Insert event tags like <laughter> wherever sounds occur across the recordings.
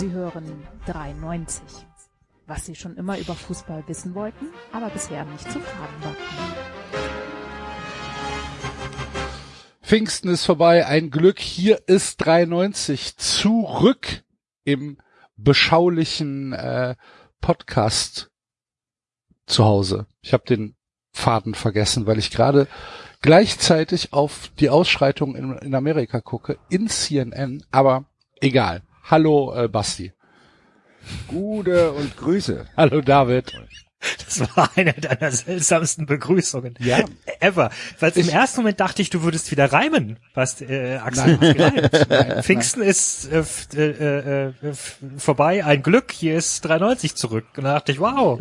Sie hören 93. Was Sie schon immer über Fußball wissen wollten, aber bisher nicht zu fragen war. Pfingsten ist vorbei, ein Glück. Hier ist 93 zurück im beschaulichen äh, Podcast zu Hause. Ich habe den Faden vergessen, weil ich gerade gleichzeitig auf die Ausschreitung in, in, Amerika gucke, in CNN, aber egal. Hallo äh, Basti. Gute und Grüße. <laughs> Hallo David. Das war eine deiner seltsamsten Begrüßungen ja. ever. Weil im ersten Moment dachte ich, du würdest wieder reimen. Was, äh, Axel, nein. <laughs> nein, Pfingsten nein. ist äh, äh, äh, vorbei, ein Glück, hier ist 93 zurück. Und da dachte ich, wow,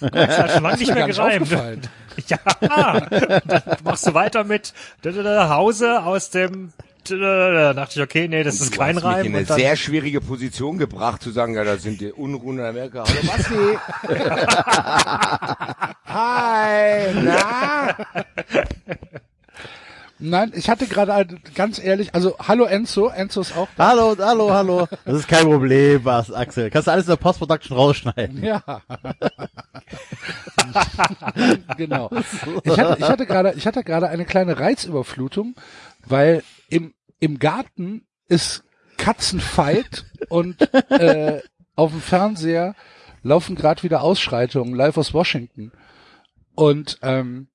das hat schon lange nicht mehr gereimt. <laughs> Ja, dann machst du weiter mit Hause aus dem da dachte ich, okay, nee, das und ist kein hast Reim. Mich in eine sehr schwierige Position gebracht, zu sagen, ja, da sind die Unruhen in Amerika. Hallo Basti. <laughs> Hi, na? Nein, ich hatte gerade ganz ehrlich, also hallo Enzo, Enzo ist auch da. Hallo, hallo, hallo. Das ist kein Problem, was, Axel. Kannst du alles in der Post-Production rausschneiden. Ja. <laughs> genau. Ich hatte, ich hatte gerade, ich hatte gerade eine kleine Reizüberflutung, weil im, im Garten ist Katzenfight und äh, auf dem Fernseher laufen gerade wieder Ausschreitungen live aus Washington. Und ähm,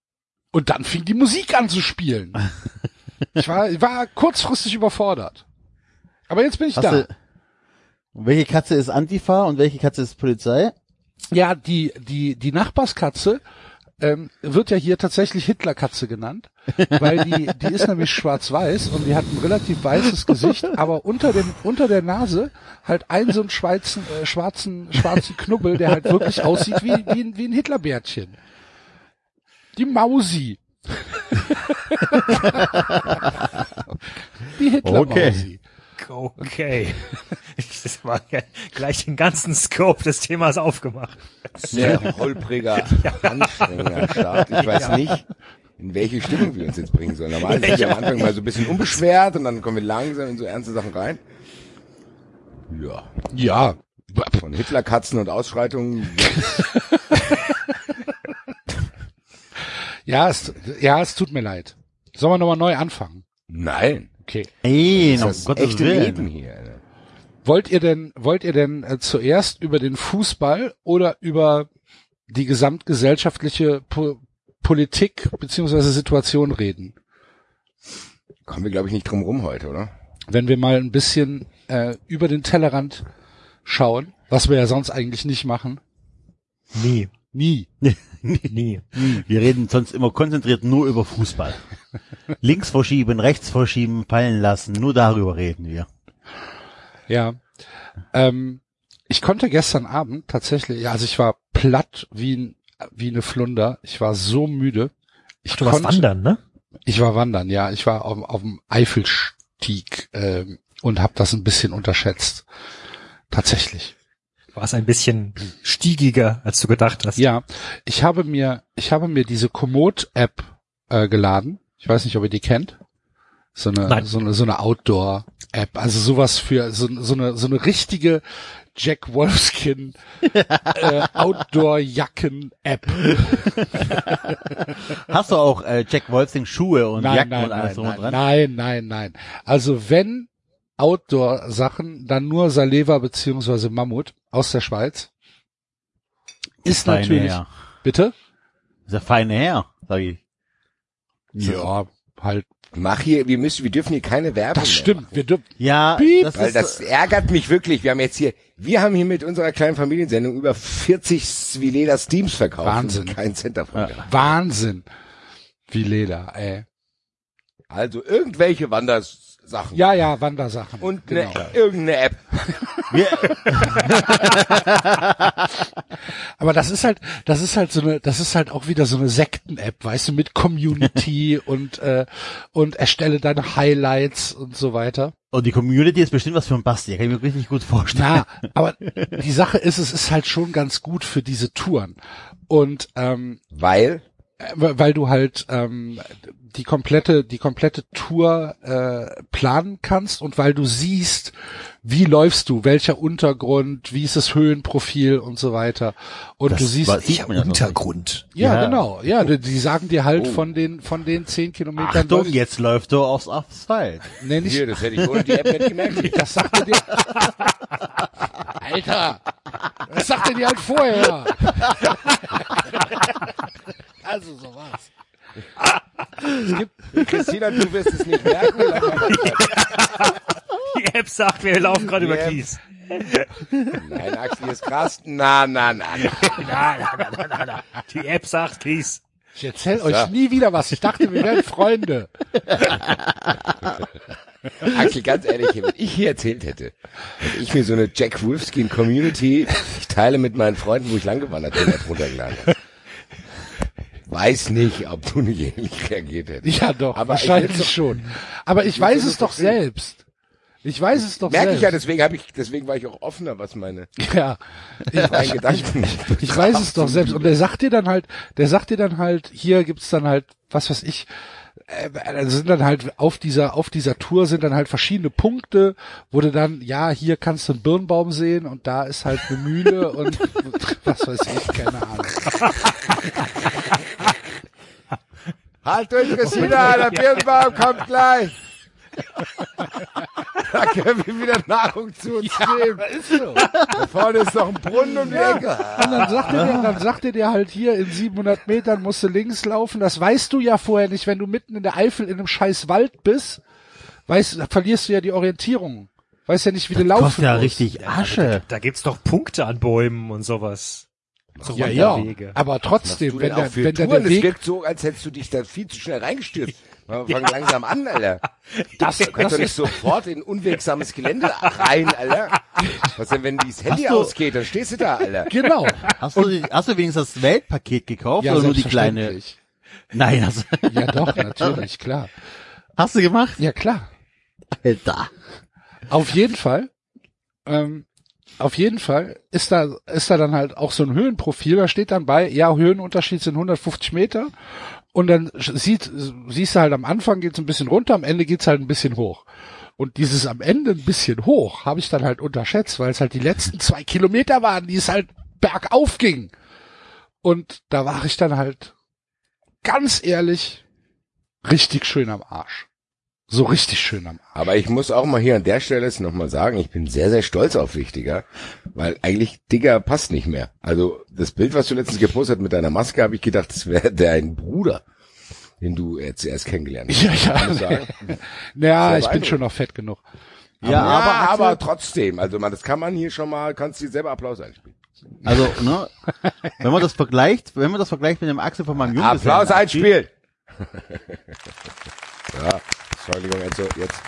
und dann fing die Musik an zu spielen. Ich war, war kurzfristig überfordert. Aber jetzt bin ich Hast da. Du, welche Katze ist Antifa und welche Katze ist Polizei? Ja, die, die, die Nachbarskatze ähm, wird ja hier tatsächlich Hitlerkatze genannt, weil die, die ist nämlich schwarz-weiß und die hat ein relativ weißes Gesicht, aber unter dem, unter der Nase halt einen so einen schwarzen, äh, schwarzen, schwarzen Knubbel, der halt wirklich aussieht wie, wie, ein, wie ein Hitlerbärtchen. Die Mausi. die Hitler-Mausi. Okay. Das <laughs> war ja gleich den ganzen Scope des Themas aufgemacht. Sehr holpriger, <laughs> anstrengender Start. Ich weiß ja. nicht, in welche Stimmung wir uns jetzt bringen sollen. Normalerweise sind wir am Anfang mal so ein bisschen unbeschwert und dann kommen wir langsam in so ernste Sachen rein. Ja. Ja. Von Hitlerkatzen und Ausschreitungen. <laughs> ja, es, ja, es tut mir leid. Sollen wir nochmal neu anfangen? Nein. Okay. Ey, das ist Gottes echte Willen. Leben hier. Wollt ihr denn, wollt ihr denn äh, zuerst über den Fußball oder über die gesamtgesellschaftliche po Politik beziehungsweise Situation reden? Kommen wir, glaube ich, nicht drum rum heute, oder? Wenn wir mal ein bisschen äh, über den Tellerrand schauen, was wir ja sonst eigentlich nicht machen. Nie. Nie. <laughs> <laughs> Nie. <laughs> Wir reden sonst immer konzentriert nur über Fußball. Links verschieben, rechts verschieben, fallen lassen. Nur darüber reden wir. Ja. Ähm, ich konnte gestern Abend tatsächlich, ja, also ich war platt wie, ein, wie eine Flunder. Ich war so müde. Ich du warst wandern, ne? Ich war wandern, ja. Ich war auf, auf dem Eifelstieg ähm, und habe das ein bisschen unterschätzt. Tatsächlich. War es ein bisschen stiegiger, als du gedacht hast? Ja, ich habe mir, ich habe mir diese Komoot-App äh, geladen. Ich weiß nicht, ob ihr die kennt. So eine, Nein. so eine, so eine Outdoor-App. Also sowas für so, so eine, so eine richtige Jack Wolfskin <laughs> äh, Outdoor-Jacken-App. <laughs> Hast du auch äh, Jack Wolfskin Schuhe und nein, Jacken nein, und alles nein, drum und nein, dran? nein, nein, nein. Also wenn Outdoor-Sachen, dann nur Saleva beziehungsweise Mammut aus der Schweiz. Ist Feine natürlich. Herr. Bitte? Ist der feine Herr, sag ich. Ja, halt. Mach hier, wir müssen, wir dürfen hier keine Werbung Das stimmt. Wir dürfen. Ja, Piep. das Weil ist, das ärgert mich wirklich. Wir haben jetzt hier, wir haben hier mit unserer kleinen Familiensendung über 40 Svileda Steams verkauft. Wahnsinn. Kein Cent davon. gehabt. Wahnsinn. Wie Leder, ey. Also irgendwelche Wandersachen. Ja, ja, Wandersachen. Und genau. eine, irgendeine App. <laughs> Aber das ist halt, das ist halt so eine, das ist halt auch wieder so eine Sekten-App, weißt du, mit Community <laughs> und äh, und erstelle deine Highlights und so weiter. und die Community ist bestimmt was für ein Basti, kann ich mir richtig gut vorstellen. Ja, aber die Sache ist, es ist halt schon ganz gut für diese Touren. Und ähm, Weil äh, weil du halt ähm, die komplette die komplette Tour äh, planen kannst und weil du siehst, wie läufst du, welcher Untergrund, wie ist das Höhenprofil und so weiter. Und Das du siehst, nicht. Untergrund. ja, Ja. genau, ja, die, die sagen dir halt Oh. von den von den zehn Kilometern. Achtung, läufst- jetzt läuft du aufs Asphalt. Nee, nicht, Hier, das hätte ich ohne die App nicht gemerkt. <laughs> das sagte dir. Alter, das sagte dir halt vorher. also <laughs> Christina, du wirst es nicht merken. <laughs> Die App sagt, wir laufen gerade über. Kies. Nein, Axel, hier ist krass. Na, na, <laughs> na, na. Na, na, na, na. Die App sagt Kies. Ich erzähl euch nie wieder was. Ich dachte, wir wären Freunde. <laughs> Axel, ganz ehrlich, wenn ich hier erzählt hätte, wenn ich mir so eine Jack Wolfskin Community, ich teile mit meinen Freunden, wo ich langgewandert bin, runtergeladen habe. Weiß nicht, ob du nicht ähnlich reagiert hättest. Ja, doch, Aber ich wahrscheinlich doch- schon. Aber ich weiß es doch selbst. Ich weiß es doch Merke ich ja, selbst. deswegen habe ich, deswegen war ich auch offener, was meine, Ja, <laughs> ich, meine Gedanken. ich weiß es doch selbst. Und der sagt dir dann halt, der sagt dir dann halt, hier gibt's dann halt, was weiß ich, da sind dann halt auf dieser, auf dieser Tour sind dann halt verschiedene Punkte, wo du dann, ja, hier kannst du einen Birnbaum sehen und da ist halt eine Mühle und <laughs> was weiß ich, keine Ahnung. <laughs> Halt durch, Christina, der <laughs> Birnbaum kommt gleich. <laughs> Da können wir wieder Nahrung zu uns nehmen. Ist so. Da vorne ist noch ein Brunnen um die Ecke. Und dann sagt er dir, dann sagt dir halt hier, in 700 Metern musst du links laufen. Das weißt du ja vorher nicht, wenn du mitten in der Eifel in einem scheiß Wald bist. Weißt, verlierst du ja die Orientierung. Weißt ja nicht, wie du laufen Kostet ja musst. richtig Asche. Da gibt's doch Punkte an Bäumen und sowas. So Ja, ja. Wanderwege. Aber trotzdem, wenn der, wenn der, Touren? der Es Weg, wirkt so, als hättest du dich da viel zu schnell reingestürzt. <laughs> Wir fangen langsam an, Alter. das, Du <laughs> kannst das doch nicht ist, sofort in unwegsames Gelände rein, Alter. Was denn, wenn dieses Handy du- ausgeht, dann stehst du da, Alter. genau. Hast du, hast du wenigstens das Weltpaket gekauft Ja, oder nur die kleine? Nein, hast, Ja, doch, natürlich, klar. hast du gemacht? Ja, klar. Alter. Auf jeden Fall. Ähm, auf jeden Fall ist da, ist da dann halt auch so ein Höhenprofil, da steht dann bei, ja, Höhenunterschied sind 150 Meter. Und dann sieht, siehst du halt am Anfang geht's ein bisschen runter, am Ende geht's halt ein bisschen hoch. Und dieses am Ende ein bisschen hoch habe ich dann halt unterschätzt, weil es halt die letzten zwei Kilometer waren, die es halt bergauf ging. Und da war ich dann halt ganz ehrlich richtig schön am Arsch. So richtig schön am Arsch. Aber ich muss auch mal hier an der Stelle es nochmal sagen, ich bin sehr, sehr stolz auf dich, Digga. Weil eigentlich Digga passt nicht mehr. Also das Bild, was du letztens gepostet hast mit deiner Maske, habe ich gedacht, das wäre dein Bruder, den du jetzt erst kennengelernt hast. Ja, ja. Naja, <laughs> ich bin schon noch fett genug. Ja, Ja, aber, aber, Axel, trotzdem, also man, das kann man hier schon mal, kannst dir selber Applaus einspielen. also, ne, wenn man das vergleicht, wenn man das vergleicht mit dem Axel von meinem Jungen. Applaus einspielen! <laughs> ja, Entschuldigung, Enzo, jetzt.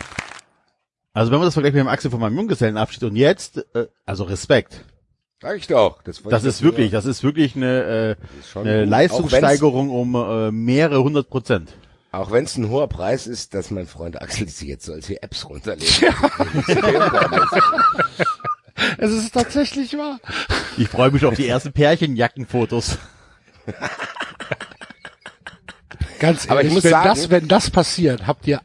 Also wenn man das vergleicht mit dem Axel von meinem Junggesellenabschied und jetzt, äh, also Respekt. Sag ich doch. Das, Das ist wirklich, das ist wirklich eine, äh, eine. Leistungssteigerung um äh, mehrere hundert Prozent. Auch wenn es ein hoher Preis ist, dass mein Freund Axel sich jetzt solche Apps runterlädt. <laughs> Es ist tatsächlich wahr. Ich freue mich auf die ersten Pärchenjackenfotos. Ganz Aber ich ehrlich, muss wenn sagen- das, wenn das passiert, habt ihr,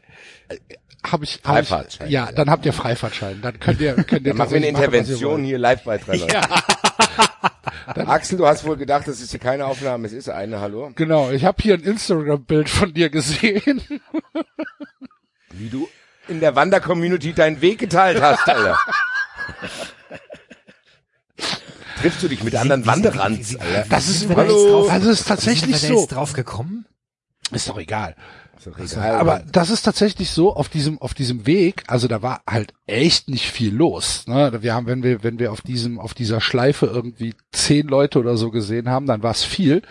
äh, hab ich, hab ich Freifahrtschein. ja, dann habt ihr Freifahrtschein. Dann könnt ihr, könnt ihr Dann machen wir eine tatsächlich machen, Intervention wollt. hier live bei 3 <laughs> <laughs> Axel, du hast wohl gedacht, das ist hier keine Aufnahme, es ist eine, hallo? Genau, ich habe hier ein Instagram-Bild von dir gesehen. <laughs> Wie du in der Wander-Community deinen Weg geteilt hast, Alter. Triffst du dich mit anderen Alter? Das ist, wir da Hallo. drauf- also ist Sind wir tatsächlich da so. jetzt drauf gekommen? Ist doch egal. Doch egal, Aber das ist tatsächlich so auf diesem auf diesem Weg. Also da war halt echt nicht viel los. Ne? Wir haben, wenn wir wenn wir auf diesem auf dieser Schleife irgendwie zehn Leute oder so gesehen haben, dann war es viel.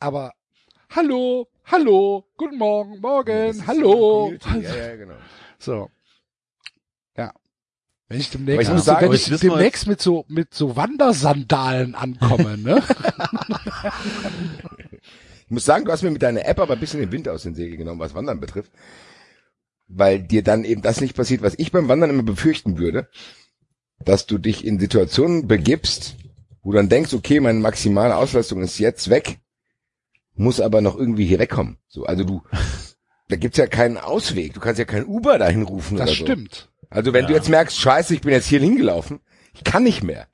Aber hallo, hallo, guten Morgen, morgen, ist hallo. so Community. Ja, ja, genau. So. Ja. Wenn ich demnächst, ich also sagen, wenn ich demnächst mit so, mit so Wandersandalen ankomme, ne? <laughs> <laughs> Ich muss sagen, du hast mir mit deiner App aber ein bisschen den Wind aus den Segeln genommen, was Wandern betrifft. Weil dir dann eben das nicht passiert, was ich beim Wandern immer befürchten würde. Dass du dich in Situationen begibst, wo du dann denkst, okay, meine maximale Auslastung ist jetzt weg. muss aber noch irgendwie hier wegkommen. So, also du, da gibt's ja keinen Ausweg. Du kannst ja kein Uber dahin rufen Das oder so. stimmt. Also wenn du jetzt merkst, scheiße, ich bin jetzt hier hingelaufen, ich kann nicht mehr.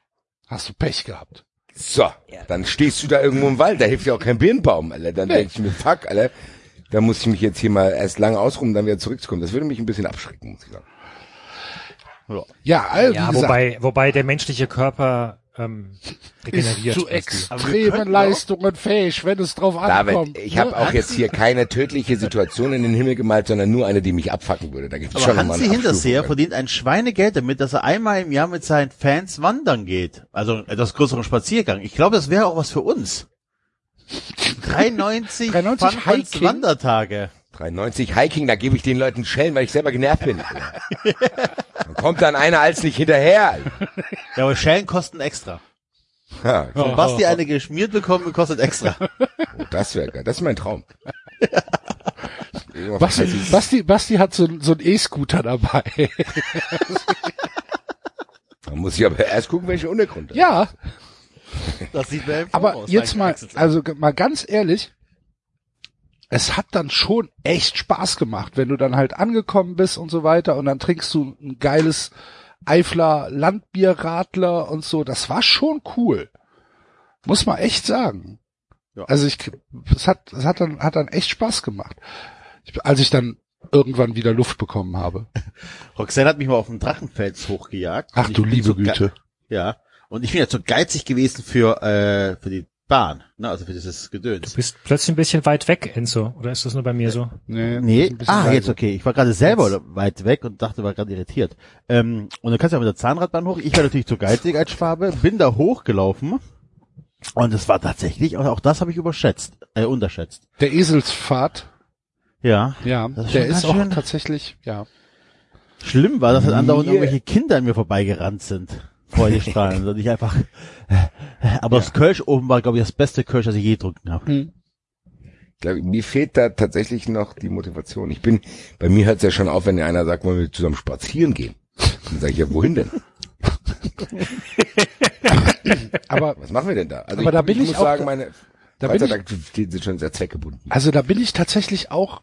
Hast du Pech gehabt. So, dann stehst du da irgendwo im Wald, da hilft ja auch kein Birnbaum, Alter. Dann Nee. denk ich mir, fuck, Alter, da muss ich mich jetzt hier mal erst lange ausruhen, dann wieder zurückzukommen. Das würde mich ein bisschen abschrecken, muss ich sagen. Ja, also, Ja, wobei, wobei der menschliche Körper ähm, <laughs> ist regeneriert. zu was die- extremen Leistungen fähig, wenn es drauf ankommt. David, ich ne? habe auch jetzt hier keine tödliche Situation in den Himmel gemalt, sondern nur eine, die mich abfacken würde. Da gibt es Aber schon nochmal Hansi Hinterseher verdient ein Schweinegeld damit, dass er einmal im Jahr mit seinen Fans wandern geht. Also einen etwas größeren Spaziergang. Ich glaube, das wäre auch was für uns. 390, 390 Funfans Hiking? Wandertage. 93 Hiking, da gebe ich den Leuten Schellen, weil ich selber genervt bin. <laughs> dann kommt dann einer als nicht hinterher. Ja, aber Schellen kosten extra. Ja, Von Basti eine geschmiert bekommen, kostet extra. <laughs> oh, das wäre geil. Das ist mein Traum. Basti. Basti, Basti hat so, so einen E-Scooter dabei. <laughs> Da muss ich aber erst gucken, welche Untergrund. hat. ja, Das sieht mir aber aus, jetzt mal, also mal ganz ehrlich, es hat dann schon echt Spaß gemacht, wenn du dann halt angekommen bist und so weiter und dann trinkst du ein geiles Eifler Landbierradler und so. Das war schon cool. Muss man echt sagen. Ja. Also ich, es hat, es hat dann, hat dann echt Spaß gemacht. Ich, als ich dann irgendwann wieder Luft bekommen habe. <laughs> Roxanne hat mich mal auf dem Drachenfels hochgejagt. Ach du liebe so Güte. Ja. Und ich bin ja zu geizig gewesen für, äh, für die Bahn. Ne, also für dieses Gedöns. Du bist plötzlich ein bisschen weit weg, Enzo. Oder ist das nur bei mir so? Nee, Nee, ah, jetzt okay. Ich war gerade selber weit weg und dachte, war gerade irritiert. Ähm, und dann kannst du ja mit der Zahnradbahn hoch. Ich war natürlich zu geizig als Schwabe, bin da hochgelaufen. Und es war tatsächlich, auch, auch das habe ich überschätzt, äh, unterschätzt. Der Eselspfad, Ja. ja, Das ist der schon ist auch tatsächlich, ja. Schlimm war, dass halt andauernd irgendwelche Kinder an mir vorbeigerannt sind. Freudestrahlen. <laughs> und ich einfach, aber das Kölsch oben war, glaube ich, das beste Kölsch, das ich je getrunken habe. Hm. Ich glaube, mir fehlt da tatsächlich noch die Motivation. Ich bin, bei mir hört es ja schon auf, wenn einer sagt, wollen wir zusammen spazieren gehen. Dann sage ich ja, wohin denn? Aber Was machen wir denn da? Also Aber ich, da bin ich ich muss auch- sagen, meine da bin ich, Freizeitaktivitäten sind schon sehr zweckgebunden. also da bin ich tatsächlich auch,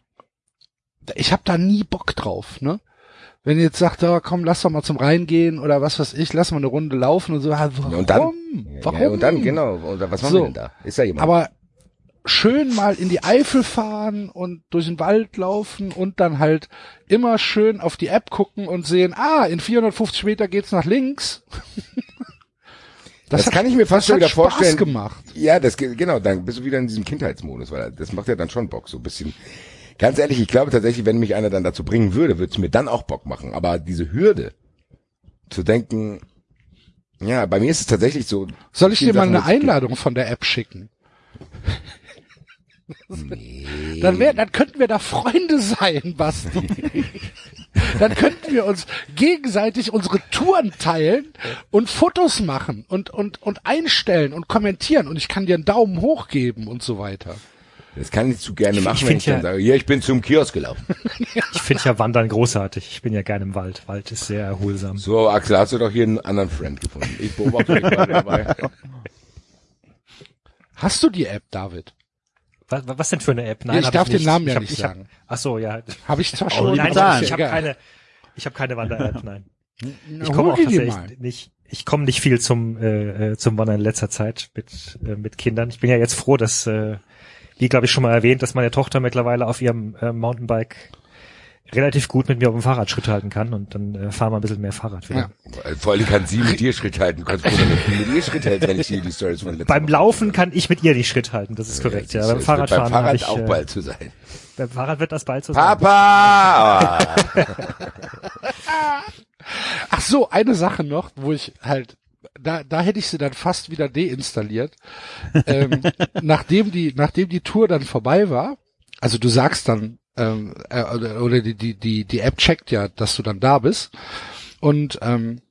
ich habe da nie Bock drauf, ne? Wenn ihr jetzt sagt, oh, komm, lass doch mal zum Rhein gehen oder was weiß ich, lass mal eine Runde laufen und so, warum? Ja, und dann, warum? Ja, und dann, genau, oder was machen So. wir denn da? Ist da jemand? Aber schön mal in die Eifel fahren und durch den Wald laufen und dann halt immer schön auf die App gucken und sehen, ah, in 450 Meter geht's nach links. Das hat- kann ich mir fast das schon wieder Spaß vorstellen. gemacht. Ja, das ge- genau, dann bist du wieder in diesem Kindheitsmodus, weil das macht ja dann schon Bock, so ein bisschen. Ganz ehrlich, ich glaube tatsächlich, wenn mich einer dann dazu bringen würde, würde es mir dann auch Bock machen. Aber diese Hürde, zu denken, ja, bei mir ist es tatsächlich so. Soll ich dir mal Sachen eine Einladung von der App schicken? Nee. Dann, wär, dann könnten wir da Freunde sein, Basti. dann könnten wir uns gegenseitig unsere Touren teilen und Fotos machen und, und, und einstellen und kommentieren und ich kann dir einen Daumen hoch geben und so weiter. Das kann ich zu gerne Ich- machen, ich wenn find ich dann ja- sage, ja, ich bin zum Kiosk gelaufen. <laughs> Ich finde ja Wandern großartig. Ich bin ja gerne im Wald. Wald ist sehr erholsam. So, Axel, hast du doch hier einen anderen Friend gefunden. Ich beobachte dich mal dabei. <laughs> Hast du die App, David? Was, was denn für eine App? ich hab darf den nicht. Namen ja ich hab, nicht ich hab, sagen. Ach so, ja. Habe ich zwar Oh, schon. die Nein, ist ich ja habe keine, ich habe keine Wander-App, <laughs> nein. Ich komme auch tatsächlich nicht, ich komme nicht viel zum, äh, äh, zum Wandern in letzter Zeit mit, äh, mit Kindern. Ich bin ja jetzt froh, dass, äh, wie glaube ich schon mal erwähnt, dass meine Tochter mittlerweile auf ihrem äh, Mountainbike relativ gut mit mir auf dem Fahrrad Schritt halten kann und dann äh, fahren wir ein bisschen mehr Fahrrad wieder. Ja. Vor allem kann sie mit dir Schritt halten. Du kannst du mit ihr Schritt hältst, wenn ich dir die Stories von Beim Laufen kann ich mit ihr nicht Schritt halten, das ist korrekt, ja. Das Beim wird Fahrradfahren beim Fahrrad ich, auch äh, bald zu sein. beim Fahrrad wird das bald so sein. Papa! <laughs> Ach so, eine Sache noch, wo ich halt, da, da hätte ich sie dann fast wieder deinstalliert. ähm, <laughs> nachdem die, nachdem die Tour dann vorbei war, also du sagst dann, ähm, äh, oder, die, die, die, die App checkt ja, dass du dann da bist. Und ähm,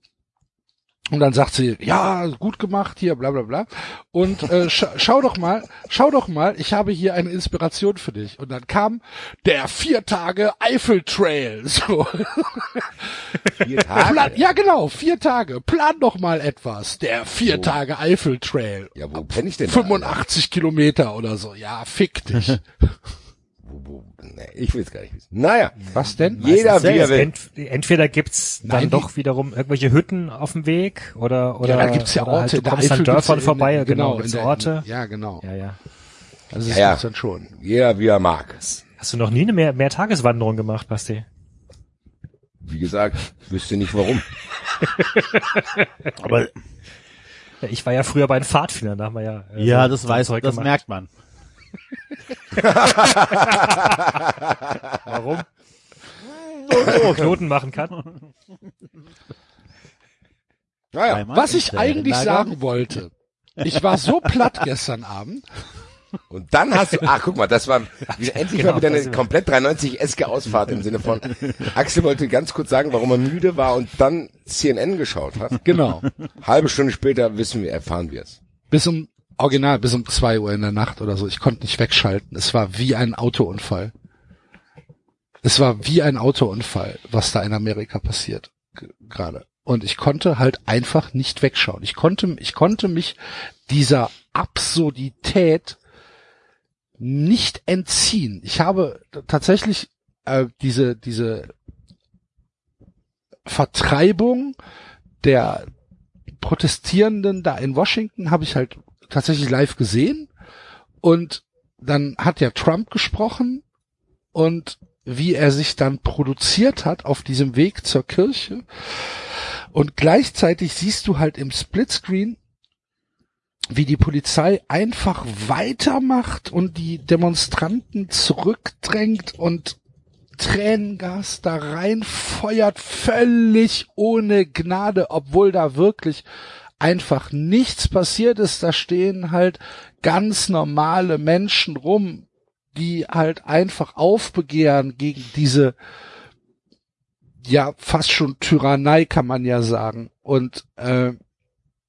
Und dann sagt sie, ja, gut gemacht hier, bla bla bla. Und äh, scha schau doch mal, schau doch mal, ich habe hier eine Inspiration für dich. Und dann kam der vier Tage Eifel Trail. <laughs> So. Vier Tage. Plan, ja genau, vier Tage. Plan doch mal etwas. Der vier So. Tage Eifel Trail. Ja, wo kenn ich denn da, 85 Kilometer oder so. Ja, fick dich. <laughs> Nee, ich will es gar nicht wissen. Naja, Was denn? jeder wie er will. Ent, entweder gibt's dann Nein, doch wiederum irgendwelche Hütten auf dem Weg oder oder Ja, da gibt's ja oder Orte. halt, du in kommst an Eifel gibt's Dörfern ja in- vorbei, in- genau, in gibt's der- Orte. Ja, genau. Ja, ja. Also das Ja, ja. gibt's dann schon. Jeder wie er mag. Hast du noch nie eine mehr, mehr Tageswanderung gemacht, Basti? Wie gesagt, wüsste nicht warum. <laughs> Aber Ja, ich war ja früher bei den Pfadfindern, da haben wir ja. äh, ja, so- das weiß, das gemacht. merkt man. <laughs> Warum? Oh, Knoten machen kann. Naja, Was ich eigentlich sagen wollte. Ich war so platt gestern Abend. und dann hast du, ach guck mal, das war <laughs> wieder, endlich Genau, mal wieder eine komplett 390-eske Ausfahrt im Sinne von, Axel wollte ganz kurz sagen, warum er müde war und dann CNN geschaut hat. Genau. Halbe Stunde später wissen wir, erfahren wir es. Bis um, original, bis um zwei Uhr in der Nacht oder so. Ich konnte nicht wegschalten. Es war wie ein Autounfall. Es war wie ein Autounfall, was da in Amerika passiert. Gerade. Und ich konnte halt einfach nicht wegschauen. Ich konnte, ich konnte mich dieser Absurdität nicht entziehen. Ich habe tatsächlich äh, diese, diese Vertreibung der Protestierenden da in Washington habe ich halt tatsächlich live gesehen. Und dann hat ja Trump gesprochen und wie er sich dann produziert hat auf diesem Weg zur Kirche. Und gleichzeitig siehst du halt im Splitscreen, wie die Polizei einfach weitermacht und die Demonstranten zurückdrängt und Tränengas da reinfeuert, völlig ohne Gnade, obwohl da wirklich einfach nichts passiert ist. Da stehen halt ganz normale Menschen rum, die halt einfach aufbegehren gegen diese, ja, fast schon Tyrannei, kann man ja sagen. Und äh,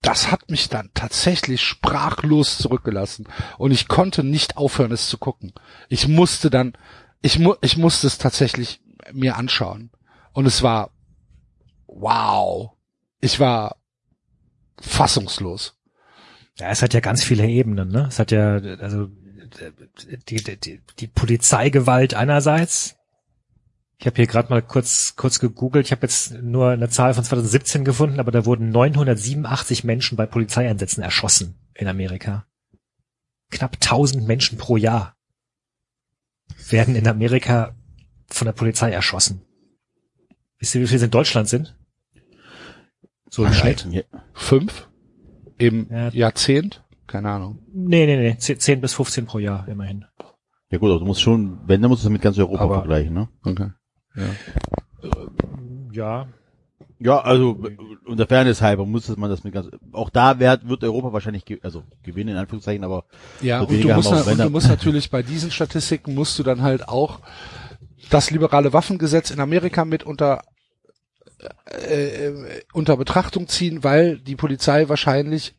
das hat mich dann tatsächlich sprachlos zurückgelassen. Und ich konnte nicht aufhören, es zu gucken. Ich musste dann, ich, mu ich musste es tatsächlich mir anschauen. Und es war, wow. Ich war fassungslos. Ja, es hat ja ganz viele Ebenen, ne? Es hat ja, also die, die, die, Polizeigewalt einerseits. Ich habe hier gerade mal kurz kurz gegoogelt. Ich habe jetzt nur eine Zahl von 2017 gefunden, aber da wurden 987 Menschen bei Polizeieinsätzen erschossen in Amerika. Knapp 1000 Menschen pro Jahr werden in Amerika von der Polizei erschossen. Wisst ihr, wie viele es in Deutschland sind? So im Schnitt? Ja. Fünf im Ja. Jahrzehnt? Keine Ahnung. Nee, nee, nee, 10 10 bis 15 pro Jahr immerhin. Ja gut, aber du musst schon, wenn, dann musst du es mit ganz Europa Aber- vergleichen, ne? Okay. Ja, Ja, also unter Fairness halber muss man das mit ganz. Auch da wird, wird Europa wahrscheinlich ge also gewinnen in Anführungszeichen, aber Ja, So und du, musst, und du musst natürlich bei diesen Statistiken musst du dann halt auch das liberale Waffengesetz in Amerika mit unter äh, äh, unter Betrachtung ziehen, weil die Polizei wahrscheinlich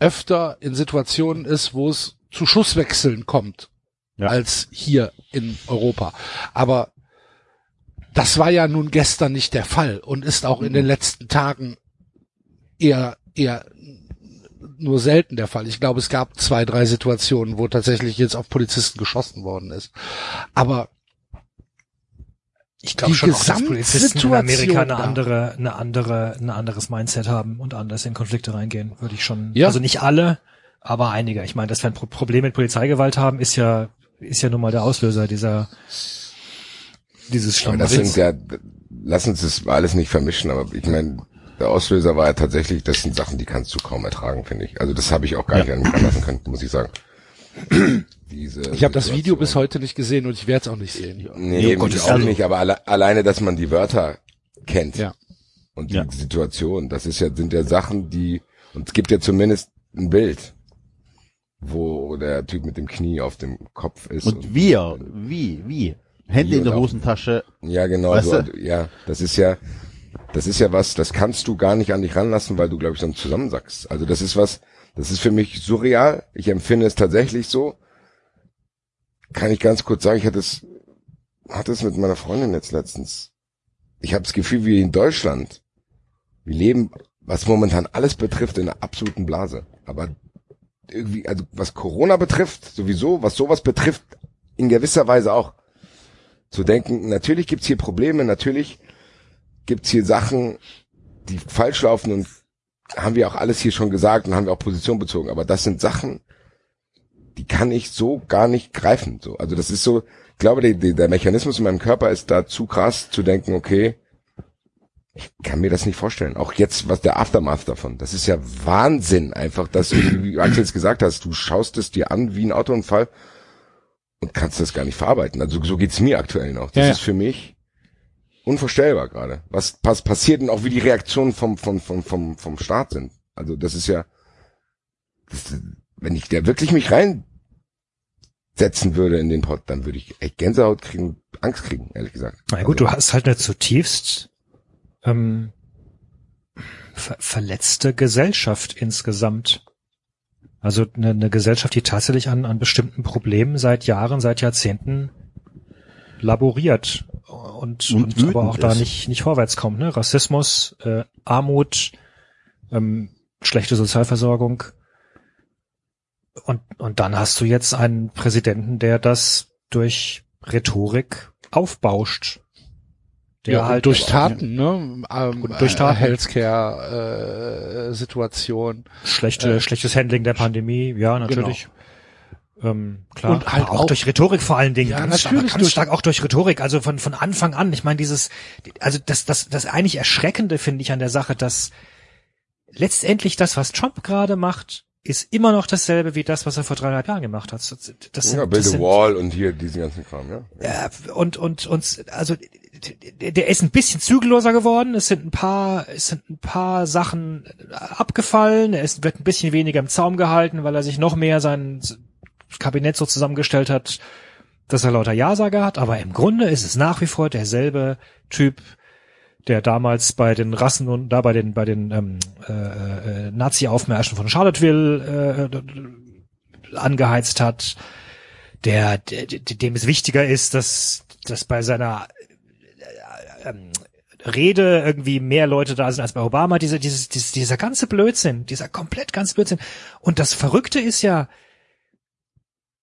öfter in Situationen ist, wo es zu Schusswechseln kommt, Ja. als hier in Europa. Aber das war ja nun gestern nicht der Fall und ist auch in den letzten Tagen eher eher nur selten der Fall. Ich glaube, es gab zwei, drei Situationen, wo tatsächlich jetzt auf Polizisten geschossen worden ist. Aber Ich glaube Die schon auch, dass Polizisten in Amerika eine andere, eine andere, ein anderes Mindset haben und anders in Konflikte reingehen, würde ich schon. Ja. Also nicht alle, aber einige. Ich meine, dass wir ein Pro Problem mit Polizeigewalt haben, ist ja, ist ja nun mal der Auslöser dieser, dieses Aber das sind ja, lass uns das alles nicht vermischen, aber ich meine, der Auslöser war ja tatsächlich, das sind Sachen, die kannst du kaum ertragen, finde ich. Also das habe ich auch gar nicht an mich ranlassen können, muss ich sagen. Diese ich habe das. Video bis heute nicht gesehen und ich werde es auch nicht sehen. Nee, Nee, eben, Gott, ich also- auch nicht, aber alle, alleine, dass man die Wörter kennt. Ja. Und die Ja. Situation, das ist ja, sind ja Sachen, die, und es gibt ja zumindest ein Bild, wo der Typ mit dem Knie auf dem Kopf ist. und wir, wie, wie? Hände Wie in der und auch- Hosentasche. Ja, genau, Weißt so, du? ja, das ist ja, das ist ja was, das kannst du gar nicht an dich ranlassen, weil du, glaube ich, dann zusammensackst. Also das ist was, das ist für mich surreal. Ich empfinde es tatsächlich so. Kann ich ganz kurz sagen, ich hatte es, hatte es mit meiner Freundin jetzt letztens. Ich habe das Gefühl, wie in Deutschland, wir leben, was momentan alles betrifft, in einer absoluten Blase. Aber irgendwie, also was Corona betrifft, sowieso, was sowas betrifft, in gewisser Weise auch. Zu denken, natürlich gibt's hier Probleme, natürlich gibt's hier Sachen, die falsch laufen und haben wir auch alles hier schon gesagt und haben wir auch Position bezogen. Aber das sind Sachen, die kann ich so gar nicht greifen. So, also das ist so, ich glaube, die, die, der Mechanismus in meinem Körper ist da zu krass zu denken, okay, ich kann mir das nicht vorstellen. Auch jetzt, was der Aftermath davon. Das ist ja Wahnsinn, einfach, dass du, wie Axel es gesagt hast, du schaust es dir an wie ein Autounfall und kannst das gar nicht verarbeiten. Also so geht's mir aktuell noch. Das Ja, ist für mich unvorstellbar gerade. Was, was passiert und auch wie die Reaktionen vom, vom, vom, vom, vom Staat sind. Also das ist ja, das, wenn ich da wirklich mich reinsetzen würde in den Pod, dann würde ich echt Gänsehaut kriegen, Angst kriegen, ehrlich gesagt. Na gut, also, du hast halt eine zutiefst ähm, ver verletzte Gesellschaft insgesamt. Also eine, eine Gesellschaft, die tatsächlich an, an bestimmten Problemen seit Jahren, seit Jahrzehnten laboriert und, Und und, aber auch da ist. nicht, nicht vorwärts kommt. Ne? Rassismus, äh, Armut, ähm, schlechte Sozialversorgung. Und, und dann hast du jetzt einen Präsidenten, der das durch Rhetorik aufbauscht. Der ja, halt durch auch Taten, ne? Ähm, Und durch Taten. Äh, Healthcare-Situation. Schlechte, Äh, schlechtes Handling der Pandemie, ja, natürlich. Ähm, klar. Und halt auch, auch- durch Rhetorik vor allen Dingen. Ja, ganz natürlich stark, ganz durch- stark auch durch Rhetorik. Also von, von Anfang an. Ich meine, dieses, also das, das, das eigentlich Erschreckende finde ich an der Sache, dass letztendlich das, was Trump gerade macht, ist immer noch dasselbe wie das, was er vor dreieinhalb Jahren gemacht hat. Das, das sind, ja, Build das a sind, Wall und hier diesen ganzen Kram, ja. ja, und und und also der, der ist ein bisschen zügelloser geworden. Es sind ein paar, es sind ein paar Sachen abgefallen. Er ist, wird ein bisschen weniger im Zaum gehalten, weil er sich noch mehr sein Kabinett so zusammengestellt hat, dass er lauter Ja-Sager hat. Aber im Grunde ist es nach wie vor derselbe Typ, der damals bei den Rassen und da bei den bei den ähm, äh, äh, Nazi-Aufmärschen von Charlottesville äh, angeheizt hat, der, der dem es wichtiger ist, dass dass bei seiner äh, ähm, Rede irgendwie mehr Leute da sind als bei Obama. Diese, dieses, dieses, dieser ganze Blödsinn, dieser komplett ganz Blödsinn. Und das Verrückte ist ja,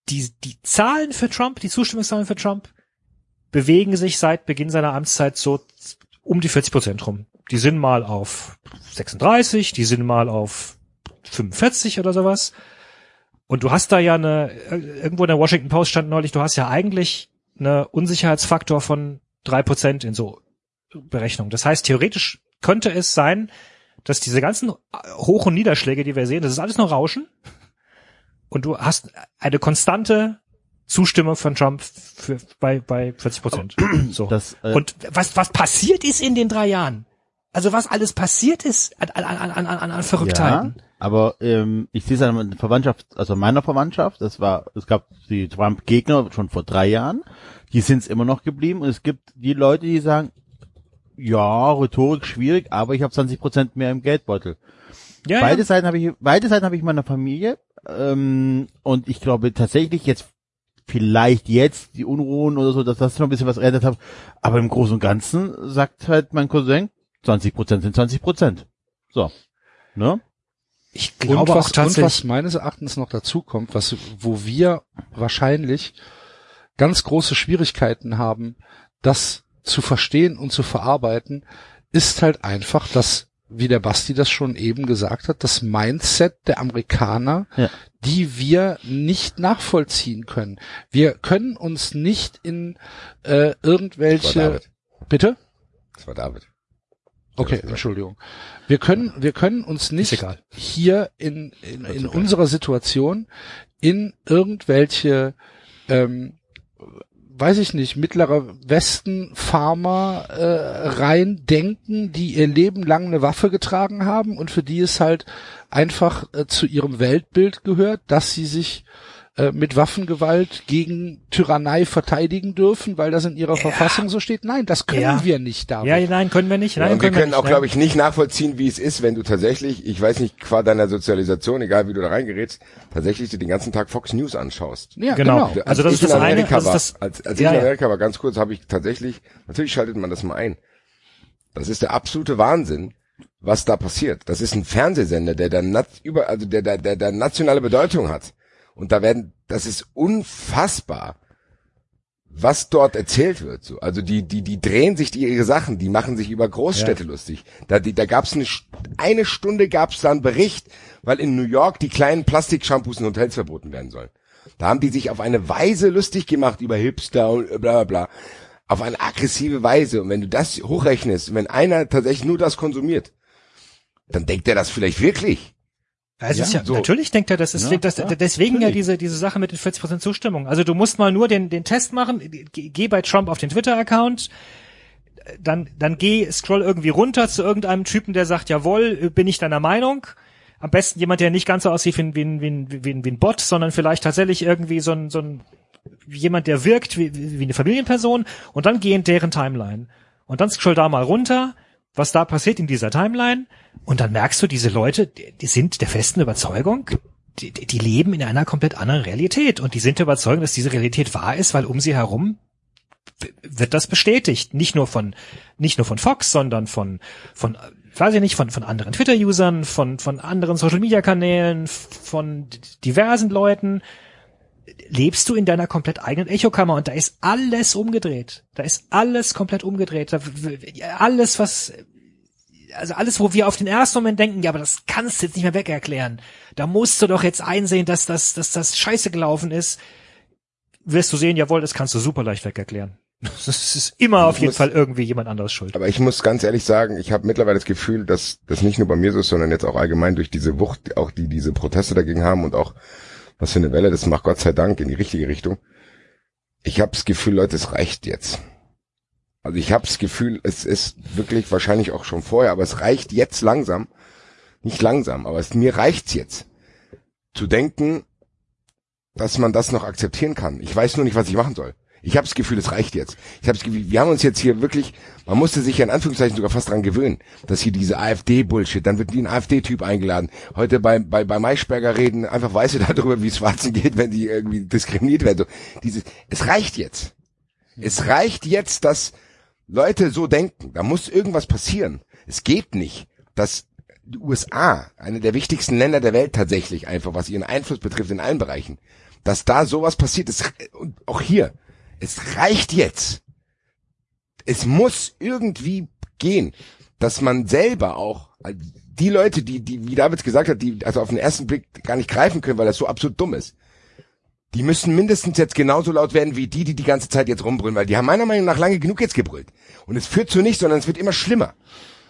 die, die Zahlen für Trump, die Zustimmungszahlen für Trump bewegen sich seit Beginn seiner Amtszeit so um die 40 Prozent rum. Die sind mal auf 36, die sind mal auf 45 oder sowas. Und du hast da ja eine, irgendwo in der Washington Post stand neulich, du hast ja eigentlich eine Unsicherheitsfaktor von drei Prozent in so Berechnungen. Das heißt, theoretisch könnte es sein, dass diese ganzen Hoch- und Niederschläge, die wir sehen, das ist alles nur Rauschen. Und du hast eine konstante Zustimmung von Trump für, bei, bei 40 Prozent. <clears throat> So. Das, äh, Und was, was passiert ist in den drei Jahren? Also was alles passiert ist an, an, an, an, an, an Verrücktheiten. Ja, aber ähm, ich sehe es an der Verwandtschaft, also meiner Verwandtschaft, das war, es gab die Trump-Gegner schon vor drei Jahren, die sind es immer noch geblieben und es gibt die Leute, die sagen, ja, Rhetorik schwierig, aber ich habe 20 Prozent mehr im Geldbeutel. Ja, beide ja. Seiten habe ich, beide Seiten habe ich in meiner Familie ähm, und ich glaube tatsächlich jetzt vielleicht jetzt die Unruhen oder so, dass das noch ein bisschen was geändert hat, aber im Großen und Ganzen sagt halt mein Cousin, 20 Prozent sind 20 Prozent. So, ne? Ich Und glaube was, auch tatsächlich. und was meines Erachtens noch dazu kommt, was, wo wir wahrscheinlich ganz große Schwierigkeiten haben, das zu verstehen und zu verarbeiten, ist halt einfach das, wie der Basti das schon eben gesagt hat, das Mindset der Amerikaner, Ja. die wir nicht nachvollziehen können. Wir können uns nicht in äh, irgendwelche bitte Das war David. Okay. Entschuldigung. Wir können, wir können uns nicht hier in, in, in unserer Situation in irgendwelche, ähm, weiß ich nicht, mittlerer Westen Farmer äh, reindenken, die ihr Leben lang eine Waffe getragen haben und für die es halt einfach äh, zu ihrem Weltbild gehört, dass sie sich äh, mit Waffengewalt gegen Tyrannei verteidigen dürfen, weil das in ihrer Verfassung so steht. Nein, das können Ja. wir nicht, David. Ja, nein, können wir nicht. Nein, Ja, und wir können nicht, auch, glaube ich, nicht nachvollziehen, wie es ist, wenn du tatsächlich, ich weiß nicht, qua deiner Sozialisation, egal wie du da reingerätst, tatsächlich dir den ganzen Tag Fox News anschaust. Ja, Genau. genau. Also das ist das in eine, ist war, das- als, als Ja, ich in ja. Amerika war, ganz kurz, habe ich tatsächlich, natürlich schaltet man das mal ein. Das ist der absolute Wahnsinn, was da passiert. Das ist ein Fernsehsender, der dann nat über, also der, der, der, der nationale Bedeutung hat. Und da werden, das ist unfassbar, was dort erzählt wird. So. Also die, die, die drehen sich die ihre Sachen, die machen sich über Großstädte lustig. Da, die, da gab's eine, eine Stunde gab's da einen Bericht, weil in New York die kleinen Plastikshampoos in Hotels verboten werden sollen. Da haben die sich auf eine Weise lustig gemacht über Hipster und bla bla bla. Auf eine aggressive Weise. Und wenn du das hochrechnest, wenn einer tatsächlich nur das konsumiert, dann denkt er das vielleicht wirklich. Es ist Ja, ja, so. natürlich denkt er, das ist Ja, das, ja, deswegen ja natürlich. diese diese Sache mit den 40% Zustimmung. Also du musst mal nur den den Test machen, geh bei Trump auf den Twitter Account, dann dann geh scroll irgendwie runter zu irgendeinem Typen, der sagt, jawohl, bin ich deiner Meinung. Am besten jemand, der nicht ganz so aussieht wie ein, wie ein, wie ein, wie ein, wie ein Bot, sondern vielleicht tatsächlich irgendwie so ein, so ein jemand, der wirkt wie, wie eine Familienperson und dann geh in deren Timeline. Und dann scroll da mal runter, was da passiert in dieser Timeline und dann merkst du, diese Leute, die sind der festen Überzeugung, die, die leben in einer komplett anderen Realität und die sind der Überzeugung, dass diese Realität wahr ist, weil um sie herum wird das bestätigt. Nicht nur von, nicht nur von Fox, sondern von, von, weiß ich nicht, von, von anderen Twitter-Usern, von, von anderen Social-Media-Kanälen, von diversen Leuten. Lebst du in deiner komplett eigenen Echokammer und da ist alles umgedreht. Da ist alles komplett umgedreht. Alles, was, also alles, wo wir auf den ersten Moment denken, ja, aber das kannst du jetzt nicht mehr weg erklären. Da musst du doch jetzt einsehen, dass das, dass das scheiße gelaufen ist. Wirst du sehen, jawohl, das kannst du super leicht weg erklären. <laughs> Das ist immer auf jeden muss- Fall irgendwie jemand anderes schuld. Aber ich muss ganz ehrlich sagen, ich habe mittlerweile das Gefühl, dass das nicht nur bei mir so ist, sondern jetzt auch allgemein durch diese Wucht, auch die diese Proteste dagegen haben und auch was für eine Welle das macht, Gott sei Dank in die richtige Richtung. Ich habe das Gefühl, Leute, es reicht jetzt. Also ich habe das Gefühl, es ist wirklich wahrscheinlich auch schon vorher, aber es reicht jetzt langsam, nicht langsam, aber es, mir reicht's jetzt, zu denken, dass man das noch akzeptieren kann. Ich weiß nur nicht, was ich machen soll. Ich habe das Gefühl, es reicht jetzt. Ich habe wir haben uns jetzt hier wirklich, man musste sich ja in Anführungszeichen sogar fast dran gewöhnen, dass hier diese AfD-Bullshit, dann wird wie ein AfD-Typ eingeladen. Heute bei, bei, bei Maischberger reden einfach Weiße <laughs> darüber, wie es Schwarzen geht, wenn die irgendwie diskriminiert werden. So, dieses, es reicht jetzt. Es reicht jetzt, dass Leute so denken. Da muss irgendwas passieren. Es geht nicht, dass die USA, eine der wichtigsten Länder der Welt tatsächlich einfach, was ihren Einfluss betrifft in allen Bereichen, dass da sowas passiert ist. Und auch hier, es reicht jetzt. Es muss irgendwie gehen, dass man selber auch, also die Leute, die, die, wie David gesagt hat, die also auf den ersten Blick gar nicht greifen können, weil das so absurd dumm ist, die müssen mindestens jetzt genauso laut werden wie die, die die ganze Zeit jetzt rumbrüllen, weil die haben meiner Meinung nach lange genug jetzt gebrüllt. Und es führt zu nichts, sondern es wird immer schlimmer.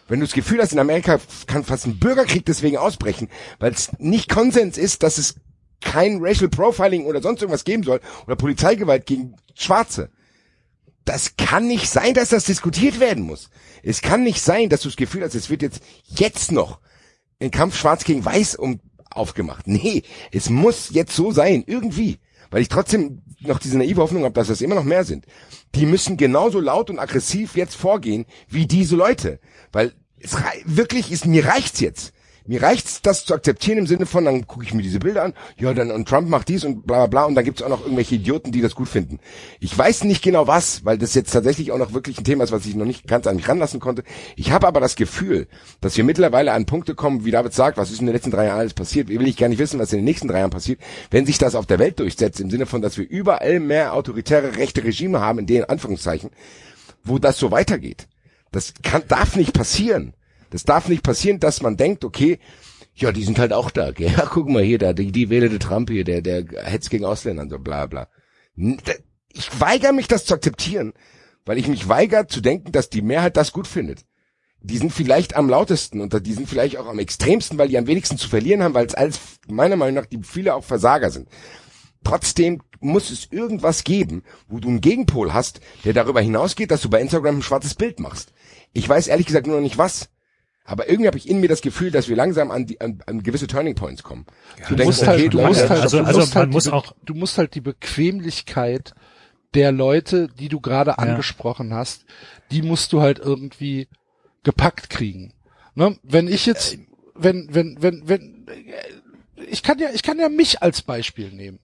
Wenn du das Gefühl hast, in Amerika kann fast ein Bürgerkrieg deswegen ausbrechen, weil es nicht Konsens ist, dass es kein Racial Profiling oder sonst irgendwas geben soll oder Polizeigewalt gegen Schwarze. Das kann nicht sein, dass das diskutiert werden muss. Es kann nicht sein, dass du das Gefühl hast, es wird jetzt, jetzt noch ein Kampf Schwarz gegen Weiß um, aufgemacht. Nee, es muss jetzt so sein, irgendwie. Weil ich trotzdem noch diese naive Hoffnung habe, dass das immer noch mehr sind. Die müssen genauso laut und aggressiv jetzt vorgehen wie diese Leute. Weil es rei- wirklich ist, mir reicht's jetzt. Mir reicht's, das zu akzeptieren im Sinne von, dann gucke ich mir diese Bilder an, ja, dann und Trump macht dies und bla bla bla und dann gibt's auch noch irgendwelche Idioten, die das gut finden. Ich weiß nicht genau was, weil das jetzt tatsächlich auch noch wirklich ein Thema ist, was ich noch nicht ganz an mich ranlassen konnte. Ich habe aber das Gefühl, dass wir mittlerweile an Punkte kommen, wie David sagt, was ist in den letzten drei Jahren alles passiert, will ich gar nicht wissen, was in den nächsten drei Jahren passiert, wenn sich das auf der Welt durchsetzt, im Sinne von, dass wir überall mehr autoritäre rechte Regime haben, in denen Anführungszeichen, wo das so weitergeht. Das kann, darf nicht passieren. Das darf nicht passieren, dass man denkt, okay, ja, die sind halt auch da, gell? Ja, <laughs> guck mal hier, da, die, die wähle der Trump hier, der, der hetzt gegen Ausländer und so, bla, bla. Ich weigere mich, das zu akzeptieren, weil ich mich weigere zu denken, dass die Mehrheit das gut findet. Die sind vielleicht am lautesten und die sind vielleicht auch am extremsten, weil die am wenigsten zu verlieren haben, weil es alles, meiner Meinung nach, die viele auch Versager sind. Trotzdem muss es irgendwas geben, wo du einen Gegenpol hast, der darüber hinausgeht, dass du bei Instagram ein schwarzes Bild machst. Ich weiß ehrlich gesagt nur noch nicht was. Aber irgendwie habe ich in mir das Gefühl, dass wir langsam an, die, an, an gewisse Turning Points kommen. Ja, du, musst halt, du musst halt, also, du also musst halt muss die, auch, du musst halt die Bequemlichkeit der Leute, die du gerade angesprochen hast, die musst du halt irgendwie gepackt kriegen. Ne? Wenn ich jetzt, wenn, wenn, wenn, wenn, ich kann ja, ich kann ja mich als Beispiel nehmen.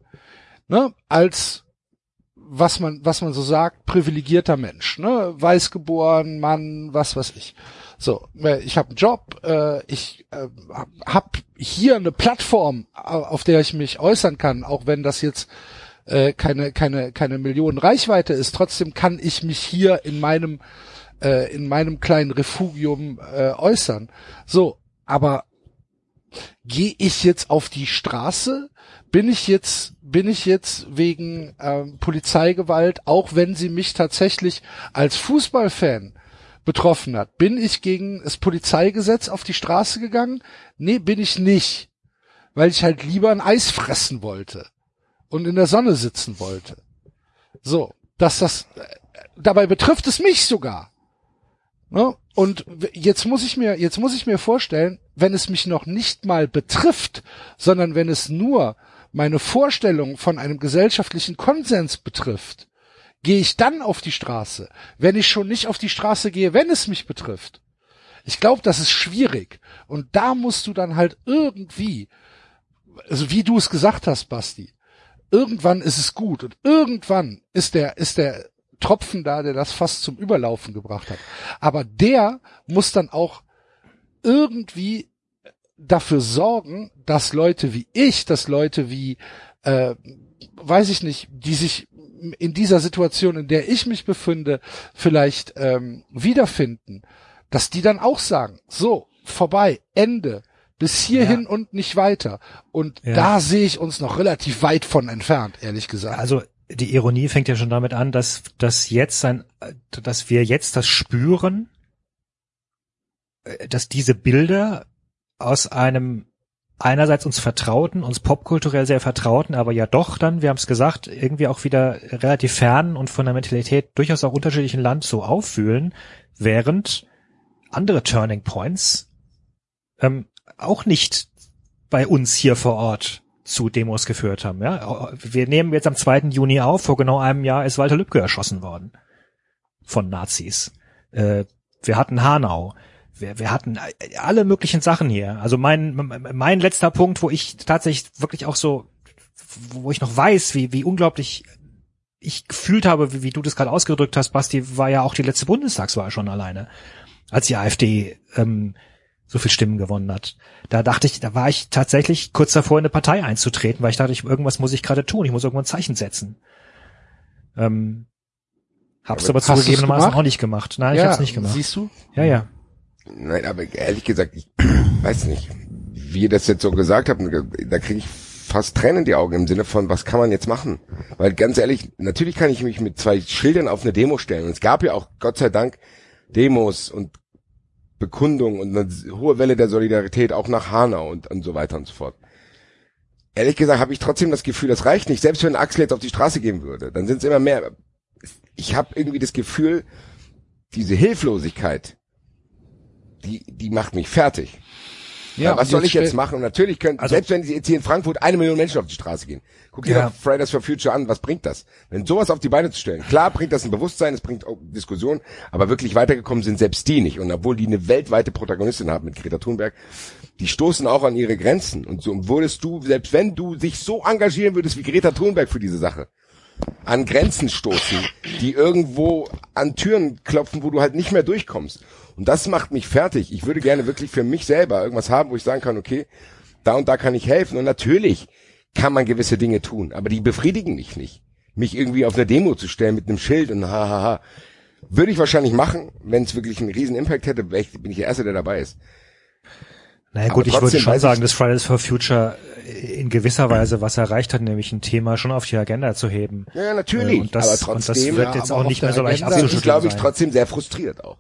Ne? Als was man, was man so sagt, privilegierter Mensch, ne? Weiß geboren, Mann, was weiß ich. So, äh, ich habe einen Job, äh, ich äh, habe hier eine Plattform, auf der ich mich äußern kann, auch wenn das jetzt äh, keine keine keine Millionen Reichweite ist. Trotzdem kann ich mich hier in meinem äh, in meinem kleinen Refugium äh, äußern. So, aber gehe ich jetzt auf die Straße? Bin ich jetzt bin ich jetzt wegen ähm, Polizeigewalt, auch wenn sie mich tatsächlich als Fußballfan betroffen hat, bin ich gegen das Polizeigesetz auf die Straße gegangen? Nee, bin ich nicht, weil ich halt lieber ein Eis fressen wollte und in der Sonne sitzen wollte. So, dass das äh, dabei betrifft es mich sogar. Ne? Und jetzt muss ich mir, jetzt muss ich mir vorstellen, wenn es mich noch nicht mal betrifft, sondern wenn es nur meine Vorstellung von einem gesellschaftlichen Konsens betrifft, gehe ich dann auf die Straße, wenn ich schon nicht auf die Straße gehe, wenn es mich betrifft. Ich glaube, das ist schwierig. Und da musst du dann halt irgendwie, also wie du es gesagt hast, Basti, irgendwann ist es gut und irgendwann ist der, ist der Tropfen da, der das fast zum Überlaufen gebracht hat. Aber der muss dann auch irgendwie dafür sorgen, dass Leute wie ich, dass Leute wie, äh, weiß ich nicht, die sich in dieser Situation, in der ich mich befinde, vielleicht ähm, wiederfinden, dass die dann auch sagen, so, vorbei, Ende, bis hierhin ja. und nicht weiter. Und ja. da sehe ich uns noch relativ weit von entfernt, ehrlich gesagt. Also die Ironie fängt ja schon damit an, dass, dass jetzt ein, dass wir jetzt das spüren, äh, dass diese Bilder aus einem einerseits uns vertrauten, uns popkulturell sehr vertrauten, aber ja doch dann, wir haben es gesagt, irgendwie auch wieder relativ fern und von der Mentalität durchaus auch unterschiedlichen Land so auffühlen, während andere Turning Points ähm, auch nicht bei uns hier vor Ort zu Demos geführt haben. Ja, wir nehmen jetzt am 2. Juni auf. Vor genau einem Jahr ist Walter Lübcke erschossen worden von Nazis. Äh, wir hatten Hanau wir, wir hatten alle möglichen Sachen hier. Also mein, mein letzter Punkt, wo ich tatsächlich wirklich auch so, wo ich noch weiß, wie, wie unglaublich ich gefühlt habe, wie, wie du das gerade ausgedrückt hast, Basti, war ja auch die letzte Bundestagswahl schon alleine, als die AfD ähm, so viel Stimmen gewonnen hat. Da dachte ich, da war ich tatsächlich kurz davor, in eine Partei einzutreten, weil ich dachte, ich, irgendwas muss ich gerade tun, ich muss irgendwo ein Zeichen setzen. Ähm, hab's aber, aber zugegebenermaßen auch nicht gemacht. Nein, ja, ich hab's nicht gemacht. Siehst du? Ja, ja. Nein, aber ehrlich gesagt, ich <clears throat> weiß nicht, wie ihr das jetzt so gesagt habt, da kriege ich fast Tränen in die Augen im Sinne von, was kann man jetzt machen? Weil ganz ehrlich, natürlich kann ich mich mit zwei Schildern auf eine Demo stellen. Und es gab ja auch, Gott sei Dank, Demos und Bekundungen und eine hohe Welle der Solidarität auch nach Hanau und, und so weiter und so fort. Ehrlich gesagt habe ich trotzdem das Gefühl, das reicht nicht. Selbst wenn Axel jetzt auf die Straße gehen würde, dann sind es immer mehr. Ich habe irgendwie das Gefühl, diese Hilflosigkeit, die, die macht mich fertig. Ja, was soll ich jetzt machen? Und natürlich können, also, selbst wenn jetzt hier in Frankfurt eine Million Menschen auf die Straße gehen, guck dir ja. doch Fridays for Future an, was bringt das? Wenn sowas auf die Beine zu stellen, klar bringt das ein Bewusstsein, es bringt auch Diskussion, aber wirklich weitergekommen sind selbst die nicht. Und obwohl die eine weltweite Protagonistin haben mit Greta Thunberg, die stoßen auch an ihre Grenzen. Und so würdest du, selbst wenn du dich so engagieren würdest wie Greta Thunberg für diese Sache, an Grenzen stoßen, die irgendwo an Türen klopfen, wo du halt nicht mehr durchkommst. Und das macht mich fertig. Ich würde gerne wirklich für mich selber irgendwas haben, wo ich sagen kann, okay, da und da kann ich helfen. Und natürlich kann man gewisse Dinge tun, aber die befriedigen mich nicht. Mich irgendwie auf eine Demo zu stellen mit einem Schild und hahaha. Würde ich wahrscheinlich machen, wenn es wirklich einen riesen Impact hätte, bin ich der Erste, der dabei ist. Naja gut, ich würde schon sagen, dass Fridays for Future in gewisser Weise was erreicht hat, nämlich ein Thema schon auf die Agenda zu heben. Ja, natürlich. Und das, aber trotzdem, und das wird jetzt auch nicht mehr so leicht abzuschütteln Ich glaube, ich trotzdem sehr frustriert auch.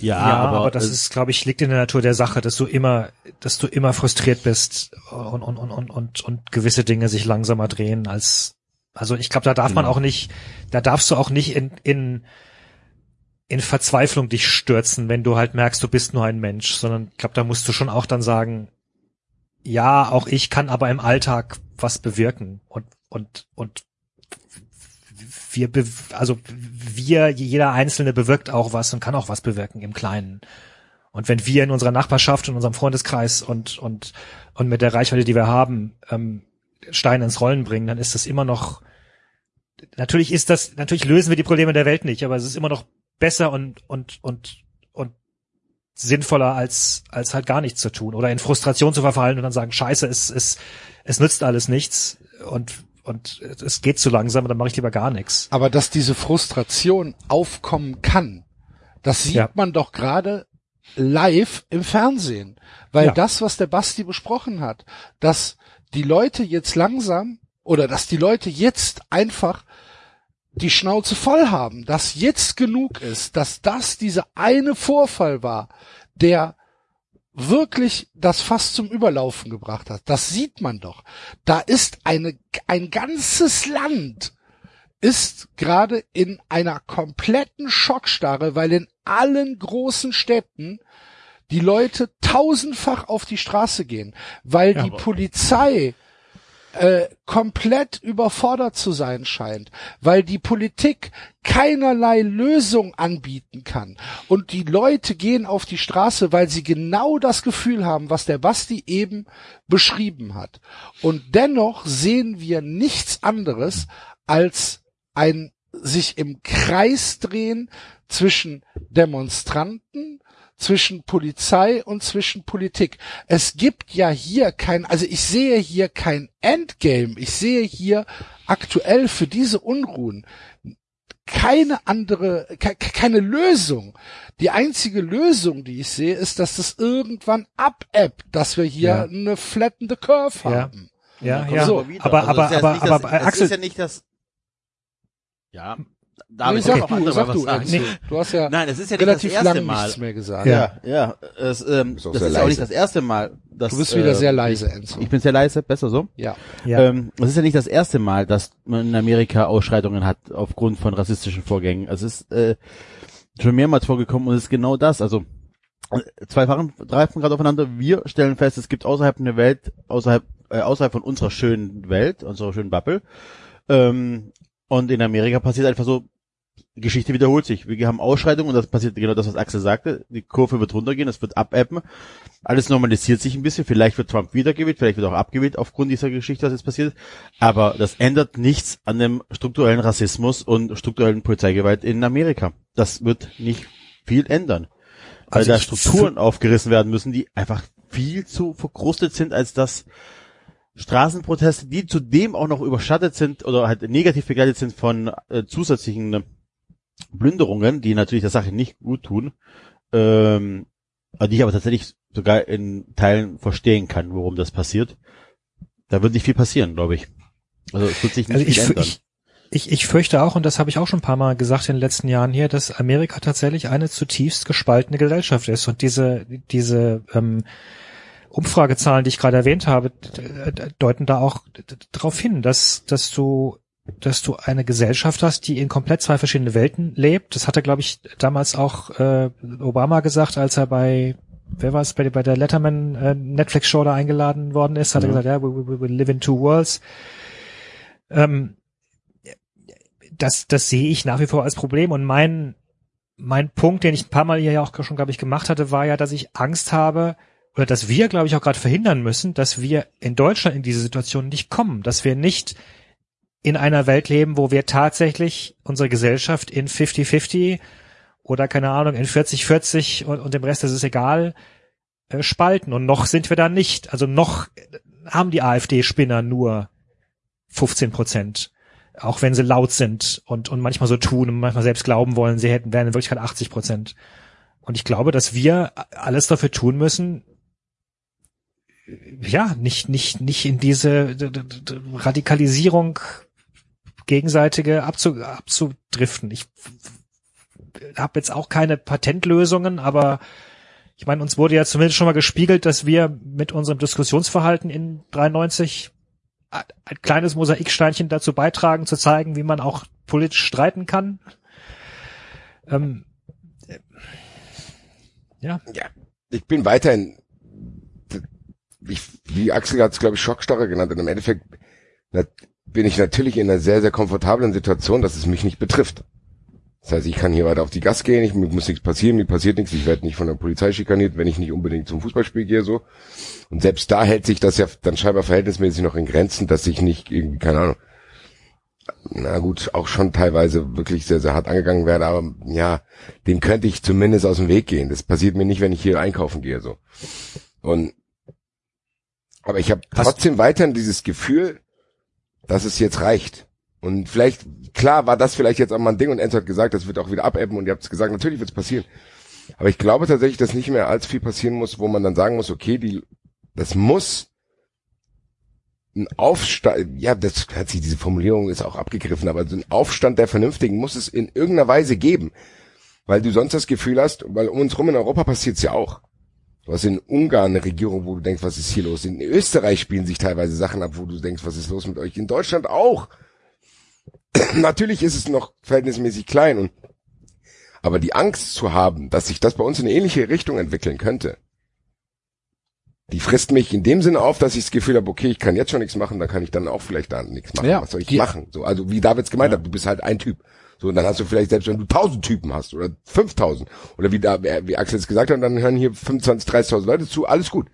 Ja, ja aber, aber, das ist, glaube ich, liegt in der Natur der Sache, dass du immer, dass du immer frustriert bist und, und, und, und, und, und gewisse Dinge sich langsamer drehen als, also ich glaube, da darf man mhm. auch nicht, da darfst du auch nicht in, in, in Verzweiflung dich stürzen, wenn du halt merkst, du bist nur ein Mensch, sondern ich glaube, da musst du schon auch dann sagen, ja, auch ich kann aber im Alltag was bewirken und und und wir, also wir, jeder Einzelne bewirkt auch was und kann auch was bewirken im Kleinen. Und wenn wir in unserer Nachbarschaft, in unserem Freundeskreis und und und mit der Reichweite, die wir haben, ähm, Steine ins Rollen bringen, dann ist das immer noch. Natürlich ist das, natürlich lösen wir die Probleme der Welt nicht, aber es ist immer noch besser und und und und sinnvoller als als halt gar nichts zu tun oder in Frustration zu verfallen und dann sagen Scheiße, es es es nützt alles nichts und und es geht zu langsam, dann mache ich lieber gar nichts. Aber dass diese Frustration aufkommen kann, das sieht ja. man doch gerade live im Fernsehen. Weil ja. das, was der Basti besprochen hat, dass die Leute jetzt langsam oder dass die Leute jetzt einfach die Schnauze voll haben, dass jetzt genug ist, dass das dieser eine Vorfall war, der wirklich das fast zum Überlaufen gebracht hat. Das sieht man doch. Da ist eine, ein ganzes Land ist gerade in einer kompletten Schockstarre, weil in allen großen Städten die Leute tausendfach auf die Straße gehen, weil ja, die Polizei äh, komplett überfordert zu sein scheint, weil die Politik keinerlei Lösung anbieten kann. Und die Leute gehen auf die Straße, weil sie genau das Gefühl haben, was der Basti eben beschrieben hat. Und dennoch sehen wir nichts anderes als ein sich im Kreis drehen zwischen Demonstranten, zwischen Polizei und zwischen Politik. Es gibt ja hier kein, also ich sehe hier kein Endgame. Ich sehe hier aktuell für diese Unruhen keine andere, keine Lösung. Die einzige Lösung, die ich sehe, ist, dass das irgendwann abebbt, dass wir hier ja. eine flattende Curve ja. haben. Ja, ja. So. Aber, aber, also aber, aber, aber, Axel, ist ja nicht das, ja, David, nee, sag okay. du, sag du, nee. du hast ja, Nein, es ist ja relativ nicht das erste Mal. nichts mehr gesagt. Ja, ja, es, ähm, ist das ist auch nicht das erste Mal. Dass, du bist wieder äh, sehr leise, Enzo. Ich bin sehr leise, besser so? Ja. ja. Ähm, es ist ja nicht das erste Mal, dass man in Amerika Ausschreitungen hat aufgrund von rassistischen Vorgängen. Es ist äh, schon mehrmals vorgekommen und es ist genau das. Also äh, zwei Fahren greifen gerade aufeinander. Wir stellen fest, es gibt außerhalb einer Welt, außerhalb, äh, außerhalb von unserer schönen Welt, unserer schönen Bubble. Ähm, und in Amerika passiert einfach so Geschichte wiederholt sich. Wir haben Ausschreitungen und das passiert genau das, was Axel sagte. Die Kurve wird runtergehen, es wird abappen. Alles normalisiert sich ein bisschen. Vielleicht wird Trump wiedergewählt, vielleicht wird auch abgewählt aufgrund dieser Geschichte, was jetzt passiert. Aber das ändert nichts an dem strukturellen Rassismus und strukturellen Polizeigewalt in Amerika. Das wird nicht viel ändern. Weil also da Strukturen aufgerissen werden müssen, die einfach viel zu verkrustet sind, als dass Straßenproteste, die zudem auch noch überschattet sind oder halt negativ begleitet sind von äh, zusätzlichen Plünderungen, die natürlich der Sache nicht gut tun, ähm, die ich aber tatsächlich sogar in Teilen verstehen kann, worum das passiert. Da wird nicht viel passieren, glaube ich. Also es wird sich nicht also ich, ändern. Ich, ich, ich fürchte auch, und das habe ich auch schon ein paar Mal gesagt in den letzten Jahren hier, dass Amerika tatsächlich eine zutiefst gespaltene Gesellschaft ist. Und diese, diese ähm, Umfragezahlen, die ich gerade erwähnt habe, deuten da auch darauf hin, dass, dass du dass du eine Gesellschaft hast, die in komplett zwei verschiedene Welten lebt. Das hatte, glaube ich, damals auch äh, Obama gesagt, als er bei wer war es bei, bei der Letterman äh, Netflix Show da eingeladen worden ist, hat ja. er gesagt, ja, we, we, we live in two worlds. Ähm, das, das sehe ich nach wie vor als Problem und mein mein Punkt, den ich ein paar Mal hier ja auch schon, glaube ich, gemacht hatte, war ja, dass ich Angst habe, oder dass wir, glaube ich, auch gerade verhindern müssen, dass wir in Deutschland in diese Situation nicht kommen, dass wir nicht in einer Welt leben, wo wir tatsächlich unsere Gesellschaft in 50-50 oder keine Ahnung, in 40-40 und, und dem Rest ist es egal, äh, spalten. Und noch sind wir da nicht. Also noch haben die AfD-Spinner nur 15 Prozent. Auch wenn sie laut sind und, und manchmal so tun und manchmal selbst glauben wollen, sie hätten, wären in Wirklichkeit 80 Prozent. Und ich glaube, dass wir alles dafür tun müssen, ja, nicht, nicht, nicht in diese Radikalisierung gegenseitige abzu, abzudriften. Ich habe jetzt auch keine Patentlösungen, aber ich meine, uns wurde ja zumindest schon mal gespiegelt, dass wir mit unserem Diskussionsverhalten in 93 ein kleines Mosaiksteinchen dazu beitragen, zu zeigen, wie man auch politisch streiten kann. Ähm, Ja. Ja. Ich bin weiterhin, ich, wie Axel hat es, glaube ich, Schockstarre genannt. Und im Endeffekt na, bin ich natürlich in einer sehr, sehr komfortablen Situation, dass es mich nicht betrifft. Das heißt, ich kann hier weiter auf die Gas gehen, ich, mir muss nichts passieren, mir passiert nichts, ich werde nicht von der Polizei schikaniert, wenn ich nicht unbedingt zum Fußballspiel gehe, so. Und selbst da hält sich das ja dann scheinbar verhältnismäßig noch in Grenzen, dass ich nicht irgendwie, keine Ahnung, na gut, auch schon teilweise wirklich sehr, sehr hart angegangen werde, aber ja, dem könnte ich zumindest aus dem Weg gehen. Das passiert mir nicht, wenn ich hier einkaufen gehe, so. Und, aber ich habe trotzdem weiterhin dieses Gefühl, dass es jetzt reicht. Und vielleicht, klar, war das vielleicht jetzt auch mal ein Ding und Enzo hat gesagt, das wird auch wieder abebben und ihr habt es gesagt, natürlich wird es passieren. Aber ich glaube tatsächlich, dass nicht mehr allzu viel passieren muss, wo man dann sagen muss, okay, die, das muss ein Aufstand, ja, das hat sich, diese Formulierung ist auch abgegriffen, aber so ein Aufstand der Vernünftigen muss es in irgendeiner Weise geben. Weil du sonst das Gefühl hast, weil um uns rum in Europa passiert's ja auch. Du hast in Ungarn eine Regierung, wo du denkst, was ist hier los? In Österreich spielen sich teilweise Sachen ab, wo du denkst, was ist los mit euch? In Deutschland auch. <clears throat> Natürlich ist es noch verhältnismäßig klein und aber die Angst zu haben, dass sich das bei uns in eine ähnliche Richtung entwickeln könnte, die frisst mich in dem Sinne auf, dass ich das Gefühl habe, okay, ich kann jetzt schon nichts machen, dann kann ich dann auch vielleicht da nichts machen. Ja, Was soll ich machen? So, also wie Davids gemeint hat, du bist halt ein Typ. So, und dann hast du vielleicht, selbst wenn du tausend Typen hast oder 5000 oder wie da, wie Axel jetzt gesagt hat, dann hören hier 25, 30.000 Leute zu, alles gut.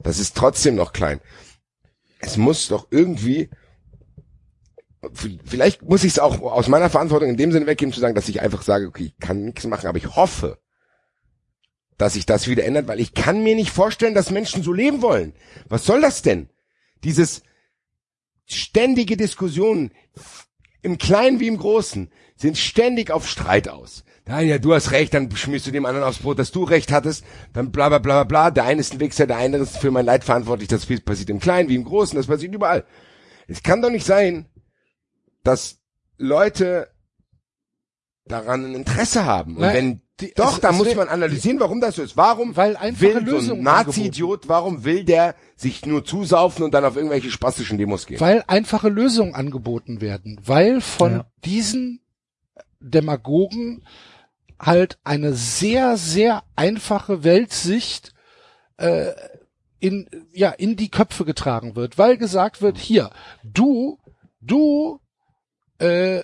Das ist trotzdem noch klein. Es muss doch irgendwie, vielleicht muss ich es auch aus meiner Verantwortung in dem Sinne weggeben, zu sagen, dass ich einfach sage, okay, ich kann nichts machen, aber ich hoffe, dass sich das wieder ändert, weil ich kann mir nicht vorstellen, dass Menschen so leben wollen. Was soll das denn? Dieses ständige Diskussionen im Kleinen wie im Großen sind ständig auf Streit aus. Ja, ja, du hast recht, dann schmierst du dem anderen aufs Brot, dass du recht hattest, dann bla bla bla bla bla. Der eine ist ein Wichser, der andere ist für mein Leid verantwortlich. Das passiert im Kleinen wie im Großen, das passiert überall. Es kann doch nicht sein, dass Leute daran ein Interesse haben. Und Nein, wenn die- doch, es- da es muss man analysieren, warum das so ist. Warum Weil einfache will so ein Lösungen Nazi-Idiot, warum will der sich nur zusaufen und dann auf irgendwelche spastischen Demos gehen? Weil einfache Lösungen angeboten werden, weil von Ja. diesen Demagogen halt eine sehr, sehr einfache Weltsicht äh, in, ja, in die Köpfe getragen wird, weil gesagt wird, hier, du, du, äh,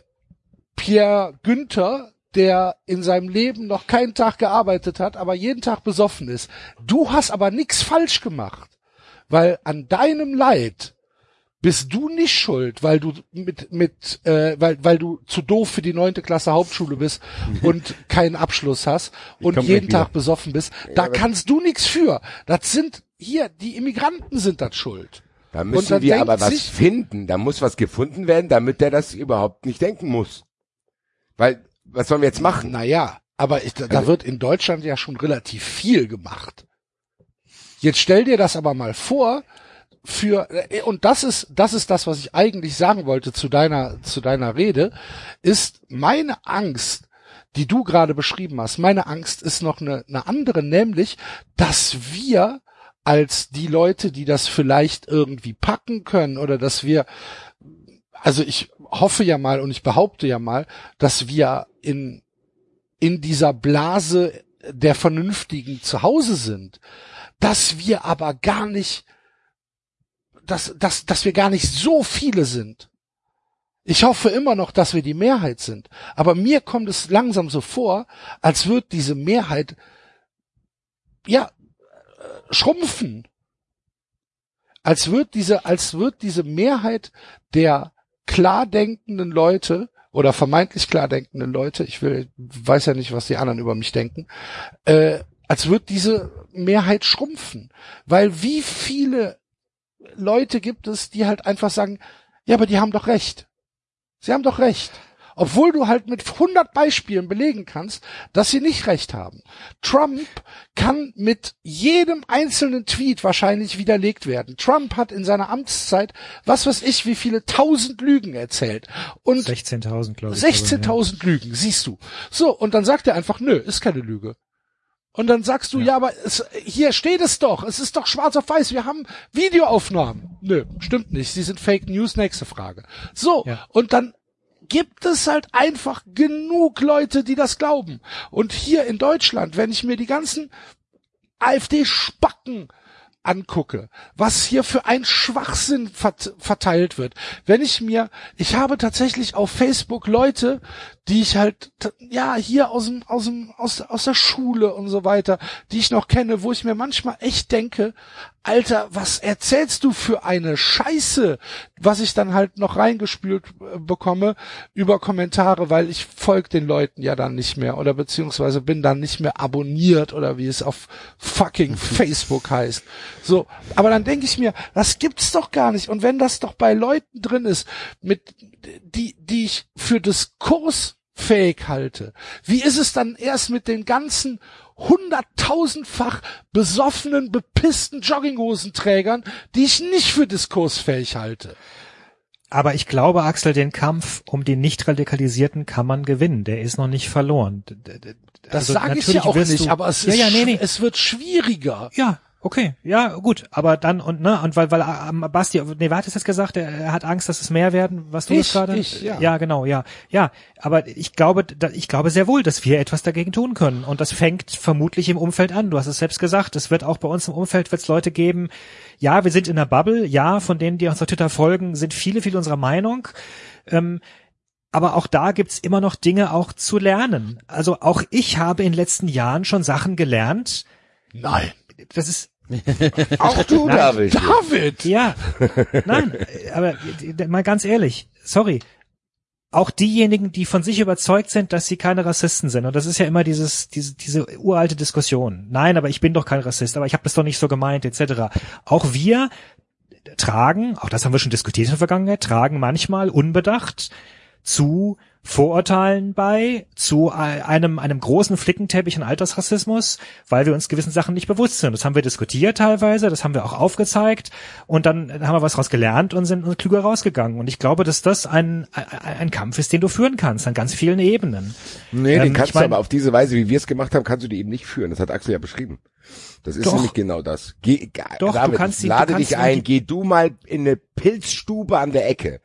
Pierre Günther, der in seinem Leben noch keinen Tag gearbeitet hat, aber jeden Tag besoffen ist, du hast aber nichts falsch gemacht, weil an deinem Leid bist du nicht schuld, weil du mit mit äh, weil weil du zu doof für die neunte Klasse Hauptschule bist und <laughs> keinen Abschluss hast und jeden Tag besoffen bist. Da kannst du nichts für. Das sind hier die Immigranten sind das schuld. Da müssen wir aber was finden. Da muss was gefunden werden, damit der das überhaupt nicht denken muss. Weil, was sollen wir jetzt machen? Naja, aber ich, da Also- wird in Deutschland ja schon relativ viel gemacht. Jetzt stell dir das aber mal vor, für, äh, und das ist, das ist das, was ich eigentlich sagen wollte zu deiner, zu deiner Rede, ist meine Angst, die du gerade beschrieben hast. Meine Angst ist noch eine, eine andere, nämlich, dass wir als die Leute, die das vielleicht irgendwie packen können oder dass wir, also ich hoffe ja mal und ich behaupte ja mal, dass wir in, in dieser Blase der Vernünftigen zu Hause sind, dass wir aber gar nicht, dass, dass, dass wir gar nicht so viele sind. Ich hoffe immer noch, dass wir die Mehrheit sind. Aber mir kommt es langsam so vor, als wird diese Mehrheit, ja, schrumpfen. Als wird diese, als wird diese Mehrheit der klar denkenden Leute oder vermeintlich klar denkenden Leute, ich will, weiß ja nicht, was die anderen über mich denken, äh, als wird diese Mehrheit schrumpfen. Weil wie viele Leute gibt es, die halt einfach sagen, ja, aber die haben doch recht. Sie haben doch recht. Obwohl du halt mit 100 Beispielen belegen kannst, dass sie nicht recht haben. Trump kann mit jedem einzelnen Tweet wahrscheinlich widerlegt werden. Trump hat in seiner Amtszeit, was weiß ich, wie viele tausend Lügen erzählt. Und 16.000, glaube ich. 16.000 Lügen, siehst du. So, und dann sagt er einfach, nö, ist keine Lüge. Und dann sagst du, ja, aber es, hier steht es doch, es ist doch schwarz auf weiß, wir haben Videoaufnahmen. Nö, stimmt nicht, sie sind Fake News, nächste Frage. So, Ja. und dann gibt es halt einfach genug Leute, die das glauben. Und hier in Deutschland, wenn ich mir die ganzen AfD-Spacken angucke, was hier für ein Schwachsinn vert verteilt wird. Wenn ich mir, ich habe tatsächlich auf Facebook Leute, die ich halt, ja, hier aus dem, aus dem, aus, aus der Schule und so weiter, die ich noch kenne, wo ich mir manchmal echt denke, Alter, was erzählst du für eine Scheiße, was ich dann halt noch reingespült äh, bekomme über Kommentare, weil ich folge den Leuten ja dann nicht mehr oder beziehungsweise bin dann nicht mehr abonniert oder wie es auf fucking Facebook heißt. So, aber dann denke ich mir, das gibt's doch gar nicht. Und wenn das doch bei Leuten drin ist, mit die, die ich für diskursfähig halte, wie ist es dann erst mit den ganzen hunderttausendfach besoffenen, bepissten Jogginghosenträgern, die ich nicht für diskursfähig halte. Aber ich glaube, Axel, den Kampf um die nicht radikalisierten kann man gewinnen. Der ist noch nicht verloren. Das also, sage ich ja auch nicht, aber es, ja, ist, ja, nee, nee. es wird schwieriger. Ja, Okay, ja, gut, aber dann und ne und weil weil ähm, Basti, nee, wer hat es jetzt gesagt? Er, er hat Angst, dass es mehr werden. Was du ich, gerade? Ich, ja. ja, genau, ja, ja. Aber ich glaube, da, ich glaube sehr wohl, dass wir etwas dagegen tun können und das fängt vermutlich im Umfeld an. Du hast es selbst gesagt. Es wird auch bei uns im Umfeld wird es Leute geben. Ja, wir sind in der Bubble. Ja, von denen, die uns auf Twitter folgen, sind viele, viele unserer Meinung. Ähm, aber auch da gibt's immer noch Dinge auch zu lernen. Also auch ich habe in den letzten Jahren schon Sachen gelernt. Nein. Das ist <laughs> Auch du, Nein, David. David! Ja, nein, aber mal ganz ehrlich, sorry. Auch diejenigen, die von sich überzeugt sind, dass sie keine Rassisten sind, und das ist ja immer dieses, diese, diese uralte Diskussion. Nein, aber ich bin doch kein Rassist, aber ich habe das doch nicht so gemeint, etc. Auch wir tragen, auch das haben wir schon diskutiert in der Vergangenheit, tragen manchmal unbedacht zu Vorurteilen bei, zu einem, einem großen Flickenteppich an Altersrassismus, weil wir uns gewissen Sachen nicht bewusst sind. Das haben wir diskutiert teilweise, das haben wir auch aufgezeigt und dann haben wir was daraus gelernt und sind klüger rausgegangen. Und ich glaube, dass das ein, ein Kampf ist, den du führen kannst, an ganz vielen Ebenen. Nee, ähm, den kannst mein, du aber auf diese Weise, wie wir es gemacht haben, kannst du die eben nicht führen. Das hat Axel ja beschrieben. Das ist Doch. nämlich genau das. Geh, Doch, David, du kannst die, lade du kannst dich ein, geh du mal in eine Pilzstube an der Ecke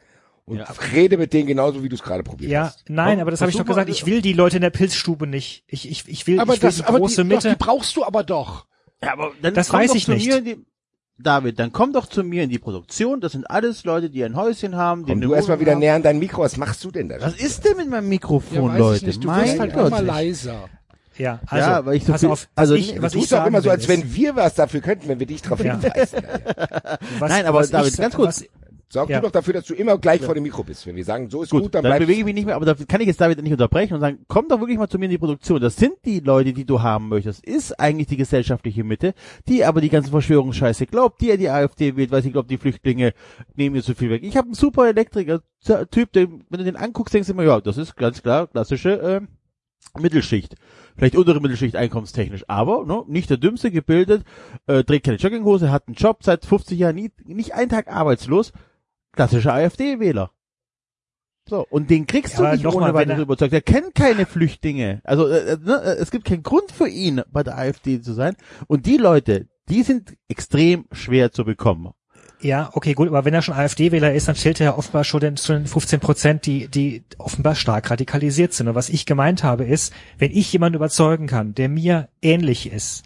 und ja. rede mit denen genauso, wie du es gerade probiert ja, hast. Ja, nein, aber das habe ich doch gesagt. Ich will die Leute in der Pilzstube nicht. Ich, ich, ich will, aber ich will das, die große aber die, Mitte. Doch, die brauchst du aber doch. Ja, aber dann das komm weiß doch ich zu nicht. Mir in die, David, dann komm doch zu mir in die Produktion. Das sind alles Leute, die ein Häuschen haben. Die Komm du erstmal wieder haben. näher an dein Mikro. Was machst du denn da? Was ist denn mit meinem Mikrofon, Ja, Leute? ich nicht. Du mein wirst halt Gott. immer leiser. Ja, also, Ja, weil ich so pass viel- auf, also ich, nicht- was du ich sagen immer so, als ist- wenn wir was dafür könnten, wenn wir dich darauf Ja. hinweisen. <laughs> was, Nein, aber was David, ich, ganz kurz. Was, Sorg Ja. du doch dafür, dass du immer gleich vor dem Mikro bist. Wenn wir sagen, so ist gut, Gut, dann, dann, bleibst bewege ich mich nicht mehr, aber da kann ich jetzt David nicht unterbrechen und sagen, komm doch wirklich mal zu mir in die Produktion. Das sind die Leute, die du haben möchtest. Ist eigentlich die gesellschaftliche Mitte, die aber die ganzen Verschwörungsscheiße glaubt, die ja die AfD wählt, weil sie glaubt, die Flüchtlinge nehmen ihr zu viel weg. Ich habe einen super Elektriker-Typ, den, wenn du den anguckst, denkst du immer, ja, das ist ganz klar klassische äh, Mittelschicht. Vielleicht untere Mittelschicht einkommenstechnisch, aber ne, nicht der dümmste, gebildet, äh, trägt keine Jogginghose, hat einen Job seit 50 Jahren, nie, nicht einen Tag arbeitslos, klassischer AfD-Wähler. So, und den kriegst Ja, du nicht ohne weiteres er- überzeugt. Er kennt keine Flüchtlinge. Also äh, ne, äh, es gibt keinen Grund für ihn, bei der AfD zu sein. Und die Leute, die sind extrem schwer zu bekommen. Ja, okay, gut, aber wenn er schon AfD-Wähler ist, dann stellt er ja offenbar schon den, schon den 15 Prozent, die, die offenbar stark radikalisiert sind. Und was ich gemeint habe, ist, wenn ich jemanden überzeugen kann, der mir ähnlich ist,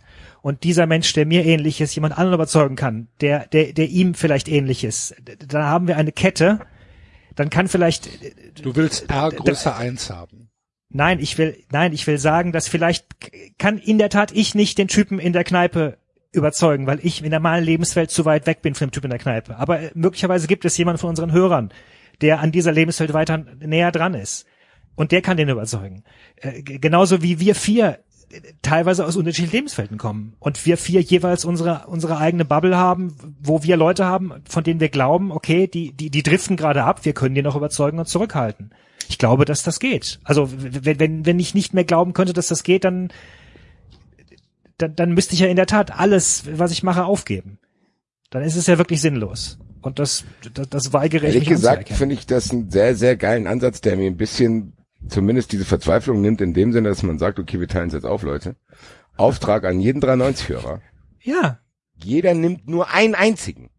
und dieser Mensch, der mir ähnlich ist, jemand anderen überzeugen kann, der, der, der ihm vielleicht ähnlich ist, dann haben wir eine Kette, dann kann vielleicht, Du willst R größer eins haben. nein, ich will, nein, ich will sagen, dass vielleicht kann in der Tat ich nicht den Typen in der Kneipe überzeugen, weil ich in der normalen Lebenswelt zu weit weg bin von dem Typ in der Kneipe. Aber äh, möglicherweise gibt es jemanden von unseren Hörern, der an dieser Lebenswelt weiter näher dran ist. Und der kann den überzeugen. Äh, genauso wie wir vier äh, teilweise aus unterschiedlichen Lebenswelten kommen. Und wir vier jeweils unsere, unsere eigene Bubble haben, wo wir Leute haben, von denen wir glauben, okay, die, die, die driften gerade ab, wir können die noch überzeugen und zurückhalten. Ich glaube, dass das geht. Also wenn, wenn, wenn ich nicht mehr glauben könnte, dass das geht, dann, dann, dann müsste ich ja in der Tat alles, was ich mache, aufgeben. Dann ist es ja wirklich sinnlos. Und das, das, das weigere ich Ehrlich mich gesagt finde ich das einen sehr, sehr geilen Ansatz, der mir ein bisschen zumindest diese Verzweiflung nimmt, in dem Sinne, dass man sagt, okay, wir teilen es jetzt auf, Leute. Auftrag an jeden 93-Hörer. Ja, Jeder nimmt nur einen einzigen.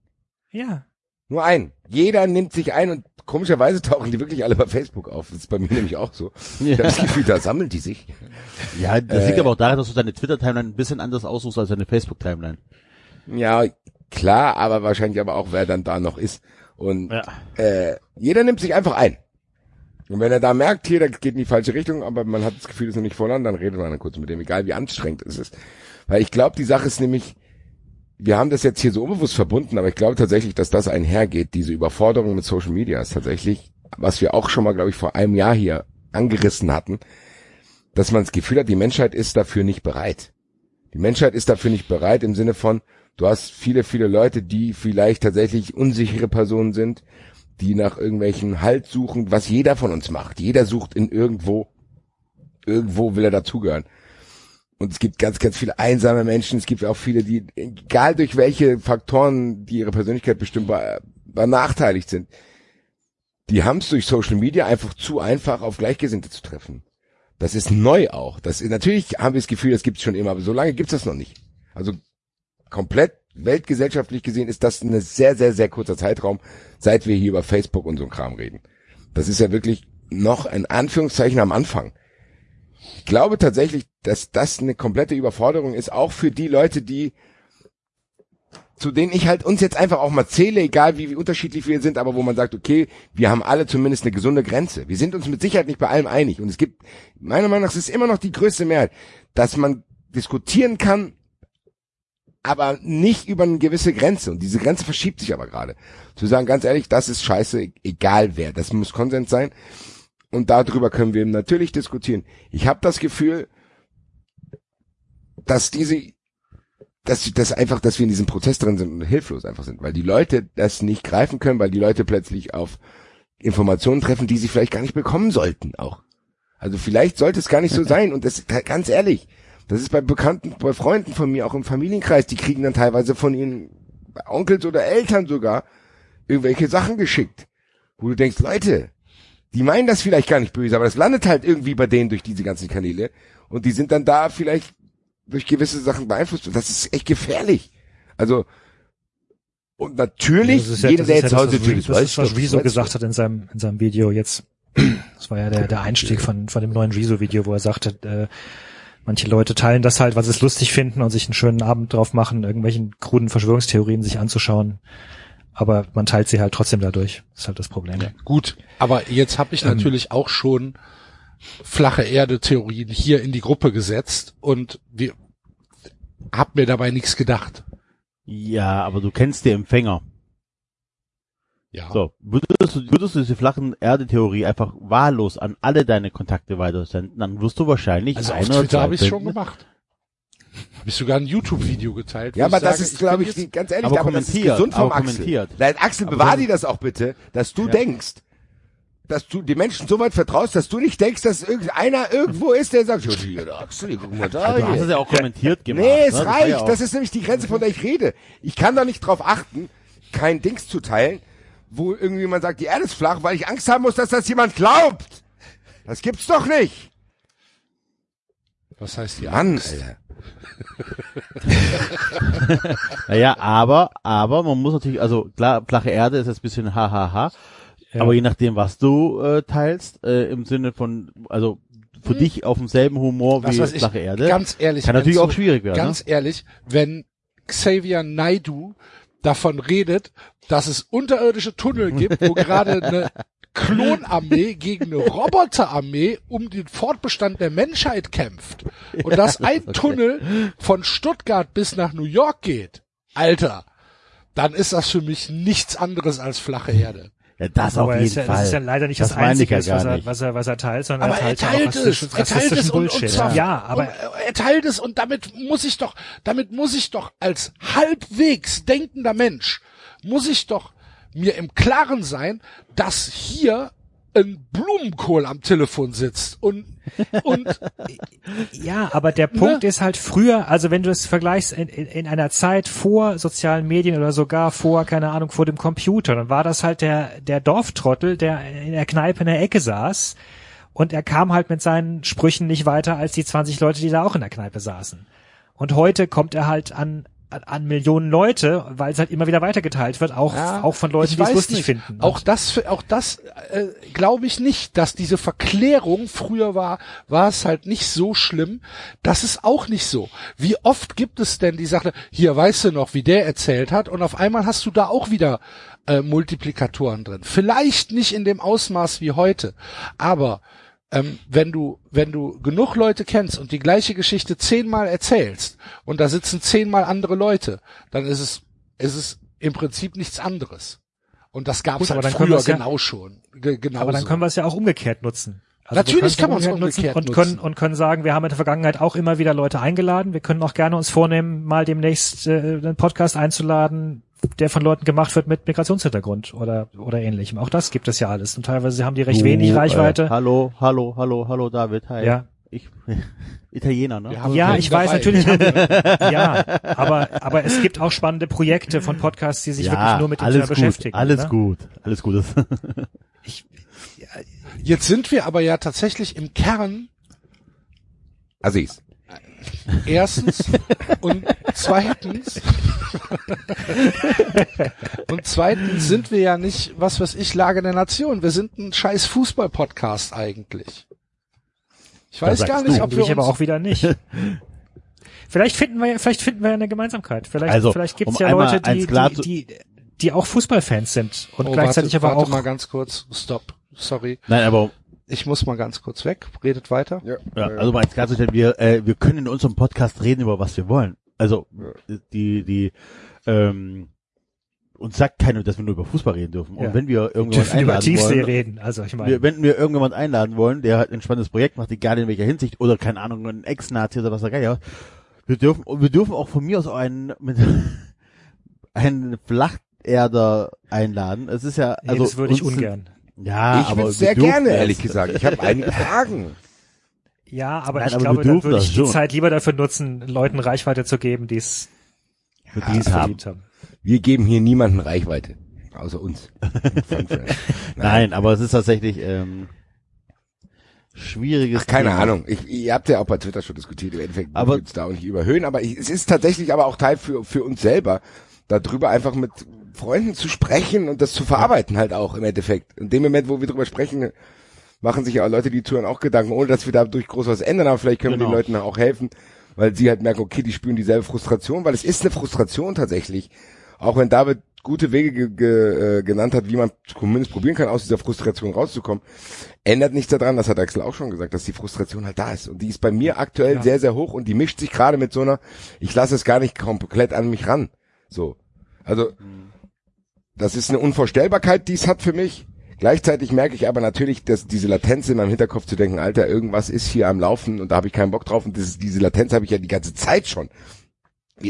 ja. Nur einen. Jeder nimmt sich ein und komischerweise tauchen die wirklich alle bei Facebook auf. Das ist bei mir nämlich auch so. Ich habe das Gefühl, da sammeln die sich. Ja, das liegt Äh, aber auch daran, dass du deine Twitter-Timeline ein bisschen anders aussuchst als deine Facebook-Timeline. Ja, klar, aber wahrscheinlich aber auch, wer dann da noch ist. Und Ja. äh, jeder nimmt sich einfach ein. Und wenn er da merkt, hier, das geht in die falsche Richtung, aber man hat das Gefühl, das ist noch nicht voran, dann redet man dann kurz mit dem, egal wie anstrengend es ist. Weil ich glaube, die Sache ist nämlich, wir haben das jetzt hier so unbewusst verbunden, aber ich glaube tatsächlich, dass das einhergeht, diese Überforderung mit Social Media ist tatsächlich, was wir auch schon mal, glaube ich, vor einem Jahr hier angerissen hatten, dass man das Gefühl hat, die Menschheit ist dafür nicht bereit. Die Menschheit ist dafür nicht bereit im Sinne von, du hast viele, viele Leute, die vielleicht tatsächlich unsichere Personen sind, die nach irgendwelchen Halt suchen, was jeder von uns macht. Jeder sucht in irgendwo, irgendwo will er dazugehören. Und es gibt ganz, ganz viele einsame Menschen. Es gibt auch viele, die, egal durch welche Faktoren, die ihre Persönlichkeit bestimmt be- benachteiligt sind, die haben es durch Social Media einfach zu einfach auf Gleichgesinnte zu treffen. Das ist neu auch. Das ist, natürlich haben wir das Gefühl, das gibt es schon immer, aber so lange gibt es das noch nicht. Also komplett weltgesellschaftlich gesehen ist das ein sehr, sehr, sehr kurzer Zeitraum, seit wir hier über Facebook und so ein Kram reden. Das ist ja wirklich noch ein Anführungszeichen am Anfang. Ich glaube tatsächlich, dass das eine komplette Überforderung ist, auch für die Leute, die zu denen ich halt uns jetzt einfach auch mal zähle, egal wie, wie unterschiedlich wir sind, aber wo man sagt, okay, wir haben alle zumindest eine gesunde Grenze. Wir sind uns mit Sicherheit nicht bei allem einig. Und es gibt, meiner Meinung nach, es ist immer noch die größte Mehrheit, dass man diskutieren kann, aber nicht über eine gewisse Grenze. Und diese Grenze verschiebt sich aber gerade. Zu sagen, ganz ehrlich, das ist scheiße, egal wer. Das muss Konsens sein. Und darüber können wir natürlich diskutieren. Ich habe das Gefühl, dass diese, dass, dass einfach, dass wir in diesem Prozess drin sind und hilflos einfach sind, weil die Leute das nicht greifen können, weil die Leute plötzlich auf Informationen treffen, die sie vielleicht gar nicht bekommen sollten auch. Also vielleicht sollte es gar nicht so <laughs> sein und das ganz ehrlich, das ist bei Bekannten, bei Freunden von mir, auch im Familienkreis, die kriegen dann teilweise von ihren Onkels oder Eltern sogar irgendwelche Sachen geschickt, wo du denkst, Leute, die meinen das vielleicht gar nicht böse, aber das landet halt irgendwie bei denen durch diese ganzen Kanäle und die sind dann da vielleicht durch gewisse Sachen beeinflusst und das ist echt gefährlich. Also und natürlich, Das ist ja- jeder, der jetzt ja was, will, das ist, was Rezo weiß gesagt hat in seinem, in seinem Video jetzt. Das war ja der, der Einstieg von, von dem neuen Rezo-Video, wo er sagte, äh, manche Leute teilen das halt, weil sie es lustig finden und sich einen schönen Abend drauf machen, irgendwelchen kruden Verschwörungstheorien sich anzuschauen. Aber man teilt sie halt trotzdem dadurch. Das ist halt das Problem. Gut, aber jetzt habe ich Ähm. natürlich auch schon flache Erde-Theorien hier in die Gruppe gesetzt und wir hab mir dabei nichts gedacht. Ja, aber du kennst die Empfänger. Ja. So, würdest du, würdest du diese flachen Erde-Theorie einfach wahllos an alle deine Kontakte weitersenden, dann wirst du wahrscheinlich Also auf ein oder Twitter habe ich schon gemacht. Habe ich sogar ein YouTube-Video geteilt. Ja, aber das sage, ist, glaube ich, jetzt- die, ganz ehrlich, Aber aber das ist gesund vom aber Axel. kommentiert. Nein, Axel, Aber bewahr dir das auch bitte, dass du denkst, dass du den Menschen so weit vertraust, dass du nicht denkst, dass irgendeiner irgendwo ist, der sagt, ja, der Axel, guck mal da. Du hast es ja auch kommentiert gemacht. Nee, es ne? Das war reicht. ja auch- das ist nämlich die Grenze, von der ich rede. Ich kann doch nicht drauf achten, kein Dings zu teilen, wo irgendwie man sagt, die Erde ist flach, weil ich Angst haben muss, dass das jemand glaubt. Das gibt's doch nicht. Was heißt die Mann, Angst? Alter. <laughs> Naja, aber, aber man muss natürlich, also klar, flache Erde ist jetzt ein bisschen hahaha, Ja. aber je nachdem, was du äh, teilst, äh, im Sinne von, also für dich auf demselben Humor Was wie ich, flache Erde, ganz ehrlich. kann natürlich so- auch schwierig werden. Ganz ehrlich, wenn Xavier Naidu davon redet, dass es unterirdische Tunnel gibt, wo gerade eine <laughs> Klonarmee gegen eine Roboterarmee um den Fortbestand der Menschheit kämpft. Und dass ein Tunnel von Stuttgart bis nach New York geht, Alter, dann ist das für mich nichts anderes als flache Erde. Ja, das Aber auf jeden ist ja, Fall. das ist ja leider nicht das, ich Einzige, ja was, er, was, er, was er teilt, sondern Aber er er teilt ja teilt auch es, er teilt es und, und Bullshit. zwar, ja, aber und er teilt es und damit muss ich doch, damit muss ich doch als halbwegs denkender Mensch, muss ich doch mir im Klaren sein, dass hier ein Blumenkohl am Telefon sitzt. Und, und, <laughs> Ja, aber der Punkt ist halt früher, also wenn du es vergleichst in, in, in einer Zeit vor sozialen Medien oder sogar vor, keine Ahnung, vor dem Computer, dann war das halt der, der Dorftrottel, der in der Kneipe in der Ecke saß. Und er kam halt mit seinen Sprüchen nicht weiter als die 20 Leute, die da auch in der Kneipe saßen. Und heute kommt er halt an an, Millionen Leute, weil es halt immer wieder weitergeteilt wird, auch Ja, auch von Leuten, die es lustig nicht. finden. Auch das, auch das äh, glaube ich nicht, dass diese Verklärung früher war, war es halt nicht so schlimm. Das ist auch nicht so. Wie oft gibt es denn die Sache, hier weißt du noch, wie der erzählt hat, und auf einmal hast du da auch wieder äh, Multiplikatoren drin. Vielleicht nicht in dem Ausmaß wie heute, aber ähm, wenn du, wenn du genug Leute kennst und die gleiche Geschichte zehnmal erzählst und da sitzen zehnmal andere Leute, dann ist es, ist es im Prinzip nichts anderes. Und das gab es halt dann früher wir's ja- genau schon. Ge genau Aber dann können wir es ja auch umgekehrt nutzen. Also Natürlich kann man's umgekehrt umgekehrt und nutzen. können und können sagen, wir haben in der Vergangenheit auch immer wieder Leute eingeladen. Wir können auch gerne uns vornehmen, mal demnächst äh, einen Podcast einzuladen, der von Leuten gemacht wird mit Migrationshintergrund oder oder ähnlichem. Auch das gibt es ja alles. Und teilweise haben die recht wenig Du, Reichweite. Äh, hallo, hallo, hallo, hallo David, hi. Ja. Ich, <laughs> Italiener, ne? Ja, ich weiß natürlich. <laughs> Haben wir, ja, aber aber es gibt auch spannende Projekte von Podcasts, die sich wirklich nur mit dem alles Thema gut, beschäftigen. Alles ne? gut, alles gut. <laughs> Jetzt sind wir aber ja tatsächlich im Kern Assis. Erstens und zweitens und zweitens sind wir ja nicht, was weiß ich, Lage der Nation. Wir sind ein scheiß Fußball-Podcast eigentlich. Ich weiß gar nicht, du. ob wir Eigentlich uns, aber auch wieder nicht. <laughs> Vielleicht finden wir, ja- vielleicht finden wir eine Gemeinsamkeit. Vielleicht, Also, vielleicht gibt es um ja Leute, die, die, die, die auch Fußballfans sind und oh, gleichzeitig warte, aber warte auch. mal ganz kurz, stopp, sorry. Nein, aber Ich muss mal ganz kurz weg, redet weiter. Ja, ja, also mal eins klarzustellen, wir, äh, wir können in unserem Podcast reden über was wir wollen. Also die, die, ähm, uns sagt keiner, dass wir nur über Fußball reden dürfen. Und Ja. wenn wir irgendjemand dürfen über einladen Tiefsee wollen, reden. Also ich meine, wenn wir irgendjemand einladen wollen, der halt ein spannendes Projekt macht, egal in welcher Hinsicht, oder keine Ahnung, ein Ex-Nazi oder was da geil wir dürfen, und wir dürfen auch von mir aus auch einen, mit, <laughs> einen Flacherder einladen. Es ist ja, nee, also. das würde ich ungern. Ja, ich aber würde wir sehr gerne, ehrlich gesagt. Ich habe einige Fragen. Ja, aber Nein, ich aber glaube, wir dann würde ich die schon. Zeit lieber dafür nutzen, Leuten Reichweite zu geben, die es es haben. haben. Wir geben hier niemanden Reichweite. Außer uns. <laughs> Nein, aber es ist tatsächlich, ähm, schwieriges Ach, keine Thema. Ahnung. Ich, ihr habt ja auch bei Twitter schon diskutiert. Im Endeffekt Aber- aber, uns da auch nicht überhöhen. Aber ich, es ist tatsächlich aber auch Teil für, für uns selber, darüber einfach mit Freunden zu sprechen und das zu verarbeiten halt auch im Endeffekt. In dem Moment, wo wir drüber sprechen, machen sich ja auch Leute, die zuhören, auch Gedanken, ohne dass wir dadurch groß was ändern. Aber vielleicht können wir Genau. den Leuten dann auch helfen, weil sie halt merken, okay, die spüren dieselbe Frustration, weil es ist eine Frustration tatsächlich. Auch wenn David gute Wege ge ge äh, genannt hat, wie man zumindest probieren kann, aus dieser Frustration rauszukommen, ändert nichts daran, das hat Axel auch schon gesagt, dass die Frustration halt da ist. Und die ist bei mir aktuell Ja. sehr, sehr hoch und die mischt sich gerade mit so einer, ich lasse es gar nicht komplett an mich ran. So. Also, das ist eine Unvorstellbarkeit, die es hat für mich. Gleichzeitig merke ich aber natürlich, dass diese Latenz in meinem Hinterkopf zu denken, Alter, irgendwas ist hier am Laufen und da habe ich keinen Bock drauf und das, diese Latenz habe ich ja die ganze Zeit schon.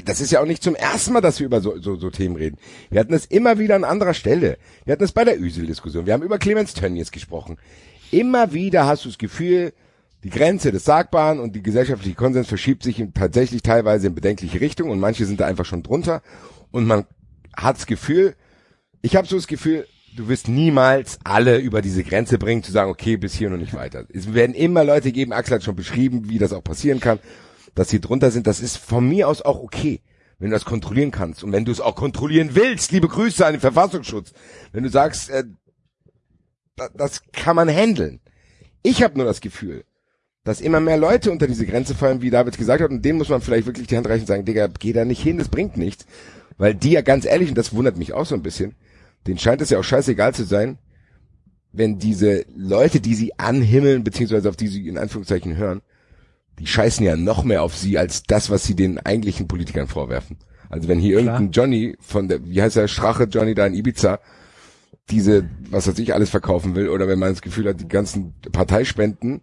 Das ist ja auch nicht zum ersten Mal, dass wir über so, so, so Themen reden. Wir hatten es immer wieder an anderer Stelle. Wir hatten es bei der Üsel-Diskussion. Wir haben über Clemens Tönnies gesprochen. Immer wieder hast du das Gefühl, die Grenze des Sagbaren und die gesellschaftliche Konsens verschiebt sich tatsächlich teilweise in bedenkliche Richtung und manche sind da einfach schon drunter und man hat das Gefühl, ich habe so das Gefühl, du wirst niemals alle über diese Grenze bringen, zu sagen, okay, bis hier und nicht weiter. Es werden immer Leute geben, Axel hat schon beschrieben, wie das auch passieren kann, dass sie drunter sind. Das ist von mir aus auch okay, wenn du das kontrollieren kannst. Und wenn du es auch kontrollieren willst, liebe Grüße an den Verfassungsschutz, wenn du sagst, äh, da, das kann man handeln. Ich habe nur das Gefühl, dass immer mehr Leute unter diese Grenze fallen, wie David gesagt hat, und denen muss man vielleicht wirklich die Hand reichen und sagen, Digga, geh da nicht hin, das bringt nichts. Weil die ja ganz ehrlich, und das wundert mich auch so ein bisschen, denen scheint es ja auch scheißegal zu sein, wenn diese Leute, die sie anhimmeln, beziehungsweise auf die sie in Anführungszeichen hören, die scheißen ja noch mehr auf sie als das, was sie den eigentlichen Politikern vorwerfen. Also wenn hier Klar. irgendein Johnny von der, wie heißt der, Strache Johnny da in Ibiza, diese, was weiß ich, alles verkaufen will, oder wenn man das Gefühl hat, die ganzen Parteispenden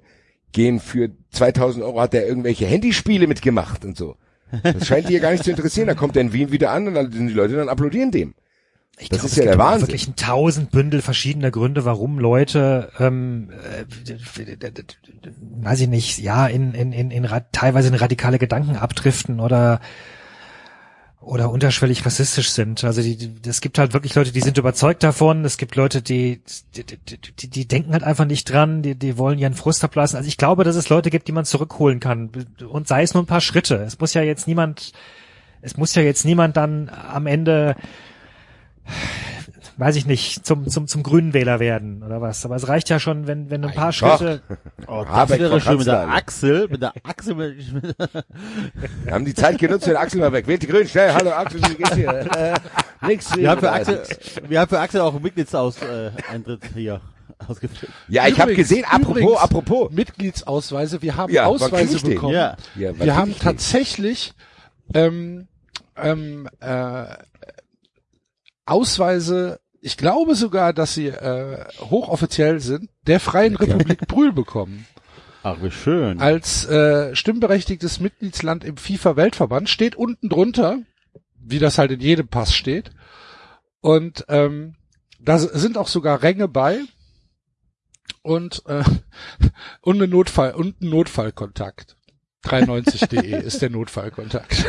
gehen für 2000 Euro, hat er irgendwelche Handyspiele mitgemacht und so. Das scheint die ja gar nicht zu interessieren. Da kommt er in Wien wieder an und dann sind die Leute dann applaudieren dem. Ich Das glaub, ist es ja gibt der Wahnsinn. wirklich ein tausend Bündel verschiedener Gründe, warum Leute, ähm, äh, weiß ich nicht, ja, in, in, in, in teilweise in radikale Gedanken abdriften oder oder unterschwellig rassistisch sind. Also die, die, es gibt halt wirklich Leute, die sind überzeugt davon. Es gibt Leute, die, die, die, die, die denken halt einfach nicht dran. Die, die wollen ihren Frust ablassen. Also ich glaube, dass es Leute gibt, die man zurückholen kann. Und sei es nur ein paar Schritte. Es muss ja jetzt niemand es muss ja jetzt niemand dann am Ende weiß ich nicht, zum, zum, zum grünen Wähler werden oder was. Aber es reicht ja schon, wenn, wenn ein paar Doch. Schritte. <laughs> Oh, das Habeck wäre von schön mit der. Axel, mit der Axel, mit, Wir haben die Zeit genutzt, den Axel mal weg. Wählt die Grünen, schnell. Hallo Axel, wie geht's dir? Äh, nix. wir haben für Axel, wir haben für Axel auch einen Mitgliedsaus, äh, Eintritt hier ausgefüllt. Ja, ich habe gesehen, apropos, übrigens, apropos. Mitgliedsausweise, wir haben Ja, Ausweise bekommen. Ja. Ja, Wir haben tatsächlich ähm, ähm, äh, Ausweise, ich glaube sogar, dass sie äh, hochoffiziell sind, der Freien Republik Brühl bekommen. Ach, wie schön. Als äh, stimmberechtigtes Mitgliedsland im FIFA-Weltverband steht unten drunter, wie das halt in jedem Pass steht. Und ähm, da sind auch sogar Ränge bei und äh, <laughs> und eine Notfall und ein Notfallkontakt. <laughs> 93.de ist der Notfallkontakt.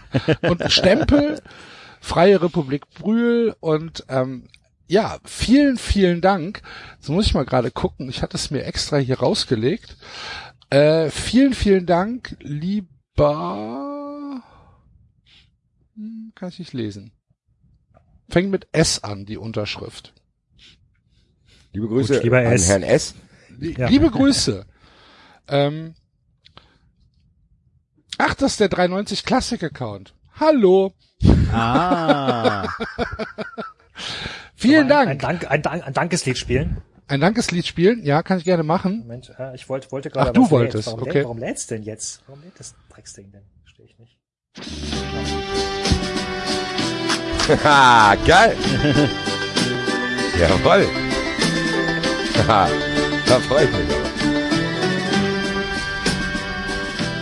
<laughs> und ein Stempel Freie Republik Brühl und ähm, ja, vielen, vielen Dank. Jetzt muss ich mal gerade gucken. Ich hatte es mir extra hier rausgelegt. Äh, vielen, vielen Dank, lieber. Hm, kann ich nicht lesen. Fängt mit S an, die Unterschrift. Liebe Grüße Gut, lieber an S. Herrn S. Ja. Liebe Grüße. ähm, ach, das ist der 390 Classic Account. Hallo. Ah. <laughs> Vielen Dank. ein, Dank, ein, Dank, ein Dankeslied spielen. Ein Dankeslied spielen? Ja, kann ich gerne machen. Moment, äh, ich wollte, wollte gerade. Ach, du wolltest, Warum, okay. warum lädt's denn jetzt? Warum lädt das Drecksding denn? Verstehe ich nicht. Haha, geil. <laughs> Jawoll. Haha, da freue ich mich aber.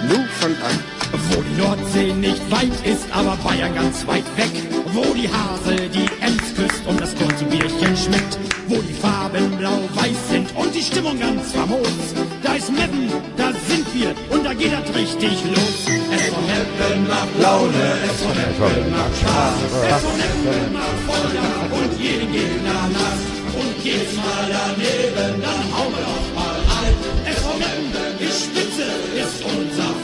Nu von an. Wo die Nordsee nicht weit ist, aber Bayern ganz weit weg. Wo die Hasel die Ems küsst und das Korn zu Bierchen schmeckt. Wo die Farben blau-weiß sind und die Stimmung ganz famos. Da ist Meppen, da sind wir und da geht das richtig los. Es von Meppen macht Laune, es von Meppen macht Spaß. Es von Meppen macht Feuer und jeden Gegner nass. Und jedes Mal daneben, dann hauen wir doch mal ein. Es von Meppen, die Spitze ist unser.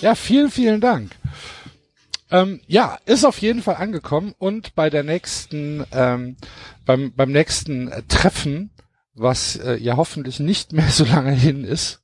Ja, vielen, vielen Dank. Ähm, ja, ist auf jeden Fall angekommen und bei der nächsten, ähm, beim, beim nächsten äh, Treffen, was äh, ja hoffentlich nicht mehr so lange hin ist,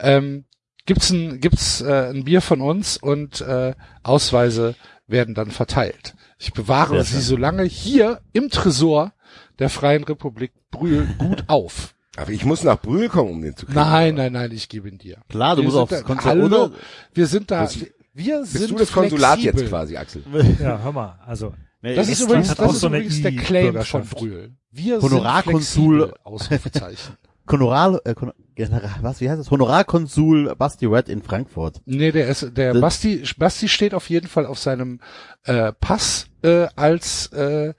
ähm, gibt's ein, gibt's äh, ein Bier von uns und äh, Ausweise werden dann verteilt. Ich bewahre Sehr sie schön. so lange hier im Tresor der Freien Republik Brühl gut auf. Aber ich muss nach Brühl kommen, um den zu kriegen. Nein, nein, nein, ich gebe ihn dir. Klar, du Wir musst aufs Konsulat, Hallo, wir sind da, Bist- wir Bist sind du das Konsulat flexibel. jetzt quasi, Axel? <laughs> Ja, hör mal. Also, Nee, Das ist übrigens, das auch ist so eine übrigens der Claim von. Brühl. Wir Honorarkonsul- Ausrufezeichen. <laughs> Honorar, äh, General, was, wie heißt das? Honorarkonsul Basti Red in Frankfurt. nee, der ist, der Das- Basti, Basti steht auf jeden Fall auf seinem äh, Pass äh, als äh,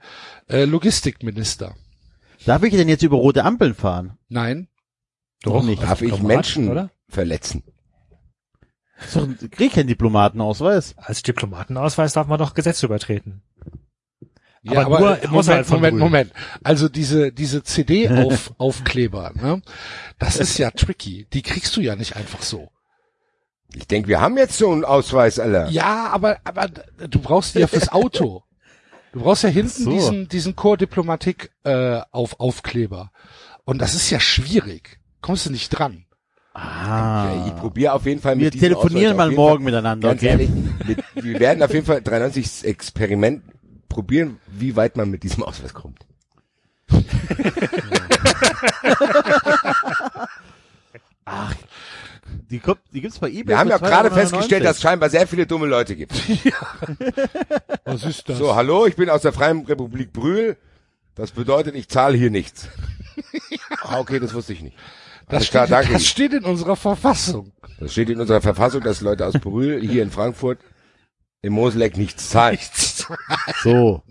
äh, Logistikminister. Darf ich denn jetzt über rote Ampeln fahren? Nein, Doch nicht. Darf ich Diplomat, Menschen oder? verletzen? Doch ein, krieg keinen Diplomatenausweis. als Diplomatenausweis darf man doch Gesetze übertreten. Ja, Aber nur äh, Moment, Moment. Moment. Also diese diese CD-Aufkleber, <laughs> ne? Das ist ja tricky. Die kriegst du ja nicht einfach so. Ich denke, wir haben jetzt so einen Ausweis, Alter. Ja, aber aber du brauchst die ja fürs Auto. Du brauchst ja hinten Ach so. diesen diesen Core Diplomatik äh, auf Aufkleber. Und das ist ja schwierig. Kommst du nicht dran? Ah. Ich probiere auf jeden Fall mit Wir diesem telefonieren Ausweis mal morgen Fall, miteinander, Ganz okay? ehrlich, mit, wir werden auf jeden Fall 93 Experiment probieren, wie weit man mit diesem Ausweis kommt. <laughs> Die, kommt, die gibt's bei eBay. Wir haben ja gerade 2,99. festgestellt, dass es scheinbar sehr viele dumme Leute gibt. <laughs> Was ist das? So, hallo, ich bin aus der Freien Republik Brühl. Das bedeutet, ich zahle hier nichts. <laughs> Ah, okay, das wusste ich nicht. das, klar, steht, danke. das steht in unserer Verfassung. Das steht in unserer Verfassung, dass Leute aus Brühl hier in Frankfurt im Moseleck nichts zahlen. So.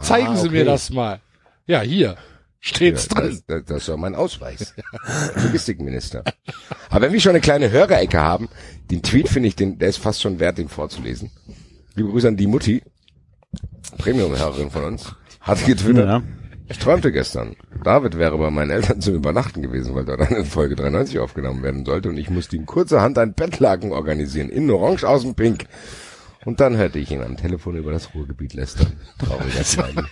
Zeigen Sie okay. mir das mal. Ja, hier steht's Ja, drin. das, das, doch mein Ausweis. Logistikminister. Aber wenn wir schon eine kleine Hörerecke haben, den Tweet finde ich, den, der ist fast schon wert, den vorzulesen. Liebe Grüße an die Mutti, Premium-Hörerin von uns, hat getwittert, Ja. ich träumte gestern. David wäre bei meinen Eltern zum Übernachten gewesen, weil dort eine Folge 93 aufgenommen werden sollte und ich musste ihm kurzerhand ein Bettlaken organisieren, innen orange, außen pink. Und dann hörte ich ihn am Telefon über das Ruhrgebiet lästern. Trauriger Smiley.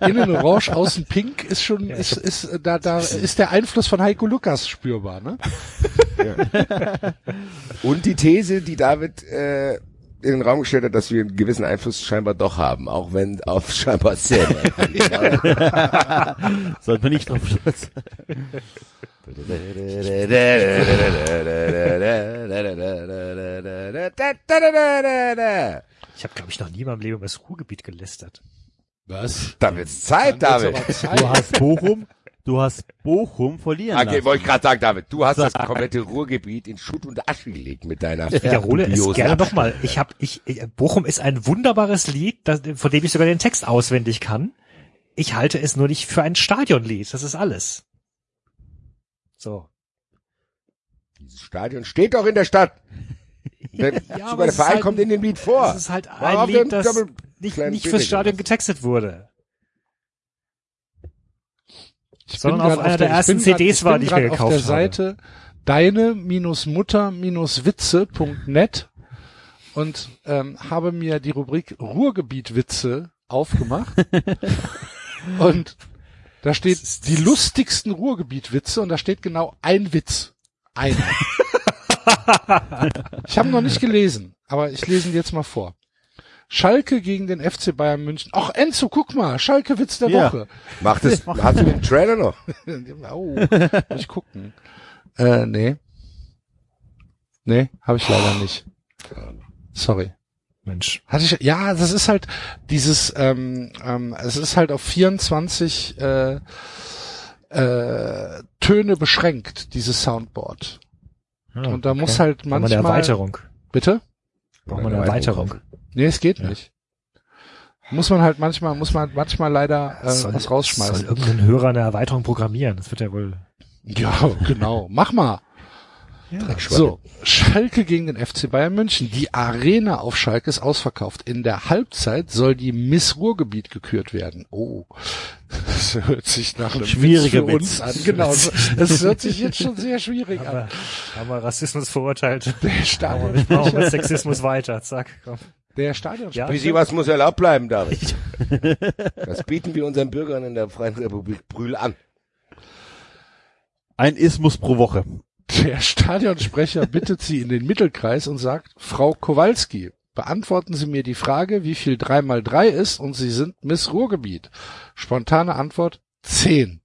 <laughs> Innen orange, außen pink ist schon, ist, ist, äh, da, da ist der Einfluss von Heiko Lukas spürbar, ne? Und die These, die David äh, in den Raum gestellt hat, dass wir einen gewissen Einfluss scheinbar doch haben, auch wenn auf <laughs> scheinbar sehr. <laughs> Sollten wir nicht drauf stolz. <laughs> Ich habe, glaube ich, noch nie in meinem Leben über das Ruhrgebiet gelästert. Was? Da wird's Zeit, David. Du hast Bochum, du hast Bochum verlieren Okay, lassen. wollte ich gerade sagen, David, du hast das <laughs> komplette Ruhrgebiet in Schutt und Asche gelegt mit deiner Ich wiederhole es gerne nochmal. Ich habe, ich, ich- Bochum ist ein wunderbares Lied, das, von dem ich sogar den Text auswendig kann. Ich halte es nur nicht für ein Stadionlied. Das ist alles. So. Dieses Stadion steht doch in der Stadt. <laughs> Der, Ja, sogar aber der es ist Verein halt- kommt in dem Lied vor. Das ist halt Warum ein denn Lied, das nicht, nicht fürs Stadion getextet wurde. Ich Sondern bin auf einer der ich ersten grad- CDs war, die ich mir auf gekauft der habe. Seite deine-mutter-witze.net und ähm, habe mir die Rubrik Ruhrgebiet-Witze aufgemacht. <laughs> und da steht die lustigsten Ruhrgebiet-Witze und da steht genau ein Witz. Einer. <laughs> ich habe noch nicht gelesen, aber ich lese ihn jetzt mal vor. Schalke gegen den FC Bayern München. Ach, Enzo, guck mal, Schalke-Witz der Ja. Woche. Macht es, <laughs> hast du den Trailer noch? <laughs> oh, muss ich gucken. Äh, nee. Nee, habe ich leider nicht. Sorry. Mensch. Hatte ich, ja, das ist halt dieses, ähm, ähm, es ist halt auf 24 äh, äh, Töne beschränkt, dieses Soundboard. Ah, Und da okay. muss halt Brauchen wir eine manchmal. Erweiterung. Bitte? Brauchen wir eine Erweiterung. Nee, es geht Ja. nicht. Muss man halt manchmal, muss man manchmal leider äh, Soll- was rausschmeißen. Soll irgendein Hörer eine Erweiterung programmieren? Das wird ja wohl. Ja, genau. Mach mal. So, Schalke gegen den FC Bayern München. Die Arena auf Schalke ist ausverkauft. In der Halbzeit soll die Miss Ruhrgebiet gekürt werden. Oh, das hört sich nach einem Schwieriger Witz für uns an. Genau, das hört sich jetzt schon sehr schwierig an. Aber, haben wir Rassismus verurteilt. Der mit Sexismus weiter. Zack, komm. Der Stadionsprecher, Sie was muss erlaubt bleiben, David. Das bieten wir unseren Bürgern in der Freien Republik Brühl an. Ein Ismus pro Woche. der Stadionsprecher bittet sie in den Mittelkreis und sagt, Frau Kowalski, beantworten Sie mir die Frage, wie viel drei mal drei ist und Sie sind Miss Ruhrgebiet. Spontane Antwort, zehn.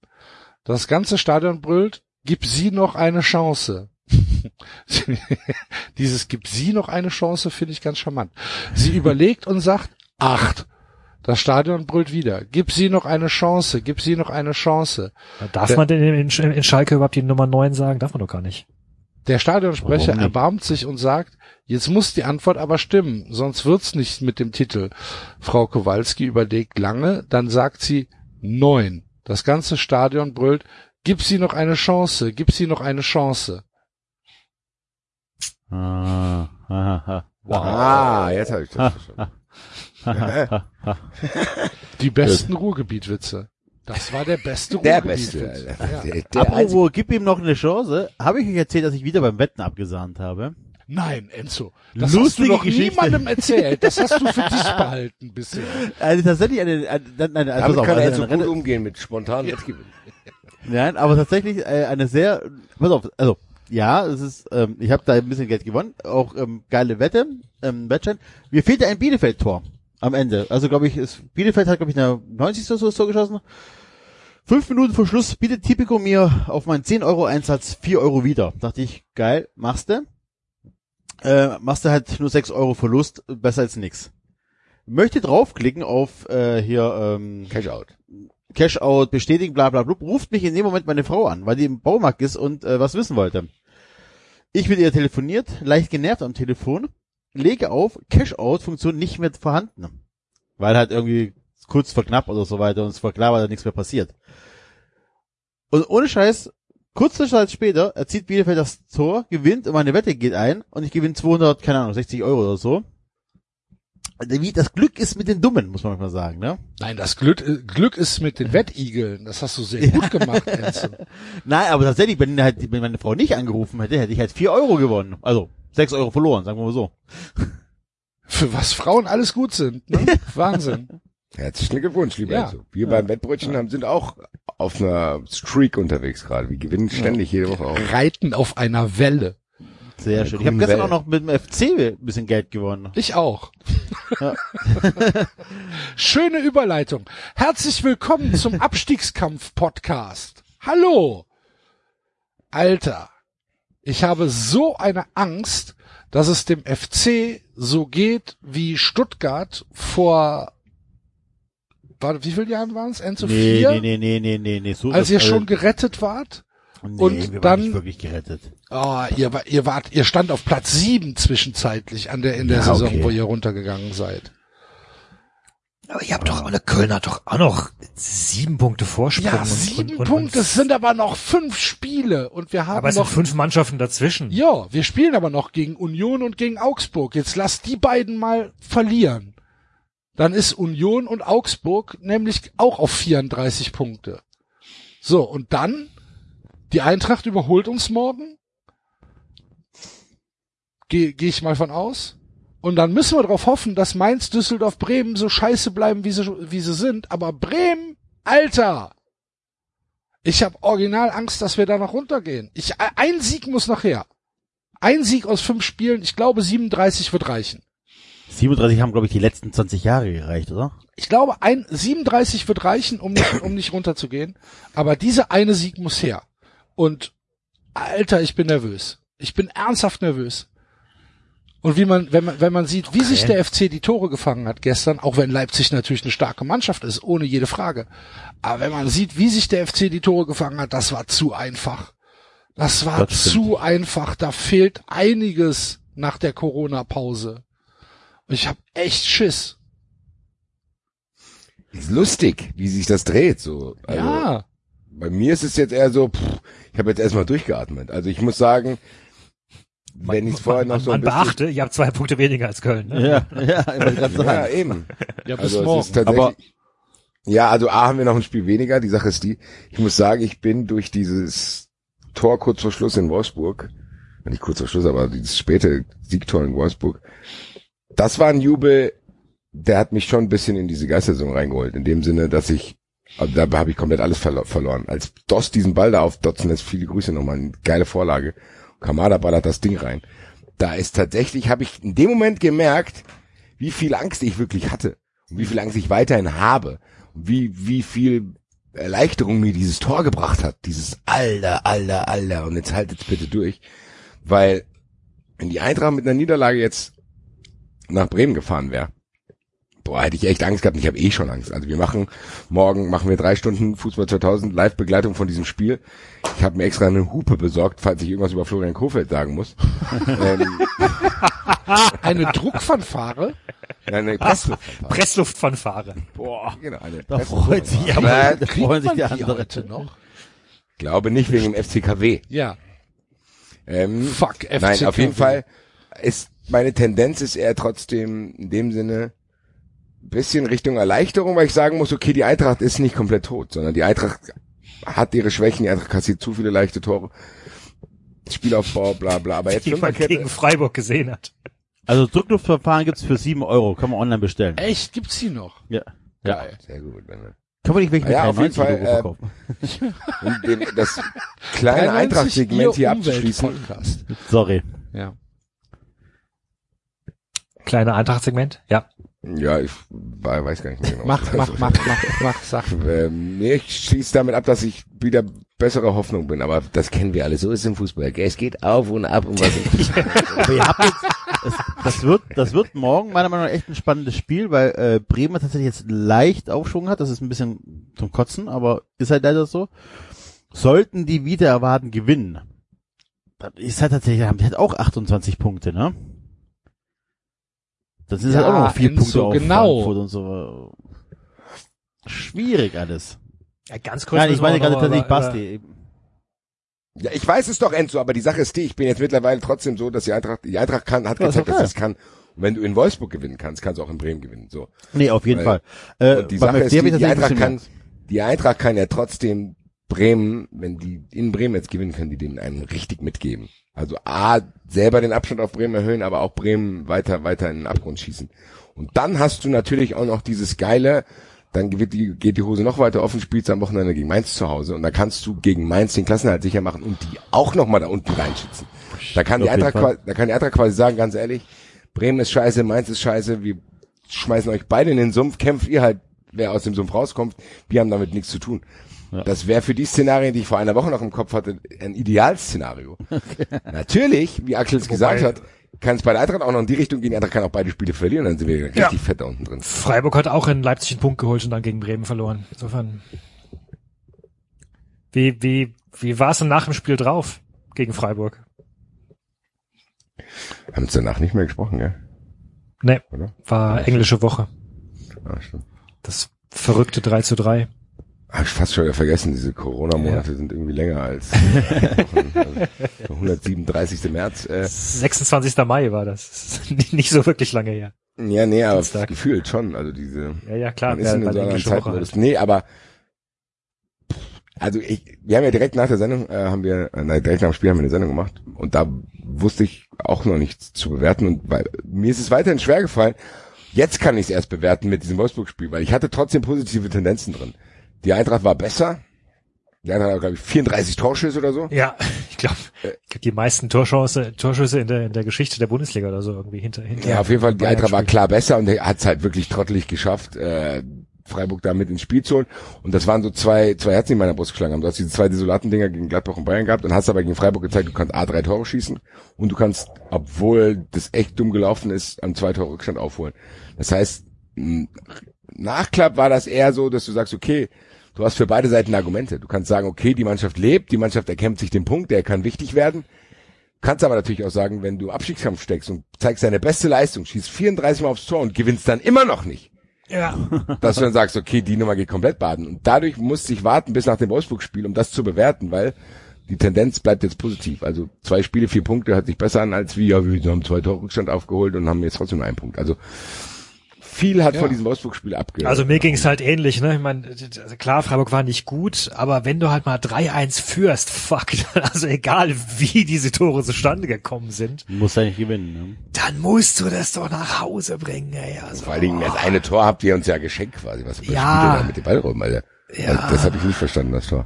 Das ganze Stadion brüllt, gib sie noch eine Chance. <laughs> Dieses gib sie noch eine Chance finde ich ganz charmant. Sie überlegt und sagt, acht. Das Stadion brüllt wieder, gib sie noch eine Chance, gib sie noch eine Chance. Darf Der- man denn in, in, in Schalke überhaupt die Nummer 9 sagen? Darf man doch gar nicht. Der Stadionsprecher erbarmt sich und sagt, jetzt muss die Antwort aber stimmen, sonst wird's nicht mit dem Titel. Frau Kowalski überlegt lange, dann sagt sie neun. Das ganze Stadion brüllt, gib sie noch eine Chance, gib sie noch eine Chance. Ah, ah, Ah, jetzt habe ich das <laughs> verstanden. Die besten Ruhrgebietwitze. Das war der beste Der Ruhrgebietwitz. Beste, Alter. Ja. Der, der einzige- Apropos, gib ihm noch eine Chance. Habe ich euch erzählt, dass ich wieder beim Wetten abgesahnt habe? Nein, Enzo. Das Lustige hast du doch Geschichte. niemandem erzählt. Das hast du für dich <laughs> behalten bisher. Also tatsächlich eine, eine, eine, eine also Damit auf, kann er also jetzt so eine, gut umgehen mit spontanen Wettgewinnen. Nein, aber tatsächlich äh, eine sehr, pass auf, also ja, es ist, ähm, ich habe da ein bisschen Geld gewonnen, auch ähm, geile Wette, ähm, Wettschein. Mir fehlte ein Bielefeld-Tor am Ende. Also glaube ich, ist, Bielefeld hat glaube ich eine 90. oder so das Tor geschossen. Fünf Minuten vor Schluss bietet Tipico mir auf meinen 10 Euro Einsatz 4 Euro wieder. Dachte ich, geil, machst du. Äh, machst du halt nur 6 Euro Verlust, besser als nix. Möchte draufklicken auf äh, hier ähm, Cash out. Cash-out, bestätigen, bla bla bla, ruft mich in dem Moment meine Frau an, weil die im Baumarkt ist und äh, was wissen wollte. Ich mit ihr telefoniert, leicht genervt am Telefon, lege auf, Cash-out-Funktion nicht mehr vorhanden. Weil halt irgendwie kurz vor knapp oder so weiter und es war klar, weil da nichts mehr passiert. Und ohne Scheiß, kurze Zeit später erzielt Bielefeld das Tor, gewinnt und meine Wette geht ein und ich gewinne 200, keine Ahnung, 60 Euro oder so. Wie, das Glück ist mit den Dummen, muss man mal sagen, ne? Nein, das Glück, äh, Glück ist mit den Wettigeln. Das hast du sehr gut gemacht, <laughs> Enzo. Nein, aber tatsächlich, wenn, halt, wenn meine Frau nicht angerufen hätte, hätte ich halt vier Euro gewonnen. Also sechs Euro verloren, sagen wir mal so. für was Frauen alles gut sind. Ne? <laughs> Wahnsinn. Herzlichen Glückwunsch, lieber Ja. Enzo. Wir beim Wettbrötchen haben, sind auch auf einer Streak unterwegs gerade. Wir gewinnen ständig jede Woche auf. Reiten auf einer Welle. Sehr Eine schön. Ich habe gestern Welle. auch noch mit dem FC ein bisschen Geld gewonnen. Ich auch. Ja. <laughs> Schöne Überleitung. Herzlich willkommen zum <laughs> Abstiegskampf-Podcast. Hallo. Alter, ich habe so eine Angst, dass es dem FC so geht wie Stuttgart vor, warte, wie viele Jahren waren es? Enzo Nee, vier? nee, nee, nee, nee, nee, nee. So, Als ihr schon gerettet wart? Nee, und wir waren dann- nicht wirklich gerettet. Oh, ihr, war- ihr wart, ihr stand auf Platz sieben zwischenzeitlich an der, in der Ja, Saison, okay. wo ihr runtergegangen seid. Aber ihr habt doch, alle Köln hat doch auch noch sieben Punkte Vorsprung. Ja, und- sieben und, und, Punkte, Und, es sind aber noch fünf Spiele und wir haben aber es sind noch fünf Mannschaften dazwischen. Ja, wir spielen aber noch gegen Union und gegen Augsburg. Jetzt lass die beiden mal verlieren. Dann ist Union und Augsburg nämlich auch auf 34 Punkte. So, und dann, die Eintracht überholt uns morgen. Gehe geh ich mal von aus. Und dann müssen wir darauf hoffen, dass Mainz, Düsseldorf, Bremen so scheiße bleiben, wie sie, wie sie sind. Aber Bremen, Alter! Ich habe original Angst, dass wir da noch runtergehen. Ich, ein Sieg muss noch her. Ein Sieg aus fünf Spielen. Ich glaube, 37 wird reichen. 37 haben, glaube ich, die letzten 20 Jahre gereicht, oder? Ich glaube, ein 37 wird reichen, um nicht, um nicht runterzugehen. Aber dieser eine Sieg muss her. Und Alter, ich bin nervös. Ich bin ernsthaft nervös. Und wie man, wenn man, wenn man sieht, wie sich der FC die Tore gefangen hat gestern, auch wenn Leipzig natürlich eine starke Mannschaft ist, ohne jede Frage. Aber wenn man sieht, wie sich der FC die Tore gefangen hat, das war zu einfach. Das war Das zu einfach. Da fehlt einiges nach der Corona-Pause. Und ich habe echt Schiss. Ist lustig, wie sich das dreht, so. Also, ja. Bei mir ist es jetzt eher so, pff, ich habe jetzt erstmal durchgeatmet. Also ich muss sagen, wenn ich es vorher noch man, so ein man bisschen, beachte, ihr habt zwei Punkte weniger als Köln. Ne? Ja, ja, ich ja, eben. Ja, bis Also es morgen. ist tatsächlich, ja, also A haben wir noch ein Spiel weniger. Die Sache ist die, ich muss sagen, ich bin durch dieses Tor kurz vor Schluss in Wolfsburg, nicht kurz vor Schluss, aber dieses späte Siegtor in Wolfsburg, das war ein Jubel, der hat mich schon ein bisschen in diese Geistersaison reingeholt. In dem Sinne, dass ich, also da habe ich komplett alles verlo verloren. Als Doss diesen Ball da auf Dotzen lässt, viele Grüße nochmal, eine geile Vorlage. Kamada ballert das Ding rein. Da ist tatsächlich, habe ich in dem Moment gemerkt, wie viel Angst ich wirklich hatte und wie viel Angst ich weiterhin habe und wie, wie viel Erleichterung mir dieses Tor gebracht hat. Dieses Alter, Alter, Alter und jetzt haltet's bitte durch, weil wenn die Eintracht mit einer Niederlage jetzt nach Bremen gefahren wäre, boah, hätte ich echt Angst gehabt. und Ich habe eh schon Angst. Also wir machen morgen machen wir drei Stunden Fußball 2000 Live-Begleitung von diesem Spiel. Ich habe mir extra eine Hupe besorgt, falls ich irgendwas über Florian Kofeld sagen muss. <laughs> ähm, Eine Druckfanfare. eine Pressluft. Pressluftfanfare. Boah, genau, eine Da freut sich aber, da freuen sich die die anderen. noch? glaube nicht wegen dem FCKW. Ja. Ähm, Fuck, FCKW. Nein, auf jeden Fall ist meine Tendenz ist eher trotzdem in dem Sinne bisschen Richtung Erleichterung, weil ich sagen muss, okay, die Eintracht ist nicht komplett tot, sondern die Eintracht hat ihre Schwächen, die Eintracht kassiert zu viele leichte Tore. Spielaufbau, bla bla, aber jetzt Die man gegen Freiburg gesehen hat. Also Druckluftverfahren gibt's für 7 Euro, kann man online bestellen. Echt, gibt's die noch? Ja. ja. Sehr gut. Wenn Kann man nicht welche mit Ja, auf jeden 93 Fall, Euro äh, verkaufen? um den, das <laughs> kleine 93 Eintracht-Segment hier abzuschließen. Sorry. Ja. Kleine Eintracht-Segment. Ja. Ja, ich weiß gar nicht mehr genau. Mach, mach, mach, mach, mach, sag. <laughs> Ähm, ich schließe damit ab, dass ich wieder bessere Hoffnung bin, aber das kennen wir alle. So ist es im Fußball. gell? Es geht auf und ab und was. <laughs> Das, das wird, das wird morgen meiner Meinung nach echt ein spannendes Spiel, weil äh, Bremen tatsächlich jetzt leicht Aufschwung hat. Das ist ein bisschen zum Kotzen, aber ist halt leider so. Sollten die wieder erwarten gewinnen, dann ist halt tatsächlich, haben die halt auch 28 Punkte, ne? Das ist halt Ja, auch noch vier Punkte auf genau. Frankfurt und so. Schwierig alles. ja ganz kurz. Nein, ich meine gerade tatsächlich Basti. ja, ich weiß es doch, Enzo, aber die Sache ist die, ich bin jetzt mittlerweile trotzdem so, dass die Eintracht, die Eintracht kann, hat gezeigt, dass okay. sie es kann. Und wenn du in Wolfsburg gewinnen kannst, kannst du auch in Bremen gewinnen. So. Nee, auf jeden Weil- Fall. Äh, die Sache ist, die, die Eintracht kann, die Eintracht kann ja trotzdem Bremen, wenn die in Bremen jetzt gewinnen, können die denen einen richtig mitgeben. Also A, selber den Abstand auf Bremen erhöhen, aber auch Bremen weiter, weiter in den Abgrund schießen. Und dann hast du natürlich auch noch dieses geile, dann geht die, geht die Hose noch weiter offen, spielst am Wochenende gegen Mainz zu Hause und dann kannst du gegen Mainz den Klassenhalt sicher machen und die auch noch mal da unten reinschützen. Da kann die Eintracht, quasi- da kann die Eintracht quasi sagen, ganz ehrlich, Bremen ist scheiße, Mainz ist scheiße, wir schmeißen euch beide in den Sumpf, kämpft ihr halt, wer aus dem Sumpf rauskommt, wir haben damit nichts zu tun. Das wäre für die Szenarien, die ich vor einer Woche noch im Kopf hatte, ein Idealszenario. <laughs> Natürlich, wie Axel es gesagt hat, kann es bei der Eintracht auch noch in die Richtung gehen, die Eintracht kann auch beide Spiele verlieren, dann sind wir richtig Ja. fett da unten drin. Freiburg hat auch in Leipzig einen Punkt geholt und dann gegen Bremen verloren. Insofern. Wie, wie, wie war es denn nach dem Spiel drauf gegen Freiburg? Haben uns danach nicht mehr gesprochen, gell? Nee, Oder? war englische Woche. Ah, stimmt. Das verrückte 3 zu 3. Hab ich fast schon wieder vergessen, diese Corona-Monate sind irgendwie länger als Wochen. also, der 137. März. Äh, 26. Mai war das. <laughs> Nicht, so wirklich lange her. ja, nee, aber Dienstag. gefühlt schon. Also diese Ja, ja, klar. man ist ja, in so einer Zeit. Halt. Nee, aber also ich, wir haben ja direkt nach der Sendung, äh, haben wir, äh, nein, direkt nach dem Spiel haben wir eine Sendung gemacht und da wusste ich auch noch nichts zu bewerten und weil mir ist es weiterhin schwer gefallen. Jetzt kann ich es erst bewerten mit diesem Wolfsburg-Spiel, weil ich hatte trotzdem positive Tendenzen drin. Die Eintracht war besser. Die Eintracht hat, glaube ich, 34 Torschüsse oder so. Ja, <laughs> ich glaube, Äh. die meisten Torschüsse, Torschüsse in der, in der Geschichte der Bundesliga oder so irgendwie hinter, hinter. Ja, auf jeden Fall, die Eintracht war klar besser und er hat es halt wirklich trottelig geschafft, äh, Freiburg da mit ins Spiel zu holen. Und das waren so zwei, zwei Herzen, die in meiner Brust geschlagen haben. Du hast diese zwei desolaten Dinger gegen Gladbach und Bayern gehabt und hast aber gegen Freiburg gezeigt, du kannst A, drei Tore schießen und du kannst, obwohl das echt dumm gelaufen ist, am zwei Tore Rückstand aufholen. Das heißt, Nachklapp war das eher so, dass du sagst, okay, du hast für beide Seiten Argumente. Du kannst sagen, okay, die Mannschaft lebt, die Mannschaft erkämpft sich den Punkt, der kann wichtig werden. Kannst aber natürlich auch sagen, wenn du Abstiegskampf steckst und zeigst deine beste Leistung, schießt 34 Mal aufs Tor und gewinnst dann immer noch nicht, Ja, <laughs> dass du dann sagst, okay, die Nummer geht komplett baden. Und dadurch musste ich warten bis nach dem Wolfsburg-Spiel, um das zu bewerten, weil die Tendenz bleibt jetzt positiv. Also zwei Spiele, vier Punkte hört sich besser an, als wie, ja, wir haben zwei Tore Rückstand aufgeholt und haben jetzt trotzdem nur einen Punkt. Also viel hat Ja. von diesem Wolfsburg-Spiel abge... also mir ging's halt ähnlich, ne? Ich meine, also klar, Freiburg war nicht gut, aber wenn du halt mal 3-1 führst, fuck, <laughs> also egal wie diese Tore zustande gekommen sind, Muss eigentlich gewinnen. Ne? dann musst du das doch nach Hause bringen, ey. Also, Vor allen Dingen das eine Tor habt ihr uns ja geschenkt quasi, was Ja. Da mit dem Ball rum, Alter. Ja. Also das habe ich nicht verstanden, das Tor.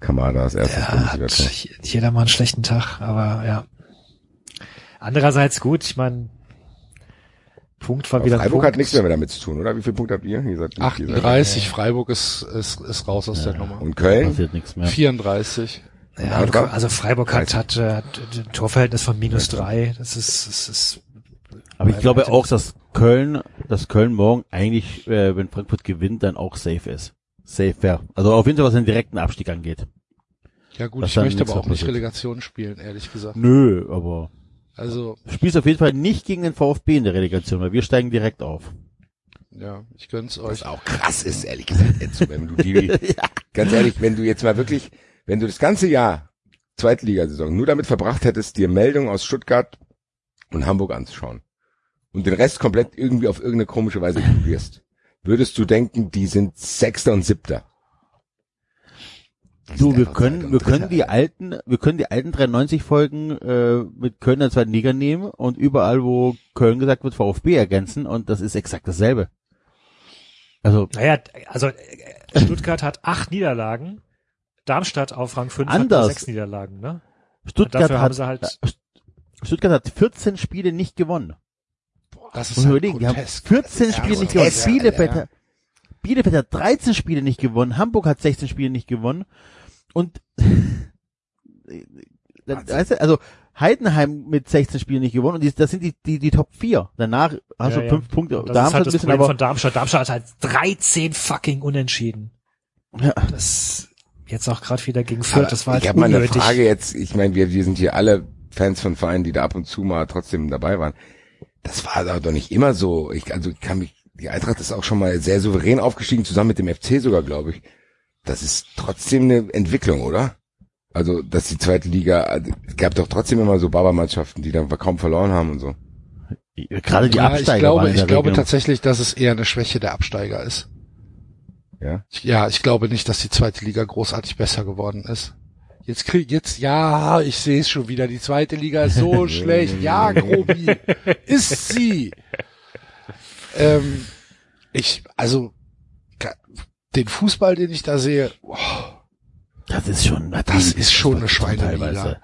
Kamada, das erste ja, Bundesliga-Tor. hat jeder mal einen schlechten Tag, aber ja. Andererseits gut, ich meine, Punkt war Aber wieder Freiburg Punkt. hat nichts mehr damit zu tun, oder? Wie viele Punkte habt ihr? ihr seid, ihr seid 38, Freiburg ist, ist, ist raus aus der Nummer. Und Köln? Passiert nichts mehr. 34. Ja, also Freiburg hat, hat, äh, hat ein Torverhältnis von minus drei. Das ist, das ist Aber ich glaube auch, dass Köln, dass Köln morgen eigentlich, äh, wenn Frankfurt gewinnt, dann auch safe ist. Safe fair. Also auf jeden Fall, was den direkten Abstieg angeht. Ja gut, Was ich möchte aber auch nicht. Relegation spielen, ehrlich gesagt. Nö, aber Also, du spielst auf jeden Fall nicht gegen den VfB in der Relegation, weil wir steigen direkt auf. ja, ich gönn's Was euch. auch krass ist, ehrlich gesagt, Enzo, wenn du die, <laughs> ganz ehrlich, wenn du jetzt mal wirklich, wenn du das ganze Jahr Zweitligasaison nur damit verbracht hättest, dir Meldungen aus Stuttgart und Hamburg anzuschauen und den Rest komplett irgendwie auf irgendeine komische Weise ignorierst, würdest du denken, die sind Sechster und Siebter. Du, wir können, und wir können die alten, wir können die alten 93 Folgen äh, mit Köln in der zweiten Liga nehmen und überall, wo Köln gesagt wird, VfB ergänzen und das ist exakt dasselbe. Also Naja, also äh, Stuttgart hat acht Niederlagen, Darmstadt auf Rang 5 hat sechs Niederlagen, ne? Stuttgart Dafür haben hat, halt- Stuttgart hat 14 Spiele nicht gewonnen. Das ist man halt überlegen, die haben grotesk. 14 Spiele nicht gewonnen. Bielefeld, Bielefeld hat 13 Spiele nicht gewonnen. Hamburg hat 16 Spiele nicht gewonnen. Und, <laughs> dann, weißt du, also, Heidenheim mit 16 Spielen nicht gewonnen und die, das sind die, die, die Top 4. Danach hast Ja, du ja. fünf Punkte. Das ist Darmstadt halt ein das bisschen, Problem aber, von Darmstadt. Darmstadt hat halt 13 fucking Unentschieden. Ja. Das jetzt auch gerade wieder gegen Fürth, das war halt ich habe mal eine. Frage jetzt, ich meine, wir, wir sind hier alle Fans von Vereinen, die da ab und zu mal trotzdem dabei waren. Das war doch doch nicht immer so. Ich, also ich kann mich, die Eintracht ist auch schon mal sehr souverän aufgestiegen, zusammen mit dem FC sogar, glaube ich. Das ist trotzdem eine Entwicklung, oder? Also, dass die zweite Liga, also, es gab doch trotzdem immer so Baba-Mannschaften, die dann kaum verloren haben und so. gerade die ja, Absteiger ich glaube, ich glaube tatsächlich, dass es eher eine Schwäche der Absteiger ist. Ja. Ich, ja, ich glaube nicht, dass die zweite Liga großartig besser geworden ist. Jetzt krieg jetzt ja, ich sehe es schon wieder. Die zweite Liga ist so <laughs> schlecht. Ja, Grobi, ist sie. <laughs> Ähm, ich also den Fußball, den ich da sehe, oh, Das ist schon, das ist schon eine Schweineliga.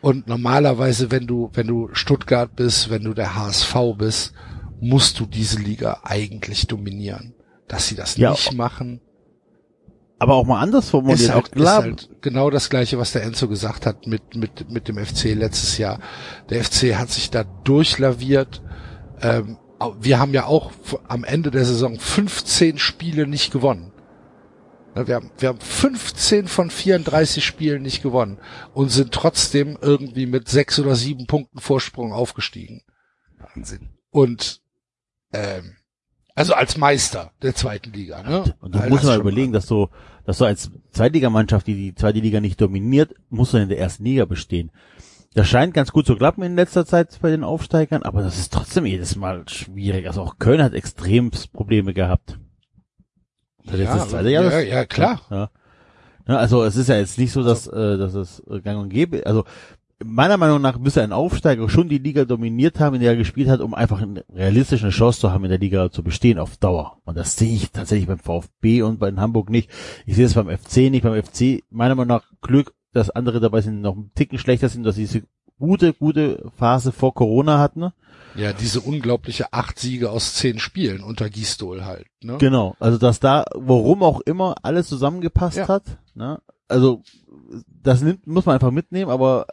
Und normalerweise, wenn du, wenn du Stuttgart bist, wenn du der HSV bist, musst du diese Liga eigentlich dominieren. Dass sie das Ja, nicht machen, Aber auch mal anders formuliert. ist halt, auch klar, ist halt genau das gleiche, was der Enzo gesagt hat mit, mit, mit dem FC letztes Jahr. Der FC hat sich da durchlaviert. Ähm, wir haben ja auch am Ende der Saison 15 Spiele nicht gewonnen. Wir haben, wir haben 15 von 34 Spielen nicht gewonnen und sind trotzdem irgendwie mit sechs oder sieben Punkten Vorsprung aufgestiegen. Wahnsinn. Und ähm, also als Meister der zweiten Liga. Ne? Und du Weil musst mal überlegen, dass du, dass du als Zweitligamannschaft, die die zweite Liga nicht dominiert, musst du in der ersten Liga bestehen. Das scheint ganz gut zu klappen in letzter Zeit bei den Aufsteigern, aber das ist trotzdem jedes Mal schwierig. Also auch Köln hat extrem Probleme gehabt. Das ist jetzt das zweite Jahr. ja, ja, klar. Ja. Ja, also es ist ja jetzt nicht so, dass, äh, dass es äh, gang und gäbe. Also meiner Meinung nach müsste ein Aufsteiger schon die Liga dominiert haben, in der er gespielt hat, um einfach eine realistische Chance zu haben, in der Liga zu bestehen auf Dauer. Und das sehe ich tatsächlich beim VfB und bei Hamburg nicht. Ich sehe es beim FC nicht. Beim FC meiner Meinung nach Glück, dass andere dabei sind, noch einen Ticken schlechter sind, dass sie diese gute, gute Phase vor Corona hatten. Ja, diese unglaubliche acht Siege aus zehn Spielen unter Gistol halt. Ne? Genau, also dass da, warum auch immer, alles zusammengepasst Ja. hat. Ne? Also das nimmt, muss man einfach mitnehmen, aber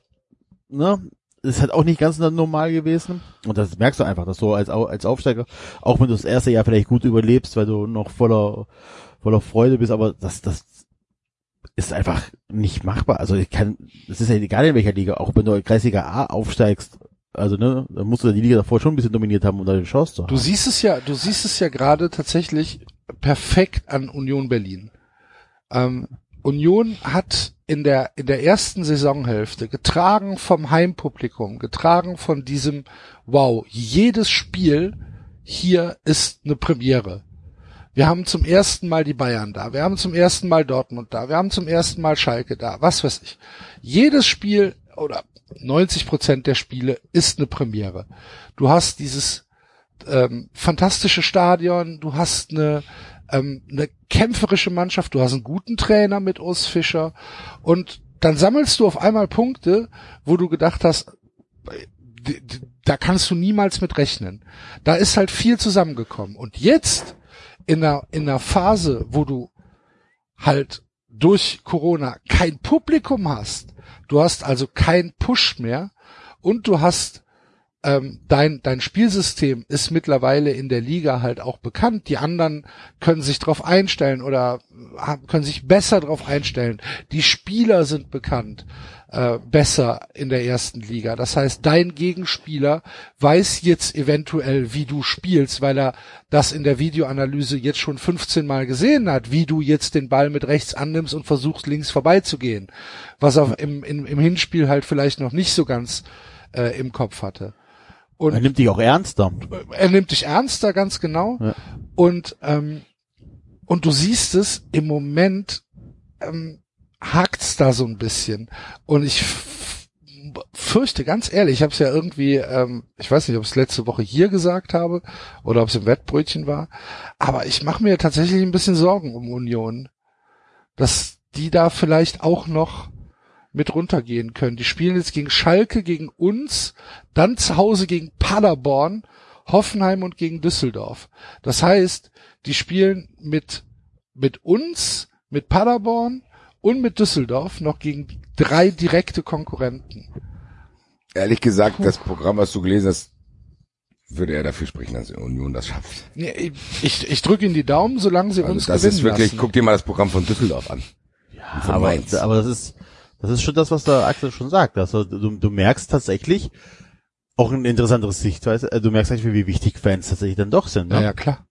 ne, ist halt auch nicht ganz normal gewesen. Und das merkst du einfach, dass du als, als Aufsteiger, auch wenn du das erste Jahr vielleicht gut überlebst, weil du noch voller, voller Freude bist, aber das, das ist einfach nicht machbar. Also ich kann, es ist ja egal in welcher Liga, auch wenn du in Kreisliga A aufsteigst, also ne, dann musst du die Liga davor schon ein bisschen dominiert haben, um da eine Chance zu haben. Du siehst es ja, du siehst es ja gerade tatsächlich perfekt an Union Berlin. Ähm, Union hat in der in der ersten Saisonhälfte getragen vom Heimpublikum, getragen von diesem Wow, jedes Spiel hier ist eine Premiere. Wir haben zum ersten Mal die Bayern da, wir haben zum ersten Mal Dortmund da, wir haben zum ersten Mal Schalke da, was weiß ich. Jedes Spiel oder 90 Prozent der Spiele ist eine Premiere. Du hast dieses ähm, fantastische Stadion, du hast eine, ähm, eine kämpferische Mannschaft, du hast einen guten Trainer mit Urs Fischer und dann sammelst du auf einmal Punkte, wo du gedacht hast, da kannst du niemals mit rechnen. Da ist halt viel zusammengekommen. Und jetzt in einer, in einer Phase, wo du halt durch Corona kein Publikum hast, du hast also keinen Push mehr und du hast ähm, dein, dein Spielsystem ist mittlerweile in der Liga halt auch bekannt. Die anderen können sich darauf einstellen oder haben, können sich besser darauf einstellen. Die Spieler sind bekannt, äh, besser in der ersten Liga. Das heißt, dein Gegenspieler weiß jetzt eventuell, wie du spielst, weil er das in der Videoanalyse jetzt schon 15 Mal gesehen hat, wie du jetzt den Ball mit rechts annimmst und versuchst links vorbeizugehen. Was er im, im, im Hinspiel halt vielleicht noch nicht so ganz äh, im Kopf hatte. Und er nimmt dich auch ernster. er nimmt dich ernster, ganz genau. Ja. Und ähm, und du siehst es im Moment ähm, hakt's da so ein bisschen. Und ich fürchte, ganz ehrlich, ich habe es ja irgendwie, ähm, ich weiß nicht, ob ich es letzte Woche hier gesagt habe oder ob es im Wettbrötchen war, aber ich mache mir tatsächlich ein bisschen Sorgen um Union, dass die da vielleicht auch noch mit runtergehen können. Die spielen jetzt gegen Schalke, gegen uns, dann zu Hause gegen Paderborn, Hoffenheim und gegen Düsseldorf. Das heißt, die spielen mit, mit uns, mit Paderborn und mit Düsseldorf noch gegen drei direkte Konkurrenten. Ehrlich gesagt, das Programm, was du gelesen hast, würde er dafür sprechen, dass Union das schafft. Nee, Ich, ich drücke ihnen die Daumen, solange sie Also uns das gewinnen ist wirklich, lassen. guck dir mal das Programm von Düsseldorf an. Ja, aber, aber das ist, das ist schon das, was der Axel schon sagt. Also du, du merkst tatsächlich auch ein interessanteres Sichtweise, äh, du merkst eigentlich, wie wichtig Fans tatsächlich dann doch sind. Ne? Ja, ja, klar.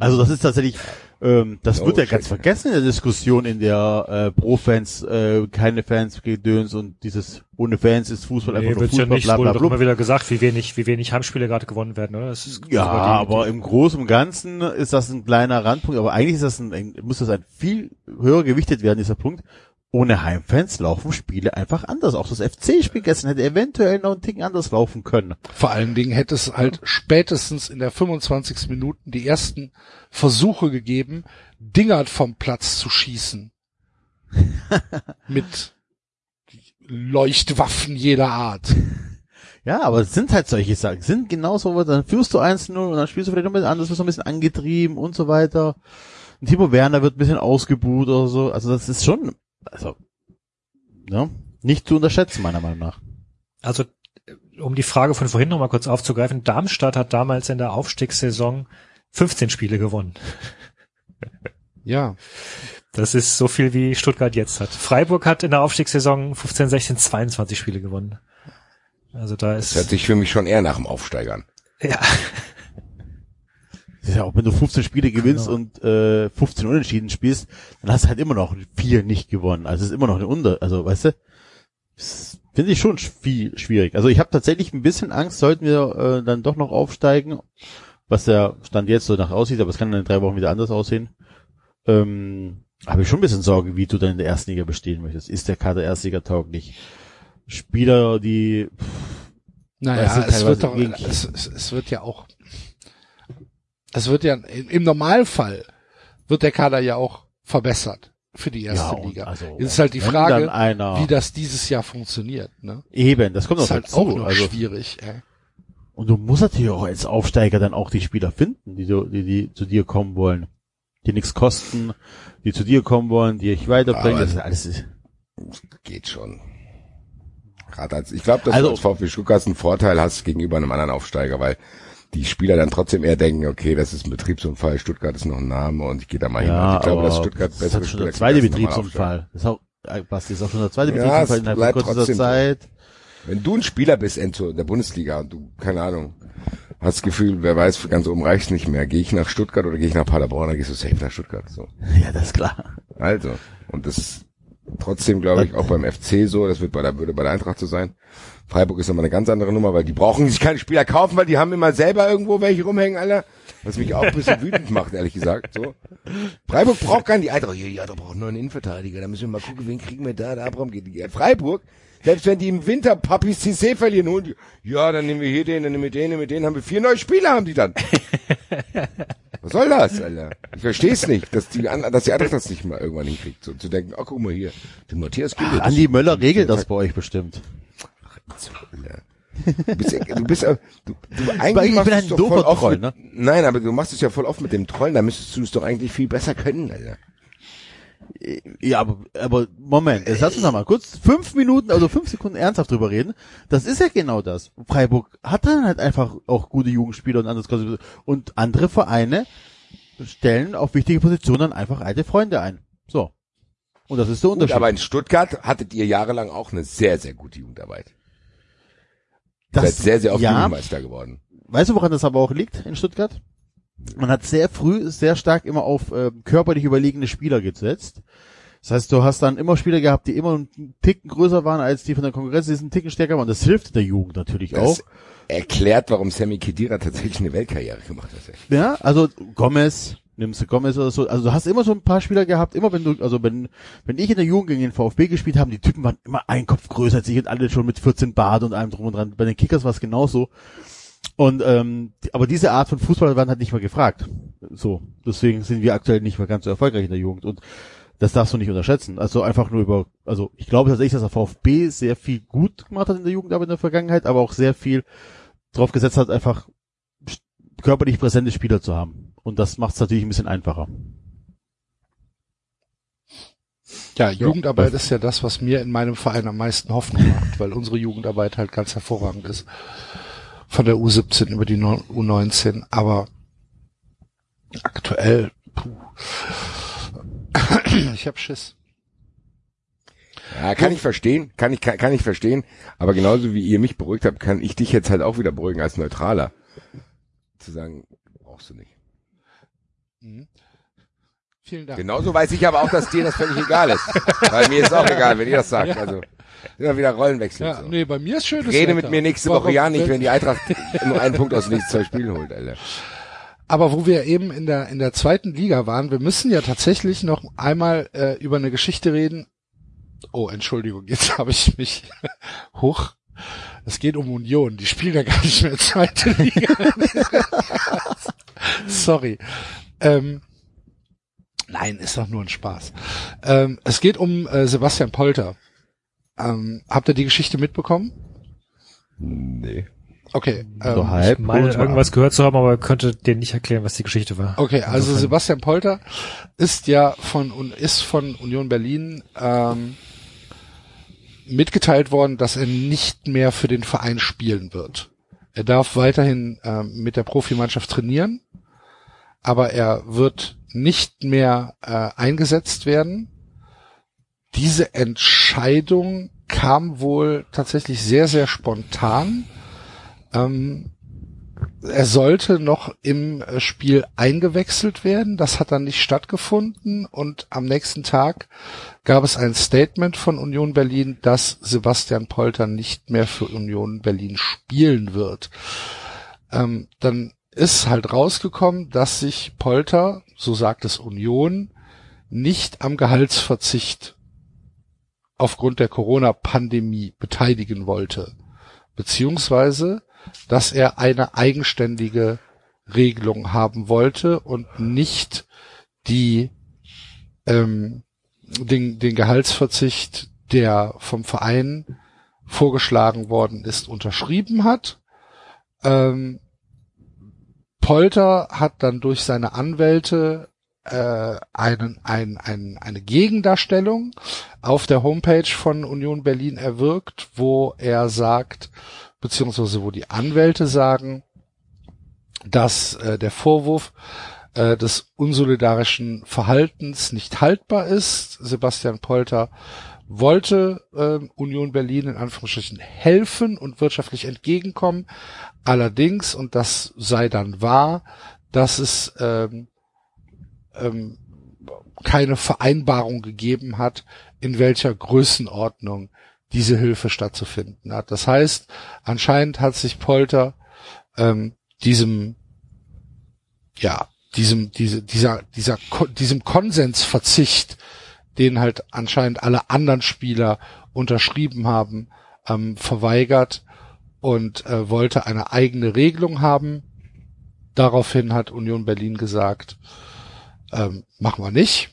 Also das ist tatsächlich, ähm, das Oh, wird ja shit. ganz vergessen in der Diskussion, in der äh, Pro-Fans, äh, keine Fans gedöns und dieses ohne Fans ist Fußball einfach Nee, nur Fußball, ja nicht, bla bla wurde bla. immer wieder gesagt, wie wenig, wie wenig Heimspiele gerade gewonnen werden, oder? Ist Ja, aber im Großen und Ganzen ist das ein kleiner Randpunkt, aber eigentlich ist das ein muss das ein viel höher gewichtet werden, dieser Punkt. Ohne Heimfans laufen Spiele einfach anders. Auch das FC-Spiel gestern hätte eventuell noch ein Ticken anders laufen können. Vor allen Dingen hätte es halt spätestens in der 25. Minuten die ersten Versuche gegeben, Dinger vom Platz zu schießen. <laughs> Mit Leuchtwaffen jeder Art. <laughs> Ja, aber es sind halt solche Sachen. Es sind genauso, dann führst du 1-0 und dann spielst du vielleicht noch ein bisschen anders, wirst noch ein bisschen angetrieben und so weiter. Und Timo Werner wird ein bisschen ausgebuht oder so. Also das ist schon, also, ja, nicht zu unterschätzen, meiner Meinung nach. Also, um die Frage von vorhin nochmal kurz aufzugreifen, Darmstadt hat damals in der Aufstiegssaison 15 Spiele gewonnen. <laughs> Ja. Das ist so viel wie Stuttgart jetzt hat. Freiburg hat in der Aufstiegssaison 15, 16, 22 Spiele gewonnen. Also da Das hört ist, sich für mich schon eher nach dem Aufsteiger an. ja, ist ja auch wenn du 15 Spiele gewinnst Genau. und äh, 15 Unentschieden spielst, dann hast du halt immer noch vier nicht gewonnen. Also es ist immer noch eine Unter, also weißt du, das finde ich schon viel schwierig. Also ich habe tatsächlich ein bisschen Angst, sollten wir äh, dann doch noch aufsteigen, was der Stand jetzt so nach aussieht, aber es kann dann in drei Wochen wieder anders aussehen. Ähm, habe ich schon ein bisschen Sorge, wie du dann in der ersten Liga bestehen möchtest. Ist der Kader Erstliga tauglich? Spieler, die Naja, Das sind es wird, doch, es, es wird ja auch, es wird ja, im Normalfall wird der Kader ja auch verbessert für die erste und Liga. also, ist halt die Frage, einer, wie das dieses Jahr funktioniert, ne? eben, das kommt Das noch ist halt dazu. auch noch also, schwierig, ey. Und du musst natürlich auch als Aufsteiger dann auch die Spieler finden, die, du, die, die zu dir kommen wollen. Die nichts kosten, die zu dir kommen wollen, die dich weiterbringen. Aber- Das ist alles, Geht schon. Gerade als, ich glaube, dass Also- du als VfB Stuttgart einen Vorteil hast gegenüber einem anderen Aufsteiger, weil die Spieler dann trotzdem eher denken, okay, das ist ein Betriebsunfall, Stuttgart ist noch ein Name und ich gehe da mal hin. ja, Also ich glaube, dass Stuttgart das bessere ist schon Spieler der zweite normaler Betriebsunfall. Das ist auch, äh, Basti, ist auch schon der zweite Ja, Betriebsunfall innerhalb von kürzester trotzdem. Zeit. Wenn du ein Spieler bist, Enzo, in der Bundesliga und du, keine Ahnung, hast das Gefühl, wer weiß, ganz oben reicht's nicht mehr. Gehe ich nach Stuttgart oder gehe ich nach Paderborn, dann gehst du safe nach Stuttgart. So. <laughs> Ja, das ist klar. Also, und das ist trotzdem, glaube ich, auch beim FC so, das wird bei der, würde bei der Eintracht so sein. Freiburg ist nochmal eine ganz andere Nummer, weil die brauchen sich keine Spieler kaufen, weil die haben immer selber irgendwo welche rumhängen, Alter. Was mich auch ein bisschen wütend macht, ehrlich gesagt. So. Freiburg braucht keinen, die Eintracht, ja, da braucht nur einen Innenverteidiger, da müssen wir mal gucken, wen kriegen wir da, der Abraham geht. Ja, Freiburg, selbst wenn die im Winter Papis Cissé verlieren, holen die, ja, dann nehmen wir hier den, dann nehmen wir den, nehmen wir den, haben wir vier neue Spieler, haben die dann. Was soll das, Alter? Ich versteh's nicht, dass die, dass die Eintracht das nicht mal irgendwann hinkriegt, so zu denken, oh, guck mal hier, den Matthias. Ach, Andi Möller regelt das bei euch bestimmt. Alter. Du bist, du bist, du, du Ich eigentlich bin machst ein oft Troll, mit, ne? Nein, aber du machst es ja voll oft mit dem Trollen, da müsstest du es doch eigentlich viel besser können, Alter. Ja, aber, aber Moment, jetzt lass uns noch mal kurz fünf Minuten, also fünf Sekunden ernsthaft drüber reden. Das ist ja genau das. Freiburg hat dann halt einfach auch gute Jugendspieler und anderes und andere Vereine stellen auf wichtige Positionen dann einfach alte Freunde ein. So. Und das ist der Gut, Unterschied. aber in Stuttgart hattet ihr jahrelang auch eine sehr, sehr gute Jugendarbeit. Das, seid sehr, sehr oft ja, Jugendmeister geworden. Weißt du, woran das aber auch liegt in Stuttgart? Man hat sehr früh, sehr stark immer auf ähm, körperlich überlegene Spieler gesetzt. Das heißt, du hast dann immer Spieler gehabt, die immer einen Ticken größer waren als die von der Konkurrenz, die einen Ticken stärker waren. Das hilft der Jugend natürlich auch. Das erklärt, warum Sammy Kedira tatsächlich eine Weltkarriere gemacht hat. Ja, also Gomez, nimmst Gomez oder so. Also du hast immer so ein paar Spieler gehabt, immer wenn du, also wenn, wenn ich in der Jugend gegen den VfB gespielt habe, die Typen waren immer ein Kopf größer als ich und alle schon mit 14 Bart und allem drum und dran. Bei den Kickers war es genauso. Und ähm, aber diese Art von Fußball waren halt nicht mehr gefragt. So, deswegen sind wir aktuell nicht mehr ganz so erfolgreich in der Jugend und das darfst du nicht unterschätzen. Also einfach nur über, also ich glaube tatsächlich, dass der VfB sehr viel gut gemacht hat in der Jugendarbeit in der Vergangenheit, aber auch sehr viel drauf gesetzt hat, einfach körperlich präsente Spieler zu haben. Und das macht es natürlich ein bisschen einfacher. Ja, Jugendarbeit ist ja das, was mir in meinem Verein am meisten Hoffnung macht, weil unsere Jugendarbeit halt ganz hervorragend ist. Von der U17 über die No- U19, aber aktuell, puh. ich hab Schiss. Ja, kann ich verstehen, kann ich, kann, kann ich verstehen, aber genauso wie ihr mich beruhigt habt, kann ich dich jetzt halt auch wieder beruhigen als Neutraler. Zu sagen, brauchst du nicht. Mhm. Vielen Dank. Genauso weiß ich aber auch, dass dir das völlig egal ist. <laughs> Weil mir ist auch egal, wenn ihr das sagt. Ja. Also, immer wieder Rollenwechsel. Ja, so. nee, bei mir ist schönes Rede Wetter. mit mir nächste Warum- Woche ja nicht, wenn die Eintracht nur einen Punkt aus den nächsten zwei Spielen holt, Alter. Aber wo wir eben in der in der zweiten Liga waren, wir müssen ja tatsächlich noch einmal äh, über eine Geschichte reden, Oh, Entschuldigung, jetzt <laughs> habe ich mich <laughs> hoch. Es geht um Union, die spielen ja gar nicht mehr zweite Liga. Sorry. Ähm, nein, ist doch nur ein Spaß. Ähm, es geht um äh, Sebastian Polter. Ähm, habt ihr die Geschichte mitbekommen? Nee. Okay. So Ähm, halb. Ich meine, irgendwas gehört zu haben, aber könnte dir nicht erklären, was die Geschichte war. Okay, also Insofern- Sebastian Polter ist ja von und ist von Union Berlin ähm, mitgeteilt worden, dass er nicht mehr für den Verein spielen wird. Er darf weiterhin ähm, mit der Profimannschaft trainieren, aber er wird nicht mehr äh, eingesetzt werden. Diese Entscheidung kam wohl tatsächlich sehr, sehr spontan. Ähm, er sollte noch im äh, Spiel eingewechselt werden. Das hat dann nicht stattgefunden und am nächsten Tag gab es ein Statement von Union Berlin, dass Sebastian Polter nicht mehr für Union Berlin spielen wird. Ähm, dann ist halt rausgekommen, dass sich Polter, so sagt es Union, nicht am Gehaltsverzicht aufgrund der Corona-Pandemie beteiligen wollte, beziehungsweise dass er eine eigenständige Regelung haben wollte und nicht die ähm, den, den Gehaltsverzicht, der vom Verein vorgeschlagen worden ist, unterschrieben hat. Ähm, Polter hat dann durch seine Anwälte äh, einen, ein, ein, eine Gegendarstellung auf der Homepage von Union Berlin erwirkt, wo er sagt, beziehungsweise wo die Anwälte sagen, dass äh, der Vorwurf äh, des unsolidarischen Verhaltens nicht haltbar ist. Sebastian Polter wollte äh, Union Berlin in Anführungsstrichen helfen und wirtschaftlich entgegenkommen. Allerdings, und das sei dann wahr, dass es ähm, ähm, keine Vereinbarung gegeben hat, in welcher Größenordnung diese Hilfe stattzufinden hat. Das heißt, anscheinend hat sich Polter ähm, diesem, ja, diesem, diese, dieser, dieser, diesem Konsensverzicht, den halt anscheinend alle anderen Spieler unterschrieben haben, ähm, verweigert und äh, wollte eine eigene Regelung haben. Daraufhin hat Union Berlin gesagt, ähm, machen wir nicht.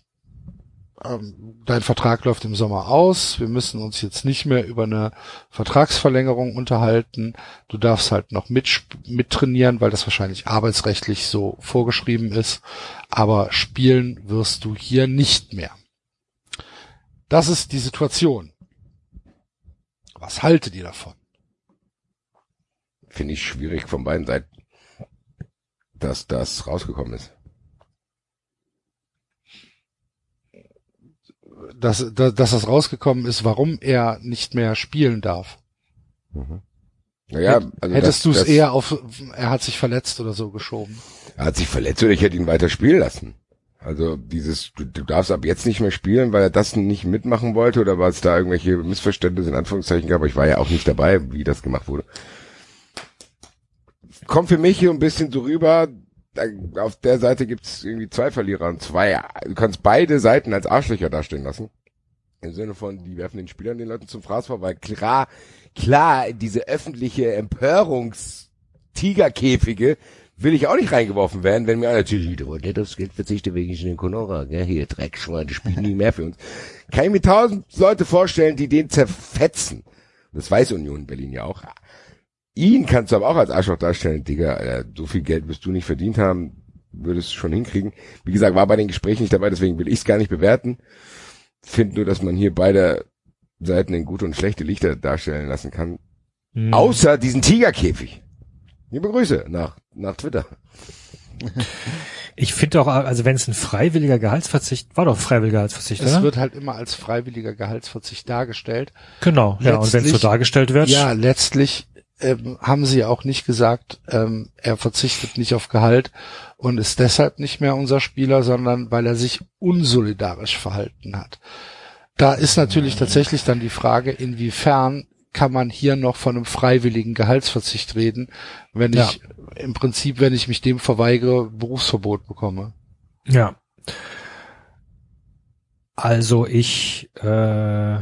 Ähm, dein Vertrag läuft im Sommer aus. Wir müssen uns jetzt nicht mehr über eine Vertragsverlängerung unterhalten. Du darfst halt noch mit, mittrainieren, weil das wahrscheinlich arbeitsrechtlich so vorgeschrieben ist. Aber spielen wirst du hier nicht mehr. Das ist die Situation. Was haltet ihr davon? Finde ich schwierig von beiden Seiten, dass das rausgekommen ist. Dass, dass, dass das rausgekommen ist, warum er nicht mehr spielen darf. Naja, Hätt- also Hättest du es eher auf, er hat sich verletzt oder so geschoben. Er hat sich verletzt oder ich hätte ihn weiter spielen lassen. Also dieses, du, du darfst ab jetzt nicht mehr spielen, weil er das nicht mitmachen wollte oder weil es da irgendwelche Missverständnisse in Anführungszeichen gab, aber ich war ja auch nicht dabei, wie das gemacht wurde. Kommt für mich hier ein bisschen so rüber, da, auf der Seite gibt's irgendwie zwei Verlierer und zwei, du kannst beide Seiten als Arschlöcher dastehen lassen. Im Sinne von, die werfen den Spielern den Leuten zum Fraß vor, weil klar, klar, diese öffentliche Empörungstigerkäfige will ich auch nicht reingeworfen werden, wenn mir einer erzählt, der wollte nicht aufs Geld verzichten wegen den Konora, gell, hier, Dreckschwein, die spielen nie mehr für uns. Kann ich mir tausend Leute vorstellen, die den zerfetzen. Das weiß Union Berlin ja auch. Ihn kannst du aber auch als Arschloch darstellen, Digga, Alter, so viel Geld wirst du nicht verdient haben, würdest du schon hinkriegen. Wie gesagt, war bei den Gesprächen nicht dabei, deswegen will ich es gar nicht bewerten. Find nur, dass man hier beide Seiten in gute und schlechte Lichter darstellen lassen kann. Hm. Außer diesen Tigerkäfig. Liebe Grüße nach, nach Twitter. Ich finde auch, also wenn es ein freiwilliger Gehaltsverzicht, war doch freiwilliger Gehaltsverzicht, Es oder? wird halt immer als freiwilliger Gehaltsverzicht dargestellt. genau, ja, und wenn es so dargestellt wird, Ja, letztlich ähm, haben sie ja auch nicht gesagt, ähm, er verzichtet nicht auf Gehalt und ist deshalb nicht mehr unser Spieler, sondern weil er sich unsolidarisch verhalten hat. Da ist natürlich tatsächlich dann die Frage, inwiefern kann man hier noch von einem freiwilligen Gehaltsverzicht reden, wenn Ja. ich im Prinzip, wenn ich mich dem verweigere, Berufsverbot bekomme. Ja. Also ich, äh,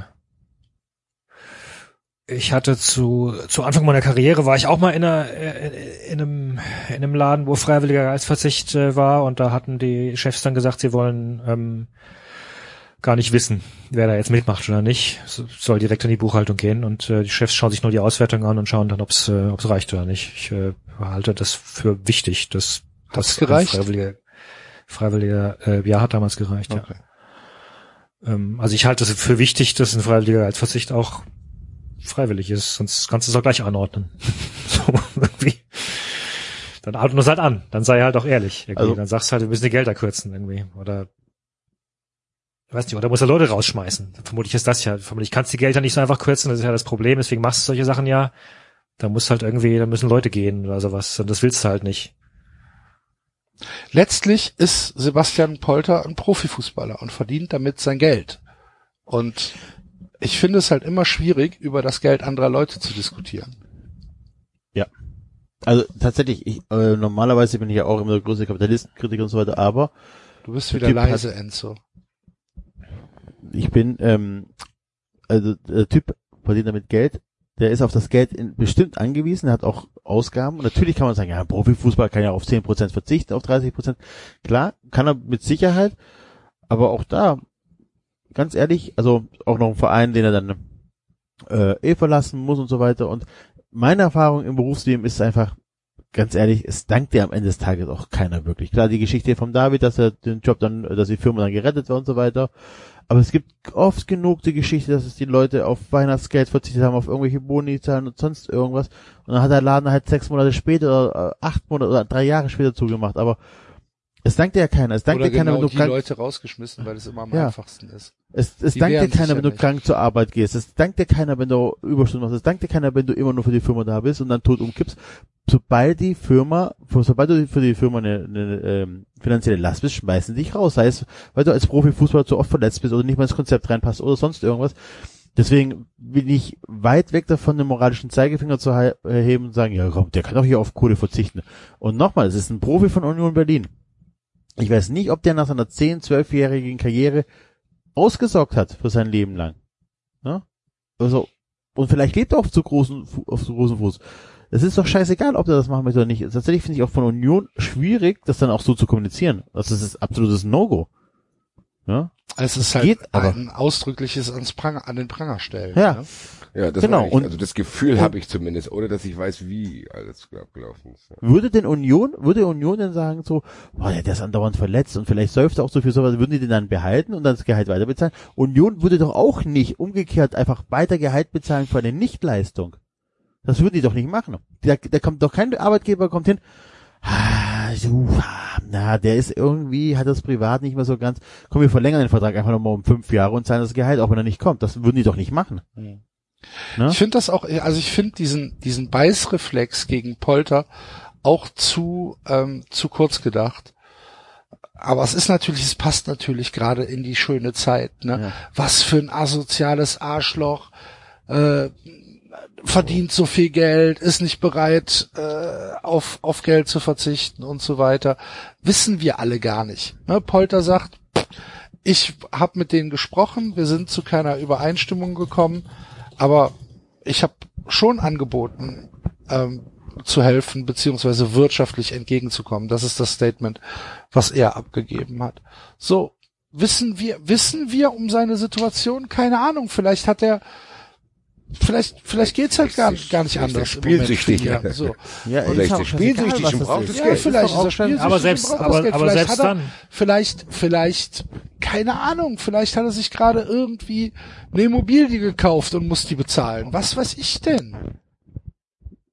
ich hatte zu, zu Anfang meiner Karriere war ich auch mal in, einer, äh, in, einem, in einem Laden, wo freiwilliger Gehaltsverzicht äh, war und da hatten die Chefs dann gesagt, sie wollen ähm, gar nicht wissen, wer da jetzt mitmacht oder nicht. So- Soll direkt in die Buchhaltung gehen und äh, die Chefs schauen sich nur die Auswertung an und schauen dann, ob es äh, ob's reicht oder nicht. Ich äh, halte das für wichtig, dass das gereicht? Freiwilliger, freiwilliger äh, ja, hat damals gereicht, ja. Okay. Ähm, also ich halte es für wichtig, dass ein freiwilliger Gehaltsverzicht auch freiwillig ist, sonst kannst du es auch gleich anordnen. <laughs> so, irgendwie. Dann ordnen es halt an. Dann sei halt auch ehrlich. Irgendwie. Also- dann sagst du halt, wir müssen die Gelder kürzen irgendwie. Oder ich weiß nicht, oder muss er Leute rausschmeißen. Vermutlich ist das ja, vermutlich kannst du die Gelder nicht so einfach kürzen, das ist ja das Problem, deswegen machst du solche Sachen ja. Da muss halt irgendwie, da müssen Leute gehen oder sowas. Und das willst du halt nicht. Letztlich ist Sebastian Polter ein Profifußballer und verdient damit sein Geld. Und ich finde es halt immer schwierig, über das Geld anderer Leute zu diskutieren. Also tatsächlich, ich, äh, normalerweise bin ich ja auch immer der größte Kapitalistenkritiker und so weiter, aber Du bist Der wieder leise, Enzo. ich bin, ähm, also der Typ verdient damit Geld, der ist auf das Geld in, bestimmt angewiesen, er hat auch Ausgaben und natürlich kann man sagen, ja, ein Profifußball kann ja auf 10% verzichten, auf 30%. Klar, kann er mit Sicherheit, aber auch da, ganz ehrlich, also auch noch ein Verein, den er dann äh, eh verlassen muss und so weiter und meine Erfahrung im Berufsleben ist einfach, ganz ehrlich, es dankt dir am Ende des Tages auch keiner wirklich. Klar, die Geschichte von David, dass er den Job dann, dass die Firma dann gerettet war und so weiter. Aber es gibt oft genug die Geschichte, dass es die Leute auf Weihnachtsgeld verzichtet haben, auf irgendwelche Boni zahlen und sonst irgendwas. Und dann hat der Laden halt sechs Monate später, oder äh, acht Monate oder drei Jahre später zugemacht. Aber es dankt dir ja keiner. Es dankt Oder dir keiner, genau wenn du die krank, Leute rausgeschmissen, weil es immer am Ja. einfachsten ist. es, es die dankt dir keiner, ja wenn du nicht. krank zur Arbeit gehst. Es dankt dir keiner, wenn du Überstunden machst. Es dankt dir keiner, wenn du immer nur für die Firma da bist und dann tot umkippst. Sobald die Firma, sobald du für die Firma eine, eine ähm, finanzielle Last bist, schmeißen dich raus. Sei es, weil du als Profifußballer zu oft verletzt bist oder nicht mal ins Konzept reinpasst oder sonst irgendwas. Deswegen bin ich weit weg davon, den moralischen Zeigefinger zu he- heben und sagen, ja komm, der kann doch hier auf Kohle verzichten. Und nochmal, es ist ein Profi von Union Berlin. Ich weiß nicht, ob der nach seiner 10-, 12-jährigen Karriere ausgesorgt hat für sein Leben lang. Ne? Also, und vielleicht lebt er auf zu großen, auf zu großen Fuß. Es ist doch scheißegal, ob der das machen möchte oder nicht. Tatsächlich finde ich auch von Union schwierig, das dann auch so zu kommunizieren. Das ist absolutes No-Go. Ja? Es ist halt Geht aber. ein ausdrückliches ans Pranger, an den Pranger stellen. Ja. Ne? Ja, das Genau. Ich. und- also das Gefühl habe ich zumindest, ohne dass ich weiß, wie alles abgelaufen ist. Ja. Würde denn Union, würde Union denn sagen so, boah, der ist andauernd verletzt und vielleicht säuft er auch so viel sowas, würden die den dann behalten und dann das Gehalt weiter bezahlen? Union würde doch auch nicht umgekehrt einfach weiter Gehalt bezahlen für eine Nichtleistung. Das würden die doch nicht machen. Da, da kommt doch kein Arbeitgeber kommt hin, ah, na, der ist irgendwie, hat das privat nicht mehr so ganz, komm, wir verlängern den Vertrag einfach nochmal um fünf Jahre und zahlen das Gehalt, auch wenn er nicht kommt. Das würden die doch nicht machen. Ne? Ich finde das auch, also ich finde diesen, diesen Beißreflex gegen Polter auch zu, ähm, zu kurz gedacht. Aber es ist natürlich, es passt natürlich gerade in die schöne Zeit, ne? Ja. Was für ein asoziales Arschloch, äh, verdient so viel Geld, ist nicht bereit, äh, auf, auf Geld zu verzichten und so weiter. Wissen wir alle gar nicht. Ne? Polter sagt, ich habe mit denen gesprochen, wir sind zu keiner Übereinstimmung gekommen, aber ich habe schon angeboten, ähm, zu helfen, beziehungsweise wirtschaftlich entgegenzukommen. Das ist das Statement, was er abgegeben hat. So, wissen wir, wissen wir um seine Situation? Keine Ahnung, vielleicht hat er Vielleicht, vielleicht geht's halt gar, gar nicht er anders. spielsüchtig. ihn. So. Ja, Oder ist spielsüchtig und das braucht ist. das Ja, Geld. vielleicht Ist er auch spielsüchtig Aber und selbst- aber- Geld. aber Vielleicht selbst hat er, dann. Vielleicht, vielleicht, keine Ahnung, vielleicht hat er sich gerade irgendwie eine Immobilie gekauft und muss die bezahlen. Was weiß ich denn?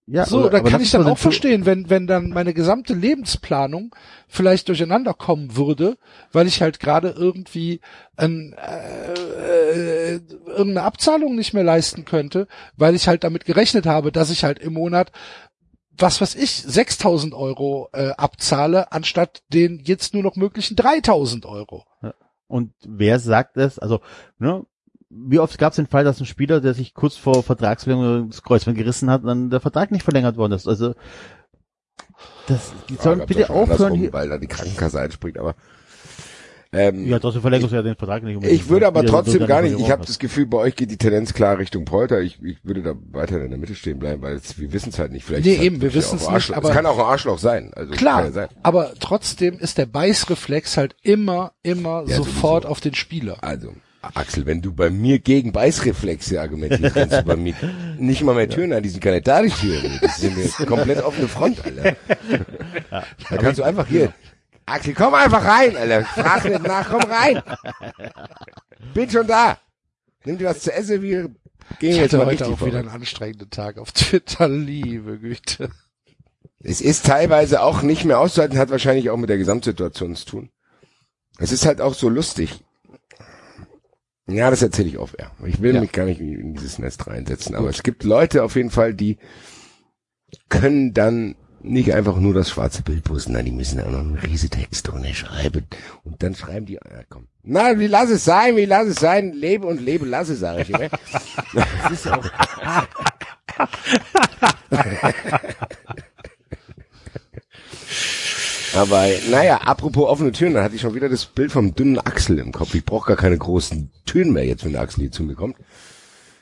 Ja, so, oder- da aber kann ich dann auch verstehen, wenn, wenn dann meine gesamte Lebensplanung vielleicht durcheinander kommen würde, weil ich halt gerade irgendwie ein, äh, äh, irgendeine Abzahlung nicht mehr leisten könnte, weil ich halt damit gerechnet habe, dass ich halt im Monat was weiß ich, 6000 Euro äh, abzahle, anstatt den jetzt nur noch möglichen 3000 Euro. Und wer sagt es? Also, ne, wie oft gab es den Fall, dass ein Spieler, der sich kurz vor Vertragsverlängerung das Kreuzband gerissen hat, dann der Vertrag nicht verlängert worden ist? Also, das, die Ja, sollen gab's bitte aufhören hier. Weil da die Krankenkasse einspringt, aber Ähm, Ja, trotzdem verlängerst du ja den Vertrag nicht ich würde aber so trotzdem gar nicht, ich habe das Gefühl, bei euch geht die Tendenz klar Richtung Polter. Ich, ich würde da weiter in der Mitte stehen bleiben, weil es, wir wissen es halt nicht. Vielleicht Nee, eben, wir wissen's auch nicht, Arschloch. aber- es kann auch ein Arschloch sein. Also kann Klar, ja sein. aber trotzdem ist der Beißreflex halt immer, immer Ja, sofort sowieso. auf den Spieler. Also, Axel, wenn du bei mir gegen Beißreflexe argumentierst, kannst du bei mir nicht mal mehr Türen an, die sind keine da, die Türen. Das ist eine komplett offene Front, Alter. Da kannst du einfach hier, Axel, komm einfach rein, Alter. Frag nicht nach, komm rein. Bin schon da. Nimm dir was zu essen, wir gehen Ich jetzt mal heute auch wieder vorwärts. einen anstrengenden Tag auf Twitter, liebe Güte. Es ist teilweise auch nicht mehr auszuhalten, hat wahrscheinlich auch mit der Gesamtsituation zu tun. Es ist halt auch so lustig. Ja, das erzähle ich auf air. Ich will Ja. mich gar nicht in dieses Nest reinsetzen, aber es gibt Leute auf jeden Fall, die können dann nicht einfach nur das schwarze Bild posten, nein, die müssen auch noch einen riesen Text drunter schreiben und dann schreiben die, ja, komm. Na, wie lass es sein, wie lass es sein, lebe und lebe, lass es, sage ich immer. Das <laughs> ist ja auch, <laughs> <laughs> Aber naja, apropos offene Türen, dann hatte ich schon wieder das Bild vom dünnen Axel im Kopf. Ich brauche gar keine großen Türen mehr jetzt, wenn der Axel hier zu mir kommt.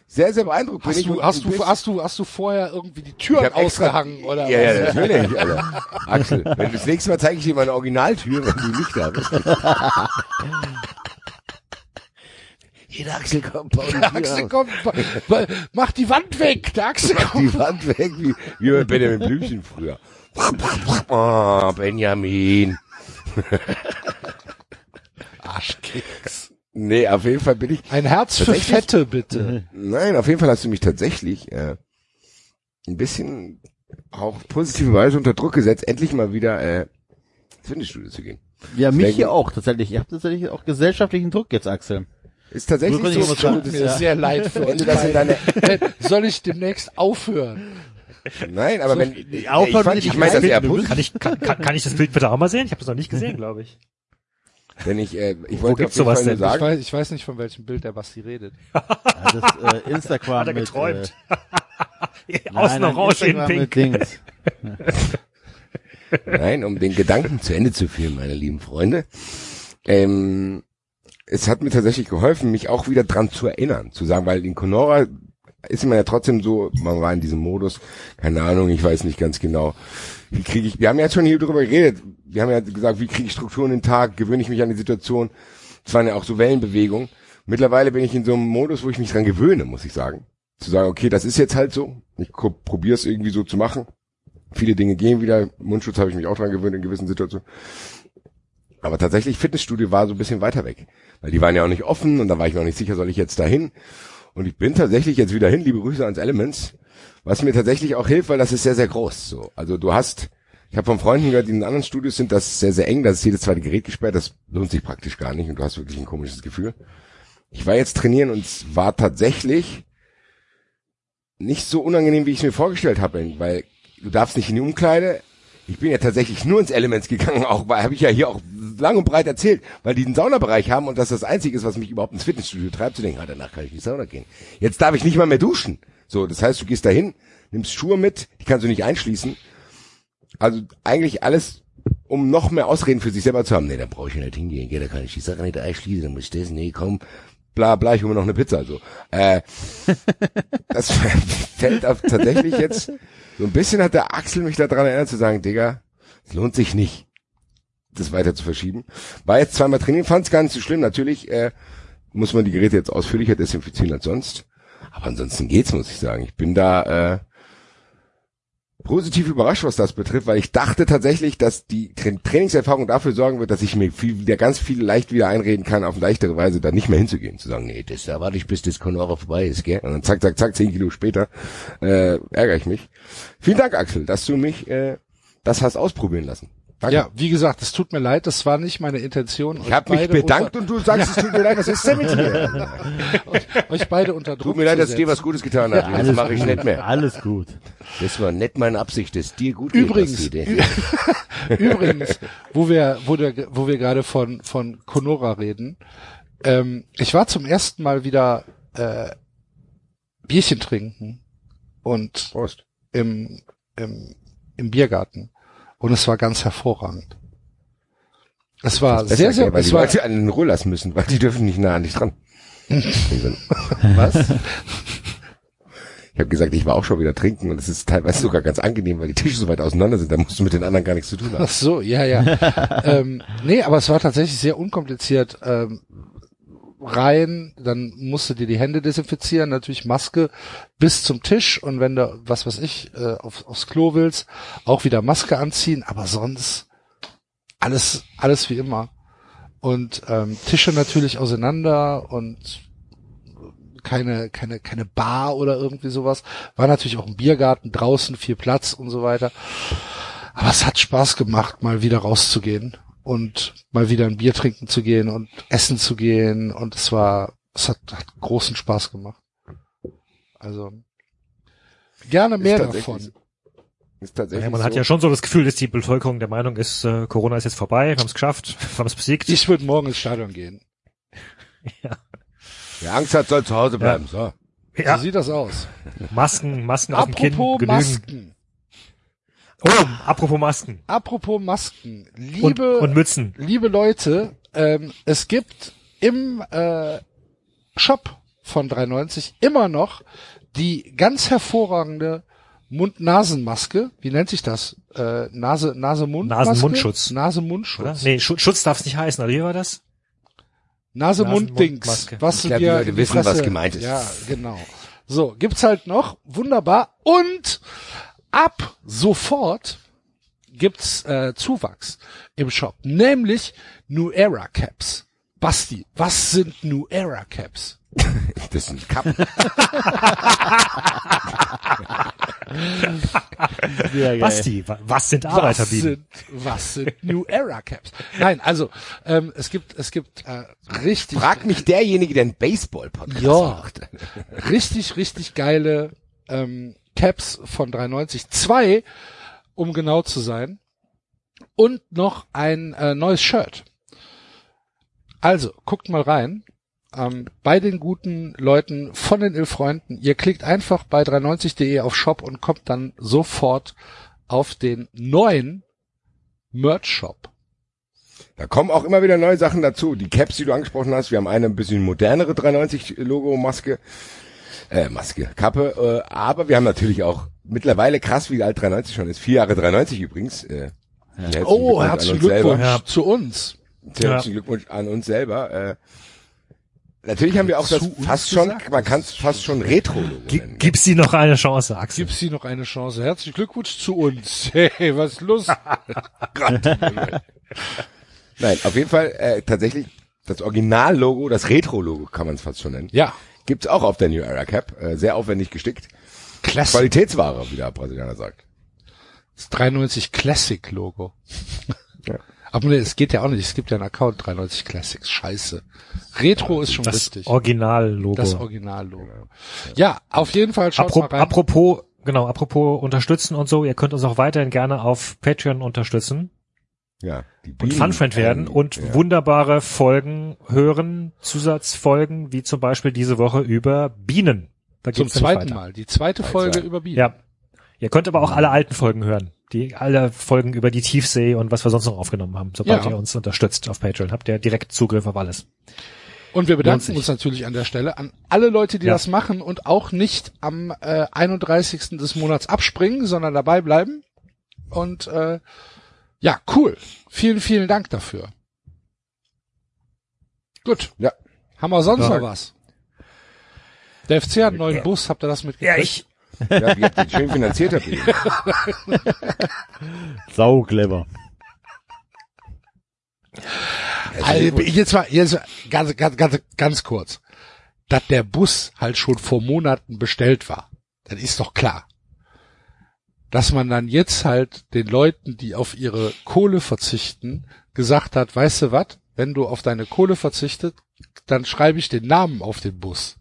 Sehr, sehr beeindruckt Hast du, hast du, hast du, hast du vorher irgendwie die Türen hab extra- ausgehangen oder Ja, ja, was? natürlich, Alter. <laughs> Axel, wenn das nächste Mal zeige ich dir meine Originaltür, wenn du nicht da bist. Hier, der Axel kommt, die Der Axel kommt, mach die Wand weg, der Axel Mach kommt. die Wand weg, wie, wie bei Benjamin Blümchen früher. Oh, Benjamin. Arschkeks. Nee, auf jeden Fall bin ich, Ein Herz für? Fette, bitte. Nein, auf jeden Fall hast du mich tatsächlich äh, ein bisschen auch positive Weise unter Druck gesetzt, endlich mal wieder äh, ins Fitnessstudio zu gehen. ja, mich Denken- hier auch, tatsächlich. Ich habe tatsächlich auch gesellschaftlichen Druck jetzt, Axel. Ist tatsächlich so, sagen. das, Mir sehr leid für <laughs> deine, Soll ich demnächst aufhören? Nein, aber wenn, aufhören ich, fand, ich meine das eher positiv, Kann ich, kann, kann, kann ich das Bild bitte auch mal sehen? Ich habe das noch nicht gesehen, glaube ich. wenn ich, äh, ich Wo wollte auf jeden sowas Fall nur denn? Ich sagen, weiß, ich weiß nicht, von welchem Bild der Basti redet. <laughs> Ja, das äh, Instagram Hat er mit, geträumt. Äh, <laughs> Außen nein, nein, orange, Instagram pink. mit Dings. <laughs> Nein, um den Gedanken zu Ende zu führen, meine lieben Freunde. Ähm, es hat mir tatsächlich geholfen, mich auch wieder dran zu erinnern, zu sagen, weil in Conora ist man ja trotzdem so, man war in diesem Modus, keine Ahnung, ich weiß nicht ganz genau, wie kriege ich, wir haben ja schon hier drüber geredet, wir haben ja gesagt, wie kriege ich Strukturen in den Tag, gewöhne ich mich an die Situation, es waren ja auch so Wellenbewegungen. Mittlerweile bin ich in so einem Modus, wo ich mich dran gewöhne, muss ich sagen. Zu sagen, okay, das ist jetzt halt so, ich probiere es irgendwie so zu machen. Viele Dinge gehen wieder. Mundschutz habe ich mich auch dran gewöhnt in gewissen Situationen. Aber tatsächlich, Fitnessstudio war so ein bisschen weiter weg. Weil die waren ja auch nicht offen und da war ich mir auch nicht sicher, soll ich jetzt dahin? Und ich bin tatsächlich jetzt wieder hin, liebe Grüße ans Elements, was mir tatsächlich auch hilft, weil das ist sehr, sehr groß. So, Also du hast, ich habe von Freunden gehört, die in anderen Studios sind, das ist sehr, sehr eng, das ist jedes zweite Gerät gesperrt, das lohnt sich praktisch gar nicht und du hast wirklich ein komisches Gefühl. Ich war jetzt trainieren und es war tatsächlich nicht so unangenehm, wie ich es mir vorgestellt habe, weil du darfst nicht in die Umkleide. Ich bin ja tatsächlich nur ins Elements gegangen, <laughs> auch weil habe ich ja hier auch lang und breit erzählt, weil die einen Saunabereich haben und das das einzige ist, was mich überhaupt ins Fitnessstudio treibt, zu denken, ah, danach kann ich in die Sauna gehen. Jetzt darf ich nicht mal mehr duschen. So, das heißt, du gehst dahin, nimmst Schuhe mit, die kannst du nicht einschließen. Also eigentlich alles, um noch mehr Ausreden für sich selber zu haben. Nee, da brauche ich ja nicht hingehen, gell, da kann ich die Sache nicht einschließen, dann muss ich das, nee, komm, bla bla, ich hole mir noch eine Pizza. Also, äh, <laughs> das <laughs> fällt auf tatsächlich jetzt so ein bisschen hat der Axel mich daran erinnert zu sagen, Digga, es lohnt sich nicht, das weiter zu verschieben. War jetzt zweimal trainieren, fand es gar nicht so schlimm. Natürlich äh, muss man die Geräte jetzt ausführlicher desinfizieren als sonst. Aber ansonsten geht's, muss ich sagen. Ich bin da äh, positiv überrascht, was das betrifft, weil ich dachte tatsächlich, dass die Tra Trainingserfahrung dafür sorgen wird, dass ich mir viel, wieder ganz viel leicht wieder einreden kann, auf leichtere Weise da nicht mehr hinzugehen. Zu sagen, nee, das da warte ich, bis das Conora vorbei ist, gell? Und dann zack, zack, zack, zehn Kilo später äh, ärgere ich mich. Vielen Dank, Axel, dass du mich äh, das hast ausprobieren lassen. Danke. Ja, wie gesagt, es tut mir leid, das war nicht meine Intention. Ich habe mich bedankt und du sagst, <laughs> es tut mir leid, was ist denn mit dir? euch beide unter Druck Tut mir leid, dass ich dir was Gutes getan habe. Das mache ich nicht mehr. Alles gut. Das war nicht meine Absicht, dass dir gut geht. Übrigens, Basti, ü- <laughs> übrigens, wo wir, wo, der, wo wir gerade von von Conora reden, ähm, ich war zum ersten Mal wieder äh, Bierchen trinken und Prost. im, im, im Biergarten und es war ganz hervorragend. Es war sehr, sehr, gell, weil es die war, Leute an den Rollers müssen, weil die dürfen nicht nah an dich dran. <laughs> was? Ich habe gesagt, ich war auch schon wieder trinken und es ist teilweise sogar ganz angenehm, weil die Tische so weit auseinander sind, da musst du mit den anderen gar nichts zu tun haben. Ach so, ja, ja. <laughs> ähm, nee, aber es war tatsächlich sehr unkompliziert. Ähm, rein, dann musst du dir die Hände desinfizieren, natürlich Maske bis zum Tisch und wenn du, was weiß ich, äh, auf, aufs Klo willst, auch wieder Maske anziehen, aber sonst alles, alles wie immer. Und ähm, Tische natürlich auseinander und keine, keine, keine Bar oder irgendwie sowas. War natürlich auch ein Biergarten draußen, viel Platz und so weiter. Aber es hat Spaß gemacht, mal wieder rauszugehen und mal wieder ein Bier trinken zu gehen und essen zu gehen. Und es war, es hat, hat großen Spaß gemacht. Also gerne mehr davon. Ist tatsächlich Ja, man so. hat ja schon so das Gefühl, dass die Bevölkerung der Meinung ist, äh, Corona ist jetzt vorbei, wir haben es geschafft, <laughs> wir haben es besiegt. Ich würde morgen ins Stadion gehen. <laughs> Wer Angst hat, soll zu Hause bleiben. So. ja, So sieht das aus. Masken, Masken auf dem Kinn Apropos genügen. Masken. Oh, apropos Masken Apropos Masken. und, Liebe, und Mützen. liebe Leute, ähm, es gibt im äh, Shop von 390 immer noch die ganz hervorragende Mund-Nasen-Maske. Wie nennt sich das? Äh, Nase, Nase-Mund? Nasen-Mundschutz. Nase-Mundschutz. Nee, Schutz, Schutz darf es nicht heißen, oder wie war das? Nase-Mund-Dings. Was Ich du dir Leute wissen, was gemeint ist. Ja, genau. So, gibt's halt noch. Wunderbar. Und ab sofort gibt's äh, Zuwachs im Shop. Nämlich New Era Caps. Basti, was sind New Era Caps? <laughs> Das sind geil. Basti, wa- was sind Was Arbeiterbienen? sind, was sind New Era Caps? Nein, also ähm, es gibt es gibt äh, richtig Frag mich derjenige, der einen Baseball-Podcast Ja. macht. richtig, richtig geile ähm, Caps von 390. Zwei, um genau zu sein. Und noch ein äh, neues Shirt. Also, guckt mal rein. Ähm, bei den guten Leuten von den Ill-Freunden. Ihr klickt einfach bei 390.de auf Shop und kommt dann sofort auf den neuen Merch-Shop. Da kommen auch immer wieder neue Sachen dazu. Die Caps, die du angesprochen hast, wir haben eine ein bisschen modernere 390-Logo-Maske. Äh, Maske, Kappe. Äh, aber wir haben natürlich auch mittlerweile krass, wie alt 390 schon ist. Vier Jahre 390 übrigens. Äh, herzlichen Oh, Glückwunsch an herzlichen uns selber. Glückwunsch Ja. zu uns. Herzlichen Glückwunsch an uns selber. Äh, natürlich haben wir auch das fast schon, gesagt? man kann es fast schon Retro-Logo Gi- nennen. Gib's sie noch eine Chance, Axel? Gibt's hier noch eine Chance? Herzlichen Glückwunsch zu uns. <laughs> Hey, was ist los? <laughs> Nein, auf jeden Fall äh, tatsächlich das Original-Logo, das Retro-Logo kann man es fast schon nennen. ja, Gibt's auch auf der New Era Cap. Äh, sehr aufwendig gestickt. Classic. Qualitätsware, wie der Brasilianer sagt. Das 390 Classic Logo. <laughs> Ja. Aber nee, es geht ja auch nicht. Es gibt ja einen Account 390 Classics. Scheiße. Retro ist schon Das richtig. Original-Logo. Das Original-Logo. Ja, auf jeden Fall schaut Apro mal rein. apropos, genau, apropos unterstützen und so, ihr könnt uns auch weiterhin gerne auf Patreon unterstützen Ja. Die und Funfriend werden ähm, und ja. wunderbare Folgen hören, Zusatzfolgen, wie zum Beispiel diese Woche über Bienen. Da Zum zweiten. Mal. Die zweite Folge zwei. über Bienen. Ja. Ihr könnt aber auch alle alten Folgen hören. Die alle Folgen über die Tiefsee und was wir sonst noch aufgenommen haben. Sobald Ja. ihr uns unterstützt auf Patreon, habt ihr direkt Zugriff auf alles. Und wir bedanken uns natürlich an der Stelle an alle Leute, die Ja. das machen und auch nicht am äh, 31. des Monats abspringen, sondern dabei bleiben. Und äh, ja, cool. Vielen, vielen Dank dafür. Gut. Ja. Haben wir sonst Ja. noch was? Der FC hat einen neuen Bus, habt ihr das mitgekriegt? Ja, ich, Ja, wie habt ihr den schön finanziert habt ihr. <laughs> Sau clever. Also, jetzt mal, jetzt mal ganz, ganz, ganz, ganz kurz. Dass der Bus halt schon vor Monaten bestellt war. Das ist doch klar. Dass man dann jetzt halt den Leuten, die auf ihre Kohle verzichten, gesagt hat, weißt du was, wenn du auf deine Kohle verzichtet, dann schreibe ich den Namen auf den Bus.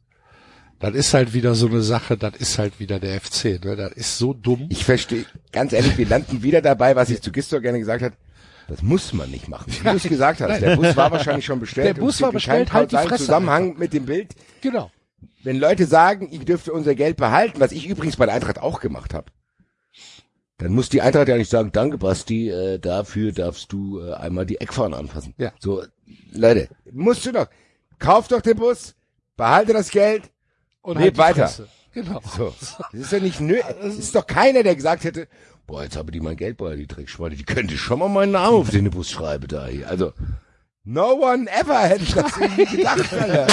Das ist halt wieder so eine Sache, das ist halt wieder der FC, ne? Das ist so dumm. Ich verstehe, ganz ehrlich, wir landen wieder dabei, was ich zu Gistor gerne gesagt habe. Das muss man nicht machen. Wie du es gesagt hast, der Bus war wahrscheinlich schon bestellt. Der Bus war bestellt, halt die Fresse Zusammenhang mit dem Bild. Genau. Wenn Leute sagen, ich dürfte unser Geld behalten, was ich übrigens bei der Eintracht auch gemacht habe. Dann muss die Eintracht ja nicht sagen, danke Basti, äh, dafür darfst du äh, einmal die Eckfahne anfassen. Ja. So, Leute, musst du doch. Kauf doch den Bus, behalte das Geld Und Leb die weiter. Fresse. Genau. So. Das ist ja nicht nö. <laughs> Es ist doch keiner, der gesagt hätte, boah, jetzt habe die mein Geldbeutel, die Dreckschweine, die könnte schon mal meinen Namen auf den Bus schreiben da hier. Also, no one ever hätte ich das <laughs> irgendwie gedacht, Alter.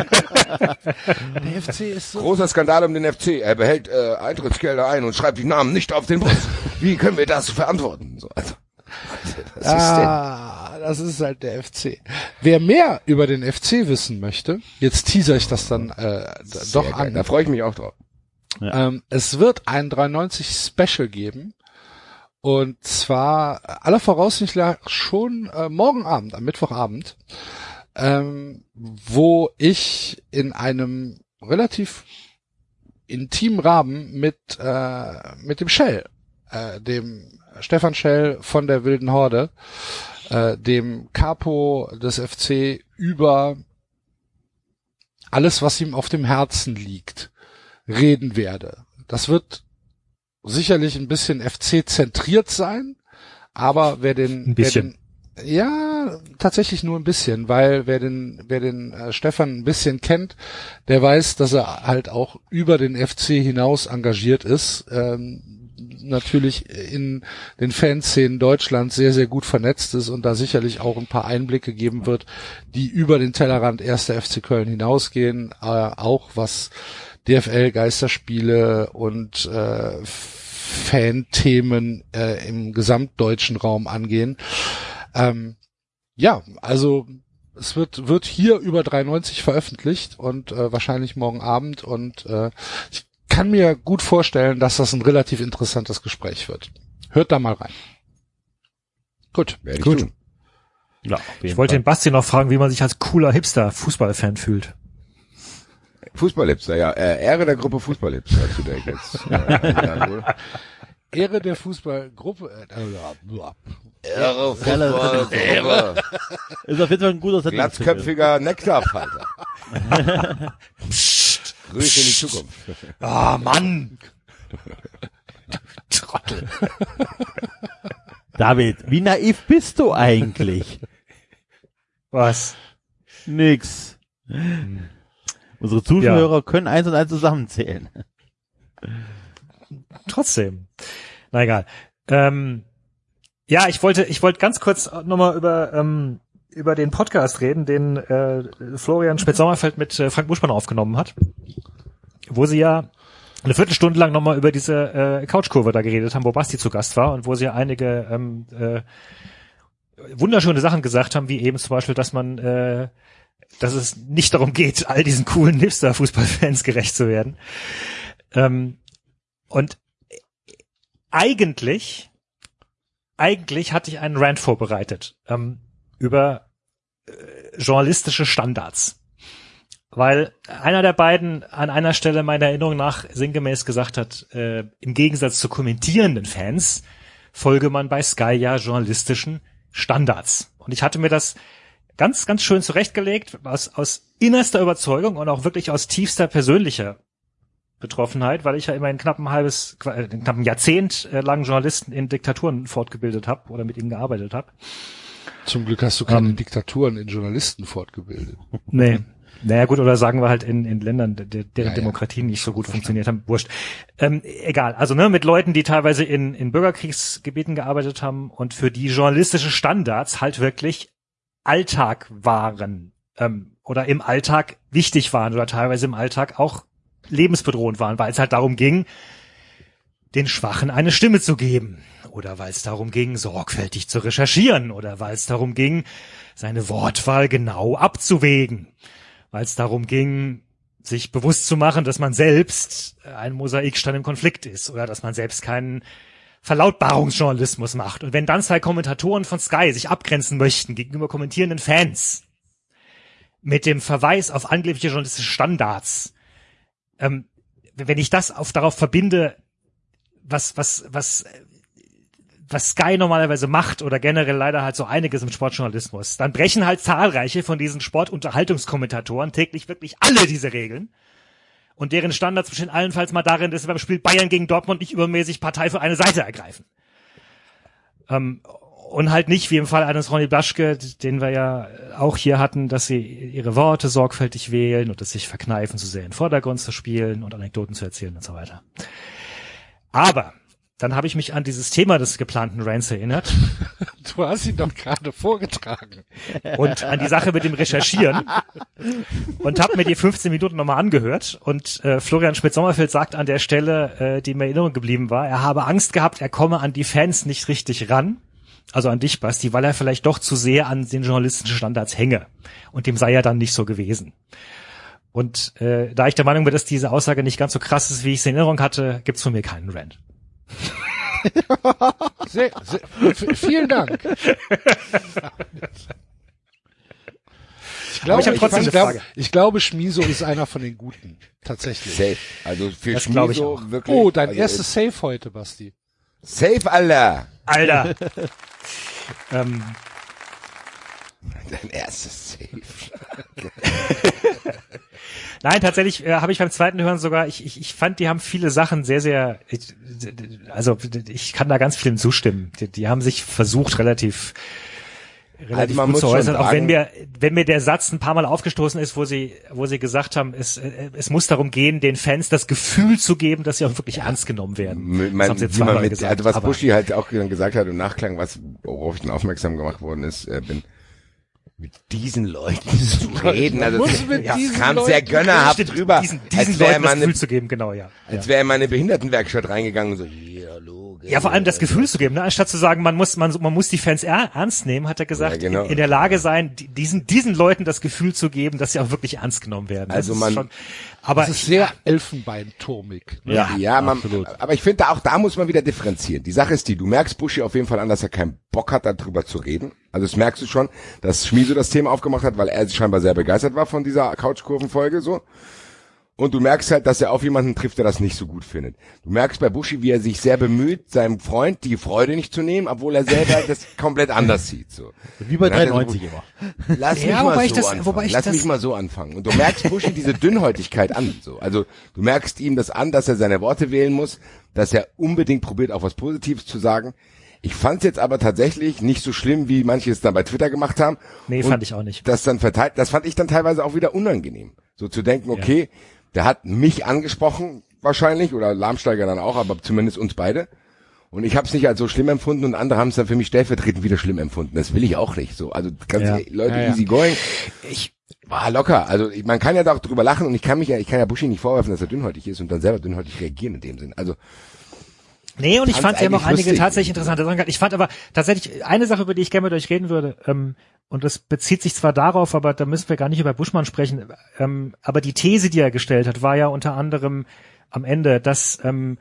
Der FC ist so. Großer Skandal um den FC. Er behält äh, Eintrittsgelder ein und schreibt die Namen nicht auf den Bus. Wie können wir das verantworten? So, also, ist denn? Ah, das ist halt der FC. Wer mehr über den FC wissen möchte, jetzt teaser ich das dann äh, doch geil. an. Da freue ich mich auch drauf. Ähm, es wird ein 93 Special geben. Und zwar aller Voraussicht nach schon äh, morgen Abend, am Mittwochabend, ähm, wo ich in einem relativ intimen Rahmen mit, äh, mit dem Shell, äh, dem Stefan Schell von der Wilden Horde, äh, dem Capo des FC über alles, was ihm auf dem Herzen liegt, reden werde. Das wird sicherlich ein bisschen FC zentriert sein, aber wer den, Ein bisschen. Wer den, ja, tatsächlich nur ein bisschen, weil wer den, wer den äh, Stefan ein bisschen kennt, der weiß, dass er halt auch über den FC hinaus engagiert ist. Ähm, natürlich in den Fanszenen Deutschlands sehr, sehr gut vernetzt ist und da sicherlich auch ein paar Einblicke geben wird, die über den Tellerrand erster FC Köln hinausgehen, äh, auch was DFL, Geisterspiele und äh, Fanthemen äh, im gesamtdeutschen Raum angehen. Ähm, ja, also es wird wird hier über 93 veröffentlicht und äh, wahrscheinlich morgen Abend und äh, ich kann mir gut vorstellen, dass das ein relativ interessantes Gespräch wird. Hört da mal rein. Gut. Werde ich Gut. tun. Ja, Ich wollte Fall. den Basti noch fragen, wie man sich als cooler Hipster-Fußballfan fühlt. Fußballhipster, ja. Äh, Ehre der Gruppe Fußballhipster zu der ich jetzt. Äh. <laughs> Ehre der Fußballgruppe. Äh, äh, Ehre, Fußball, Ehre. Ist auf jeden Fall ein guter Setting. Glatzköpfiger Nektarfalter. <laughs> Grüße in die Zukunft. Ah, Mann! Trottel. David, wie naiv bist du eigentlich? Was? Nix. Unsere Zuschauer können eins und eins zusammenzählen. Trotzdem. Na egal. Ähm, ja, ich wollte, ich wollte ganz kurz nochmal über, ähm, über den Podcast reden, den äh, Florian Spitz-Sommerfeld mit äh, Frank Buschmann aufgenommen hat, wo sie ja eine Viertelstunde lang nochmal über diese äh, Couchkurve da geredet haben, wo Basti zu Gast war und wo sie einige ähm, äh, wunderschöne Sachen gesagt haben, wie eben zum Beispiel, dass man, äh, dass es nicht darum geht, all diesen coolen Hipster-Fußballfans gerecht zu werden. Ähm, und eigentlich, eigentlich hatte ich einen Rant vorbereitet ähm, über äh, journalistische Standards. Weil einer der beiden an einer Stelle meiner Erinnerung nach sinngemäß gesagt hat, äh, im Gegensatz zu kommentierenden Fans folge man bei Sky ja journalistischen Standards. Und ich hatte mir das ganz, ganz schön zurechtgelegt, aus, aus innerster Überzeugung und auch wirklich aus tiefster persönlicher Betroffenheit, weil ich ja immerhin knapp ein halbes, äh, knapp ein Jahrzehnt äh, lang Journalisten in Diktaturen fortgebildet habe oder mit ihnen gearbeitet habe. Zum Glück hast du keine Ähm. Diktaturen in Journalisten fortgebildet. <laughs> Nee. Naja gut, oder sagen wir halt in, in Ländern, de, deren Ja, ja. Demokratien nicht so gut funktioniert haben. Wurscht. Ähm, egal, also ne, mit Leuten, die teilweise in, in Bürgerkriegsgebieten gearbeitet haben und für die journalistische Standards halt wirklich Alltag waren ähm, oder im Alltag wichtig waren oder teilweise im Alltag auch lebensbedrohend waren, weil es halt darum ging, den Schwachen eine Stimme zu geben oder weil es darum ging, sorgfältig zu recherchieren oder weil es darum ging, seine Wortwahl genau abzuwägen, weil es darum ging, sich bewusst zu machen, dass man selbst ein Mosaikstein im Konflikt ist oder dass man selbst keinen Verlautbarungsjournalismus macht. Und wenn dann zwei Kommentatoren von Sky sich abgrenzen möchten gegenüber kommentierenden Fans mit dem Verweis auf angebliche journalistische Standards, ähm, wenn ich das auf darauf verbinde, was, was, was, was Sky normalerweise macht oder generell leider halt so einiges im Sportjournalismus, dann brechen halt zahlreiche von diesen Sportunterhaltungskommentatoren täglich wirklich alle diese Regeln. Und deren Standards bestehen allenfalls mal darin, dass sie beim Spiel Bayern gegen Dortmund nicht übermäßig Partei für eine Seite ergreifen. Ähm, und halt nicht wie im Fall eines Ronny Blaschke, den wir ja auch hier hatten, dass sie ihre Worte sorgfältig wählen und es sich verkneifen, zu sehr in den Vordergrund zu spielen und Anekdoten zu erzählen und so weiter. Aber dann habe ich mich an dieses Thema des geplanten Rants erinnert <laughs> Du hast ihn doch gerade vorgetragen. und an die Sache mit dem Recherchieren und habe mir die 15 Minuten nochmal angehört und äh, Florian Schmidt-Sommerfeld sagt an der Stelle, äh, die mir in Erinnerung geblieben war, er habe Angst gehabt, er komme an die Fans nicht richtig ran, also an dich, Basti, weil er vielleicht doch zu sehr an den journalistischen Standards hänge und dem sei er dann nicht so gewesen. Und äh, da ich der Meinung bin, dass diese Aussage nicht ganz so krass ist, wie ich es in Erinnerung hatte, gibt's von mir keinen Rant. Sehr, sehr, vielen Dank. Ich glaube, ich ich, glaube, Frage. ich glaube, Schmiso ist einer von den Guten. Tatsächlich. Safe. Also für Das glaub ich Schmiso auch. wirklich. Oh, dein also, erstes Save heute, Basti. Safe, Alter. Alter! <laughs> ähm, Dein erstes Safe. <laughs> Nein, tatsächlich äh, habe ich beim zweiten Hören sogar, ich, ich, ich fand, die haben viele Sachen sehr, sehr, ich, also ich kann da ganz vielen zustimmen. Die, die haben sich versucht, relativ relativ Also gut zu äußern, auch wenn mir, wenn mir der Satz ein paar Mal aufgestoßen ist, wo sie, wo sie gesagt haben, es, äh, es muss darum gehen, den Fans das Gefühl zu geben, dass sie auch wirklich ernst genommen werden. Das Man, haben sie zweimal mit, gesagt. also was Buschi halt auch gesagt hat im Nachklang, was, worauf ich dann aufmerksam gemacht worden ist, äh, bin, mit diesen Leuten zu reden. Also muss mit ja, diesen kam sehr Leuten gönnerhaft Stimmt, drüber, diesen, diesen als wäre man Gefühl eine, zu geben, genau, ja. als wäre man in eine Behindertenwerkstatt reingegangen und so, hier, Ja, vor allem das Gefühl zu geben, ne? anstatt zu sagen, man muss, man, man muss die Fans er, ernst nehmen, hat er gesagt, Ja, genau. in, in der Lage sein, die- diesen, diesen Leuten das Gefühl zu geben, dass sie auch wirklich ernst genommen werden. Das Also ist man- schon, aber Das ist sehr elfenbeinturmig. ne? Ja, Ja, man, absolut. aber ich finde, auch da muss man wieder differenzieren. Die Sache ist die, du merkst Buschi auf jeden Fall an, dass er keinen Bock hat, darüber zu reden. Also das merkst du schon, dass Schmieso das Thema aufgemacht hat, weil er scheinbar sehr begeistert war von dieser Couchkurvenfolge so. Und du merkst halt, dass er auf jemanden trifft, der das nicht so gut findet. Du merkst bei Buschi, wie er sich sehr bemüht, seinem Freund die Freude nicht zu nehmen, obwohl er selber <laughs> das komplett anders sieht. So. Wie bei Dann hat er so- 93 immer. Lass Ja, mich mal wobei ich so das- anfangen. wobei ich Lass das- mich mal so anfangen. Und du merkst Buschi diese Dünnhäutigkeit an. So. Also du merkst ihm das an, dass er seine Worte wählen muss, dass er unbedingt probiert, auch was Positives zu sagen. Ich fand's jetzt aber tatsächlich nicht so schlimm, wie manche es dann bei Twitter gemacht haben. Nee, Und fand ich auch nicht. Das dann verteilt, das fand ich dann teilweise auch wieder unangenehm. So zu denken, okay, der hat mich angesprochen wahrscheinlich oder Lahmsteiger dann auch, aber zumindest uns beide. Und ich habe es nicht als so schlimm empfunden und andere haben es dann für mich stellvertretend wieder schlimm empfunden. Das will ich auch nicht. So, also ganz Ja. Leute Ja, ja. easy going. Ich war locker. Also ich, man kann ja da auch drüber lachen und ich kann mich ja, ich kann ja Buschi nicht vorwerfen, dass er dünnhäutig ist und dann selber dünnhäutig reagieren in dem Sinn. Also Nee, und ich fand, sie haben auch einige tatsächlich interessante Sachen gehabt. Ich fand aber tatsächlich eine Sache, über die ich gerne mit euch reden würde, ähm, und das bezieht sich zwar darauf, aber da müssen wir gar nicht über Buschmann sprechen, ähm, aber die These, die er gestellt hat, war ja unter anderem am Ende, dass, ähm,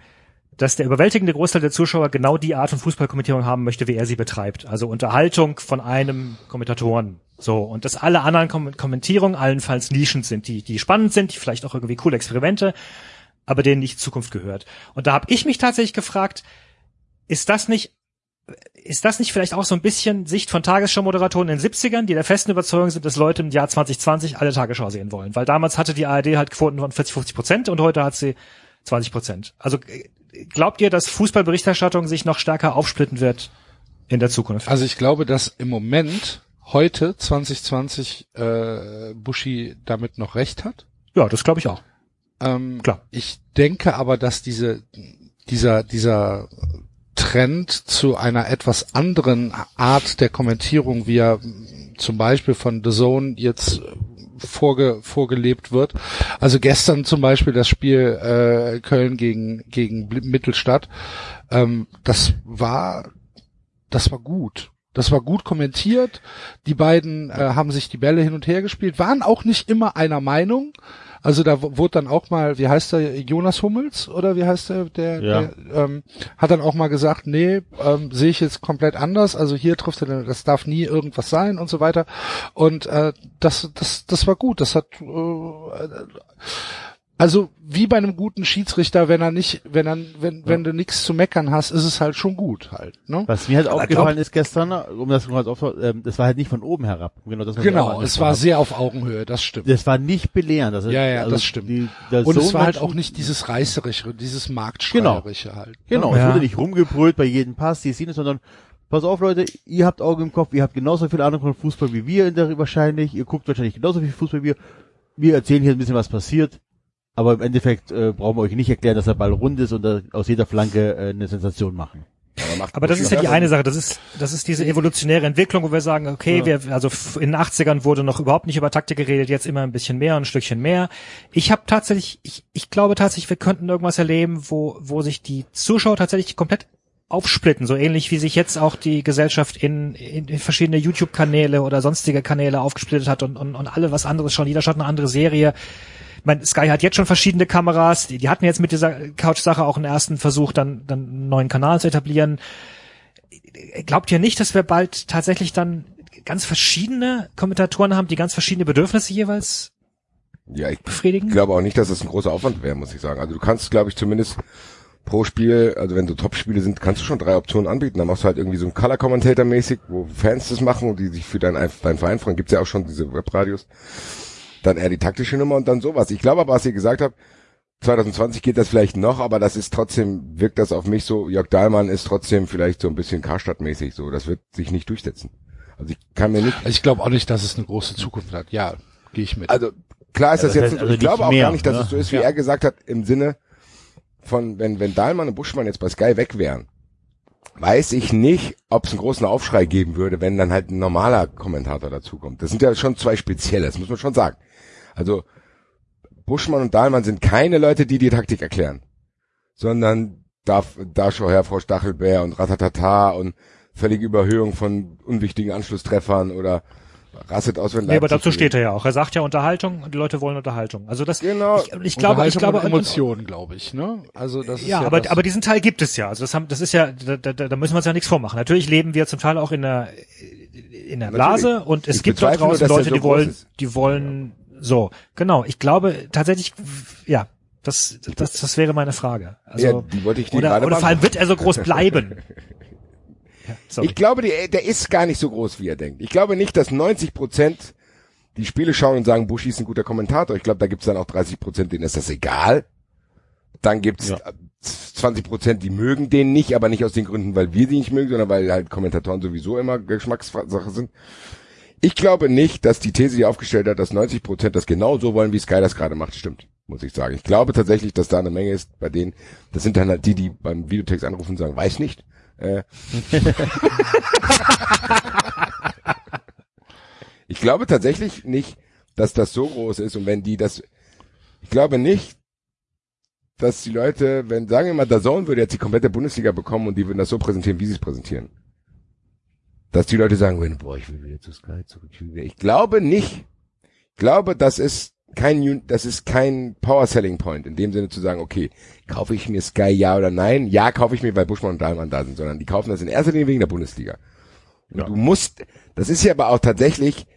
dass der überwältigende Großteil der Zuschauer genau die Art von Fußballkommentierung haben möchte, wie er sie betreibt. Also Unterhaltung von einem Kommentatoren. So. Und dass alle anderen Kom Kommentierungen allenfalls Nischen sind, die, die spannend sind, die vielleicht auch irgendwie coole Experimente, aber denen nicht Zukunft gehört. Und da habe ich mich tatsächlich gefragt, ist das nicht ist das nicht vielleicht auch so ein bisschen Sicht von Tagesschau-Moderatoren in den 70ern, die der festen Überzeugung sind, dass Leute im Jahr 2020 alle Tagesschau sehen wollen? Weil damals hatte die ARD halt Quoten von 40, 50 Prozent und heute hat sie 20 Prozent. Also glaubt ihr, dass Fußballberichterstattung sich noch stärker aufsplitten wird in der Zukunft? Also ich glaube, dass im Moment, heute, 2020, äh, Buschi damit noch recht hat. ja, das glaube ich auch. Ähm, Klar. Ich denke aber, dass diese, dieser, dieser Trend zu einer etwas anderen Art der Kommentierung, wie er zum Beispiel von The Zone jetzt vorge, vorgelebt wird. Also gestern zum Beispiel das Spiel äh, Köln gegen, gegen Mittelstadt. Ähm, das war, das war gut. Das war gut kommentiert. Die beiden äh, haben sich die Bälle hin und her gespielt, waren auch nicht immer einer Meinung. Also da wurde dann auch mal, wie heißt der, Jonas Hummels oder wie heißt der, der, Ja. der ähm, hat dann auch mal gesagt, nee, ähm, sehe ich jetzt komplett anders. Also hier trifft er, das darf nie irgendwas sein und so weiter. Und äh, das, das, das war gut. Das hat äh, also wie bei einem guten Schiedsrichter, wenn er nicht, wenn er, wenn, wenn du nichts zu meckern hast, ist es halt schon gut halt. Ne? Was mir halt Aber aufgefallen ist gestern, um das mal auf, ähm, das war halt nicht von oben herab. Genau, das Genau, es war sehr auf Augenhöhe, das stimmt. Das war nicht belehrend. Das ist- Ja, ja, also das stimmt. Die, das Und es so war halt auch nicht dieses reißerische, dieses marktschreierische halt. ne? Genau, Ja. es wurde nicht rumgebrüllt bei jedem Pass, die Szene, sondern pass auf Leute, ihr habt Augen im Kopf, ihr habt genauso viel Ahnung von Fußball wie wir in der wahrscheinlich, ihr guckt wahrscheinlich genauso viel Fußball wie wir. Wir erzählen hier ein bisschen, was passiert, aber im Endeffekt äh, brauchen wir euch nicht erklären, dass der Ball rund ist und aus jeder Flanke äh, eine Sensation machen. Aber das ist ja die eine Sache, das ist, das ist diese evolutionäre Entwicklung, wo wir sagen, okay, wir, also in den 80ern wurde noch überhaupt nicht über Taktik geredet, jetzt immer ein bisschen mehr, ein Stückchen mehr. Ich habe tatsächlich, ich, ich glaube tatsächlich, wir könnten irgendwas erleben, wo, wo sich die Zuschauer tatsächlich komplett aufsplitten, so ähnlich wie sich jetzt auch die Gesellschaft in, in, in verschiedene YouTube-Kanäle oder sonstige Kanäle aufgesplittet hat und, und, und alle was anderes schon, jeder schaut eine andere Serie. Ich meine, Sky hat jetzt schon verschiedene Kameras, die, die hatten jetzt mit dieser Couch-Sache auch einen ersten Versuch, dann, dann einen neuen Kanal zu etablieren. Glaubt ihr nicht, dass wir bald tatsächlich dann ganz verschiedene Kommentatoren haben, die ganz verschiedene Bedürfnisse jeweils Ja, ich befriedigen? glaube auch nicht, dass das ein großer Aufwand wäre, muss ich sagen. Also du kannst, glaube ich, zumindest pro Spiel, also wenn so Top-Spiele sind, kannst du schon drei Optionen anbieten. Dann machst du halt irgendwie so ein Color-Commentator-mäßig, wo Fans das machen und die sich für deinen, deinen Verein freuen. Gibt's ja auch schon diese Webradios. Dann eher die taktische Nummer und dann sowas. Ich glaube aber, was ihr gesagt habt, 2020 geht das vielleicht noch, aber das ist trotzdem, wirkt das auf mich so, Jörg Dahlmann ist trotzdem vielleicht so ein bisschen Karstadt-mäßig so. Das wird sich nicht durchsetzen. Also ich kann mir nicht, Also ich glaube auch nicht, dass es eine große Zukunft hat. Ja, gehe ich mit. also klar ist Ja, das, das jetzt, heißt also ich glaube nicht auch mehr, gar nicht, dass ne? es so ist, wie Ja. er gesagt hat, im Sinne von, wenn, wenn Dahlmann und Buschmann jetzt bei Sky weg wären, weiß ich nicht, ob es einen großen Aufschrei geben würde, wenn dann halt ein normaler Kommentator dazukommt. Das sind ja schon zwei spezielle, das muss man schon sagen. Also Buschmann und Dahlmann sind keine Leute, die die Taktik erklären, sondern da, da schon her Frau Stachelbär und Ratatata und völlige Überhöhung von unwichtigen Anschlusstreffern oder rasset aus, wenn Nee, aber Leipzig dazu steht er ja auch. Er sagt ja Unterhaltung und die Leute wollen Unterhaltung. Also das, Genau. ich, ich glaube, ich glaube, Emotionen, glaube ich, ne? Also das ist ja, ja, aber, das, aber diesen Teil gibt es ja. Also das haben, das ist ja, da, da, da müssen wir uns ja nichts vormachen. Natürlich leben wir zum Teil auch in der, in der Blase Natürlich. und es Ich gibt dort draußen Leute, so die wollen, ist. die wollen, so, genau. Ich glaube tatsächlich, ja, das, das, das wäre meine Frage. Also, Ja, die wollte ich dir oder, gerade oder vor allem wird er so groß bleiben? <laughs> ja. Ich glaube, die, der ist gar nicht so groß, wie er denkt. Ich glaube nicht, dass 90 Prozent die Spiele schauen und sagen, Buschi ist ein guter Kommentator. Ich glaube, da gibt's dann auch 30 Prozent, denen ist das egal. Dann gibt's Ja. äh, 20 Prozent, die mögen den nicht, aber nicht aus den Gründen, weil wir die nicht mögen, sondern weil halt Kommentatoren sowieso immer Geschmackssache sind. Ich glaube nicht, dass die These, die aufgestellt hat, dass 90 Prozent das genau so wollen, wie Sky das gerade macht, stimmt, muss ich sagen. Ich glaube tatsächlich, dass da eine Menge ist, bei denen, das sind dann halt die, die beim Videotext anrufen und sagen, weiß nicht. Äh, <laughs> Ich glaube tatsächlich nicht, dass das so groß ist und wenn die das, ich glaube nicht, dass die Leute, wenn, sagen wir mal, der Zone würde jetzt die komplette Bundesliga bekommen und die würden das so präsentieren, wie sie es präsentieren. Dass die Leute sagen würden, boah, ich will wieder zu Sky zurück. Ich, ich glaube nicht. Ich glaube, das ist kein, das ist kein Power Selling Point in dem Sinne zu sagen, okay, kaufe ich mir Sky ja oder nein? Ja, kaufe ich mir, weil Buschmann und Dahlmann da sind, sondern die kaufen das in erster Linie wegen der Bundesliga. Und du musst, das ist ja aber auch tatsächlich,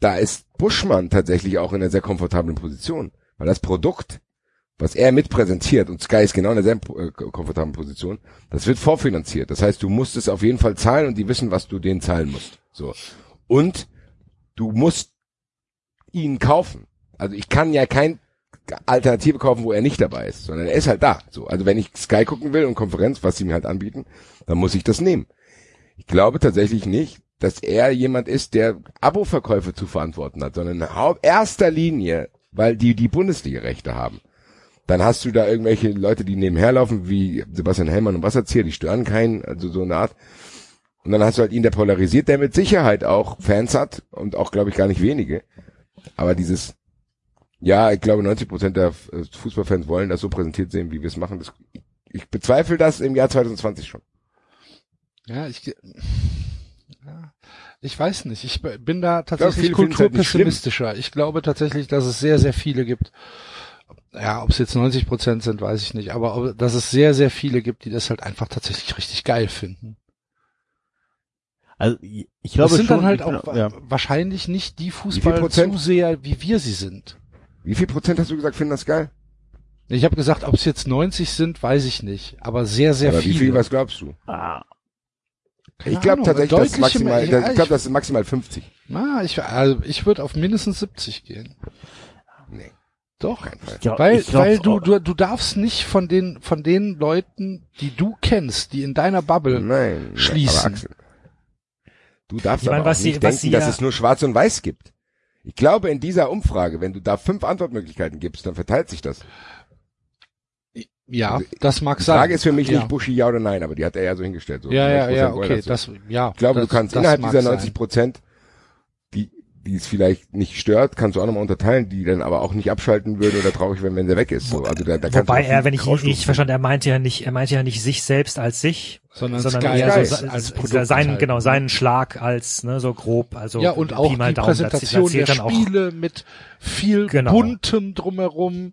da ist Buschmann tatsächlich auch in einer sehr komfortablen Position, weil das Produkt, was er mitpräsentiert, und Sky ist genau in sehr äh, komfortablen Position, das wird vorfinanziert. Das heißt, du musst es auf jeden Fall zahlen und die wissen, was du denen zahlen musst. So. Und du musst ihn kaufen. Also ich kann ja kein Alternative kaufen, wo er nicht dabei ist, sondern er ist halt da. So, also wenn ich Sky gucken will und Konferenz, was sie mir halt anbieten, dann muss ich das nehmen. Ich glaube tatsächlich nicht, dass er jemand ist, der Abo-Verkäufe zu verantworten hat, sondern in erster Linie, weil die die Bundesliga-Rechte haben. Dann hast du da irgendwelche Leute, die nebenher laufen, wie Sebastian Hellmann und Wasserzieher, die stören keinen, also so eine Art. Und dann hast du halt ihn, der polarisiert, der mit Sicherheit auch Fans hat und auch, glaube ich, gar nicht wenige. Aber dieses, ja, ich glaube, 90 Prozent der äh, Fußballfans wollen das so präsentiert sehen, wie wir es machen. Das, ich bezweifle das im Jahr 2020 schon. Ja, ich, ja, ich weiß nicht. Ich bin da tatsächlich halt kulturpessimistischer. Ich glaube tatsächlich, dass es sehr, sehr viele gibt. Ja, ob es jetzt 90 Prozent sind, weiß ich nicht. Aber ob, dass es sehr, sehr viele gibt, die das halt einfach tatsächlich richtig geil finden. Also ich glaube das sind schon, dann halt bin- auch wa- ja. wahrscheinlich nicht die? Fußballzuseher, wie wir sie sind. Wie viel Prozent hast du gesagt, finden das geil? Ich habe gesagt, ob es jetzt 90 sind, weiß ich nicht. Aber sehr, sehr Aber viele. wie viel, was glaubst du? Ah, Keine ich glaube tatsächlich, das ist deutliche maximal, Mehr- ja, ich glaube, das ist maximal 50. Na, ich, also ich würde auf mindestens 70 gehen. Doch. Ja, weil, glaub, weil du, du, du darfst nicht von den, von den Leuten, die du kennst, die in deiner Bubble, Nein. schließen. Aber Axel, du darfst Ich meine, aber was sie- nicht was denken, sie dass ja- es nur Schwarz und Weiß gibt. Ich glaube, in dieser Umfrage, wenn du da fünf Antwortmöglichkeiten gibst, dann verteilt sich das. ja, Also, das mag Die sein. Frage ist für mich ja. nicht Buschi ja oder nein, aber die hat er ja so hingestellt. So Ja, ja, 90% ja, okay, das, ja. Ich glaube, das, du kannst das innerhalb dieser sein. 90 Prozent, die, es vielleicht nicht stört, kannst du auch nochmal unterteilen, die dann aber auch nicht abschalten würden oder traurig werden, wenn der weg ist. So, also da, da Wobei er, wenn ich ihn richtig verstanden, er meinte ja nicht, er meinte ja nicht sich selbst als sich, Sondern sondern Sky eher als- so, als se- Produkt seinen, halt. genau, seinen Schlag als, ne, so grob, also ja, und auch Pi mal die da Präsentation der dann auch- Spiele mit viel Genau. buntem drumherum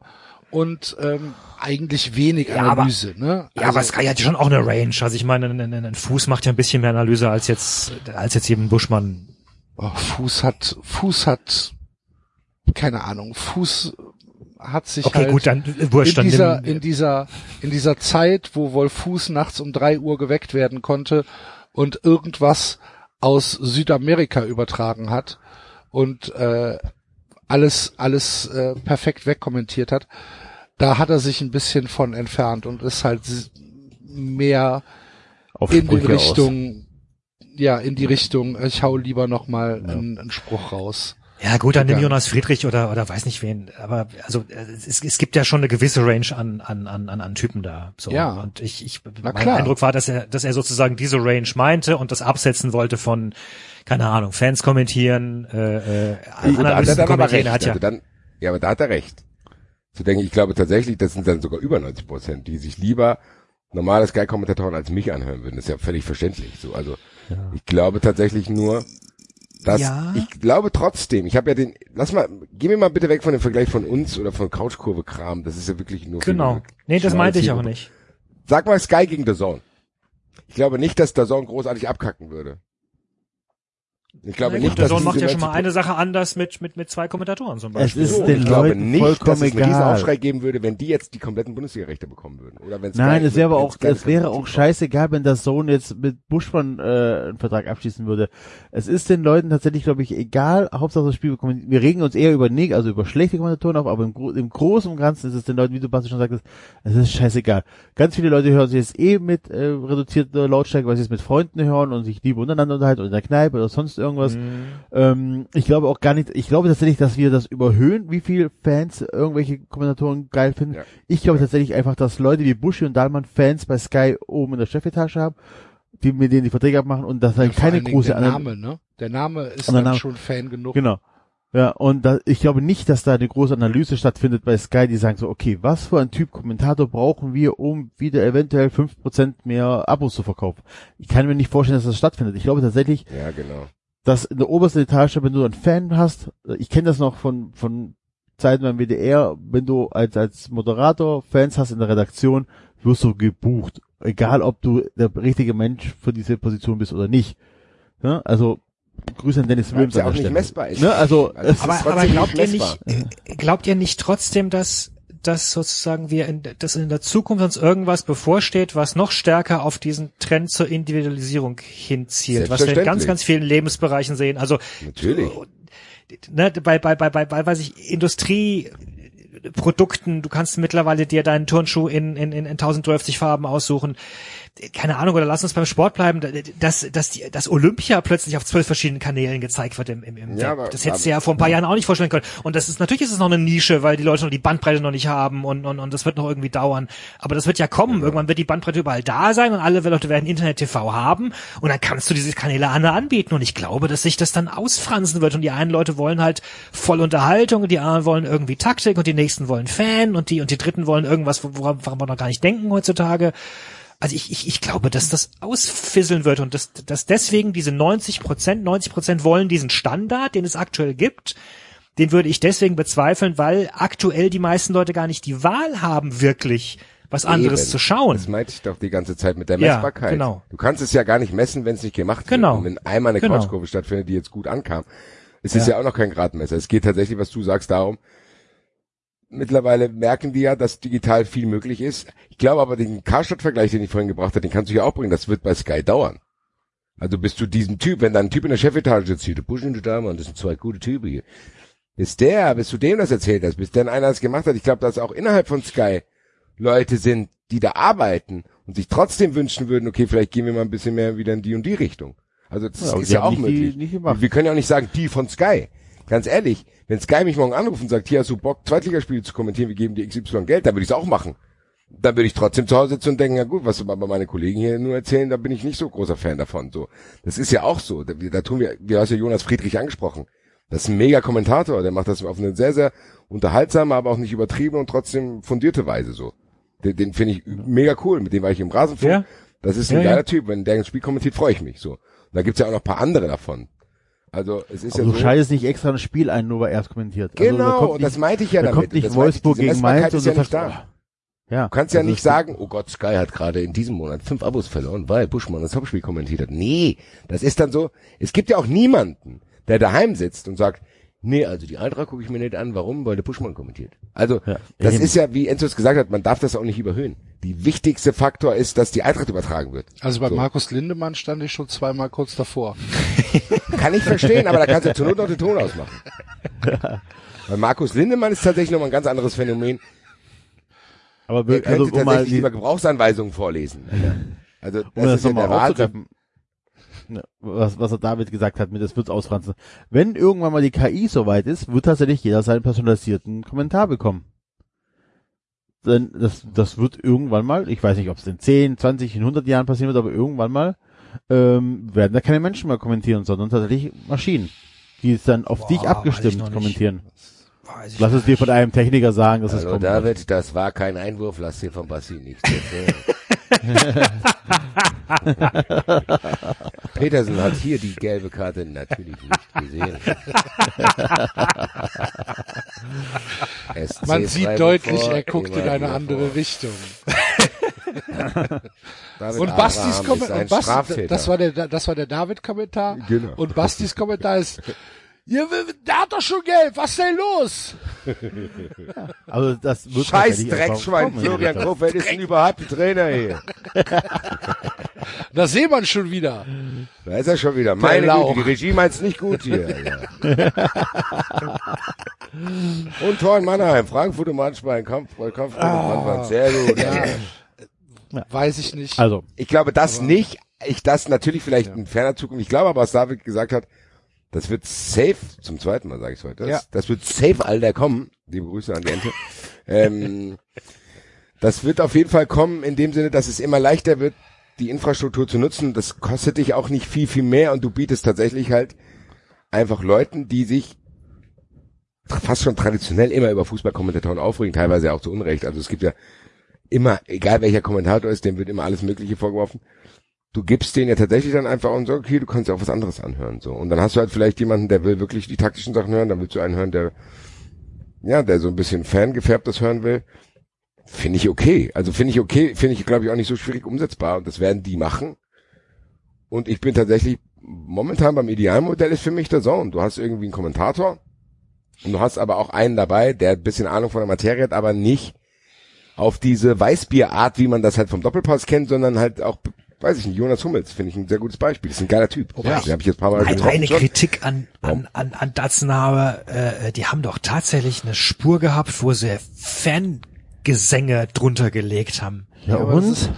und ähm, eigentlich wenig Ja, aber- Analyse. ne? Ja, aber Sky hat ja schon auch eine Range. Also ich meine, ein, ein, ein Fuß macht ja ein bisschen mehr Analyse als jetzt, als jetzt eben Buschmann. Oh, Fuß hat, Fuß hat, keine Ahnung, Fuß hat sich Okay, halt gut, dann äh, in dieser, in dieser, in dieser Zeit, wo Wolf Fuß nachts um drei Uhr geweckt werden konnte und irgendwas aus Südamerika übertragen hat und äh, alles, alles äh, perfekt wegkommentiert hat, da hat er sich ein bisschen von entfernt und ist halt mehr auf in die Sprüche aus. Ja, in die Richtung, ich hau lieber noch mal einen, einen Spruch raus. Ja gut, dann nimm. Jonas Friedrich oder oder weiß nicht wen. Aber also äh, es, es gibt ja schon eine gewisse Range an an an an, an Typen da. So. Ja. Und ich, ich Na mein klar. Eindruck war, dass er dass er sozusagen diese Range meinte und das absetzen wollte von keine Ahnung Fans kommentieren, äh, äh, Und da hat er Analysten dann aber kommentieren. recht. Hat ja also dann, ja, aber da hat er recht. Zu denken, ich glaube tatsächlich, das sind dann sogar über 90 Prozent, die sich lieber normale Sky-Kommentatoren als mich anhören würden. Das ist ja völlig verständlich. So, also ich glaube tatsächlich nur, dass Ja. ich glaube trotzdem, ich habe ja den, lass mal, geh mir mal bitte weg von dem Vergleich von uns oder von Couchkurve-Kram. Das ist ja wirklich nur genau. Nee, das meinte ich auch nicht. Sag mal Sky gegen The Zone. Ich glaube nicht, dass The Zone großartig abkacken würde. Ich glaube nicht, dass macht ja schon 90 mal eine Sache anders mit mit mit zwei Kommentatoren zum Es Beispiel. ist So, den ich glaube Leuten nicht, dass vollkommen es einen riesen egal. Aufschrei geben würde, wenn die jetzt die kompletten Bundesliga-Rechte bekommen würden. Oder wenn Sky Nein, es wäre aber auch, es wäre auch scheißegal, wenn der Sohn jetzt mit Buschmann äh, einen Vertrag abschließen würde. Es ist den Leuten tatsächlich, glaube ich, egal. Hauptsache das Spiel bekommen. Wir regen uns eher über neg, also über schlechte Kommentatoren auf, aber im, Gro im Großen und Ganzen ist es den Leuten, wie du Basti schon sagtest, es ist scheißegal. Ganz viele Leute hören sich jetzt eh mit äh, reduzierter Lautstärke, weil sie es mit Freunden hören und sich lieber untereinander unterhalten oder in der Kneipe oder sonst irgendwas. Ähm, ich glaube auch gar nicht, ich glaube tatsächlich, dass wir das überhöhen, wie viel Fans irgendwelche Kommentatoren geil finden. Ja. Ich glaube tatsächlich einfach, dass Leute wie Buschi und Dahlmann Fans bei Sky oben in der Chefetage haben, die mit denen die Verträge abmachen und dass halt Vor keine große der Name, ne? Der Name ist der dann Name- schon Fan genug. Genau. Ja, und da, ich glaube nicht, dass da eine große Analyse stattfindet bei Sky, die sagen so, okay, was für ein Typ Kommentator brauchen wir, um wieder eventuell fünf Prozent mehr Abos zu verkaufen? Ich kann mir nicht vorstellen, dass das stattfindet. Ich glaube tatsächlich, Ja, genau. Dass in der obersten Etage, wenn du einen Fan hast, ich kenne das noch von, von Zeiten beim WDR, wenn du als, als Moderator Fans hast in der Redaktion, wirst du gebucht. Egal, ob du der richtige Mensch für diese Position bist oder nicht. Ja, also, Grüße an Dennis es ja an auch der nicht Stelle. messbar ist. Ne, also, Also aber, aber glaubt ihr nicht, glaubt ihr nicht trotzdem, dass, dass sozusagen wir in, dass in der Zukunft uns irgendwas bevorsteht, was noch stärker auf diesen Trend zur Individualisierung hinzielt, was wir in ganz, ganz vielen Lebensbereichen sehen. Also, Natürlich. ne, bei, bei, bei, bei, bei, weiß ich, Industrie, Produkten, du kannst mittlerweile dir deinen Turnschuh in, in, in 1050 Farben aussuchen. Keine Ahnung, oder lass uns beim Sport bleiben, dass, dass, die, dass Olympia plötzlich auf zwölf verschiedenen Kanälen gezeigt wird im, im, im Ja, aber- Das hättest du ja vor ein paar Jahren auch nicht vorstellen können. Und das ist, natürlich ist es noch eine Nische, weil die Leute noch die Bandbreite noch nicht haben und, und, und das wird noch irgendwie dauern. Aber das wird ja kommen. Irgendwann wird die Bandbreite überall da sein und alle Leute werden Internet-TV haben und dann kannst du diese Kanäle alle anbieten. Und ich glaube, dass sich das dann ausfransen wird. Und die einen Leute wollen halt voll Unterhaltung und die anderen wollen irgendwie Taktik und die nächsten wollen Fan und die und die dritten wollen irgendwas, woran, woran wir noch gar nicht denken heutzutage. Also ich, ich, ich glaube, dass das ausfisseln wird und dass, dass deswegen diese 90 Prozent, 90 Prozent wollen diesen Standard, den es aktuell gibt, den würde ich deswegen bezweifeln, weil aktuell die meisten Leute gar nicht die Wahl haben, wirklich was anderes Eben. zu schauen. Das meinte ich doch die ganze Zeit mit der Ja, Messbarkeit. genau. Du kannst es ja gar nicht messen, wenn es nicht gemacht Genau. wird. Und wenn einmal eine Genau. Couchkurve stattfindet, die jetzt gut ankam, es ist ja auch noch kein Gradmesser. Es geht tatsächlich, was du sagst, darum, mittlerweile merken die ja, dass digital viel möglich ist. Ich glaube aber, den Karstadt-Vergleich, den ich vorhin gebracht habe, den kannst du ja auch bringen. Das wird bei Sky dauern. Also bist du diesem Typ, wenn da ein Typ in der Chefetage sitzt, hier, Busch und der Dame, und das sind zwei gute Typen hier. Bis der, bis du dem das erzählt hast, bis dann einer das gemacht hat. Ich glaube, dass auch innerhalb von Sky Leute sind, die da arbeiten und sich trotzdem wünschen würden, okay, vielleicht gehen wir mal ein bisschen mehr wieder in die und die Richtung. Also das Ja, ist die ja auch nicht die- möglich. gemacht. wir können ja auch nicht sagen, die von Sky. Ganz ehrlich, wenn Sky mich morgen anruft und sagt, hier hast du Bock, Zweitligaspiele zu kommentieren, wir geben dir XY Geld, dann würde ich es auch machen. Dann würde ich trotzdem zu Hause sitzen und denken, ja gut, was aber meine Kollegen hier nur erzählen, da bin ich nicht so großer Fan davon. So, das ist ja auch so. Da, da tun wir, du hast ja Jonas Friedrich angesprochen. Das ist ein mega Kommentator, der macht das auf eine sehr, sehr unterhaltsame, aber auch nicht übertriebene und trotzdem fundierte Weise so. Den, den finde ich mega cool, mit dem war ich im Rasenfunk. Ja. Das ist ein Ja, ja. geiler Typ. Wenn der ein Spiel kommentiert, freue ich mich so. Und da gibt's ja auch noch ein paar andere davon. Also es ist Aber ja du so. schaltest nicht extra ein Spiel ein, nur weil er es kommentiert. Also, da Genau, nicht- das meinte ich ja da damit. kommt nicht Das Wolfsburg gegen Mainz ist du ja nicht da. oh, ja. Du kannst ja Also nicht es- sagen, oh Gott, Sky hat gerade in diesem Monat fünf Abos verloren, weil Buschmann das Topspiel kommentiert hat. Nee, das ist dann so, es gibt ja auch niemanden, der daheim sitzt und sagt, nee, also die Eintracht gucke ich mir nicht an, warum? Weil der Buschmann kommentiert. Also, Ja, das eben. ist ja, wie Enzo es gesagt hat, man darf das auch nicht überhöhen. Die wichtigste Faktor ist, dass die Eintracht übertragen wird. Also bei So. Markus Lindemann stand ich schon zweimal kurz davor. <laughs> Kann ich verstehen, aber da kannst du zur Not auch den Ton ausmachen. <laughs> Weil Markus Lindemann ist tatsächlich nochmal ein ganz anderes Phänomen. Aber wir- also, könnte um mal tatsächlich die, lieber Gebrauchsanweisungen vorlesen. Also, das, um das ist ja der nochmal Wahnsinn. Ne, was, was er David gesagt hat, mit das wird's ausfranzen. Wenn irgendwann mal die KI soweit ist, wird tatsächlich jeder seinen personalisierten Kommentar bekommen. Denn das, das wird irgendwann mal, ich weiß nicht, ob es in 10, 20, in 100 Jahren passieren wird, aber irgendwann mal ähm, werden da keine Menschen mehr kommentieren, sondern tatsächlich Maschinen, die es dann auf Boah, dich abgestimmt kommentieren. Lass es dir von einem Techniker sagen, dass es Hallo kommt. David, das war kein Einwurf, lass dir von Bassi nichts. <laughs> <laughs> <laughs> Petersen hat hier die gelbe Karte natürlich nicht gesehen. <laughs> Man sieht deutlich, vor, er guckt in eine andere vor. Richtung. <laughs> Und Bastis Kommentar, Basti, das war der, das war der David-Kommentar. Genau. Und Bastis Kommentar ist, ja, der hat doch schon Geld, was ist denn los? <laughs> Also das wird Scheiß Dreckschwein, kommen. Florian Kofeld ist denn überhaupt ein Trainer hier? <laughs> Da sieht man schon wieder. Da ist er schon wieder. Meine. Güte, die Regie meint's nicht gut hier. <laughs> Und Tor in Mannheim, Frankfurt und Mannschwein, Kampf, Kampf, ah, sehr gut. Ja. Weiß ich nicht. Also, Ich glaube, das nicht. Ich das natürlich vielleicht in ferner Zukunft. Ich glaube aber, was David gesagt hat, das wird safe, zum zweiten Mal sage ich heute, das, Ja. das wird safe Alter kommen. Liebe Grüße an die Ente. ähm, das wird auf jeden Fall kommen in dem Sinne, dass es immer leichter wird, die Infrastruktur zu nutzen. Das kostet dich auch nicht viel, viel mehr und du bietest tatsächlich halt einfach Leuten, die sich fast schon traditionell immer über Fußballkommentatoren aufregen, teilweise auch zu Unrecht. Also es gibt ja immer, egal welcher Kommentator ist, dem wird immer alles Mögliche vorgeworfen. Du gibst denen ja tatsächlich dann einfach und so, okay, du kannst ja auch was anderes anhören, so. Und dann hast du halt vielleicht jemanden, der will wirklich die taktischen Sachen hören, dann willst du einen hören, der, ja, der so ein bisschen fangefärbtes hören will. Finde ich okay. Also finde ich okay, finde ich, glaube ich, auch nicht so schwierig umsetzbar und das werden die machen. Und ich bin tatsächlich momentan beim Idealmodell ist für mich der Zone. Du hast irgendwie einen Kommentator und du hast aber auch einen dabei, der ein bisschen Ahnung von der Materie hat, aber nicht auf diese Weißbierart, wie man das halt vom Doppelpass kennt, sondern halt auch, weiß ich nicht, Jonas Hummels finde ich ein sehr gutes Beispiel. Das ist ein geiler Typ. Wobei Den habe ich jetzt ein paar Mal Eine, getroffen eine schon. Kritik an, an, an, an Datsen habe, äh, die haben doch tatsächlich eine Spur gehabt, wo sie Fangesänge drunter gelegt haben. ja, und?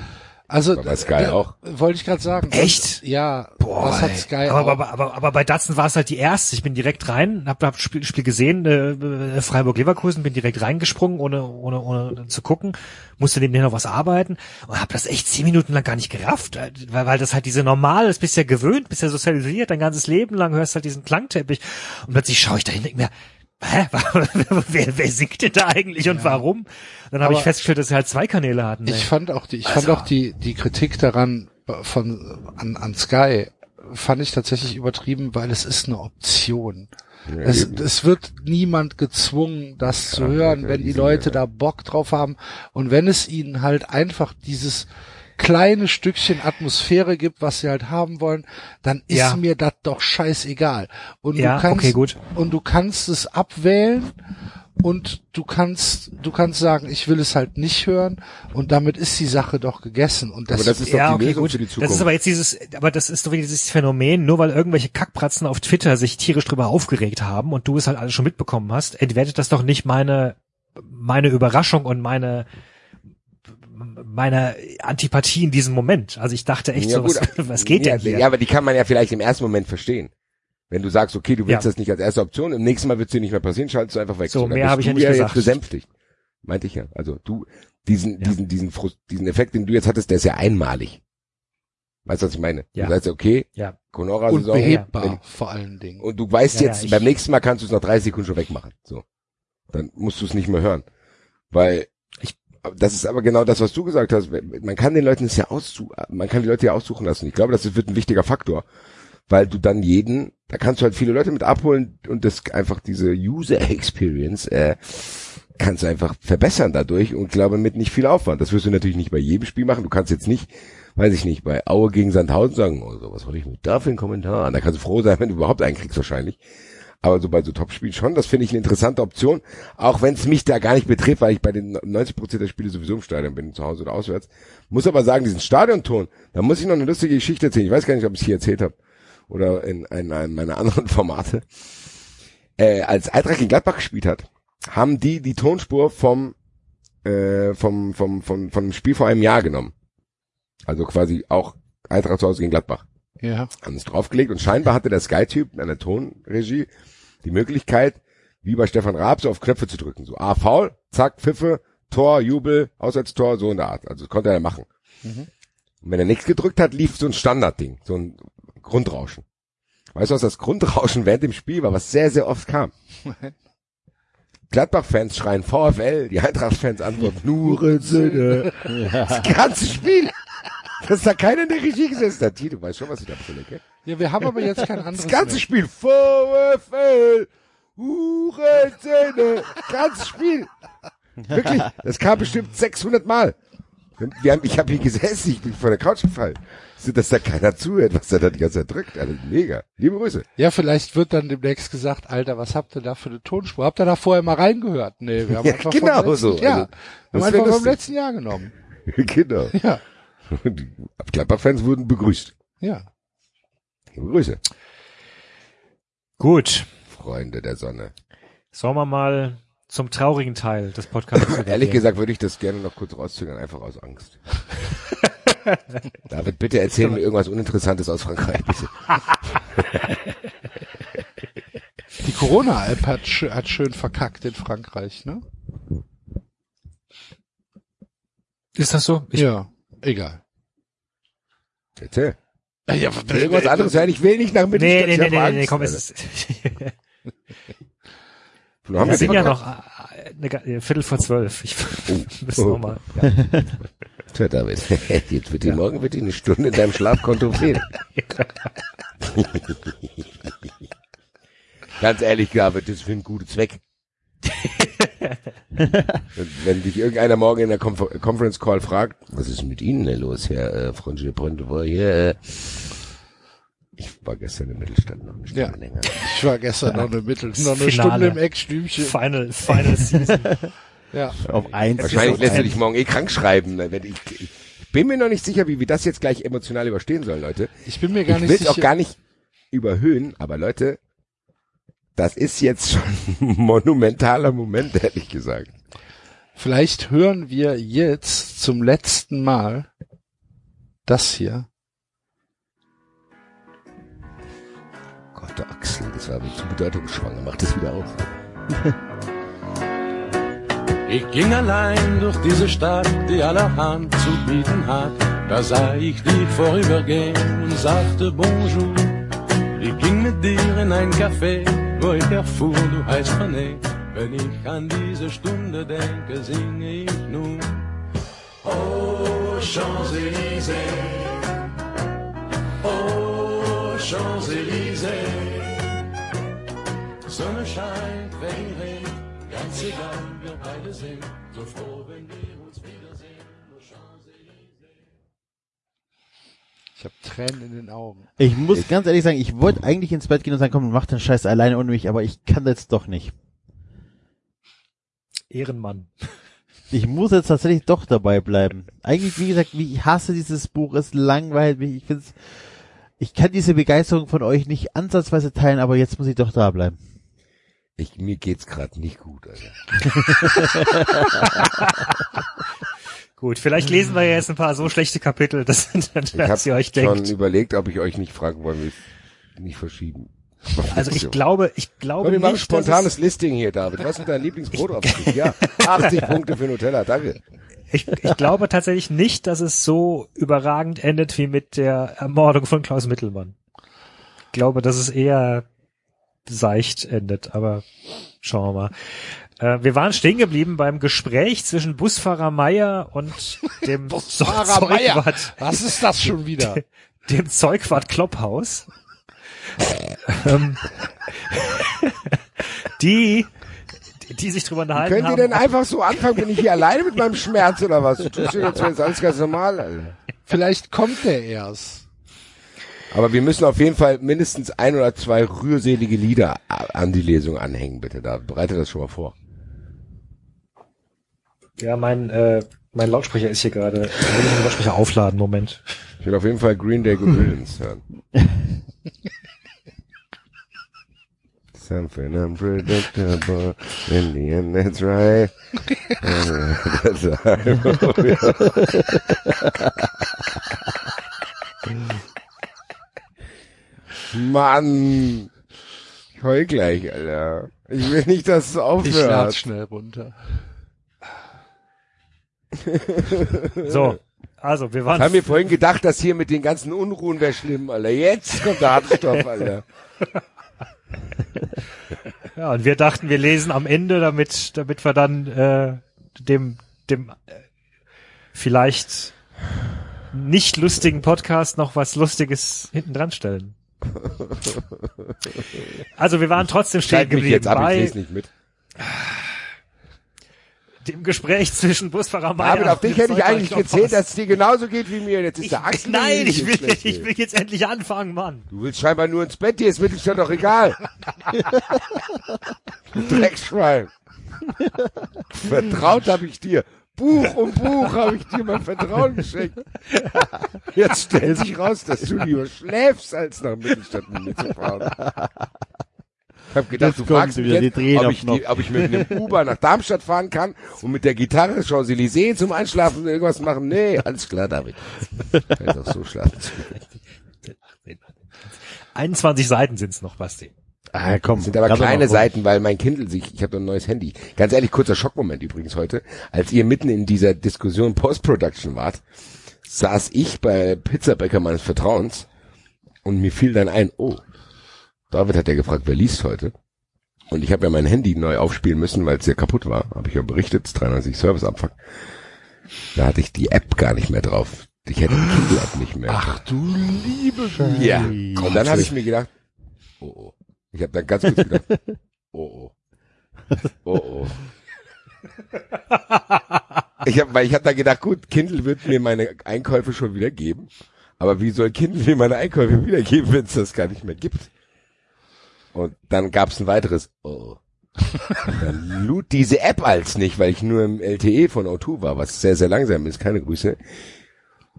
Ist- Also, War bei Sky äh, auch. Wollte ich gerade sagen. Echt? Ja, Boah, das hat. Sky aber, auch. aber, aber, aber bei Datsen war es halt die erste. Ich bin direkt rein, hab, hab Spiel, Spiel gesehen, äh, Freiburg-Leverkusen, bin direkt reingesprungen, ohne, ohne, ohne zu gucken, musste nebenher noch was arbeiten und hab das echt zehn Minuten lang gar nicht gerafft, äh, weil, weil das halt diese normal, das bist ja gewöhnt, bist ja sozialisiert, dein ganzes Leben lang hörst halt diesen Klangteppich und plötzlich schaue ich da hin und denk mir, Hä? <laughs> wer, wer singt denn da eigentlich und warum? Dann habe ich festgestellt, dass sie halt zwei Kanäle hatten. ey. Ich fand auch die, ich Also- fand auch die, die Kritik daran von, an, an Sky fand ich tatsächlich übertrieben, weil es ist eine Option. Es, es wird niemand gezwungen, das zu hören, wenn die Leute da Bock drauf haben und wenn es ihnen halt einfach dieses kleine Stückchen Atmosphäre gibt, was sie halt haben wollen, dann ist Ja. mir das doch scheißegal. Und Ja, du kannst, okay, gut. und du kannst es abwählen und du kannst, du kannst sagen, ich will es halt nicht hören und damit ist die Sache doch gegessen und das, Aber das ist doch ja, die okay, Lösung gut. für die Das Zukunft. ist aber jetzt dieses, aber das ist doch wieder dieses Phänomen, nur weil irgendwelche Kackpratzen auf Twitter sich tierisch drüber aufgeregt haben und du es halt alles schon mitbekommen hast, entwertet das doch nicht meine, meine Überraschung und meine, meine Antipathie in diesem Moment. Also ich dachte echt Ja, so, gut, <laughs> was, was geht ja, denn hier? Ja, aber die kann man ja vielleicht im ersten Moment verstehen. Wenn du sagst, okay, du willst Ja. das nicht als erste Option, im nächsten Mal wird es dir nicht mehr passieren, schaltest du einfach weg. So, mehr habe ich ja du nicht ja gesagt. jetzt besänftigt. Meinte ich ja. Also du, diesen, Ja. diesen, diesen Frust, diesen Effekt, den du jetzt hattest, der ist ja einmalig. Weißt du, was ich meine? Ja. Du sagst, okay, Ja. Conora-Saison. unbehebbar wenn- vor allen Dingen. Und du weißt Ja, jetzt, beim nächsten Mal kannst du es nach 30 Sekunden schon wegmachen. So. Dann musst du es nicht mehr hören. Weil, Ich- das ist aber genau das, was du gesagt hast. Man kann den Leuten es ja aussuchen, man kann die Leute ja aussuchen lassen. Ich glaube, das wird ein wichtiger Faktor. Weil du dann jeden, da kannst du halt viele Leute mit abholen und das einfach diese User Experience, äh, kannst du einfach verbessern dadurch und glaube mit nicht viel Aufwand. Das wirst du natürlich nicht bei jedem Spiel machen. Du kannst jetzt nicht, weiß ich nicht, bei Aue gegen Sandhausen sagen, oh, so, was wollte ich mit da für einen Kommentar? Da kannst du froh sein, wenn du überhaupt einen kriegst wahrscheinlich. Aber so bei so Topspielen schon, das finde ich eine interessante Option. Auch wenn es mich da gar nicht betrifft, weil ich bei den 90% der Spiele sowieso im Stadion bin, zu Hause oder auswärts. Muss aber sagen, diesen Stadionton, da muss ich noch eine lustige Geschichte erzählen. Ich weiß gar nicht, ob ich es hier erzählt habe. Oder in, in einem meiner <laughs> anderen Formate. Äh, als Eintracht gegen Gladbach gespielt hat, haben die die Tonspur vom, äh, vom, vom, vom, vom Spiel vor einem Jahr genommen. Also quasi auch Eintracht zu Hause gegen Gladbach Ja. haben es draufgelegt und scheinbar hatte der Sky-Typ an der Tonregie die Möglichkeit, wie bei Stefan Raab, so auf Knöpfe zu drücken. So, ah, faul, zack, Pfiffe, Tor, Jubel, Auswärtstor, so in der Art. Also das konnte er machen. Und wenn er nichts gedrückt hat, lief so ein Standardding, so ein Grundrauschen. Weißt du, was das Grundrauschen während dem Spiel war, was sehr, sehr oft kam? <laughs> Gladbach-Fans schreien VfL, die Eintracht-Fans antworten Nurensöhne. <laughs> Das ganze Spiel. <laughs> Dass da keiner in der Regie gesessen hat. Tito, du weißt schon, was ich da gell? Ja, wir haben aber jetzt kein anderes Das ganze mehr. Spiel. VfL. Hurenzähne. Ganzes Spiel. Wirklich. Das kam bestimmt 600 Mal. Wir haben, ich habe hier gesessen, ich bin vor der Couch gefallen. Dass da keiner zuhört, was er da die ganze Zeit drückt. Also mega. Liebe Grüße. Ja, vielleicht wird dann demnächst gesagt, Alter, was habt ihr da für eine Tonspur? Habt ihr da vorher mal reingehört? Nee, wir haben Ja, einfach genau vom letzten so. Jahr. Also, haben einfach vom letzten Jahr genommen. <laughs> genau. Ja, <laughs> die Gladbach-Fans wurden begrüßt. ja. Liebe Grüße. Gut. Freunde der Sonne. Sollen wir mal zum traurigen Teil des Podcasts <laughs> Ehrlich gesagt würde ich das gerne noch kurz rauszögern, einfach aus Angst. <laughs> David, bitte erzähl mir irgendwas Uninteressantes aus Frankreich, bitte. Die Corona-App hat, hat schön verkackt in Frankreich, ne? Ist das so? Ich, ja, egal. Erzähl. Ja, Irgendwas anderes hören, ich will nicht nach Nee, Mittelstadt. nee, ich nee, nee, nee, Angst, nee, komm, Alter. es ist, <laughs> wir sind ja noch äh, eine, äh, Viertel vor zwölf. Ich <laughs> müssen Oh. noch mal. Tja, David, <laughs> jetzt wird die morgen wird die eine Stunde in deinem Schlafkonto fehlen. Ganz ehrlich, David, das ist für einen guten Zweck. Wenn dich irgendeiner morgen in der Confer Conference Call fragt, was ist mit Ihnen denn los, Herr äh, Franche Pontevoy? Hier, äh, ich war gestern in Mittelstadt noch eine Stunde Ja. länger. Ich war gestern noch eine Mittel, noch eine Finale. Stunde im Eckstübchen. Final, Final Season. Ja. Auf eins. Wahrscheinlich lässt du dich morgen eh krank schreiben. Wenn ich, ich bin mir noch nicht sicher, wie wir das jetzt gleich emotional überstehen sollen, Leute. Ich bin mir gar ich nicht will es sicher. auch gar nicht überhöhen, aber Leute, das ist jetzt schon ein monumentaler Moment, ehrlich gesagt. Vielleicht hören wir jetzt zum letzten Mal das hier. Gott, der Axel, das war mir zu bedeutungsschwanger. Mach das wieder auf. <laughs> Ich ging allein durch diese Stadt, die allerhand zu bieten hat. Da sah ich dich vorübergehen und sagte Bonjour. Ich ging mit dir in ein Café, ich erfuhr, du heißt René. Wenn ich an diese Stunde denke, singe ich nun. Oh, Champs-Élysées. Oh, Champs-Élysées. Sonne scheint, Regen regnet, ganz egal, wir beide sind so froh, wenn wir Ich habe Tränen in den Augen. Ich muss ganz ehrlich sagen, ich wollte eigentlich ins Bett gehen und sagen, komm, mach den Scheiß alleine ohne mich, aber ich kann jetzt doch nicht. Ehrenmann. Ich muss jetzt tatsächlich doch dabei bleiben. Eigentlich, wie gesagt, wie ich hasse dieses Buch, es langweilt mich. Ich find's, ich kann diese Begeisterung von euch nicht ansatzweise teilen, aber jetzt muss ich doch da bleiben. Ich, mir geht's gerade nicht gut, Alter. <laughs> Gut, vielleicht lesen wir jetzt ein paar so schlechte Kapitel, dass, <laughs> Ich dass habe ihr euch schon denkt. überlegt, ob ich euch nicht fragen wollen, es nicht verschieben. <laughs> Also ich glaube, ich glaube Komm, wir machen nicht, spontanes es, Listing hier, David. Was ist dein Lieblingsbrotaufstrich? Ja, <laughs> 80 Punkte für Nutella, danke. ich, ich glaube tatsächlich nicht, dass es so überragend endet wie mit der Ermordung von Klaus Mittelmann. Ich glaube, dass es eher seicht endet, aber schauen wir mal. Äh, wir waren stehen geblieben beim Gespräch zwischen Busfahrer Meier und <laughs> dem Busfahrer Meier. Zeugwart, Was ist das schon wieder? <laughs> dem Zeugwart Klopphaus. <laughs> ähm, die, die sich drüber unterhalten ihr haben. denn einfach so anfangen? Bin ich hier alleine mit meinem Schmerz oder was? Du tust dir jetzt alles ganz normal, Alter. Vielleicht kommt der erst. Aber wir müssen auf jeden Fall mindestens ein oder zwei rührselige Lieder an die Lesung anhängen, bitte. Da bereite das schon mal vor. Ja, mein, äh, mein Lautsprecher ist hier gerade. Ich will den Lautsprecher aufladen, Moment. Ich will auf jeden Fall Green Day Good Riddance hören. Something unpredictable. In the end, that's right. <laughs> Mann! Ich heul gleich, Alter. Ich will nicht, dass es Ich aufhört. schnell runter. <laughs> So, also wir waren. Ich habe mir vorhin gedacht, dass hier mit den ganzen Unruhen wäre schlimm, Alter. Jetzt kommt der Hartstoff, <laughs> Alter. <laughs> Ja, und wir dachten, wir lesen am Ende, damit, damit wir dann äh, dem, dem äh, vielleicht nicht lustigen Podcast noch was Lustiges hinten dran stellen. Also wir waren trotzdem stehen geblieben jetzt ab, ich lese nicht mit. Dem Gespräch zwischen Busfahrer Meier David, auf dich hätte ich eigentlich gezählt, dass es dir genauso geht wie mir. Jetzt ist ich, der Axel. Nein, ich will, ich will jetzt endlich anfangen, Mann. Du willst scheinbar nur ins Bett, dir ist Mittelstand doch egal. <laughs> Dreckschwein. Vertraut habe ich dir. Buch um Buch habe ich dir mein Vertrauen geschenkt. Jetzt stellt sich raus, dass du lieber schläfst, als nach Mittelstadt mit mir zu fahren. Ich habe gedacht, Jetzt du fragst mich wieder die jetzt, ob ich, die, ob ich mit einem Uber nach Darmstadt fahren kann und mit der Gitarre Champs-Élysées zum Einschlafen irgendwas machen. Nee, alles klar, David. Kann doch so schlafen. 21 Seiten sind's noch, Basti. Ah, komm. Das sind aber kleine. Seiten, weil mein Kindle sich, ich habe ein neues Handy. Ganz ehrlich, kurzer Schockmoment übrigens heute, als ihr mitten in dieser Diskussion Post-Production wart, saß ich bei Pizzabäcker meines Vertrauens und mir fiel dann ein, oh, David hat ja gefragt, wer liest heute? Und ich habe ja mein Handy neu aufspielen müssen, weil es ja kaputt war. Habe ich ja berichtet, 93 Serviceabfuck. Da hatte ich die App gar nicht mehr drauf. Ich hätte die Kindle-App nicht mehr. Ach du liebe Ja. Und dann habe ich mir gedacht, oh oh. Ich habe dann ganz kurz gedacht, <laughs> oh oh. Oh oh. Ich habe, weil ich habe da gedacht, gut, Kindle wird mir meine Einkäufe schon wieder geben. Aber wie soll Kindle mir meine Einkäufe wiedergeben, wenn es das gar nicht mehr gibt? Und dann gab es ein weiteres, oh. Und dann lud diese App als nicht, weil ich nur im LTE von O2 war, was sehr, sehr langsam ist, keine Grüße.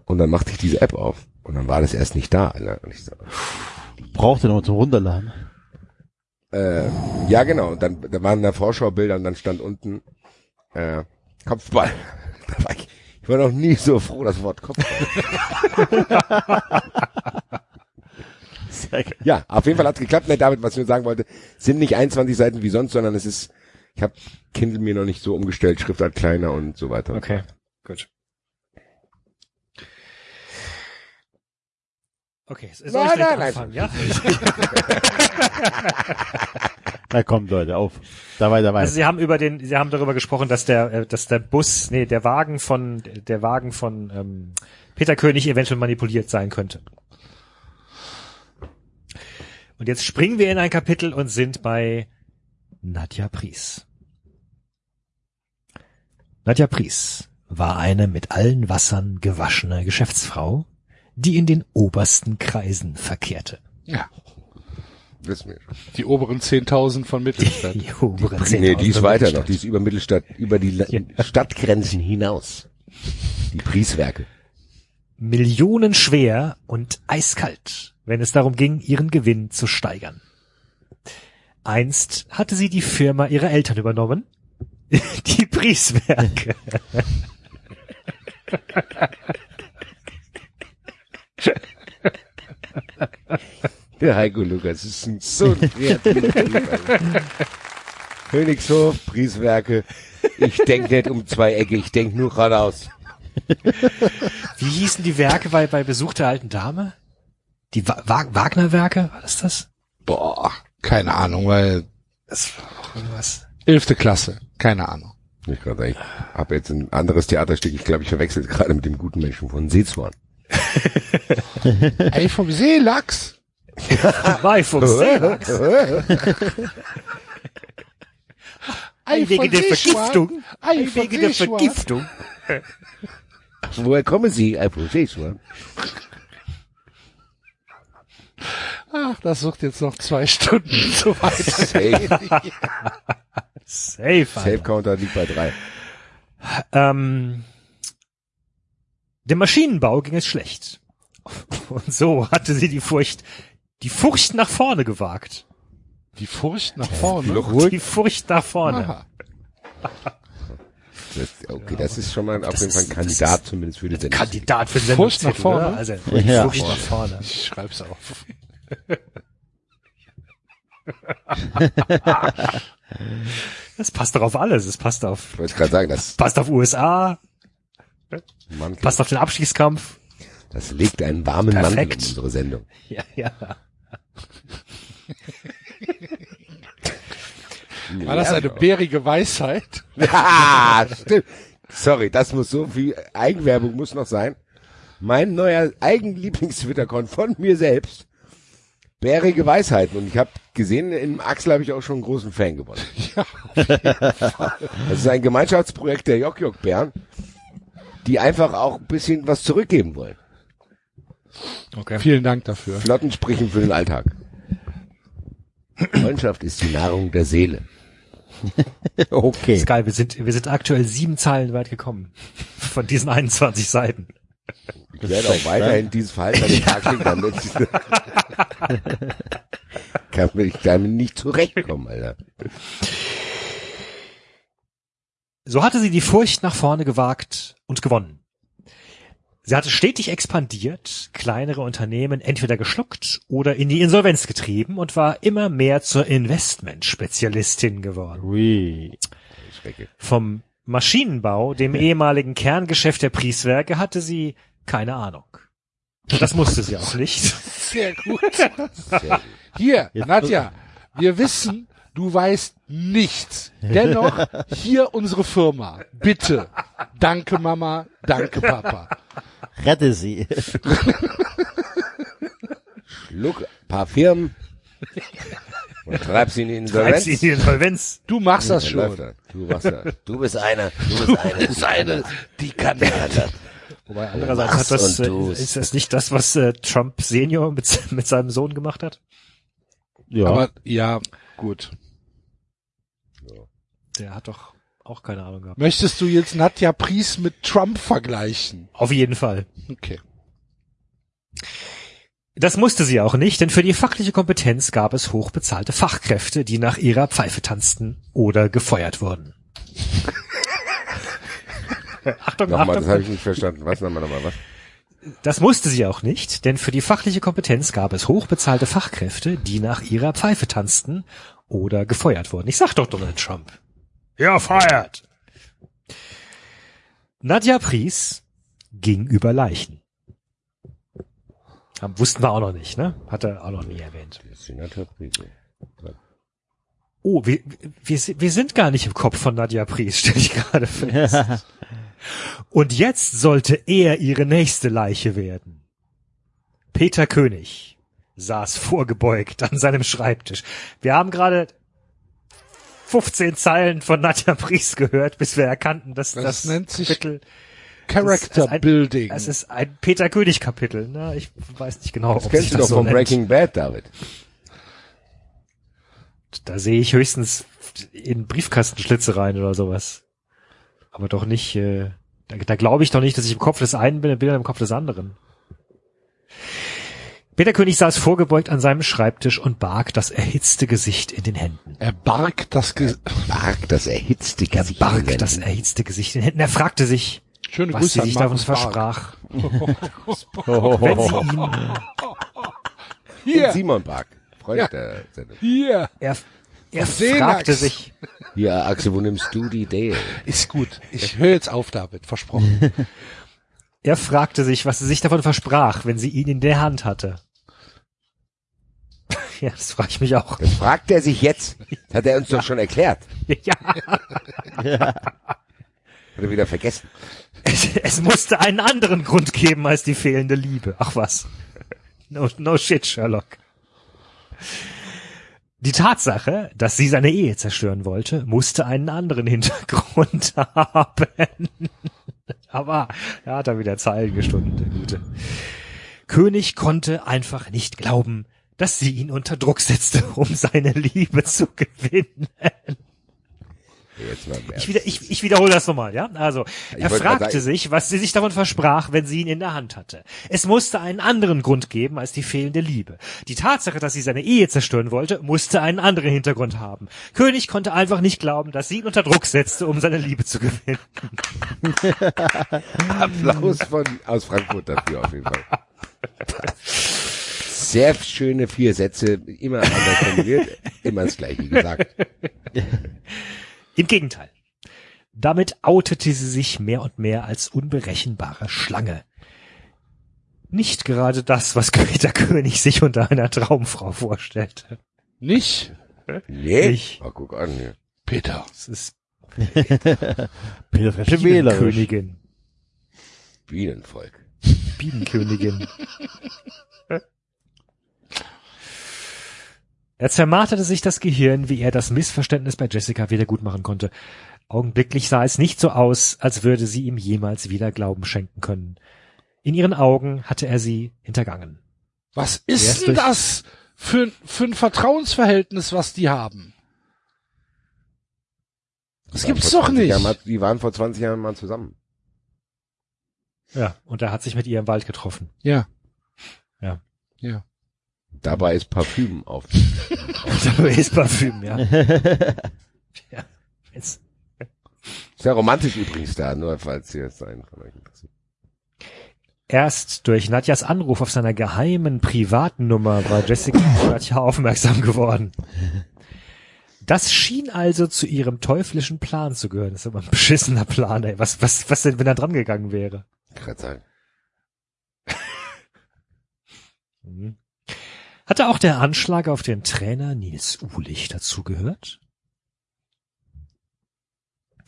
Und dann machte ich diese App auf. Und dann war das erst nicht da. Alter. Und ich so, Braucht ihr noch zum Runterladen. Äh, ja, genau. Und dann da waren da Vorschaubilder und dann stand unten äh, Kopfball. <laughs> Da war ich, ich war noch nie so froh, das Wort Kopfball. <laughs> <laughs> Sehr geil. ja, auf jeden Fall hat's geklappt. Ne, David, was ich nur sagen wollte, sind nicht 21 Seiten wie sonst, sondern es ist, ich habe Kindle mir noch nicht so umgestellt, Schriftart kleiner und so weiter. Okay, gut. Okay, soll ich Nein, nein, nein. anfangen, ja? <laughs> Na kommt Leute, auf. Da weiter, weiter. Also Sie haben über den, Sie haben darüber gesprochen, dass der, äh, dass der Bus, nee, der Wagen von, der Wagen von ähm, Peter König eventuell manipuliert sein könnte. Und jetzt springen wir in ein Kapitel und sind bei Nadja Pries. Nadja Pries war eine mit allen Wassern gewaschene Geschäftsfrau, die in den obersten Kreisen verkehrte. Ja. Wissen wir schon. Die oberen 10.000 von Mittelstadt. <laughs> Die oberen Nee, die ist 10.000 weiter noch. Die ist über Mittelstadt, über die La- Stadtgrenzen hinaus. Die Prieswerke. Millionenschwer und eiskalt, wenn es darum ging, ihren Gewinn zu steigern. Einst hatte sie die Firma ihrer Eltern übernommen. <laughs> Die Prieswerke. Der Heiko Lukas ist ein so. Königshof, Prieswerke. Ich denk nicht um zwei Ecke, ich denk nur geradeaus. Wie hießen die Werke bei, bei Besuch der alten Dame? Die Wa Wa Wagner-Werke? War das das? Boah, keine Ahnung, weil Das war auch irgendwas. elfte Klasse, keine Ahnung. Ich gerade, ich habe jetzt ein anderes Theaterstück. Ich glaube, ich verwechsel es gerade mit dem guten Menschen von Seezorn. Ey, vom Seelachs. <laughs> Bei vom Seelachs. Ei, Wegen der. Vergiftung. Ei, Wegen der. Vergiftung. Woher kommen Sie? Äh, von Seezorn. Ach, das sucht jetzt noch zwei <laughs> Stunden so weiter. Safe, Safe. Safe. Counter liegt bei drei. Ähm, dem Maschinenbau ging es schlecht. Und so hatte sie die Furcht, die Furcht nach vorne gewagt. Die Furcht nach vorne. Die Furcht nach vorne. Das, okay, das ist schon mal auf das jeden Fall ein Kandidat das zumindest für die Sendung. Kandidat für den Furcht nach Sendungstitel, vorne? Also, <laughs> Ja. Furcht nach vorne. Ich schreib's auf. <laughs> Das passt doch auf alles. Es passt auf, Ich wollte gerade sagen, das, passt auf USA, Mann, passt auf den Abstiegskampf. das legt einen warmen Mantel um Perfekt. unsere Sendung. Ja, ja. <laughs> War das eine bärige Weisheit? <laughs> Ja, stimmt. Sorry, das muss so viel Eigenwerbung muss noch sein. Mein neuer Eigenlieblings-Twitter-Account von mir selbst. Bärige Weisheiten. Und ich habe gesehen, im Axel habe ich auch schon einen großen Fan gewonnen. <laughs> Das ist ein Gemeinschaftsprojekt der Jok-Jok-Bären, die einfach auch ein bisschen was zurückgeben wollen. Okay. Vielen Dank dafür. Flottensprüchen für den Alltag. Freundschaft ist die Nahrung der Seele. <laughs> Okay. ist geil. Wir sind, wir sind aktuell sieben Zeilen weit gekommen. Von diesen 21 Seiten. Ich werde auch weiterhin dieses Verhalten an den Tag <laughs> legen, damit kann ich damit nicht zurechtkommen, Alter. So hatte sie die Furcht nach vorne gewagt und gewonnen. Sie hatte stetig expandiert, kleinere Unternehmen entweder geschluckt oder in die Insolvenz getrieben und war immer mehr zur Investmentspezialistin geworden. Ui. Vom Maschinenbau, dem ehemaligen Kerngeschäft der Prieswerke, hatte sie keine Ahnung. Und das musste sie auch nicht. <laughs> Sehr gut. Sehr gut. Hier, Nadja, wir wissen, du weißt nichts. Dennoch, hier unsere Firma. Bitte. Danke Mama, danke Papa. Rette sie. Schluck ein paar Firmen und treib sie in die <laughs> Insolvenz. sie in die Insolvenz. Du machst das schon. Du machst das. Du bist einer. Du bist einer. Du bist einer. Die kann das. Wobei andererseits hat das, äh, ist das nicht das, was äh, Trump Senior mit, <laughs> mit seinem Sohn gemacht hat? Ja. Aber ja, gut. Der hat doch auch keine Ahnung gehabt. Möchtest du jetzt Nadja Pries mit Trump vergleichen? Auf jeden Fall. Okay. Das musste sie auch nicht, denn für die fachliche Kompetenz gab es hochbezahlte Fachkräfte, die nach ihrer Pfeife tanzten oder gefeuert wurden. <laughs> Achtung, Nochmal, das Achtung. habe ich nicht verstanden. Was nochmal, nochmal, was? Das musste sie auch nicht, denn für die fachliche Kompetenz gab es hochbezahlte Fachkräfte, die nach ihrer Pfeife tanzten oder gefeuert wurden. Ich sag doch Donald Trump. Ja, feiert. Nadja Pries ging über Leichen. Haben, wussten wir auch noch nicht, ne? Hat er auch noch nie erwähnt. Senator Priese. Oh, wir, wir, wir sind gar nicht im Kopf von Nadja Pries, stelle ich gerade fest. <laughs> Und jetzt sollte er ihre nächste Leiche werden. Peter König saß vorgebeugt an seinem Schreibtisch. Wir haben gerade 15 Zeilen von Nadja Pries gehört, bis wir erkannten, dass das, Das nennt sich Kapitel, Character ist ein- Building. es ist ein Peter König Kapitel. Ne? Ich weiß nicht genau, Das ob kennst du das doch so von nennt. Breaking Bad, David. Da sehe ich höchstens in Briefkastenschlitze rein oder sowas. Aber doch nicht, äh, da, da glaube ich doch nicht, dass ich im Kopf des einen bin, bin im Kopf des anderen. Peter König saß vorgebeugt an seinem Schreibtisch und barg das erhitzte Gesicht in den Händen. Er barg das Ge Bark, das erhitzte Er Gesicht. barg in den das Händen. erhitzte Gesicht in den Händen. Er fragte sich, Schöne was Grüße sie sich davon Barg. versprach. <laughs> Wenn sie ihn, Und Hier, Simon Bark. Freund Ja. der Sendung. hier. er, er fragte sich, Ja, Axel, wo nimmst du die Dale? Ist gut. Ich höre jetzt auf, David. Versprochen. <laughs> er fragte sich, was sie sich davon versprach, wenn sie ihn in der Hand hatte. <laughs> Ja, das frage ich mich auch. Das fragt er sich jetzt. Das hat er uns <laughs> doch schon erklärt. Ja, <laughs> Hat er wieder vergessen. es, es musste einen anderen Grund geben als die fehlende Liebe. Ach was. No, no shit, Sherlock. Die Tatsache, dass sie seine Ehe zerstören wollte, musste einen anderen Hintergrund haben. Aber er hat da wieder Zeilen gestunden, der Gute. König konnte einfach nicht glauben, dass sie ihn unter Druck setzte, um seine Liebe zu gewinnen. Ich, wieder, ich, ich wiederhole das nochmal, ja? Also, er fragte sich, was sie sich davon versprach, wenn sie ihn in der Hand hatte. Es musste einen anderen Grund geben als die fehlende Liebe. Die Tatsache, dass sie seine Ehe zerstören wollte, musste einen anderen Hintergrund haben. König konnte einfach nicht glauben, dass sie ihn unter Druck setzte, um seine Liebe zu gewinnen. <laughs> Applaus von, aus Frankfurt dafür auf jeden Fall. <laughs> Sehr schöne vier Sätze, immer anders formuliert, immer das gleiche gesagt. <laughs> Im Gegenteil. Damit outete sie sich mehr und mehr als unberechenbare Schlange. Nicht gerade das, was Peter König sich unter einer Traumfrau vorstellte. Nicht, Nee? Nicht. Oh, guck an hier. Peter. Es ist <laughs> Peter wählerisch. Bienenkönigin. Bienenvolk. Bienenkönigin. <laughs> Er zermarterte sich das Gehirn, wie er das Missverständnis bei Jessica wieder gut machen konnte. Augenblicklich sah es nicht so aus, als würde sie ihm jemals wieder Glauben schenken können. In ihren Augen hatte er sie hintergangen. Was ist denn das für, für ein Vertrauensverhältnis, was die haben? Das gibt's doch 20 nicht. Jahren die waren vor 20 Jahren mal zusammen. Ja, und er hat sich mit ihr im Wald getroffen. Ja. Ja. Ja. Dabei ist Parfüm auf. <laughs> Dabei ist Parfüm, ja. <laughs> ja. Jetzt. Sehr romantisch übrigens da, nur falls ihr es einen von euch interessiert. Erst durch Nadjas Anruf auf seiner geheimen privaten Nummer war Jessica <coughs> auf Nadja aufmerksam geworden. Das schien also zu ihrem teuflischen Plan zu gehören. Das ist aber ein beschissener Plan, ey. Was, was, was denn, wenn er dran gegangen wäre? Ich kann sagen. <laughs> Mhm. Hatte auch der Anschlag auf den Trainer Nils Uhlich dazugehört?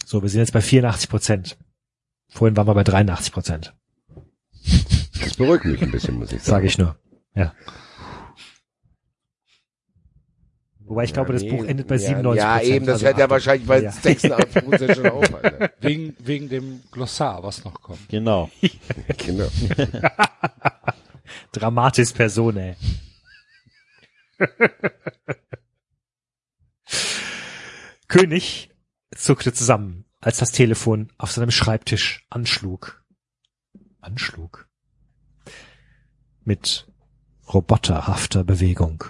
So, wir sind jetzt bei 84 Prozent. Vorhin waren wir bei 83 Prozent, Das beruhigt mich ein bisschen, muss ich sagen. sage ich nur. Ja. Wobei ich glaube, das nee, Buch endet bei ja, 97% Ja, eben, das also hört ja wahrscheinlich bei Ja. 86 Prozent schon auf. Alter. <laughs> Wegen, wegen dem Glossar, was noch kommt. Genau. <laughs> Genau. <laughs> Dramatis Personae. <laughs> König zuckte zusammen, als das Telefon auf seinem Schreibtisch anschlug. Anschlug. Mit roboterhafter Bewegung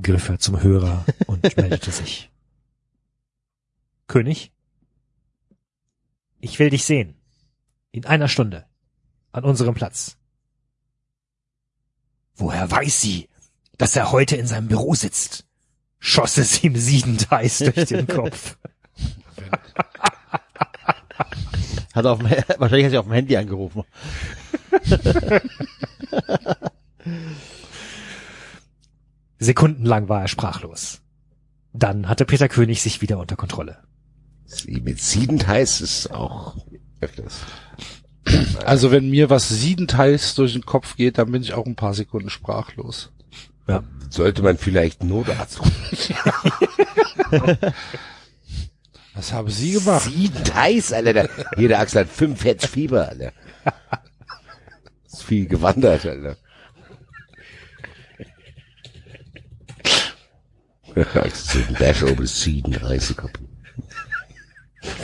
griff er zum Hörer und <laughs> meldete sich. König? Ich will dich sehen. In einer Stunde. An unserem Platz. Woher weiß sie, dass er heute in seinem Büro sitzt? Schoss es ihm siedend heiß durch den Kopf. <laughs> Hat er auf dem, wahrscheinlich hat sie auf dem Handy angerufen. <laughs> Sekundenlang war er sprachlos. Dann hatte Peter König sich wieder unter Kontrolle. Sie mit siedend heiß ist auch öfters. Also wenn mir was siedend heiß durch den Kopf geht, dann bin ich auch ein paar Sekunden sprachlos. Ja. Sollte man vielleicht Notarzt rufen. <laughs> Was haben Sie gemacht? Siedend heiß, Alter. Der, jeder Axel hat fünf Hertz Fieber, Alter. Ist viel gewandert, Alter. so ein Dash over Süden Reise kaputt.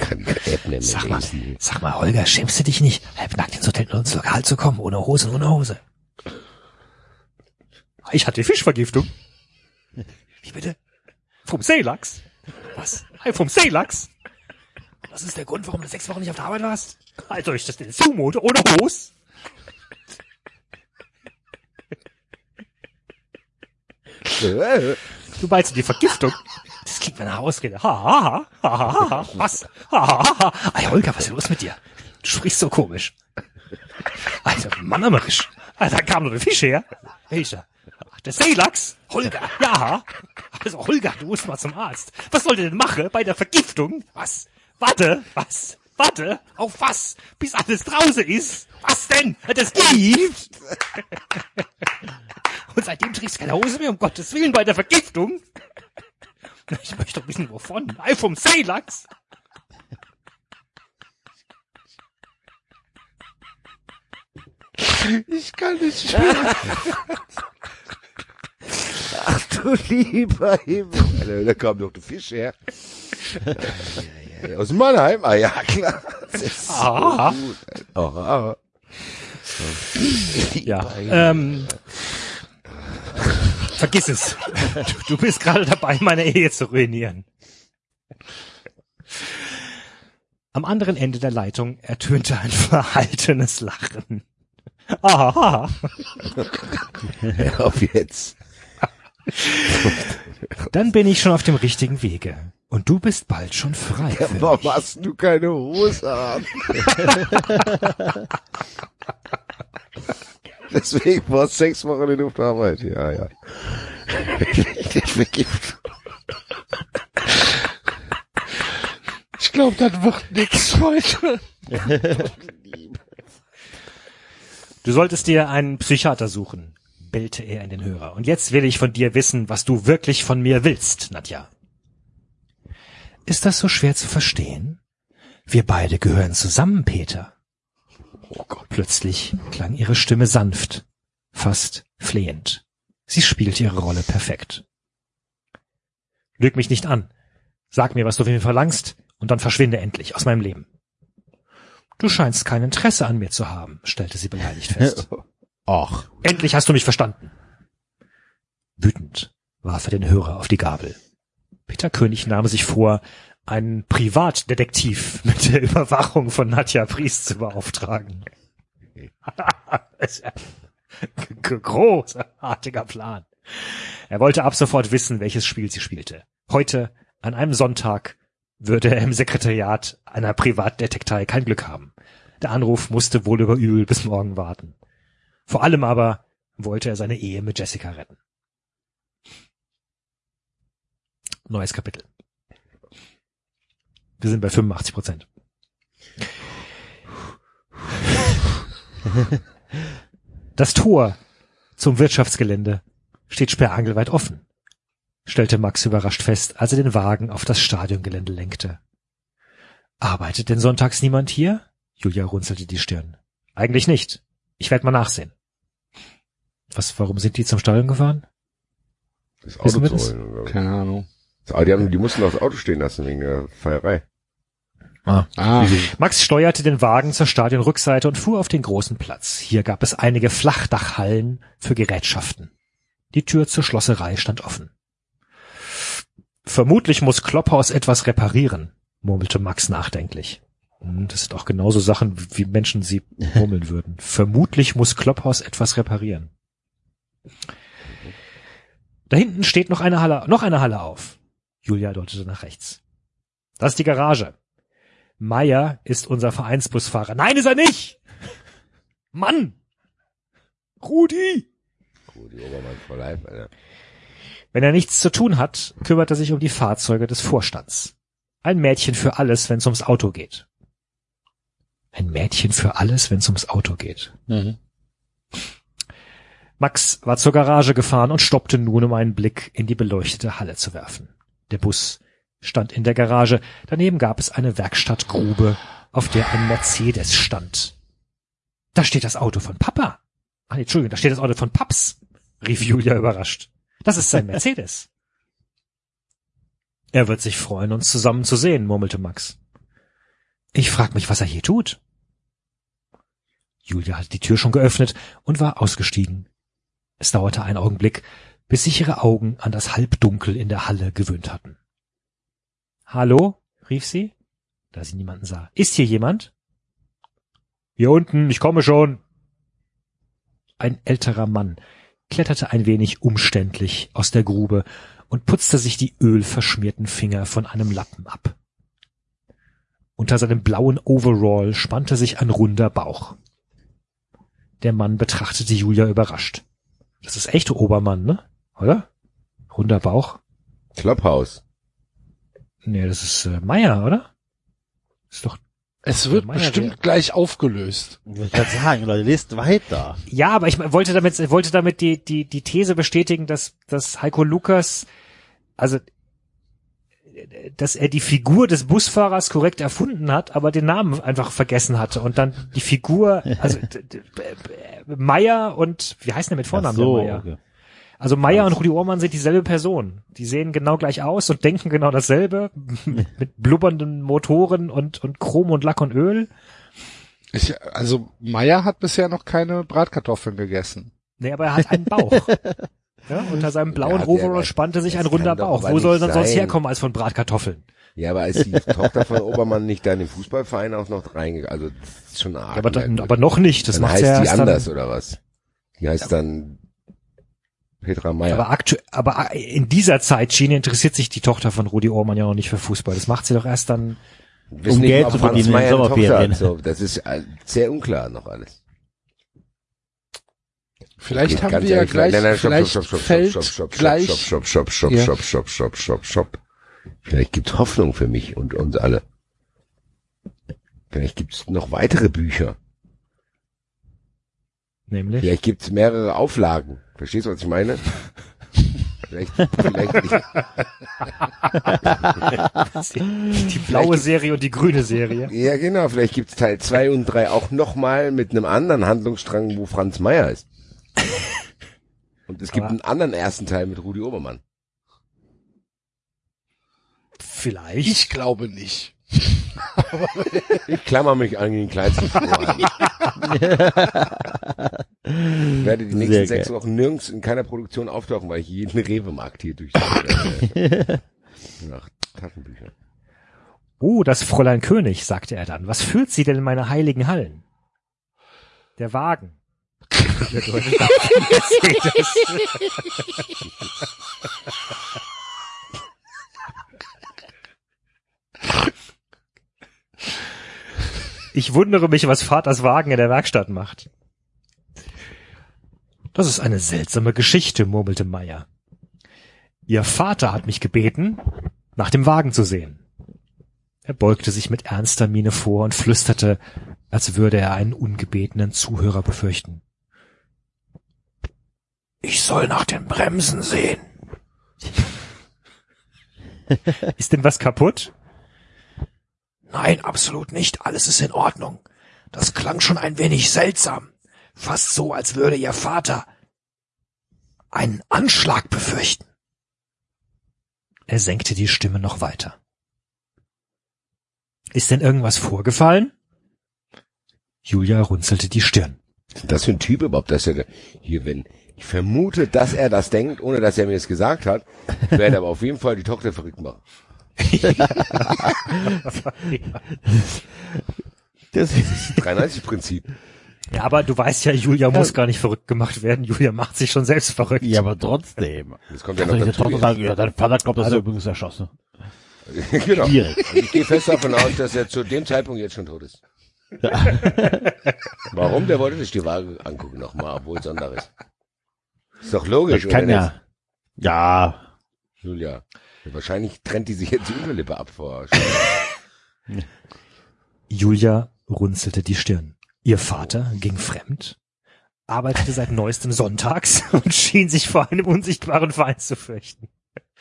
Kann keine App mehr Sag mal, sag mal, Holger, schämst du dich nicht, halbnackt ins Hotel ins Lokal zu kommen, ohne Hose und ohne Hose? Ich hatte Fischvergiftung. Wie bitte? Vom Seelachs? Was? Hey, vom Seelachs? Das ist der Grund, warum du sechs Wochen nicht auf der Arbeit warst? Also, ich das denn zumute, ohne Hose? Du meinst die Vergiftung? Das klingt wie eine Ausrede. Ha, ha, ha, ha, ha, ha, was? Ha, ha, ha, ha. Ey, Holger, was ist los mit dir? Du sprichst so komisch. Alter, mannerisch. Alter, da kam nur der Fisch her. Welcher? Ach, der Seelachs? Holger, ja. Also, Holger, du musst mal zum Arzt. Was soll der denn machen bei der Vergiftung? Was? Warte, was? Warte, auf was? Bis alles draußen ist? Was denn? Das gibt? <laughs> Und seitdem trägst du keine Hose mehr, um Gottes Willen, bei der Vergiftung? Ich möchte doch wissen, wovon. Ei, vom Seelachs? Ich kann nicht mehr. <laughs> Ach du lieber Himmel. Da kam doch der Fisch her. Aus Mannheim? Ah ja, klar. Das ist so Ah. gut. Alter. Ah, Ja. Ähm, vergiss es. Du, du bist gerade dabei, meine Ehe zu ruinieren. Am anderen Ende der Leitung ertönte ein verhaltenes Lachen. Aha. Hör auf jetzt. <laughs> Dann bin ich schon auf dem richtigen Wege. Und du bist bald schon frei. für Warum hast du keine Hose an? <laughs> Deswegen war es sechs Wochen in der Arbeit. Ja, ja. Ich glaube, das wird nix heute. Du solltest dir einen Psychiater suchen, bellte er in den Hörer. Und jetzt will ich von dir wissen, was du wirklich von mir willst, Nadja. Ist das so schwer zu verstehen? Wir beide gehören zusammen, Peter. Oh Gott. Plötzlich klang ihre Stimme sanft, fast flehend. Sie spielte ihre Rolle perfekt. Lüg mich nicht an. Sag mir, was du von mir verlangst, und dann verschwinde endlich aus meinem Leben. Du scheinst kein Interesse an mir zu haben, stellte sie beleidigt fest. <laughs> Ach, Endlich hast du mich verstanden. Wütend warf er den Hörer auf die Gabel. Peter König nahm sich vor, einen Privatdetektiv mit der Überwachung von Nadja Priest zu beauftragen. <laughs> Großartiger Plan. Er wollte ab sofort wissen, welches Spiel sie spielte. Heute, an einem Sonntag, würde er im Sekretariat einer Privatdetektei kein Glück haben. Der Anruf musste wohl über übel bis morgen warten. Vor allem aber wollte er seine Ehe mit Jessica retten. Neues Kapitel. Wir sind bei 85 Prozent. Das Tor zum Wirtschaftsgelände steht sperrangelweit offen, stellte Max überrascht fest, als er den Wagen auf das Stadiongelände lenkte. Arbeitet denn sonntags niemand hier? Julia runzelte die Stirn. Eigentlich nicht. Ich werde mal nachsehen. Was, warum sind die zum Stadion gefahren? Das Auto zu holen. oder? Keine Ahnung. Aber die, haben, die mussten das Auto stehen lassen wegen der Feierei. Ah, Max steuerte den Wagen zur Stadionrückseite und fuhr auf den großen Platz. Hier gab es einige Flachdachhallen für Gerätschaften. Die Tür zur Schlosserei stand offen. Vermutlich muss Klopphaus etwas reparieren, murmelte Max nachdenklich. Hm, Das sind auch genauso Sachen, wie Menschen sie murmeln würden. <laughs> Vermutlich muss Klopphaus etwas reparieren. Da hinten steht noch eine Halle, noch eine Halle auf. Julia deutete nach rechts. Das ist die Garage. Meier ist unser Vereinsbusfahrer. Nein, ist er nicht! Mann! Rudi! Gut, die Obermann vor Leib, Alter. Wenn er nichts zu tun hat, kümmert er sich um die Fahrzeuge des Vorstands. Ein Mädchen für alles, wenn es ums Auto geht. Ein Mädchen für alles, wenn es ums Auto geht. Mhm. Max war zur Garage gefahren und stoppte nun, um einen Blick in die beleuchtete Halle zu werfen. Der Bus stand in der Garage, daneben gab es eine Werkstattgrube, auf der ein Mercedes stand. Da steht das Auto von Papa. Ah, Entschuldigung, da steht das Auto von Paps, rief Julia überrascht. Das ist sein Mercedes. <laughs> Er wird sich freuen, uns zusammen zu sehen, murmelte Max. Ich frag mich, was er hier tut. Julia hatte die Tür schon geöffnet und war ausgestiegen. Es dauerte einen Augenblick, bis sich ihre Augen an das Halbdunkel in der Halle gewöhnt hatten. Hallo? rief sie, da sie niemanden sah. Ist hier jemand? Hier unten, ich komme schon. Ein älterer Mann kletterte ein wenig umständlich aus der Grube und putzte sich die ölverschmierten Finger von einem Lappen ab. Unter seinem blauen Overall spannte sich ein runder Bauch. Der Mann betrachtete Julia überrascht. Das ist echt Obermann, ne? Oder? Runder Bauch? Clubhouse. Nee, das ist äh, Meier, oder? Ist doch. Es wird Meier bestimmt wär- gleich aufgelöst. Ich kann sagen, Leute, lest weiter. Ja, aber ich wollte damit, ich wollte damit die, die, die These bestätigen, dass, dass Heiko Lukas, also, dass er die Figur des Busfahrers korrekt erfunden hat, aber den Namen einfach vergessen hatte und dann die Figur, also, <laughs> Meier und, wie heißt der mit Vornamen, so, der Meier? okay. Also Meier und Rudi Ohrmann sind dieselbe Person. Die sehen genau gleich aus und denken genau dasselbe, <laughs> mit blubbernden Motoren und, und Chrom und Lack und Öl. Ich, also Meier hat bisher noch keine Bratkartoffeln gegessen. Nee, aber er hat einen Bauch. <laughs> ja, unter seinem blauen Ja, Overall spannte sich ein runder Bauch. Wo soll denn sonst herkommen als von Bratkartoffeln? Ja, aber ist die <laughs> Tochter von Obermann nicht da in den Fußballverein auch noch reingegangen? Also, das ist schon arg. Ja, aber, dann, merkwürdig. aber noch nicht. Das dann macht heißt ja die erst anders, dann, oder was? Die heißt dann Petra Meyer. aber, aktu aber in dieser Zeitschiene interessiert sich die Tochter von Rudi Ohrmann ja noch nicht für Fußball. Das macht sie doch erst dann. Wissen um nicht, Geld zu verdienen in Sommerferien. So, das ist äh, sehr unklar noch alles. Vielleicht Geht haben wir ja gleich, nein, nein, stopp, vielleicht stopp, stopp, fällt stopp, stopp, stopp, gleich, stopp, stopp, stopp, Ja. stopp, stopp, stopp, stopp, stopp. Vielleicht gibt's Hoffnung für mich und uns alle. Vielleicht gibt's noch weitere Bücher. Nämlich. Vielleicht gibt's mehrere Auflagen. Verstehst du, was ich meine? <laughs> Vielleicht, vielleicht, Die blaue Serie und die grüne Serie. ja genau, vielleicht gibt's Teil zwei und drei auch nochmal mit einem anderen Handlungsstrang, wo Franz Meyer ist. <laughs> Und es gibt Aber- einen anderen ersten Teil mit Rudi Obermann. Vielleicht. ich glaube nicht. <laughs> Ich klammer mich an den kleinsten Strohhalm. <laughs> Ich werde die nächsten Sehr sechs geil. Wochen nirgends in keiner Produktion auftauchen, weil ich jeden Rewe-Markt hier durch nach Taschenbüchern. Oh, das Fräulein König, sagte er dann. Was führt sie denn in meine heiligen Hallen? Der Wagen. <laughs> Ich wundere mich, was Vaters Wagen in der Werkstatt macht. Das ist eine seltsame Geschichte, murmelte Meier. Ihr Vater hat mich gebeten, nach dem Wagen zu sehen. Er beugte sich mit ernster Miene vor und flüsterte, als würde er einen ungebetenen Zuhörer befürchten. Ich soll nach den Bremsen sehen. <laughs> ist denn was kaputt? Nein, absolut nicht. Alles ist in Ordnung. Das klang schon ein wenig seltsam. Fast so, als würde Ihr Vater einen Anschlag befürchten. Er senkte die Stimme noch weiter. Ist denn irgendwas vorgefallen? Julia runzelte die Stirn. Das für ein Typ überhaupt, dass er hier, wenn ich vermute, dass er das denkt, ohne dass er mir das gesagt hat, ich werde aber auf jeden Fall die Tochter verrückt machen. <laughs> Das, 93-Prinzip. Ja, aber du weißt ja, Julia muss gar nicht verrückt gemacht werden. Julia macht sich schon selbst verrückt. ja, aber trotzdem. Das kommt ja noch Tochter dazu. sagen, ja, dein Vater glaubt, dass er übrigens erschossen. <laughs> genau. Schwierig. Und ich gehe fest davon aus, dass er zu dem Zeitpunkt jetzt schon tot ist. Warum? Der wollte sich die Waage angucken nochmal, obwohl es Sonntag ist. Ist doch logisch, Das kann oder ja. Ja. nicht, Julia? Ja, wahrscheinlich trennt die sich jetzt die Unterlippe ab vor. Julia runzelte die Stirn. Ihr Vater ging fremd, arbeitete seit neuestem sonntags <laughs> und schien sich vor einem unsichtbaren Feind zu fürchten.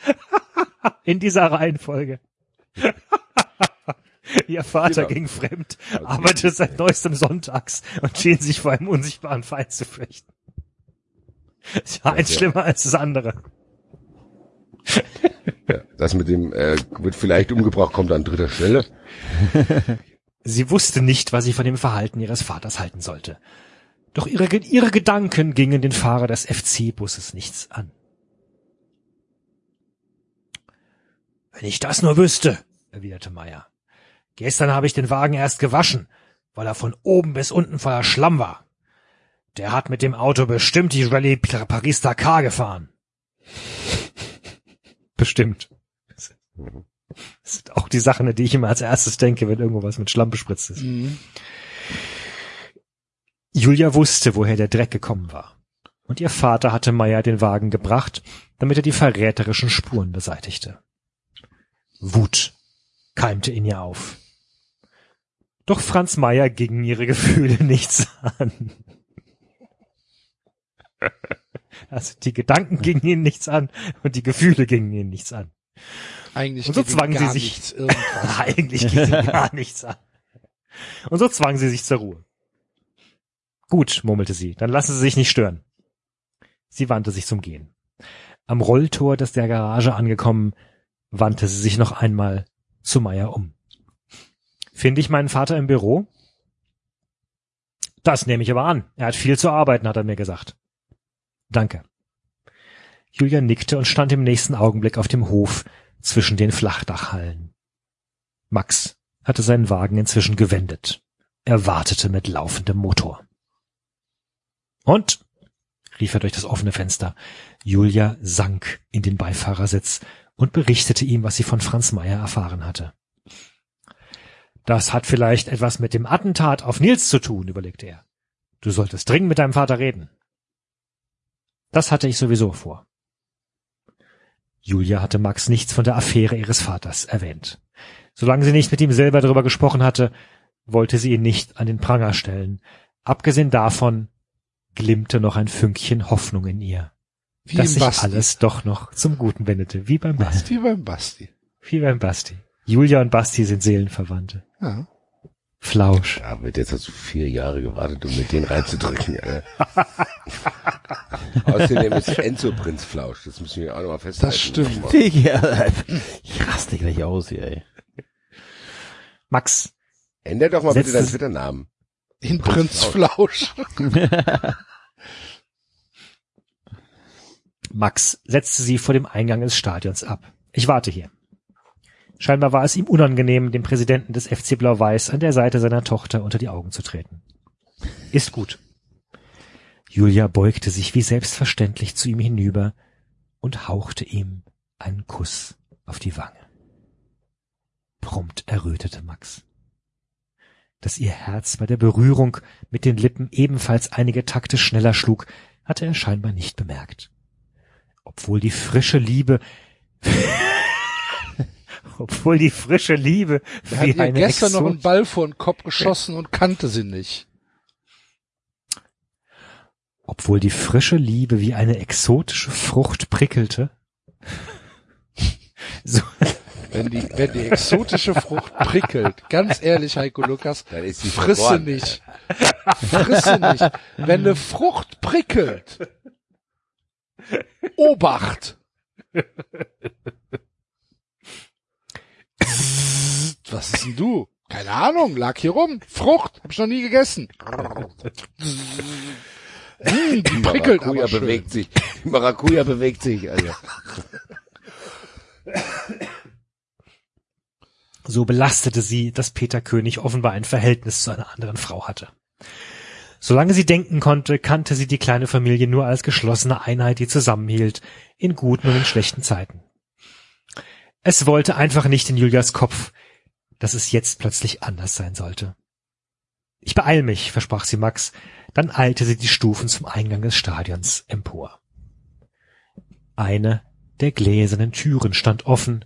<laughs> In dieser Reihenfolge. <laughs> Ihr Vater Genau. ging fremd, arbeitete seit neuestem sonntags und schien sich vor einem unsichtbaren Feind zu fürchten. Es war eins Ja. schlimmer als das andere. Ja, das mit dem äh, wird vielleicht umgebracht, kommt an dritter Stelle. <laughs> Sie wusste nicht, was sie von dem Verhalten ihres Vaters halten sollte. Doch ihre, ihre Gedanken gingen den Fahrer des FC-Busses nichts an. Wenn ich das nur wüsste, erwiderte Meyer. Gestern habe ich den Wagen erst gewaschen, weil er von oben bis unten voller Schlamm war. Der hat mit dem Auto bestimmt die Rallye Paris-Dakar gefahren. Bestimmt. Das sind auch die Sachen, an die ich immer als erstes denke, wenn irgendwo was mit Schlamm bespritzt ist. Mhm. Julia wusste, woher der Dreck gekommen war. Und ihr Vater hatte Meyer den Wagen gebracht, damit er die verräterischen Spuren beseitigte. Wut keimte in ihr auf. Doch Franz Meyer gingen ihre Gefühle <laughs> nichts an. Also die Gedanken gingen ihnen nichts an und die Gefühle gingen ihnen nichts an. Eigentlich Und so zwangen sie gar sich-. <laughs> Eigentlich ging gar nichts an. Und so zwang sie sich zur Ruhe. Gut, murmelte sie, dann lassen Sie sich nicht stören. Sie wandte sich zum Gehen. Am Rolltor des der Garage angekommen, wandte sie sich noch einmal zu Meier um. Finde ich meinen Vater im Büro? Das nehme ich aber an. Er hat viel zu arbeiten, hat er mir gesagt. Danke. Julia nickte und stand im nächsten Augenblick auf dem Hof zwischen den Flachdachhallen. Max hatte seinen Wagen inzwischen gewendet. Er wartete mit laufendem Motor. Und? rief er durch das offene Fenster. Julia sank in den Beifahrersitz und berichtete ihm, was sie von Franz Meyer erfahren hatte. Das hat vielleicht etwas mit dem Attentat auf Nils zu tun, überlegte er. Du solltest dringend mit deinem Vater reden. Das hatte ich sowieso vor. Julia hatte Max nichts von der Affäre ihres Vaters erwähnt. Solange sie nicht mit ihm selber darüber gesprochen hatte, wollte sie ihn nicht an den Pranger stellen. Abgesehen davon glimmte noch ein Fünkchen Hoffnung in ihr, Wie dass sich Basti. alles doch noch zum Guten wendete, wie beim Basti. Wie beim Basti. Wie beim Basti. Julia und Basti sind Seelenverwandte. Ja. Flausch. Ja, mit jetzt hast du vier Jahre gewartet, um mit denen reinzudrücken. <laughs> Außerdem ist Enzo Prinz Flausch. Das müssen wir auch nochmal festhalten. Das stimmt. <laughs> Ich raste gleich aus hier, ey. Max, Ändert doch mal bitte deinen Twitter-Namen. In Prinz Flausch. <laughs> Max setzte sie vor dem Eingang des Stadions ab. Ich warte hier. Scheinbar war es ihm unangenehm, dem Präsidenten des FC Blau-Weiß an der Seite seiner Tochter unter die Augen zu treten. Ist gut. Julia beugte sich wie selbstverständlich zu ihm hinüber und hauchte ihm einen Kuss auf die Wange. Prompt errötete Max. Dass ihr Herz bei der Berührung mit den Lippen ebenfalls einige Takte schneller schlug, hatte er scheinbar nicht bemerkt. Obwohl die frische Liebe, obwohl die frische Liebe Er hat wie ihr eine gestern noch Exot- einen Ball vor den Kopf geschossen und kannte sie nicht. obwohl die frische Liebe wie eine exotische Frucht prickelte. <laughs> So, Wenn die, wenn die exotische Frucht prickelt, ganz ehrlich, Heiko Lukas, Dann ist sie frisse vergoren. nicht. Frisse nicht. Wenn eine Frucht prickelt, Obacht. Was ist denn du? Keine Ahnung, lag hier rum. Frucht, hab ich noch nie gegessen. Hm, die prickelt Maracuja aber schön. bewegt sich. Die Maracuja bewegt sich, Alter. so belastete sie, dass Peter König offenbar ein Verhältnis zu einer anderen Frau hatte. Solange sie denken konnte, kannte sie die kleine Familie nur als geschlossene Einheit, die zusammenhielt, in guten und in schlechten Zeiten. Es wollte einfach nicht in Julias Kopf, dass es jetzt plötzlich anders sein sollte. Ich beeil mich, versprach sie Max, dann eilte sie die Stufen zum Eingang des Stadions empor. Eine der gläsernen Türen stand offen.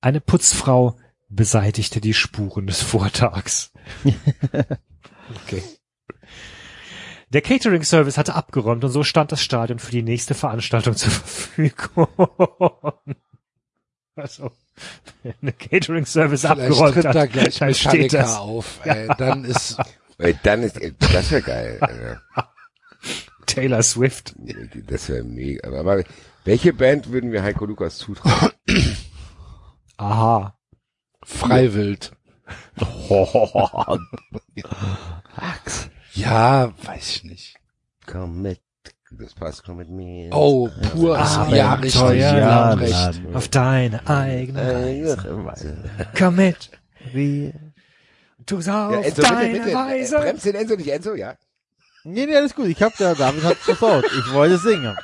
Eine Putzfrau beseitigte die Spuren des Vortags. <laughs> okay. Der Catering-Service hatte abgeräumt und so stand das Stadion für die nächste Veranstaltung zur Verfügung. Also, <laughs> der Catering-Service abgeräumt tritt hat, da gleich dann steht das. auf. Ey, dann ist Ey, Dann ist, das wäre geil. <laughs> Taylor Swift. Das wäre mega. Aber Welche Band würden wir Heiko Lukas zutrauen? Aha. Freiwild. <laughs> Ja, weiß ich nicht. Komm mit. Das passt, komm mit mir. Oh, pur. ja, richtig. Ja, recht. Auf deine eigene Reise. Komm mit. Du Ja, auf Enzo, deine bitte, bitte. Reise. Äh, Bremst den Enzo nicht, Enzo, ja? Nee, nee, alles gut. Ich hab da, David hat versaut. Ich wollte singen.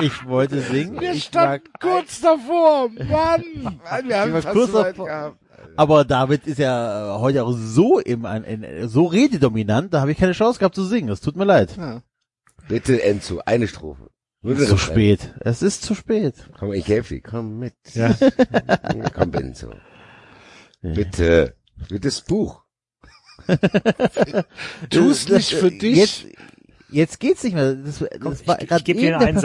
Ich wollte singen. Wir ich standen kurz davor, Mann. Mann, wir haben fast kurz so davor. gehabt. Aber David ist ja äh, heute auch so im, in, in, so rededominant, da habe ich keine Chance gehabt zu singen. Das tut mir leid. Bitte, Enzo, eine Strophe. Es ist zu spät. Es ist zu spät. Komm, ich helfe dir. Komm mit. Ja. <laughs> Komm, Enzo. Bitte. Bitte das Buch. <laughs> Tu's nicht für dich. Jetzt, jetzt geht's nicht mehr. Das, das Komm, war ich, ich gebe dir einen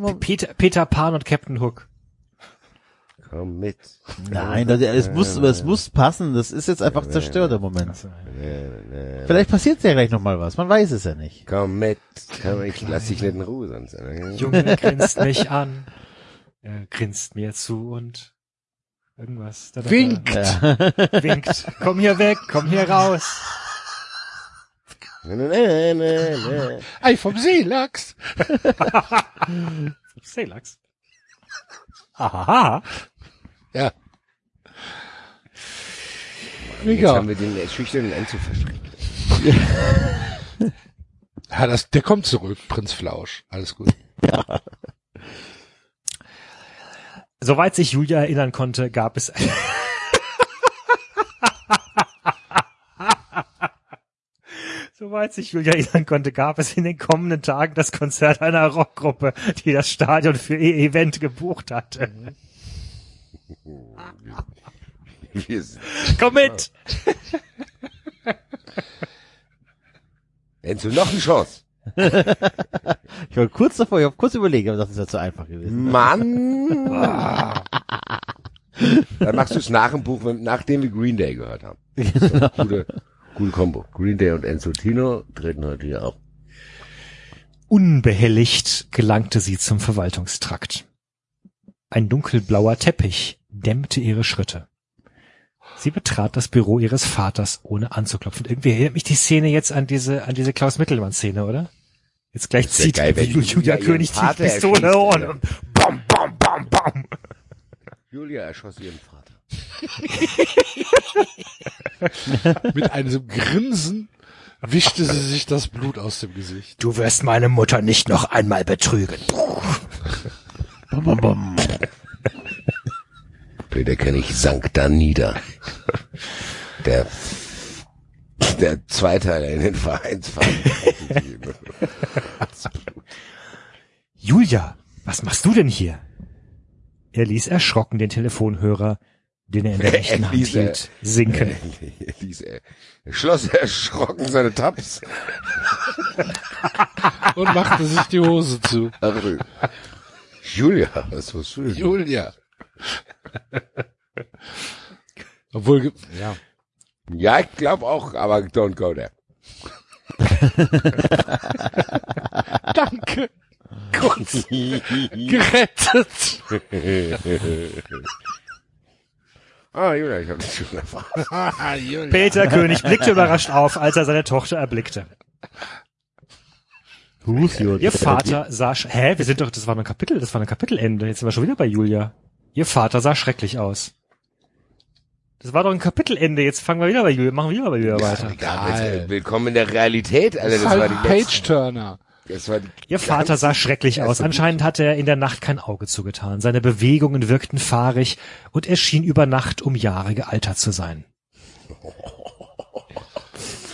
Moment. Peter, Peter Pan und Captain Hook. Komm mit. Nein, Leute, es muss, es muss passen. Das ist jetzt einfach zerstört im Moment. Vielleicht passiert ja gleich noch mal was. Man weiß es ja nicht. Komm mit. Komm, ich lass dich nicht in Ruhe sonst. Junge grinst mich an. Er grinst mir zu und irgendwas. Da, da, da. Winkt. <laughs> Winkt. Komm hier weg, komm hier raus. Ei, vom Seelachs. <laughs> Seelachs. Aha. Ja. Jetzt Mega. haben wir den schüchternen Enzo verschreckt. <laughs> Ja, das, der kommt zurück, Prinz Flausch. Alles gut. Soweit sich Julia erinnern konnte, gab es <laughs> Soweit sich Julia erinnern konnte, gab es in den kommenden Tagen das Konzert einer Rockgruppe, die das Stadion für ihr Event gebucht hatte. Wir sind- Komm mit! <laughs> Enzo, noch eine Chance. Ich war kurz davor, ich habe kurz überlegt, aber das ist ja zu einfach gewesen. Mann. <laughs> Dann machst du es nach dem Buch, nachdem wir Green Day gehört haben. <laughs> Eine Gute, gute Kombo. Green Day und Enzo Tino treten heute hier auf. Unbehelligt gelangte sie zum Verwaltungstrakt. Ein dunkelblauer Teppich dämmte ihre Schritte. Sie betrat das Büro ihres Vaters, ohne anzuklopfen. Irgendwie erinnert mich die Szene jetzt an diese, an diese Klaus Mittelmann-Szene, oder? Jetzt gleich Das zieht geil, <laughs> wenn Julia, König die Pistole erschießt, und bam, bam, bam, bam. Julia erschoss ihren Vater. <laughs> Mit einem Grinsen wischte sie sich das Blut aus dem Gesicht. Du wirst meine Mutter nicht noch einmal betrügen. Bum, bum, bum. Peter König sank da nieder. Der, der Zweiteiler in den Vereinsfarben. Julia, was machst du denn hier? Er ließ erschrocken den Telefonhörer, den er in der <laughs> rechten Hand ließ hielt, sinken. Er ließ er, er schloss erschrocken seine Tabs. Und machte sich die Hose zu. Julia, was tust du denn? Julia. <laughs> Obwohl, ja. Ja, ich glaube auch, aber don't go there. <laughs> Danke. Kurz gerettet. <laughs> Ah, Julia, ich habe das schon erfahren. Ah. Peter König blickte überrascht auf, als er seine Tochter erblickte. Who's your Ihr? Vater sah, hä, wir sind doch, das war ein Kapitel, das war ein Kapitelende. Jetzt sind wir schon wieder bei Julia. Ihr Vater sah schrecklich aus. Das war doch ein Kapitelende, jetzt fangen wir wieder bei Julia, machen wir wieder bei Julia weiter. Äh, willkommen in der Realität, Alter. Das Das ist war halt die letzte, Page-Turner. das war die Ihr Vater sah schrecklich aus. Anscheinend hatte er in der Nacht kein Auge zugetan. Seine Bewegungen wirkten fahrig und er schien über Nacht um Jahre gealtert zu sein. <laughs>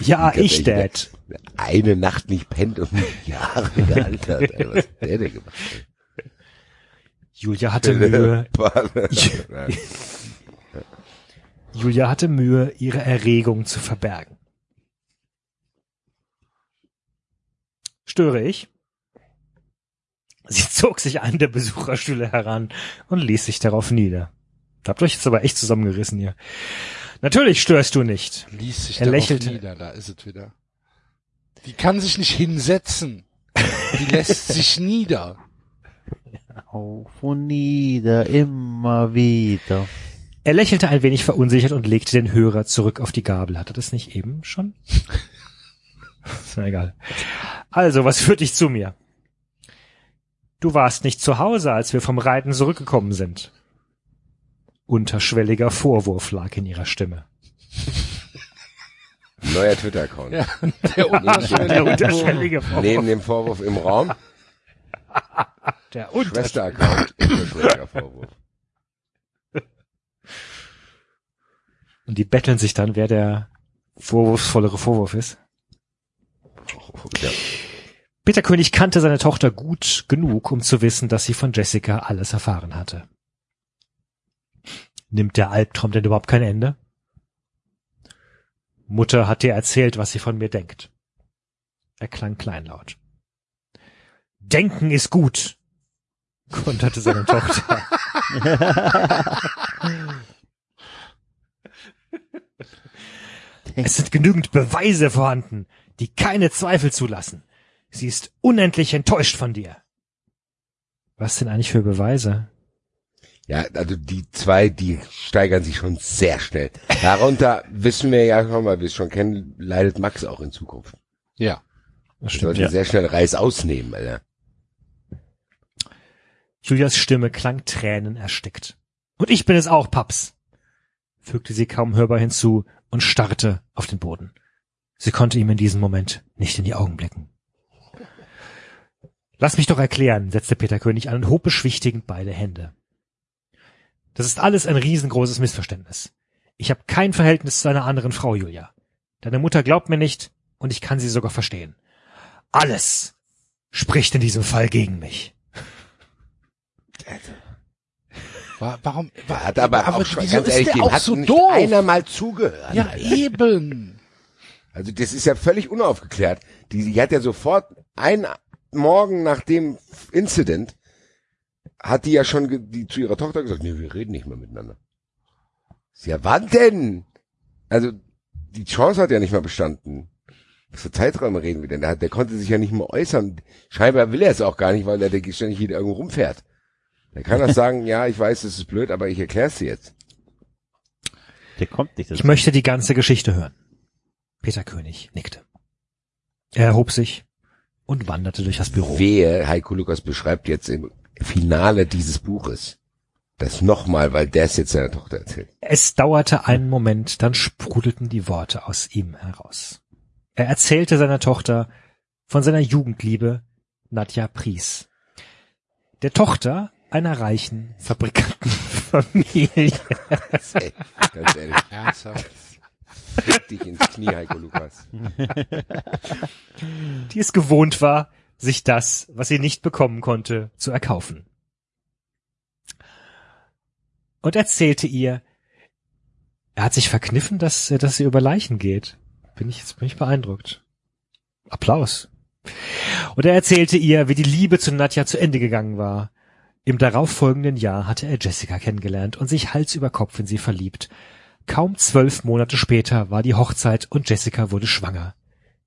Ja, ich, Dad. Eine Nacht nicht pennt und Jahre gealtert. Alter. Was hat der denn gemacht? Julia hatte Mühe, <laughs> Julia hatte Mühe, ihre Erregung zu verbergen. Störe ich? Sie zog sich einen der Besucherstühle heran und ließ sich darauf nieder. Habt euch jetzt aber echt zusammengerissen hier. Natürlich störst du nicht. Ließ sich Er darauf lächelte. nieder, da ist es wieder. Die kann sich nicht hinsetzen. Die lässt <laughs> sich nieder. Auf und nieder, immer wieder. Er lächelte ein wenig verunsichert und legte den Hörer zurück auf die Gabel. Hat er das nicht eben schon? <laughs> ist mir egal. Also, was führt dich zu mir? Du warst nicht zu Hause, als wir vom Reiten zurückgekommen sind. Unterschwelliger Vorwurf lag in ihrer Stimme. Neuer Twitter-Account. Ja, <laughs> der unterschwellige Der unterschwellige Vorwurf. Neben dem Vorwurf im Raum, <laughs> Der Schwester-Account, Vorwurf. Und die betteln sich dann, wer der vorwurfsvollere Vorwurf ist. Ja. Peter König kannte seine Tochter gut genug, um zu wissen, dass sie von Jessica alles erfahren hatte. Nimmt der Albtraum denn überhaupt kein Ende? Mutter hat dir erzählt, was sie von mir denkt. Er klang kleinlaut. Denken ist gut, konterte seine Tochter. Es sind genügend Beweise vorhanden, die keine Zweifel zulassen. Sie ist unendlich enttäuscht von dir. Was denn eigentlich für Beweise? Ja, also die zwei, die steigern sich schon sehr schnell. Darunter <laughs> wissen wir ja schon, weil wir es schon kennen, leidet Max auch in Zukunft. Ja. Das Wir sollten sehr schnell Reis ausnehmen, Alter. Julias Stimme klang Tränen erstickt. Und ich bin es auch, Paps, fügte sie kaum hörbar hinzu und starrte auf den Boden. Sie konnte ihm in diesem Moment nicht in die Augen blicken. Lass mich doch erklären, setzte Peter König an und hob beschwichtigend beide Hände. Das ist alles ein riesengroßes Missverständnis. Ich habe kein Verhältnis zu einer anderen Frau, Julia. Deine Mutter glaubt mir nicht und ich kann sie sogar verstehen. Alles spricht in diesem Fall gegen mich. Wa- Warum? wa- Hat aber, auch schon, wieso ganz ist ehrlich, der dem auch hat so nicht doof? einer mal zugehört. Ja, Alter. eben. Also das ist ja völlig unaufgeklärt. Die, die hat ja sofort ein Morgen nach dem Incident hat die ja schon die zu ihrer Tochter gesagt, nee, wir reden nicht mehr miteinander. Ja, wann denn? Also die Chance hat ja nicht mal bestanden. Was für Zeiträume reden wir denn? Der, der konnte sich ja nicht mehr äußern. Scheinbar will er es auch gar nicht, weil er ständig wieder irgendwo rumfährt. Der kann das sagen, ja, ich weiß, es ist blöd, aber ich erkläre es dir jetzt. Der kommt nicht. Ich möchte die ganze Geschichte hören. Peter König nickte. Er erhob sich und wanderte durch das Büro. Wehe, Heiko Lukas beschreibt jetzt im Finale dieses Buches das nochmal, weil der es jetzt seiner Tochter erzählt. Es dauerte einen Moment, dann sprudelten die Worte aus ihm heraus. Er erzählte seiner Tochter von seiner Jugendliebe Nadja Pries. Der Tochter einer reichen Fabrikantenfamilie. <laughs> Ey, ganz ehrlich, Ernsthaft. fick dich ins Knie, Heiko Lukas. die es gewohnt war, sich das, was sie nicht bekommen konnte, zu erkaufen. Und erzählte ihr, er hat sich verkniffen, dass, dass sie über Leichen geht. Bin ich, jetzt bin ich beeindruckt. Applaus. Und er erzählte ihr, wie die Liebe zu Nadja zu Ende gegangen war. Im darauffolgenden Jahr hatte er Jessica kennengelernt und sich Hals über Kopf in sie verliebt. Kaum zwölf Monate später war die Hochzeit und Jessica wurde schwanger.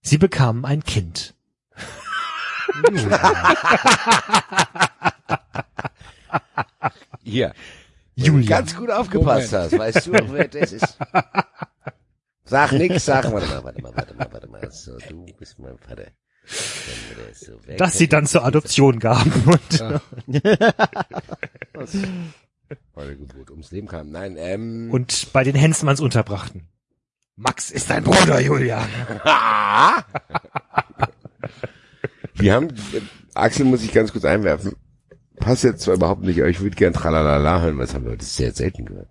Sie bekamen ein Kind. <laughs> Hier. Julia. Ganz gut aufgepasst hast. Weißt du, wer das ist? <laughs> Sag nix, sag, warte mal, warte mal, warte mal, warte mal. So, du bist mein Vater. Wir dass sie dann zur Adoption gaben. Und <laughs> Bei der Geburt ums Leben kam. Nein, ähm. und bei den Hensmanns unterbrachten. Max ist dein Bruder, Julia. Die <laughs> haben, äh, Axel muss ich ganz kurz einwerfen. Passt jetzt zwar überhaupt nicht, aber ich würde gern Tralalala hören, was haben wir heute sehr selten gehört.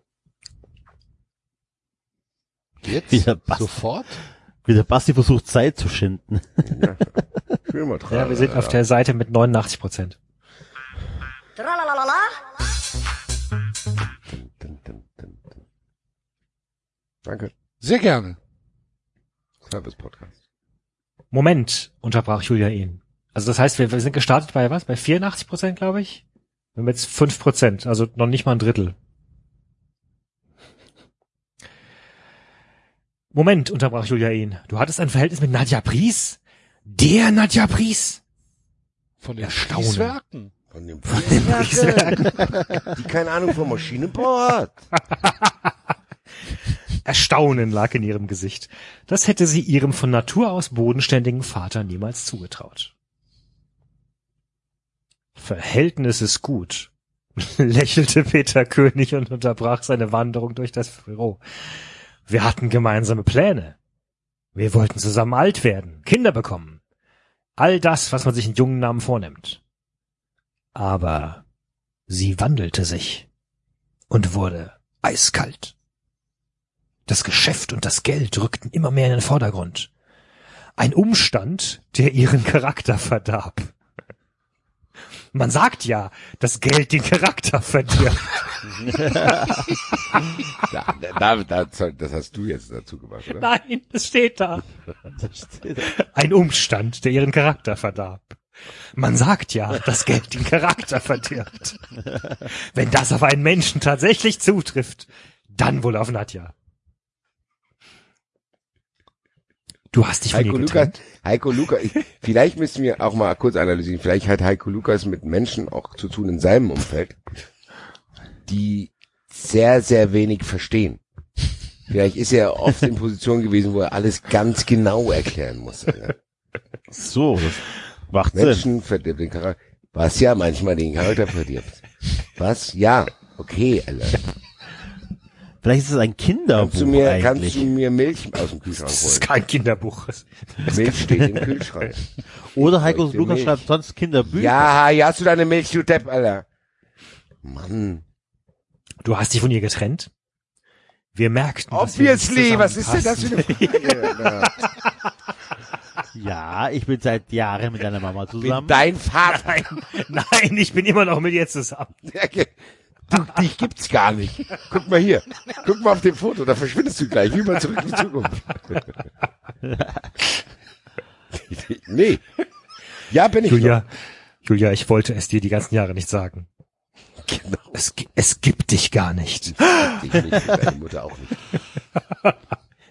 Jetzt? Basti. Sofort? Wie der Basti versucht, Zeit zu schinden. Ja, mal Ja, wir sind auf der Seite mit 89 Prozent. Danke. Sehr gerne. Service Podcast. Moment, unterbrach Julia ihn. Also das heißt, wir, wir sind gestartet bei was? Bei 84 Prozent, glaube ich? Wir haben jetzt 5 Prozent, also noch nicht mal ein Drittel. Moment, unterbrach Julia ihn. Du hattest ein Verhältnis mit Nadja Pries? Der Nadja Pries? Von den Erstaunen. Kieswerken. Von dem Prieswerke, die keine Ahnung von Maschinenbau hat. <laughs> Erstaunen lag in ihrem Gesicht. Das hätte sie ihrem von Natur aus bodenständigen Vater niemals zugetraut. Verhältnis ist gut, <laughs> lächelte Peter König und unterbrach seine Wanderung durch das Büro. Wir hatten gemeinsame Pläne. Wir wollten zusammen alt werden, Kinder bekommen. All das, was man sich in jungen Namen vornimmt. Aber sie wandelte sich und wurde eiskalt. Das Geschäft und das Geld rückten immer mehr in den Vordergrund. Ein Umstand, der ihren Charakter verdarb. Man sagt ja, dass Geld den Charakter verdirbt. <laughs> Da, da, da, das hast du jetzt dazu gemacht, oder? Nein, es steht da. Ein Umstand, der ihren Charakter verdarb. Man sagt ja, dass Geld den Charakter verdirbt. Wenn das auf einen Menschen tatsächlich zutrifft, dann wohl auf Nadja. Du hast dich von Heiko Lukas, getrennt. Heiko Lukas, ich, vielleicht müssen wir auch mal kurz analysieren, vielleicht hat Heiko Lukas mit Menschen auch zu tun in seinem Umfeld, die sehr, sehr wenig verstehen. Vielleicht ist er oft in Position gewesen, wo er alles ganz genau erklären muss. Ja. So, das macht Sinn. Menschen verdirbt den Charakter. Was ja manchmal den Charakter verdirbt. Was? Ja. Okay, Alter. Vielleicht ist es ein Kinderbuch Kannst du mir, eigentlich. kannst du mir Milch aus dem Kühlschrank Das ist holen? kein Kinderbuch. <laughs> Milch steht im Kühlschrank. <laughs> Oder Heiko Lukas Milch? schreibt sonst Kinderbücher. Ja, hier hast du deine Milch, du Depp, Alter. Mann. Du hast dich von ihr getrennt? Wir merkten, Obviously, was ist denn das für eine Frage? <laughs> Ja, ich bin seit Jahren mit deiner Mama Bin zusammen. dein Vater. Nein, nein, ich bin immer noch mit ihr zusammen. Du, dich gibt's gar nicht. Guck mal hier. Guck mal auf dem Foto, da verschwindest du gleich, wie mal zurück in die Zukunft. <laughs> nee. Ja, bin ich Julia, Julia, ich wollte es dir die ganzen Jahre nicht sagen. Genau. Es, es gibt dich gar nicht. Ich nicht, deine Mutter auch nicht.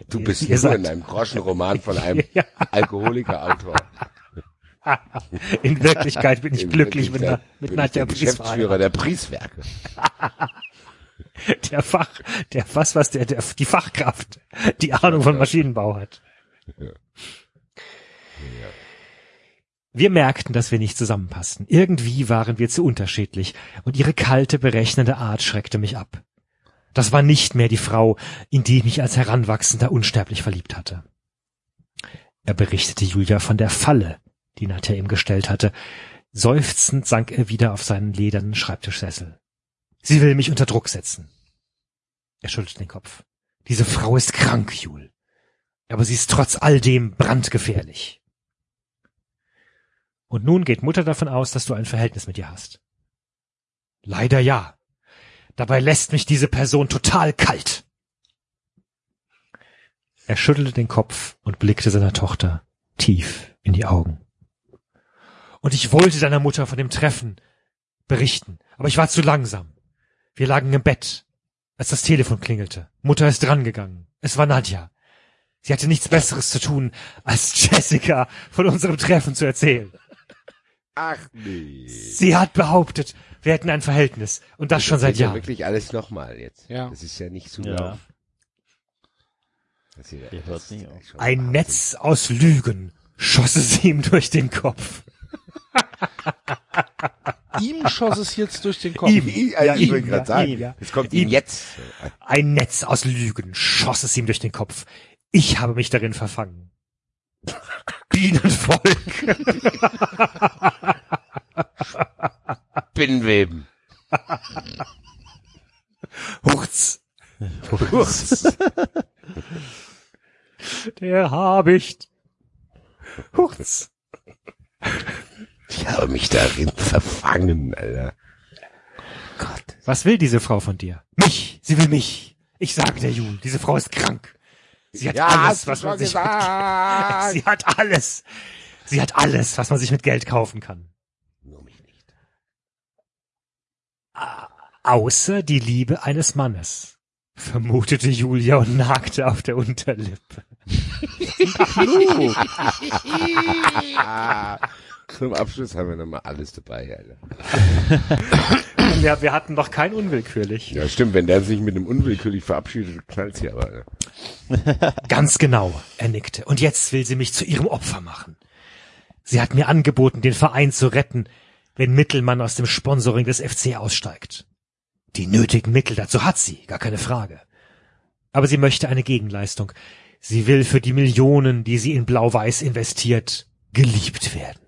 Du bist nur seid- in einem Groschenroman von einem <laughs> Ja. Alkoholiker-Autor. <laughs> In Wirklichkeit bin ich <laughs> In glücklich mit, Na- mit bin ich Nadja der Pries Geschäftsführer der Prieswerke. <laughs> Der Fach, der was, was der, der, die Fachkraft, die Ahnung von Maschinenbau hat. Wir merkten, dass wir nicht zusammenpassten. Irgendwie waren wir zu unterschiedlich und ihre kalte, berechnende Art schreckte mich ab. Das war nicht mehr die Frau, in die ich mich als Heranwachsender unsterblich verliebt hatte. Er berichtete Julia von der Falle, die Nadja ihm gestellt hatte. Seufzend sank er wieder auf seinen ledernen Schreibtischsessel. Sie will mich unter Druck setzen. Er schüttelte den Kopf. Diese Frau ist krank, Jul. Aber sie ist trotz all dem brandgefährlich. Und nun geht Mutter davon aus, dass du ein Verhältnis mit ihr hast. Leider ja. Dabei lässt mich diese Person total kalt. Er schüttelte den Kopf und blickte seiner Tochter tief in die Augen. Und ich wollte deiner Mutter von dem Treffen berichten, aber ich war zu langsam. Wir lagen im Bett, als das Telefon klingelte. Mutter ist drangegangen. Es war Nadja. Sie hatte nichts Besseres zu tun, als <laughs> Jessica von unserem Treffen zu erzählen. Ach nee. Sie hat behauptet, wir hätten ein Verhältnis. Und das schon seit ist ja Jahren. wirklich alles nochmal jetzt. Ja. Das ist ja nicht so Ja. lauf. Das hier- das Ein. Netz aus Lügen schoss es ihm durch den Kopf. Ihm schoss es jetzt durch den Kopf. Ihm. Ich, Ja, ich wollte gerade ja, sagen, ihm, ja. es kommt Ihm. ihm jetzt. Ein Netz aus Lügen schoss es ihm durch den Kopf. Ich habe mich darin verfangen. Bienenvolk. Binnenweben. Hurz. Der Habicht. Hurz. Ich habe mich darin verfangen, Alter. Gott. Was will diese Frau von dir? Mich. Sie will mich. Ich sage der Jul, diese Frau ist krank. Sie hat Ja, alles, was man sich mit. <laughs> Sie hat alles. Sie hat alles, was man sich mit Geld kaufen kann. Nur mich nicht. Außer die Liebe eines Mannes. Vermutete Julia und nagte auf der Unterlippe. <laughs> Zum Abschluss haben wir nochmal alles dabei, Alter. <laughs> Ja, wir hatten noch kein unwillkürlich. Ja, stimmt, wenn der sich mit einem unwillkürlich verabschiedet, knallt's hier aber. Alter. <laughs> Ganz genau, er nickte. Und jetzt will sie mich zu ihrem Opfer machen. Sie hat mir angeboten, den Verein zu retten, wenn Mittelmann aus dem Sponsoring des FC aussteigt. Die nötigen Mittel dazu hat sie, gar keine Frage. Aber sie möchte eine Gegenleistung. Sie will für die Millionen, die sie in Blau-Weiß investiert, geliebt werden.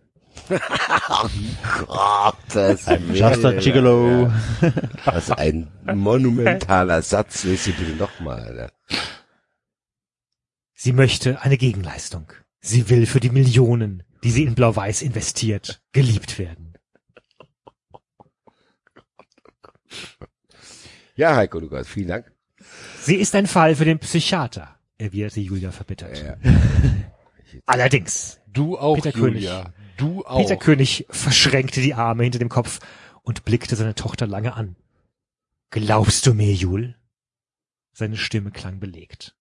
Gottes Just a Gigolo. Was ein monumentaler Satz. Willst du bitte nochmal? Sie möchte eine Gegenleistung. Sie will für die Millionen, die sie in Blau-Weiß investiert, geliebt werden. Ja, Heiko Lukas, vielen Dank. Sie ist ein Fall für den Psychiater, erwiderte Julia verbittert. Ja. <laughs> Allerdings, Du auch, Peter König. Julia. Du auch. Peter König verschränkte die Arme hinter dem Kopf und blickte seine Tochter lange an. Glaubst du mir, Jul? Seine Stimme klang belegt.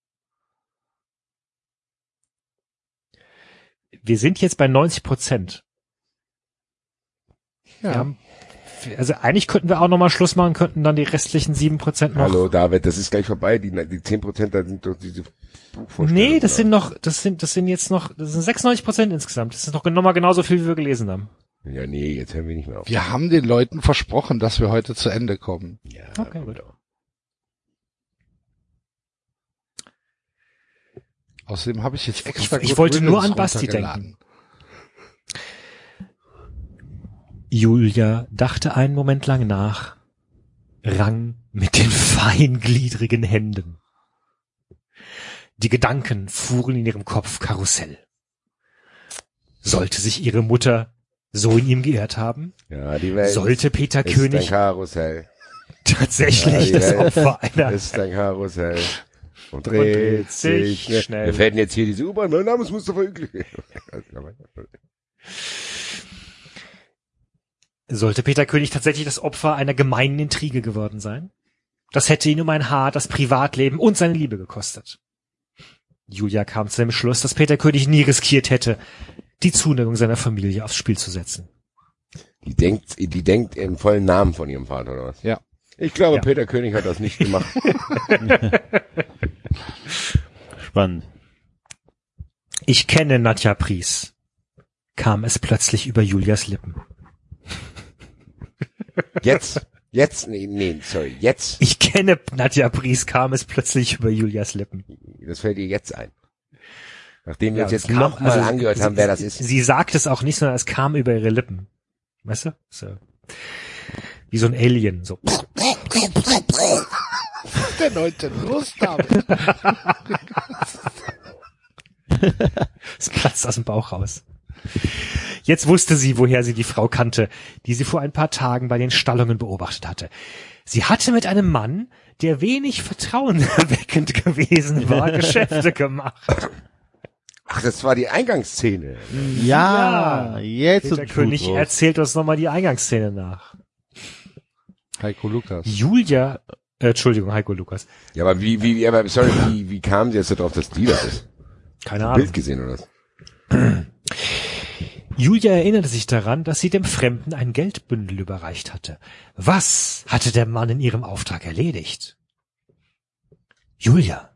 Wir sind jetzt bei 90 Prozent. Wir ja. haben- Also eigentlich könnten wir auch nochmal Schluss machen, könnten dann die restlichen 7 Prozent noch. Hallo David, das ist gleich vorbei. Die, die 10 Prozent, da sind doch diese Buchvorstellungen. Nee, das sind noch, das sind, das sind jetzt noch, das sind 96 Prozent insgesamt. Das ist noch nochmal genauso viel, wie wir gelesen haben. Ja, nee, jetzt hören wir nicht mehr auf. Wir haben den Leuten versprochen, dass wir heute zu Ende kommen. Ja, Okay, gut. Außerdem habe ich jetzt extra ich Good wollte nur Riddance an Basti runtergeladen. Julia dachte einen Moment lang nach, rang mit den feingliedrigen Händen. Die Gedanken fuhren in ihrem Kopf Karussell. Sollte sich ihre Mutter so in ihm geirrt haben? Ja, die Welt Sollte Peter ist König ein Karussell. tatsächlich Ja, das Opfer einer ist ein Karussell. Und dreht dreht sich schnell. Wir fährt jetzt hier diese U-Bahn. Mein Name ist Mustafa Ügli. Sollte Peter König tatsächlich das Opfer einer gemeinen Intrige geworden sein? Das hätte ihn um ein Haar, das Privatleben und seine Liebe gekostet. Julia kam zu dem Schluss, dass Peter König nie riskiert hätte, die Zuneigung seiner Familie aufs Spiel zu setzen. Die denkt, die denkt im vollen Namen von ihrem Vater, oder was? Ja. Ich glaube, Ja. Peter König hat das nicht gemacht. <laughs> Spannend. Ich kenne Nadja Pries, kam es plötzlich über Julias Lippen. Jetzt, jetzt, nee, nee, sorry, jetzt, Ich kenne Nadja Pries, kam es plötzlich über Julias Lippen. das fällt dir jetzt ein. Nachdem wir Ja, uns jetzt nochmal also, angehört sie- haben, wer das sie- ist. Sie sagt es auch nicht, sondern es kam über ihre Lippen. Weißt du? So. Wie so ein Alien, so. Der neunte los damit. <laughs> Es platzt aus dem Bauch raus. Jetzt wusste sie, woher sie die Frau kannte, die sie vor ein paar Tagen bei den Stallungen beobachtet hatte. Sie hatte mit einem Mann, der wenig vertrauenerweckend <laughs> gewesen war, <laughs> Geschäfte gemacht. Ach, das war die Eingangsszene. Ja, jetzt Peter ist König Blut raus. erzählt uns nochmal die Eingangsszene nach. Heiko Lukas. Julia, äh, Entschuldigung, Heiko Lukas. Ja, aber wie, wie, aber sorry, wie, wie kamen sie jetzt darauf, dass die das ist? Keine Bild Ahnung. gesehen oder was? <clears throat> Julia erinnerte sich daran, dass sie dem Fremden ein Geldbündel überreicht hatte. Was hatte der Mann in ihrem Auftrag erledigt? Julia,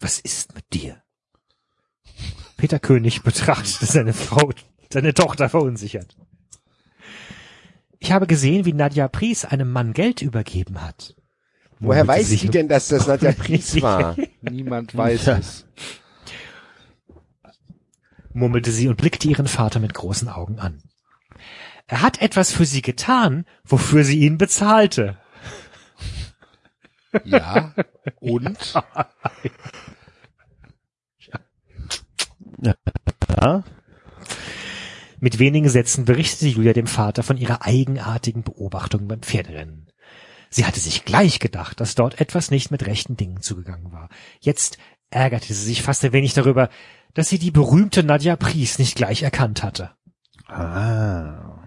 was ist mit dir? Peter König <laughs> betrachtete seine Frau, seine Tochter verunsichert. Ich habe gesehen, wie Nadja Pries einem Mann Geld übergeben hat. Woher weiß sie denn, dass das Nadja <laughs> Pries war? <laughs> Niemand weiß es. Murmelte sie und blickte ihren Vater mit großen Augen an. Er hat etwas für sie getan, wofür sie ihn bezahlte. Ja. <laughs> Und? Ja? Mit wenigen Sätzen berichtete Julia dem Vater von ihrer eigenartigen Beobachtung beim Pferderennen. Sie hatte sich gleich gedacht, dass dort etwas nicht mit rechten Dingen zugegangen war. Jetzt ärgerte sie sich fast ein wenig darüber, dass sie die berühmte Nadja Pries nicht gleich erkannt hatte. Ah.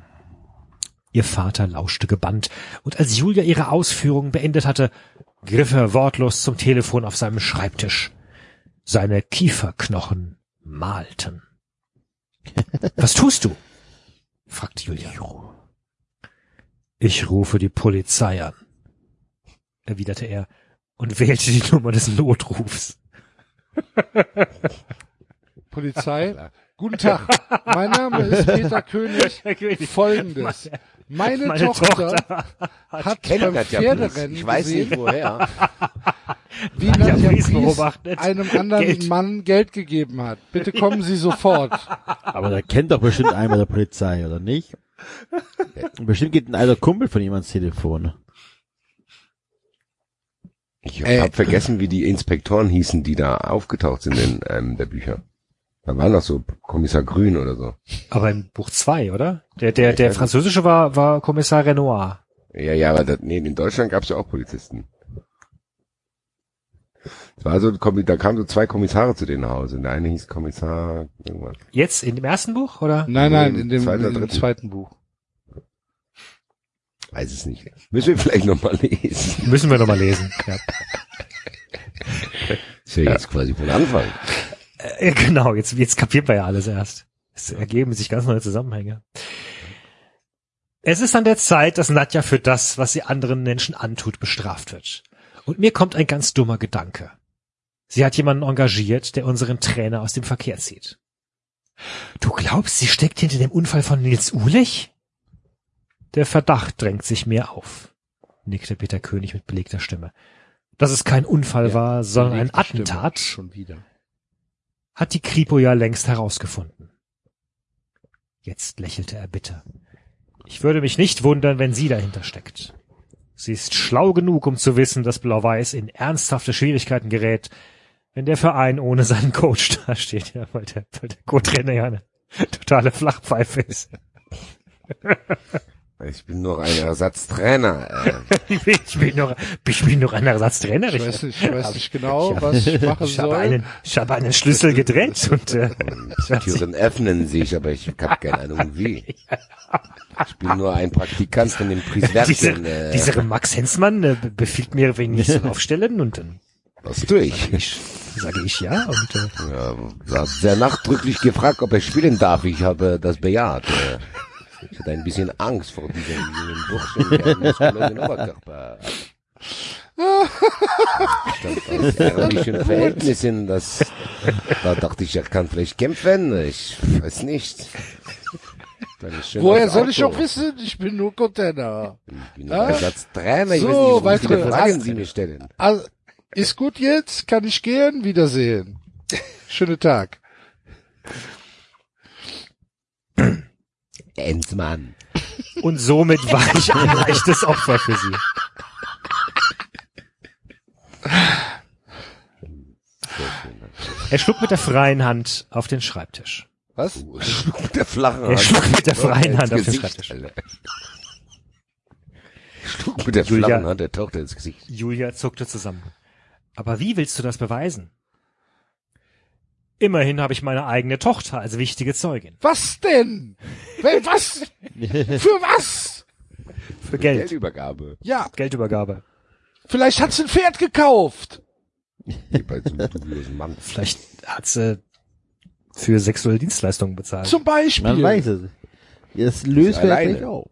Ihr Vater lauschte gebannt, und als Julia ihre Ausführungen beendet hatte, griff er wortlos zum Telefon auf seinem Schreibtisch. Seine Kieferknochen malten. <laughs> Was tust du? fragte Julia. Ich rufe die Polizei an, erwiderte er und wählte die Nummer des Notrufs. <laughs> Polizei. <laughs> Guten Tag. Mein Name <laughs> ist Peter König. Folgendes. Meine, Meine Tochter, Tochter hat beim. Pferderennen Ich weiß gesehen, nicht woher. wie Ja, Nadja beobachtet. einem anderen Geld. Mann Geld gegeben hat. Bitte kommen Sie sofort. Aber da kennt doch bestimmt einer der Polizei, oder nicht? Bestimmt geht ein alter Kumpel von ihm ans Telefon. Ich Äh. habe vergessen, wie die Inspektoren hießen, die da aufgetaucht sind in einem der Bücher. Da war noch so Kommissar Grün oder so. Aber in Buch zwei, oder? Der, der, der französische war, war Kommissar Renoir. Ja, ja, aber das, nee, in Deutschland gab's ja auch Polizisten. Es war so, da kamen so zwei Kommissare zu denen nach Hause. Der eine hieß Kommissar irgendwas. Jetzt in dem ersten Buch, oder? Nein, nein, in dem, Zweiten oder in dem dritten? zweiten Buch. Weiß es nicht. Müssen wir vielleicht nochmal lesen. Müssen wir nochmal lesen. Ja. Ist ja jetzt quasi von Anfang. Äh, <laughs> Genau, jetzt, jetzt kapiert man ja alles erst. Es ergeben sich ganz neue Zusammenhänge. Es ist an der Zeit, dass Nadja für das, was sie anderen Menschen antut, bestraft wird. Und mir kommt ein ganz dummer Gedanke. Sie hat jemanden engagiert, der unseren Trainer aus dem Verkehr zieht. Du glaubst, sie steckt hinter dem Unfall von Nils Uhlich? Der Verdacht drängt sich mir auf, nickte Peter König mit belegter Stimme. Dass es kein Unfall war, sondern ein Belegte Stimme. Attentat, Schon wieder. Hat die Kripo ja längst herausgefunden. Jetzt lächelte er bitter. Ich würde mich nicht wundern, wenn sie dahinter steckt. Sie ist schlau genug, um zu wissen, dass Blau-Weiß in ernsthafte Schwierigkeiten gerät, wenn der Verein ohne seinen Coach dasteht, ja, weil der, der Co-Trainer ja eine totale Flachpfeife ist. Ich bin nur ein Ersatztrainer. Äh, <laughs> Ich bin, ich bin noch, ich bin noch ein Ersatztrainer. Ich weiß nicht, ich weiß nicht genau, ich- was ich machen Ich habe soll. einen, ich habe einen Schlüssel gedreht und äh, die Türen öffnen sich, aber ich habe keine Ahnung wie. Ich bin nur ein Praktikant von dem dieser, Priswerken. Äh, dieser Max Hensmann äh, be- befiehlt mir, wenn ich soll <laughs> aufstellen und dann was tue ich? ich, sage ich ja und äh, Ja, sehr nachdrücklich gefragt, ob er spielen darf. Ich habe das bejaht. Äh, Ich hatte ein bisschen Angst vor diesem jungen Burschen, der einen muskulösen Oberkörper. Stammt aus <laughs> ärmlichen Verhältnissen, das, da dachte ich, er kann vielleicht kämpfen, ich weiß nicht. Woher soll ich Auto. auch wissen? Ich bin nur Container. Ich bin nur Ah. Ersatztrainer, ich So, weiß nicht, wie weitere- viele Fragen Sie mir stellen. Also, ist gut jetzt? Kann ich gehen? Wiedersehen. Schönen Tag. Endmann. und somit war ich ein <laughs> leichtes Opfer für sie. Er schlug mit der freien Hand auf den Schreibtisch. Was? Schlug mit der flachen Hand. Er schlug mit der freien Hand auf den Schreibtisch. Alter. Schlug mit der Julia- flachen Hand der Tochter ins Gesicht. Julia zuckte zusammen. Aber wie willst du das beweisen? Immerhin habe ich meine eigene Tochter als wichtige Zeugin. Was denn? Wel- Was? <laughs> Für was? Für Geld. Geldübergabe. Ja, Geldübergabe. vielleicht hat sie ein Pferd gekauft. Hier bei so einem dubiosen Mann. Vielleicht hat sie für sexuelle Dienstleistungen bezahlt. Zum Beispiel. Man weiß es. Das löst alleine. gleich auf.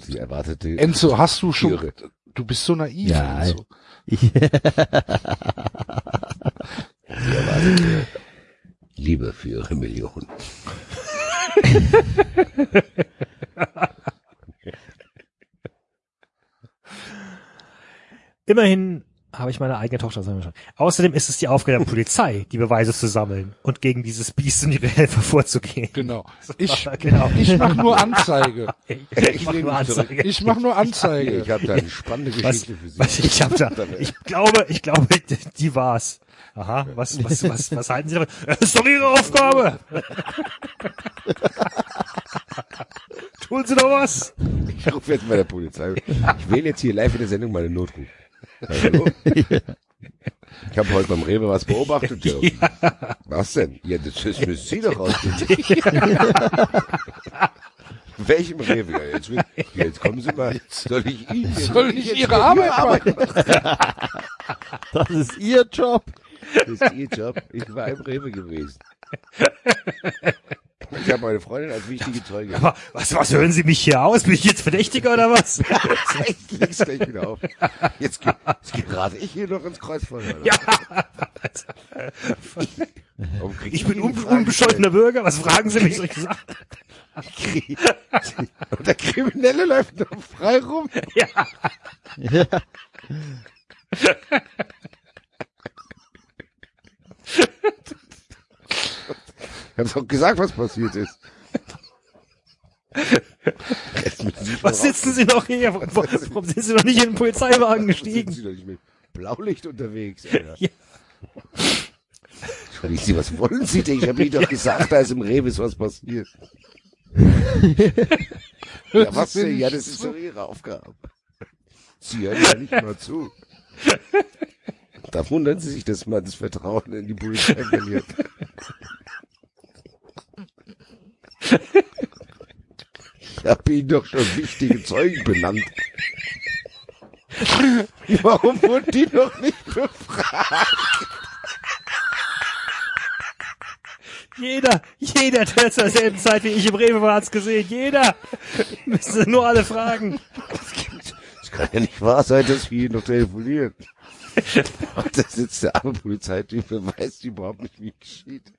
Sie erwartete Enzo, hast du schon, Tiere. du bist so naiv, Ja, Enzo. <laughs> Erwartete Liebe für ihre Million. <laughs> Immerhin habe ich meine eigene Tochter. schon. Außerdem ist es die Aufgabe der Polizei, die Beweise zu sammeln und gegen dieses Biest und ihre Helfer vorzugehen. Genau. <laughs> Ich, <laughs> Genau. ich mach nur Anzeige. Ich mach nur Anzeige. Ich mach nur Anzeige. Ich habe da eine spannende Was, Geschichte für Sie. was ich hab da, ich glaube, ich glaube, die war's. Aha, was, was, was, was halten Sie davon? Das ist doch Ihre Aufgabe. <laughs> Tun Sie doch was. Ich rufe jetzt bei der Polizei. Ich wähle jetzt hier live in der Sendung meine Notruf. Hallo? Ich habe heute beim Rewe was beobachtet. <laughs> Ja. Was denn? Ja, das ist- müssen Sie doch ausfinden. <laughs> Welchem Rewe? Ja, jetzt, will- jetzt kommen Sie mal. Soll ich Ihnen jetzt- Soll ich Ihre Arbeit machen? Das ist ihr Job. Das ist Ihr Job. Ich war im Rewe gewesen. Ich habe meine Freundin als wichtige Zeuge. Aber was, was hören Sie mich hier aus? Bin ich jetzt Verdächtiger oder was? <laughs> Ich leg's gleich wieder auf. Jetzt, ge- jetzt gerate ich hier noch ins Kreuzfeuer. Ja. Krieg Ich bin un unbescholtener Bürger. Was fragen Sie mich? Soll ich gesagt? Und der Kriminelle läuft noch frei rum. Ja. Ja. <laughs> Ich hab's auch gesagt, was passiert ist. Was sitzen Sie noch hier? Warum, warum sind Sie noch nicht in den Polizeiwagen Sind gestiegen? Sie doch nicht mit Blaulicht unterwegs, <laughs> Alter. Ja. Sie, was wollen Sie denn? Ich habe Ihnen doch gesagt, da ist im Revis was passiert. <laughs> Ja, was denn? Ja, das ist doch Ihre Aufgabe. Sie hören ja nicht mal zu. <laughs> Da wundern Sie sich, dass man das Vertrauen in die Polizei verliert. Ich habe Ihnen doch schon wichtige Zeugen benannt. Warum wurden die noch nicht befragt? Jeder, jeder, der zur selben Zeit wie ich im Rewe war, hat's gesehen. Jeder. Müssen nur alle fragen. Das kann ja nicht wahr sein, dass wir hier noch telefonieren. Und da sitzt der arme Polizeityp, wer weiß überhaupt nicht, wie es geschieht.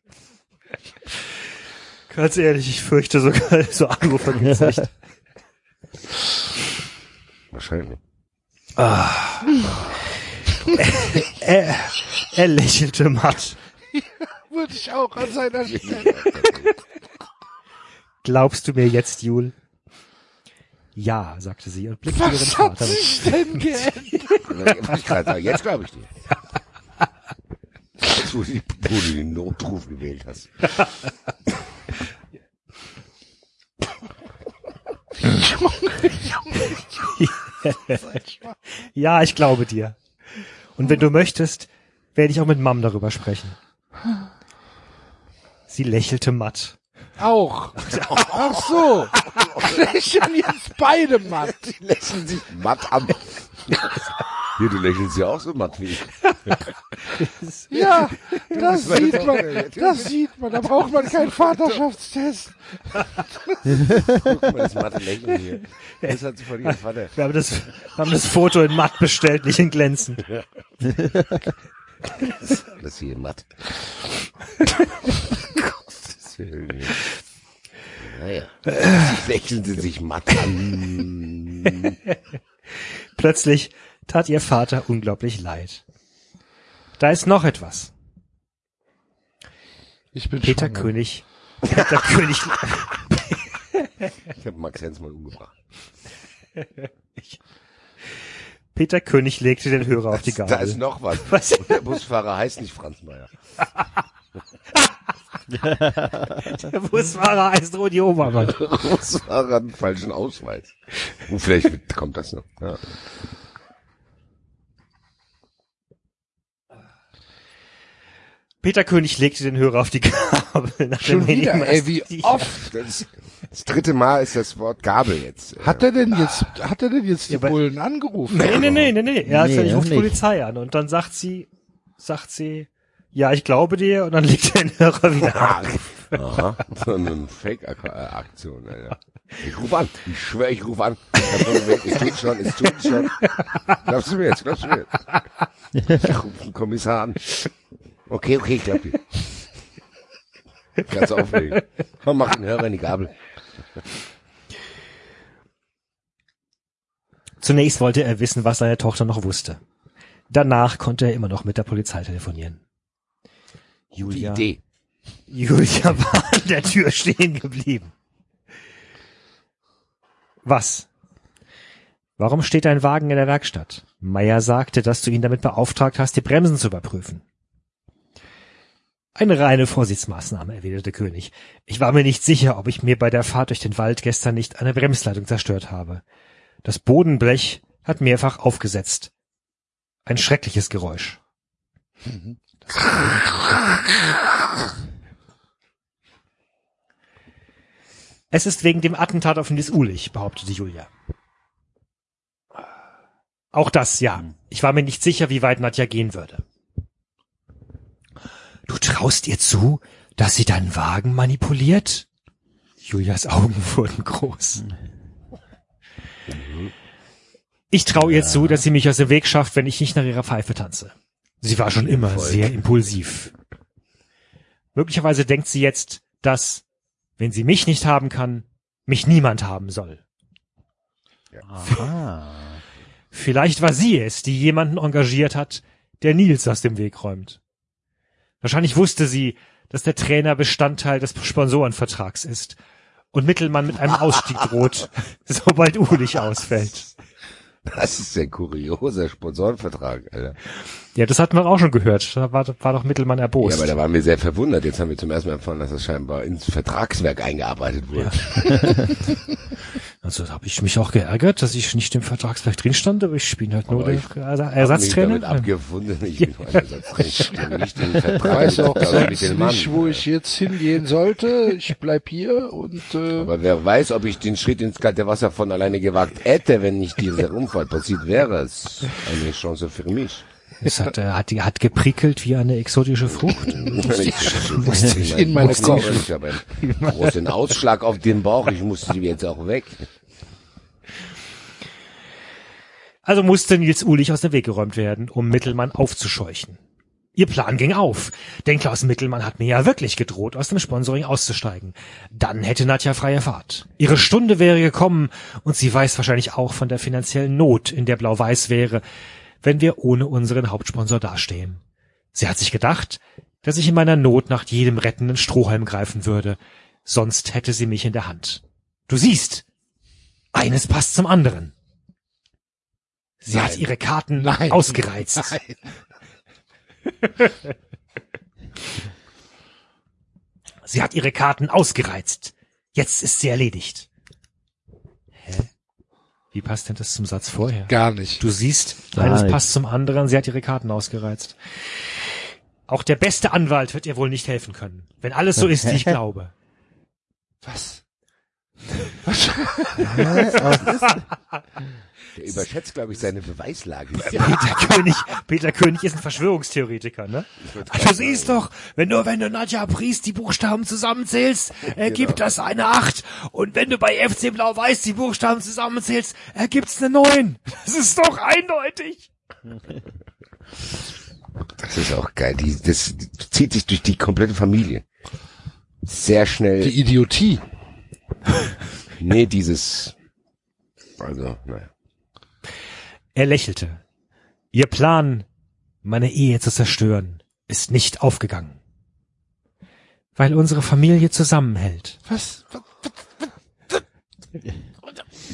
Ganz ehrlich, ich fürchte sogar <laughs> so Anrufe gibt's nicht. Wahrscheinlich. <laughs> Er, er lächelte matt. Würde ich auch an seiner <laughs> Stelle. Glaubst du mir jetzt, Jul? Ja, sagte sie und blickte ihren Was hat Vater. sich denn geändert? <laughs> Jetzt glaube ich dir. Jetzt, <laughs> wo wo du den Notruf gewählt hast. <laughs> Ja, ich glaube dir. Und wenn du möchtest, werde ich auch mit Mom darüber sprechen. Sie lächelte matt. Auch. Ach so. Lächeln jetzt beide matt. Die lächeln sich matt an. Hier, du lächelst ja auch so matt wie ich. Ja, das sieht man. Das sieht man. Da braucht man keinen Vaterschaftstest. Guck mal, das matte Lächeln hier. Das hat sie von ihrem Vater. Wir haben das, haben das Foto in matt bestellt, nicht in glänzen. Das hier matt. <laughs> Naja. <laughs> Sie sich matt an. <laughs> Plötzlich tat ihr Vater unglaublich leid. Da ist noch etwas. Ich bin Peter schwanger. König. Peter <laughs> König. Ich habe Max Hensmann umgebracht. Peter König legte den Hörer auf die Da ist Gabel. noch was. Was? Und der Busfahrer heißt nicht Franz Meier. <laughs> Der Busfahrer heißt Rudi Obermann. Der Busfahrer hat einen falschen Ausweis. Und vielleicht kommt das noch. Ja. Peter König legte den Hörer auf die Gabel. Nach Schon dem wieder, ey, wie oft. Das, das dritte Mal ist das Wort Gabel jetzt. äh, Hat er denn jetzt, hat er denn jetzt die Ja, Bullen angerufen? Nee, nee, nee, nee, nee. Er, Nee, nee, noch ruft nicht. Polizei an und dann sagt sie, sagt sie, ja, ich glaube dir und dann legt er den Hörer wieder. Aha, so eine Fake-Aktion, Alter. Ich rufe an. Ich schwöre, ich rufe an. Es tut schon, es tut schon. Glaubst du mir jetzt? Glaubst du mir jetzt? Ich rufe den Kommissar an. Okay, okay, ich glaub dir. Ganz aufregend. Komm, mach den Hörer in die Gabel. Zunächst wollte er wissen, was seine Tochter noch wusste. Danach konnte er immer noch mit der Polizei telefonieren. Julia, Idee. Julia <laughs> war an der Tür stehen geblieben. Was? Warum steht dein Wagen in der Werkstatt? Meier sagte, dass du ihn damit beauftragt hast, die Bremsen zu überprüfen. Eine reine Vorsichtsmaßnahme, erwiderte König. Ich war mir nicht sicher, ob ich mir bei der Fahrt durch den Wald gestern nicht eine Bremsleitung zerstört habe. Das Bodenblech hat mehrfach aufgesetzt. Ein schreckliches Geräusch. <laughs> Es ist wegen dem Attentat auf Nils Ulich, behauptete Julia. Auch das, ja. Ich war mir nicht sicher, wie weit Nadja gehen würde. Du traust ihr zu, dass sie deinen Wagen manipuliert? Julias Augen <laughs> wurden groß. Ich traue ihr zu, dass sie mich aus dem Weg schafft, wenn ich nicht nach ihrer Pfeife tanze. Sie war schon immer sehr impulsiv. Möglicherweise denkt sie jetzt, dass, wenn sie mich nicht haben kann, mich niemand haben soll. Aha. Vielleicht war sie es, die jemanden engagiert hat, der Nils aus dem Weg räumt. Wahrscheinlich wusste sie, dass der Trainer Bestandteil des Sponsorenvertrags ist und Mittelmann mit einem Ausstieg droht, <laughs> sobald Ulich ausfällt. Das ist ein kurioser Sponsorenvertrag, Alter. Ja, das hatten wir auch schon gehört. Da war, war doch Mittelmann Ja, erbost. aber da waren wir sehr verwundert. Jetzt haben wir zum ersten Mal erfahren, dass das scheinbar ins Vertragswerk eingearbeitet wurde. <laughs> also da habe ich mich auch geärgert, dass ich nicht im Vertragswerk drin stand, aber ich spiele halt nur Aber der ich Ersa- Hab mich Ersatztrainer. damit abgefunden. Ich bin nur ein Ersatztrainer. Ich stimme nicht Ich Vertrag. weiß auch Gabriel selbst nicht, wo ich jetzt hingehen sollte. Ich bleib hier und äh, Aber wer weiß, ob ich den Schritt ins kalte Wasser von alleine gewagt hätte, wenn nicht dieser Unfall passiert wäre. Es ist eine Chance für mich. Es hat, äh, hat, hat geprickelt wie eine exotische Frucht. <laughs> Ich in meine musste- Kopf. Ich habe einen <laughs> großen Ausschlag auf den Bauch. Ich musste die jetzt auch weg. Also musste Nils Ulich aus dem Weg geräumt werden, um Mittelmann aufzuscheuchen. Ihr Plan ging auf, denn Klaus Mittelmann hat mir ja wirklich gedroht, aus dem Sponsoring auszusteigen. Dann hätte Nadja freie Fahrt. Ihre Stunde wäre gekommen und sie weiß wahrscheinlich auch von der finanziellen Not, in der Blau-Weiß wäre, wenn wir ohne unseren Hauptsponsor dastehen. Sie hat sich gedacht, dass ich in meiner Not nach jedem rettenden Strohhalm greifen würde, sonst hätte sie mich in der Hand. Du siehst, eines passt zum anderen. Sie hat Nein. ihre Karten Nein. ausgereizt. Nein. <laughs> Sie hat ihre Karten ausgereizt. Jetzt ist sie erledigt. Wie passt denn das zum Satz vorher? gar nicht. Du siehst, Gar eines nicht. passt zum anderen, sie hat ihre Karten ausgereizt. Auch der beste Anwalt wird ihr wohl nicht helfen können, wenn alles so ist, wie ich <laughs> glaube. Was? <laughs> Der überschätzt, glaube ich, seine Beweislage. Peter König, Peter König ist ein Verschwörungstheoretiker, ne? Du siehst doch, wenn du, wenn du Nadja Priest die Buchstaben zusammenzählst, ergibt das eine Acht. Und wenn du bei FC Blau-Weiß die Buchstaben zusammenzählst, ergibt's eine Neun. Das ist doch eindeutig. Das ist auch geil. Die, das zieht sich durch die komplette Familie. Sehr schnell. Die Idiotie. nee, dieses. Also, naja. Er lächelte. Ihr Plan, meine Ehe zu zerstören, ist nicht aufgegangen. Weil unsere Familie zusammenhält. Was?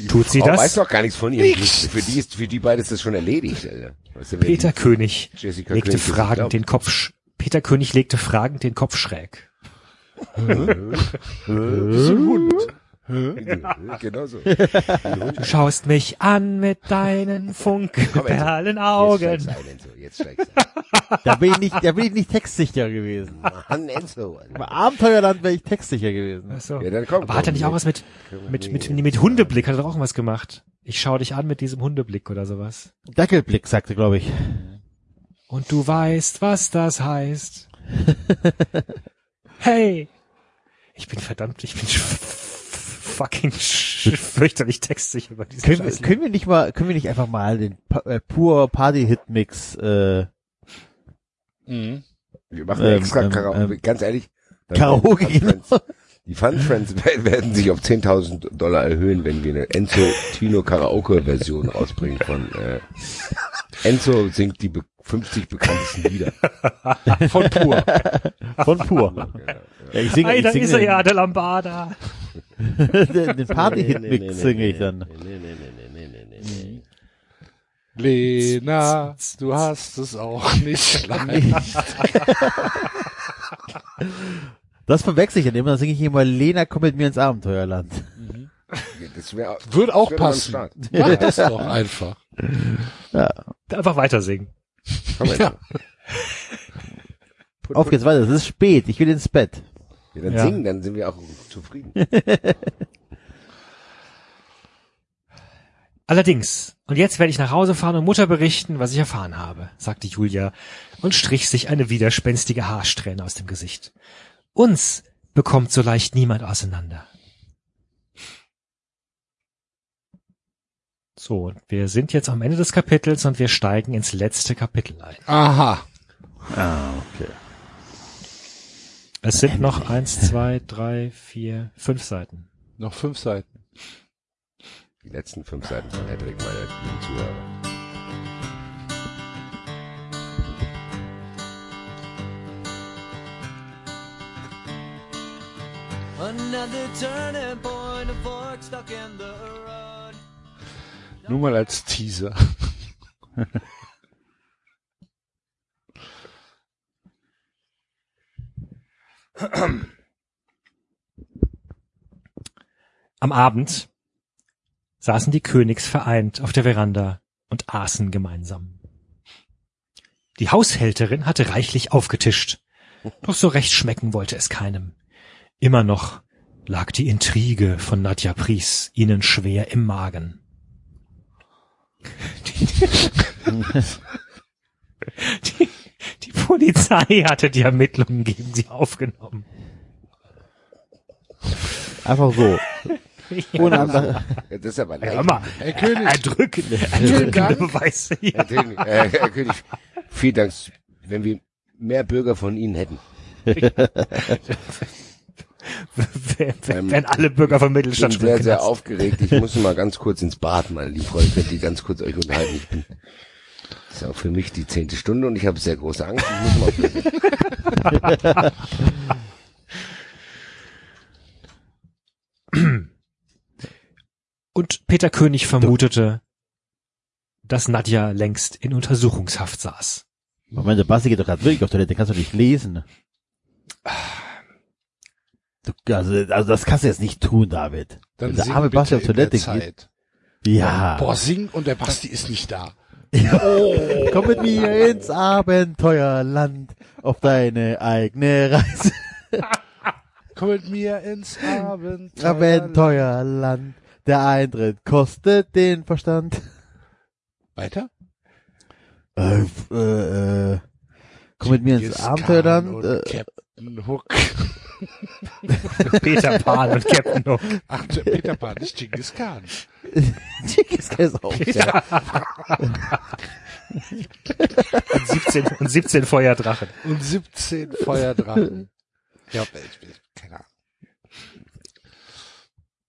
Tut sie Frau weiß das? doch gar nichts von ihr. Für die ist, für die beide ist das schon erledigt, Alter. Weißt du, wer Peter die- König Jessica legte König fragend den Kopf, sch- Peter König legte fragend den Kopf schräg. Genau so. Du schaust mich an mit deinen <laughs> funkelperlen Augen. Jetzt steig's ein, Enzo. Jetzt steig's ein. Da bin ich nicht, da bin ich nicht textsicher gewesen. Mann, Enzo. Bei Abenteuerland wäre ich textsicher gewesen. Ach so. Ja, dann komm, Aber hat er komm, nicht auch was mit, mit, mit, mit Hundeblick, hat er doch auch was gemacht. Ich schau dich an mit diesem Hundeblick oder sowas. Dackelblick, sagte, glaube ich. Und du weißt, was das heißt. <laughs> hey! Ich bin verdammt, ich bin fucking <laughs> fürchterlich textsicher über diesen Können wir, Scheiß. können wir nicht mal, können wir nicht einfach mal den äh, pur Party-Hit-Mix, äh, Mhm. Wir machen Ähm, extra ähm, Karaoke. ähm, Ganz ehrlich. Karaoke, die genau. Fun Friends- Die Fun Friends werden- sich auf 10.000 Dollar erhöhen, wenn wir eine Enzo Tino Karaoke Version rausbringen von äh, Enzo singt die be 50 bekanntesten Lieder. Von pur. <laughs> von pur. Ja, ich singe, Hey, ich da singe ist er ja, der Lambada. Den, Party-Hit-Mix singe ich dann. Lena, du hast es auch nicht <laughs> leicht. Das verwechsel ich dann immer, dann singe ich immer, Lena, komm mit mir ins Abenteuerland. Das wär, Wird auch das wär passen. Mach das doch einfach. Einfach weiter singen. Komm. Put, Auf geht's weiter, es ist spät, ich will ins Bett. Wir dann ja. singen, dann sind wir auch zufrieden. <laughs> Allerdings, und jetzt werde ich nach Hause fahren und Mutter berichten, was ich erfahren habe, sagte Julia und strich sich eine widerspenstige Haarsträhne aus dem Gesicht. Uns bekommt so leicht niemand auseinander. So, wir sind jetzt am Ende des Kapitels und wir steigen ins letzte Kapitel ein. Aha. Ah, okay. Es sind noch eins, zwei, drei, vier, fünf Seiten. Noch fünf Seiten. Die letzten fünf Seiten von Hedwig, meine lieben Zuhörer. Another turning point, a fork stuck in the road. Nur mal als Teaser. <laughs> Am Abend saßen die Königs vereint auf der Veranda und aßen gemeinsam. Die Haushälterin hatte reichlich aufgetischt, doch so recht schmecken wollte es keinem. Immer noch lag die Intrige von Nadja Pries ihnen schwer im Magen. <laughs> Die, die Polizei hatte die Ermittlungen gegen sie aufgenommen. Einfach so. Ohne andere. Ja, Das ist aber Hör mal, Herr König. erdrückende, Vielen erdrückende Dank. Beweise. Ja. Herr König, äh, Herr König, vielen Dank, wenn wir mehr Bürger von Ihnen hätten. Wenn, wenn, wenn alle Bürger von Ich Mittelstadt bin sehr, sehr aufgeregt. Ich muss mal ganz kurz ins Bad, meine lieben Freunde. Könnt ihr ganz kurz euch unterhalten. Ich bin, ist auch für mich die zehnte Stunde und ich habe sehr große Angst. Ich muss mal auf <laughs> Und Peter König vermutete, dass Nadja längst in Untersuchungshaft saß. Moment, der Basti geht doch gerade wirklich auf Toilette, den kannst du nicht lesen. Du, also, also das kannst du jetzt nicht tun, David. Dann Wenn der arme Basti auf Toilette geht. Ja. Boah, sing und der Basti ist nicht da. <laughs> Komm mit mir ins Abenteuerland auf deine eigene Reise. <laughs> Komm mit mir ins Abenteuer. Abenteuerland. Der Eintritt kostet den Verstand. Weiter? Äh, äh, äh, komm mit mir ins Abenteuerland. Äh, Captain Hook. <laughs> Peter Pan und Captain Hook. Ach, Peter Pan, nicht Genghis Khan. <laughs> Genghis Khan ist auch ja. Und 17, und 17 Feuerdrachen. Und 17 Feuerdrachen. Ja, ich bin, keine Ahnung.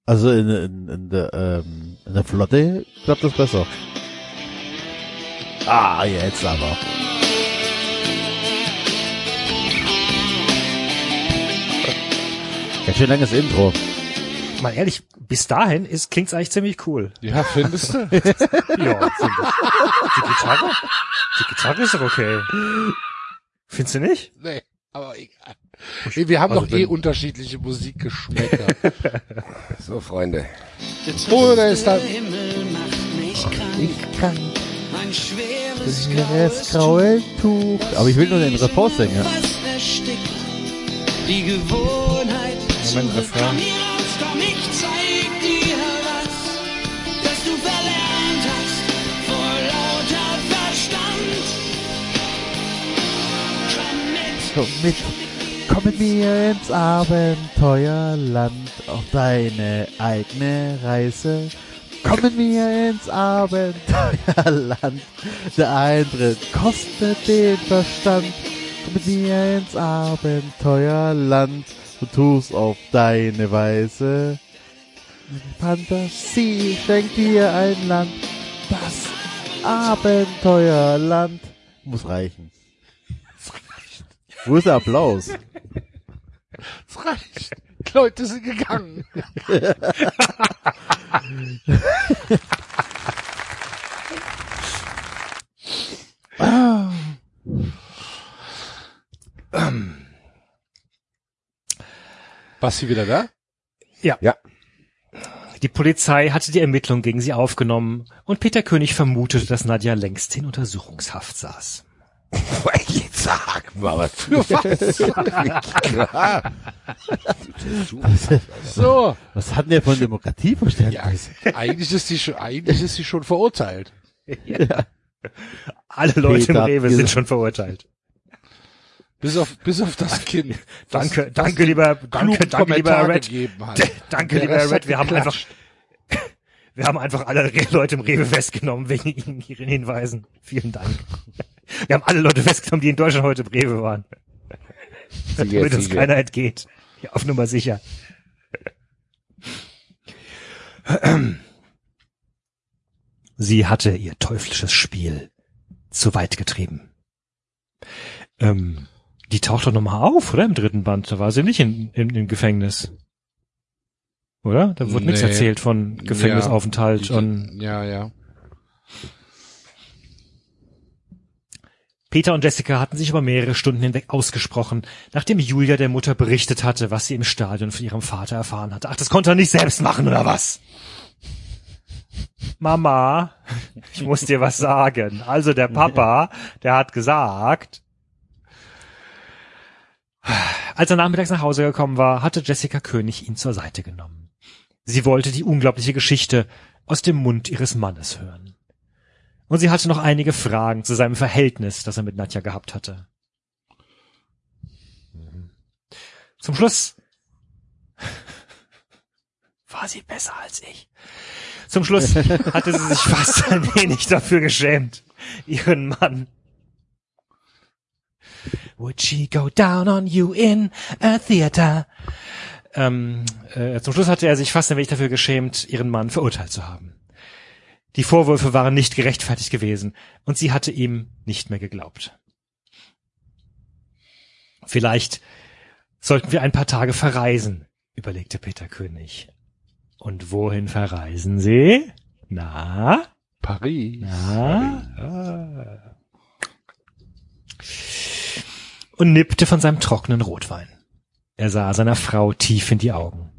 Also in, in, in der ähm, in der Flotte klappt das besser. Ah, jetzt aber. Ganz schön langes Intro. Mal ehrlich, bis dahin ist, klingt's eigentlich ziemlich cool. Ja, findest du? <laughs> Ja, finde ich. Die Gitarre? Die Gitarre ist doch okay. Findest du nicht? nee, aber egal. Nee, Wir haben Also doch eh unterschiedliche Musikgeschmäcker. <laughs> So, Freunde. Oder ist da, Himmel macht mich krank. Ich kann Ein schweres das graue Tuch. Aber ich will nur den Refrain singen. Die Gewohnheit. Moment. Refrain. Komm hier raus, komm, ich zeig dir was, das du verlernt hast vor lauter Verstand. Komm mit. Komm mit, komm mit mir ins Abenteuerland auf deine eigene Reise. Komm mit mir ins Abenteuerland. Der Eintritt kostet den Verstand. Komm mit mir ins Abenteuerland. Du tust auf deine Weise. Fantasie schenkt dir ein Land. Das Abenteuerland. Muss reichen. Wo ist der Applaus? es reicht. Die Leute sind gegangen. <laughs> Basti wieder da? Die Polizei hatte die Ermittlung gegen sie aufgenommen und Peter König vermutete, dass Nadja längst in Untersuchungshaft saß. <laughs> Jetzt sag mal, was <laughs> für was? So. Was hat denn der von Demokratieverständnis? Ja, eigentlich ist die schon, eigentlich ist sie schon verurteilt. Alle Leute Peter im Rewe sind schon verurteilt. Bis auf, bis auf das Kind. das- Danke, das danke lieber, danke, danke lieber Red. Danke <laughs> lieber Red, wir haben einfach. <laughs> Wir haben einfach alle Leute im Rewe festgenommen wegen <laughs> ihren Hinweisen. Vielen Dank. Wir haben alle Leute festgenommen, die in Deutschland heute im Rewe waren. Sicher, Damit uns keiner entgeht. Ja, auf Nummer sicher. <clears throat> Sie hatte ihr teuflisches Spiel zu weit getrieben. Ähm, die taucht doch nochmal auf, oder? Im dritten Band. Da war sie nicht in, in, im Gefängnis. Oder? Da wurde nichts Nee. erzählt von Gefängnisaufenthalt Die- und Ja, ja. Peter und Jessica hatten sich über mehrere Stunden hinweg ausgesprochen, nachdem Julia der Mutter berichtet hatte, was sie im Stadion von ihrem Vater erfahren hatte. Ach, das konnte er nicht selbst machen, oder was? Mama, <laughs> ich muss dir was sagen. Also der Papa, der hat gesagt, als er nachmittags nach Hause gekommen war, hatte Jessica König ihn zur Seite genommen. Sie wollte die unglaubliche Geschichte aus dem Mund ihres Mannes hören. Und sie hatte noch einige Fragen zu seinem Verhältnis, das er mit Nadja gehabt hatte. Zum Schluss <laughs> war sie besser als ich. Zum Schluss <laughs> hatte sie sich fast ein wenig dafür geschämt, ihren Mann. Would she go down on you in a theater? Ähm, äh, zum Schluss hatte er sich fast ein wenig dafür geschämt, ihren Mann verurteilt zu haben. Die Vorwürfe waren nicht gerechtfertigt gewesen und sie hatte ihm nicht mehr geglaubt. Vielleicht sollten wir ein paar Tage verreisen, überlegte Peter König. Und wohin verreisen Sie? Na? Paris. Na? Ah. Und nippte von seinem trockenen Rotwein. Er sah seiner Frau tief in die Augen.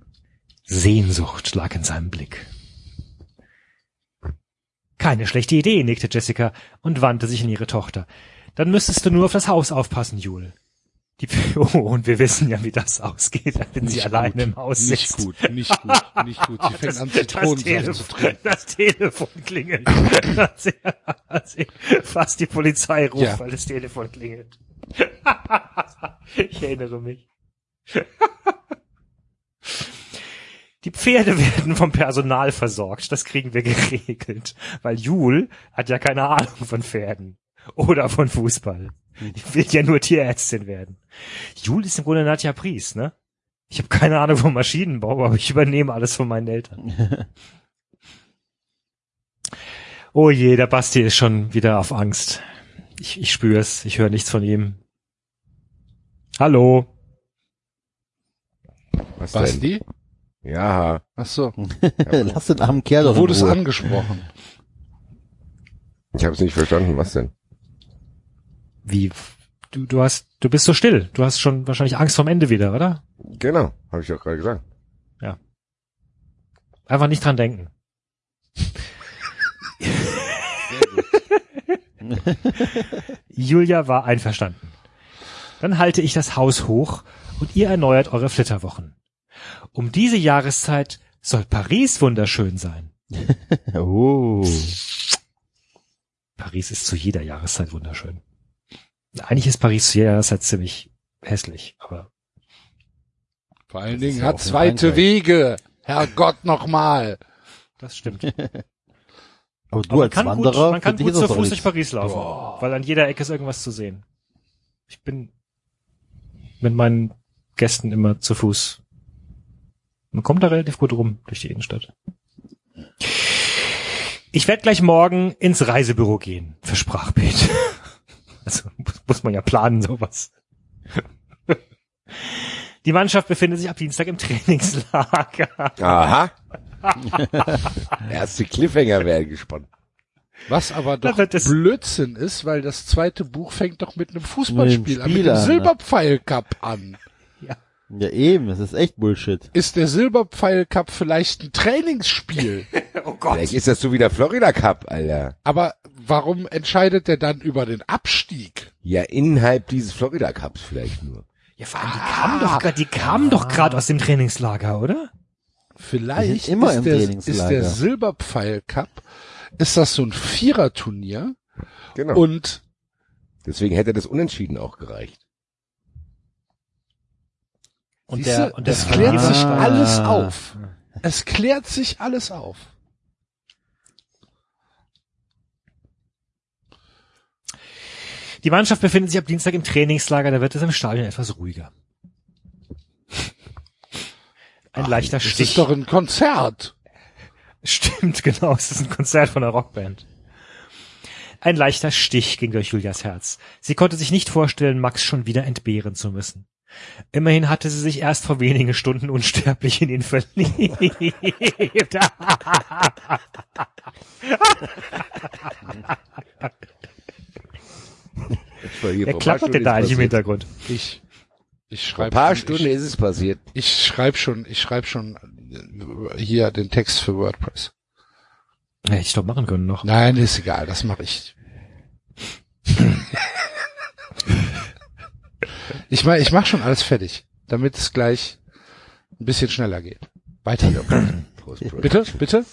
Sehnsucht lag in seinem Blick. Keine schlechte Idee, nickte Jessica und wandte sich an ihre Tochter. Dann müsstest du nur auf das Haus aufpassen, Jule. Die, oh, <laughs> und wir wissen ja, wie das ausgeht, wenn sie Nicht alleine gut. im Haus Nicht sitzt. gut, nicht gut, nicht gut. Sie fängt an, Zitronensaft zu trinken. das Telefon klingelt. <laughs> Sie, sie fast die Polizei ruft, Ja. weil das Telefon klingelt. <laughs> ich erinnere mich. Die Pferde werden vom Personal versorgt. Das kriegen wir geregelt. Weil Jul hat ja keine Ahnung von Pferden. Oder von Fußball. <laughs> Die will ja nur Tierärztin werden. Jul ist im Grunde Nadja Pries, ne? Ich habe keine Ahnung vom Maschinenbau, aber ich übernehme alles von meinen Eltern. <laughs> oh je, der Basti ist schon wieder auf Angst. Ich, ich spür's, ich höre nichts von ihm. Hallo. Was denn? Basti? Ja, Ach so. <laughs> Lass den armen Kerl doch Du wurdest angesprochen. ich habe es nicht verstanden. Was denn? Wie? Du, du hast, du bist so still. Du hast schon wahrscheinlich Angst vom Ende wieder, oder? Genau, habe ich auch gerade gesagt. Einfach nicht dran denken. <laughs> <laughs> Julia war einverstanden. Dann halte ich das Haus hoch und ihr erneuert eure Flitterwochen. Um diese Jahreszeit soll Paris wunderschön sein. <laughs> Oh. Paris ist zu jeder Jahreszeit wunderschön. Eigentlich ist Paris zu jeder Jahreszeit ziemlich hässlich, aber Vor allen Dingen ja hat zweite. Wege. Herrgott nochmal. das stimmt. <laughs> Aber du Aber man als kann Wanderer, gut, man kann gut zu Fuß durch. Paris laufen, weil an jeder Ecke ist irgendwas zu sehen. Ich bin mit meinen Gästen immer zu Fuß. Man kommt da relativ gut rum durch die Innenstadt. Ich werde gleich morgen ins Reisebüro gehen, versprach Pete. <laughs> Also muss- muss man ja planen, sowas. Die Mannschaft befindet sich ab Dienstag im Trainingslager. Aha. <laughs> Erste Cliffhanger wäre gespannt. Was aber doch Blödsinn ist, weil das zweite Buch fängt doch mit einem Fußballspiel Mit an, dem mit dem ne? Silberpfeil Cup an. Ja eben, das ist echt Bullshit. Ist der Silberpfeil Cup vielleicht ein Trainingsspiel? <laughs> Oh Gott. Vielleicht ist das so wie der Florida Cup, Alter. Aber warum entscheidet der dann über den Abstieg? Ja, innerhalb dieses Florida Cups vielleicht nur. Ja, vor allem, die kamen doch die kamen doch gerade aus dem Trainingslager, oder? Vielleicht immer ist, im der, Trainingslager. ist der Silberpfeil Cup, ist das so ein Viererturnier Genau. und Deswegen hätte das Unentschieden auch gereicht. Und Siehste, der, und der es klärt ah. sich alles ah. auf. Es klärt sich alles auf. Die Mannschaft befindet sich ab Dienstag im Trainingslager, da wird es im Stadion etwas ruhiger. Ein Ach, leichter Stich. Das ist doch ein Konzert. Stimmt, <laughs> genau, es ist ein Konzert von der Rockband. Ein leichter Stich ging durch Julias Herz. Sie konnte sich nicht vorstellen, Max schon wieder entbehren zu müssen. Immerhin hatte sie sich erst vor wenigen Stunden unsterblich in ihn verliebt. Wer klappert denn da eigentlich im Hintergrund? Ich, ich Vor ein schreibe paar schon, Stunden ich, ist es passiert. ich schreibe schon, ich schreibe schon hier den Text für WordPress. Hätte ich doch machen können noch. Nein, ist egal, das mache ich. Ich mach, ich mach schon alles fertig, damit es gleich ein bisschen schneller geht. Weiter. Bitte, bitte?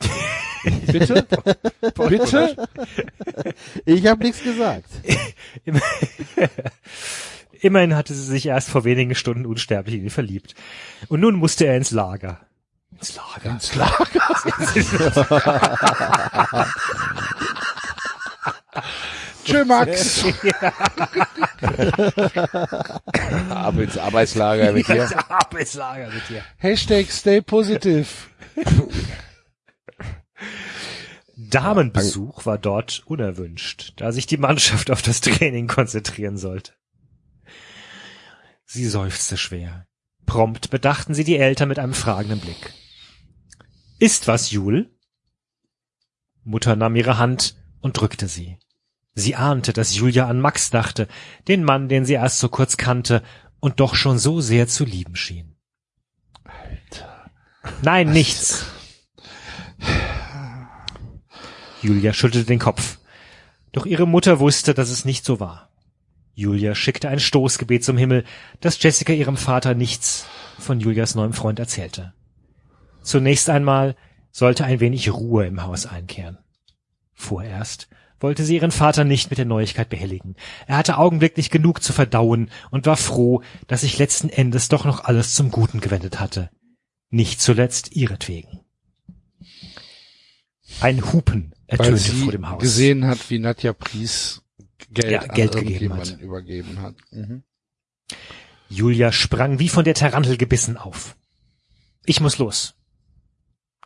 <laughs> bitte? bitte? Ich habe nichts gesagt. Immer- <laughs> Immerhin hatte sie sich erst vor wenigen Stunden unsterblich in ihn verliebt. Und nun musste er ins Lager. Ins Lager. Ins Lager. <laughs> Tschö, Max. <laughs> Ab ins Arbeitslager mit dir. Ab ins Lager mit dir. Hashtag stay positive. Damenbesuch war dort unerwünscht, da sich die Mannschaft auf das Training konzentrieren sollte. Sie seufzte schwer. Prompt bedachten sie die Eltern mit einem fragenden Blick. Ist was, Jul? Mutter nahm ihre Hand und drückte sie. Sie ahnte, dass Julia an Max dachte, den Mann, den sie erst so kurz kannte und doch schon so sehr zu lieben schien. Alter. Nein, nichts. Julia schüttelte den Kopf. Doch ihre Mutter wusste, dass es nicht so war. Julia schickte ein Stoßgebet zum Himmel, dass Jessica ihrem Vater nichts von Julias neuem Freund erzählte. Zunächst einmal sollte ein wenig Ruhe im Haus einkehren. Vorerst wollte sie ihren Vater nicht mit der Neuigkeit behelligen. Er hatte augenblicklich genug zu verdauen und war froh, dass sich letzten Endes doch noch alles zum Guten gewendet hatte. Nicht zuletzt ihretwegen. Ein Hupen ertönte vor dem Haus. gesehen hat, wie Nadja Pries Geld, Ja, Geld gegeben hat. übergeben hat. Mhm. Julia sprang wie von der Tarantel gebissen auf. Ich muss los.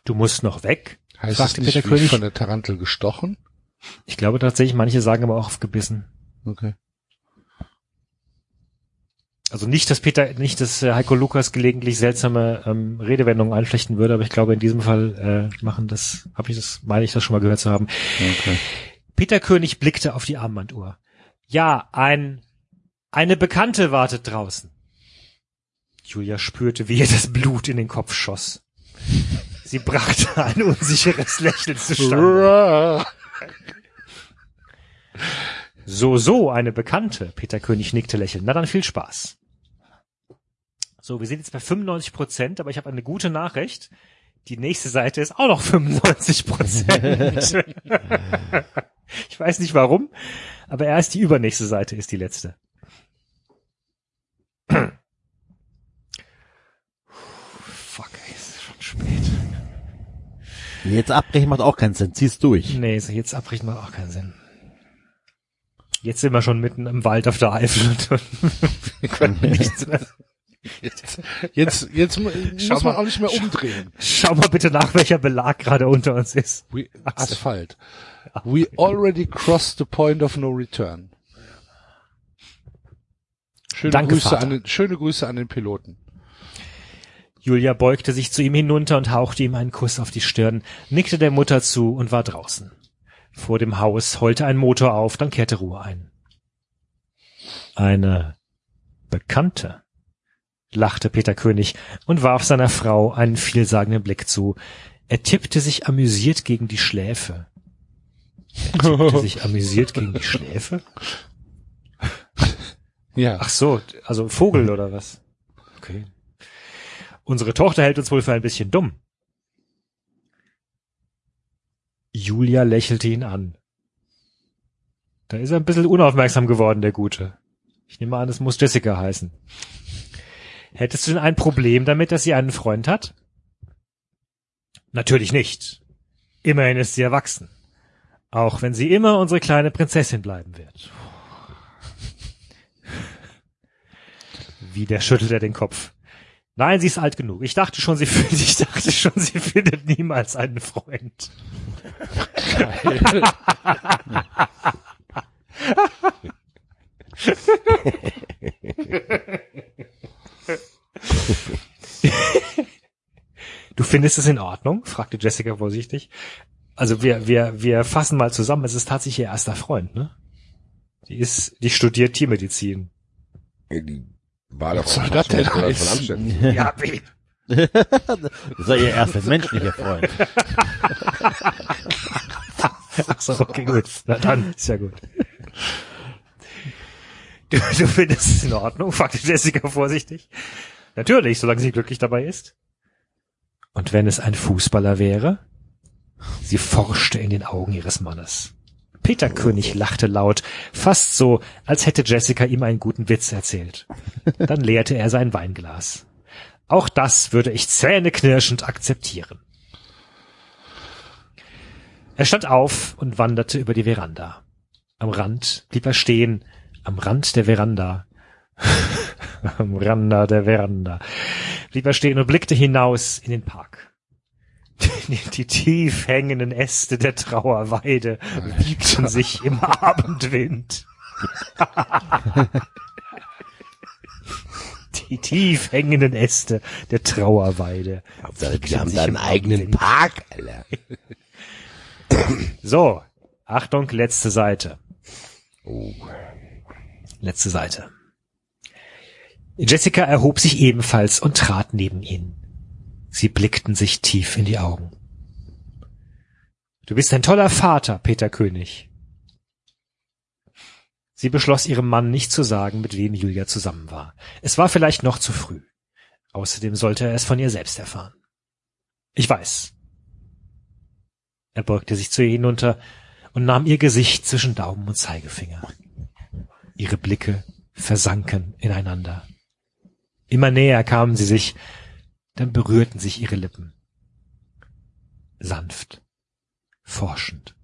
Du musst noch weg? Heißt fragte es nicht, Peter König. von der Tarantel gestochen? Ich glaube tatsächlich, manche sagen aber auch auf gebissen. Okay. Also nicht, dass Peter, nicht, dass äh, Heiko Lukas gelegentlich seltsame ähm, Redewendungen einflechten würde, aber ich glaube, in diesem Fall äh, machen das, habe ich das, meine ich das schon mal gehört zu haben. okay. Peter König blickte auf die Armbanduhr. Ja, ein, eine Bekannte wartet draußen. Julia spürte, wie ihr das Blut in den Kopf schoss. Sie brachte ein unsicheres Lächeln zustande. So, so, eine Bekannte. Peter König nickte lächelnd. Na dann viel Spaß. So, wir sind jetzt bei 95 Prozent, aber ich habe eine gute Nachricht. Die nächste Seite ist auch noch 95 Prozent. <laughs> ich weiß nicht warum, aber erst die übernächste Seite ist die letzte. <clears throat> Fuck, ey, es ist schon spät. Jetzt abbrechen macht auch keinen Sinn. Zieh's durch. Nee, so jetzt abbrechen macht auch keinen Sinn. Jetzt sind wir schon mitten im Wald auf der Eifel und <laughs> wir können <laughs> nichts mehr. Jetzt, jetzt, jetzt Schau muss man mal. auch nicht mehr umdrehen. Schau mal bitte nach, welcher Belag gerade unter uns ist. We, Asphalt. We already crossed the point of no return. Schöne Danke, Grüße Vater. an den, schöne Grüße an den Piloten. Julia beugte sich zu ihm hinunter und hauchte ihm einen Kuss auf die Stirn, nickte der Mutter zu und war draußen. Vor dem Haus heulte ein Motor auf, dann kehrte Ruhe ein. Eine Bekannte, lachte Peter König und warf seiner Frau einen vielsagenden Blick zu. Er tippte sich amüsiert gegen die Schläfe. Er <laughs> tippte sich amüsiert gegen die Schläfe? Ja. Ach so, also Vogel <laughs> oder was? Okay. Unsere Tochter hält uns wohl für ein bisschen dumm. Julia lächelte ihn an. Da ist er ein bisschen unaufmerksam geworden, der Gute. Ich nehme an, es muss Jessica heißen. Hättest du denn ein Problem damit, dass sie einen Freund hat? Natürlich nicht. Immerhin ist sie erwachsen. Auch wenn sie immer unsere kleine Prinzessin bleiben wird. Wieder schüttelt er den Kopf. Nein, sie ist alt genug. Ich dachte schon, sie <laughs> findet, ich dachte schon, sie findet niemals einen Freund. <laughs> Du findest es in Ordnung? fragte Jessica vorsichtig. Also wir, wir, wir fassen mal zusammen. Es ist tatsächlich ihr erster Freund, ne? Die ist, die studiert Tiermedizin. Die war doch Was soll auch das denn heißen? Ja, wie? <laughs> Das war ihr erster menschlicher Freund. Ach so, okay, gut. Na dann, ist ja gut. Du, du findest es in Ordnung? fragte Jessica vorsichtig. Natürlich, solange sie glücklich dabei ist. Und wenn es ein Fußballer wäre? Sie forschte in den Augen ihres Mannes. Peter König lachte laut, fast so, als hätte Jessica ihm einen guten Witz erzählt. Dann leerte er sein Weinglas. Auch das würde ich zähneknirschend akzeptieren. Er stand auf und wanderte über die Veranda. Am Rand blieb er stehen, am Rand der Veranda. <laughs> am Rande der Veranda. Blieb er stehen und blickte hinaus in den Park. <laughs> Die, die tief hängenden Äste der Trauerweide wiegten sich im <laughs> Abendwind. Die tief hängenden Äste der Trauerweide. Die wiegten haben da im einen eigenen. Park, <laughs> Alter. So, Achtung, letzte Seite. Oh. Letzte Seite. Jessica erhob sich ebenfalls und trat neben ihn. Sie blickten sich tief in die Augen. Du bist ein toller Vater, Peter König. Sie beschloss ihrem Mann nicht zu sagen, mit wem Julia zusammen war. Es war vielleicht noch zu früh. Außerdem sollte er es von ihr selbst erfahren. Ich weiß. Er beugte sich zu ihr hinunter und nahm ihr Gesicht zwischen Daumen und Zeigefinger. Ihre Blicke versanken ineinander. Immer näher kamen sie sich, dann berührten sich ihre Lippen. Sanft, forschend.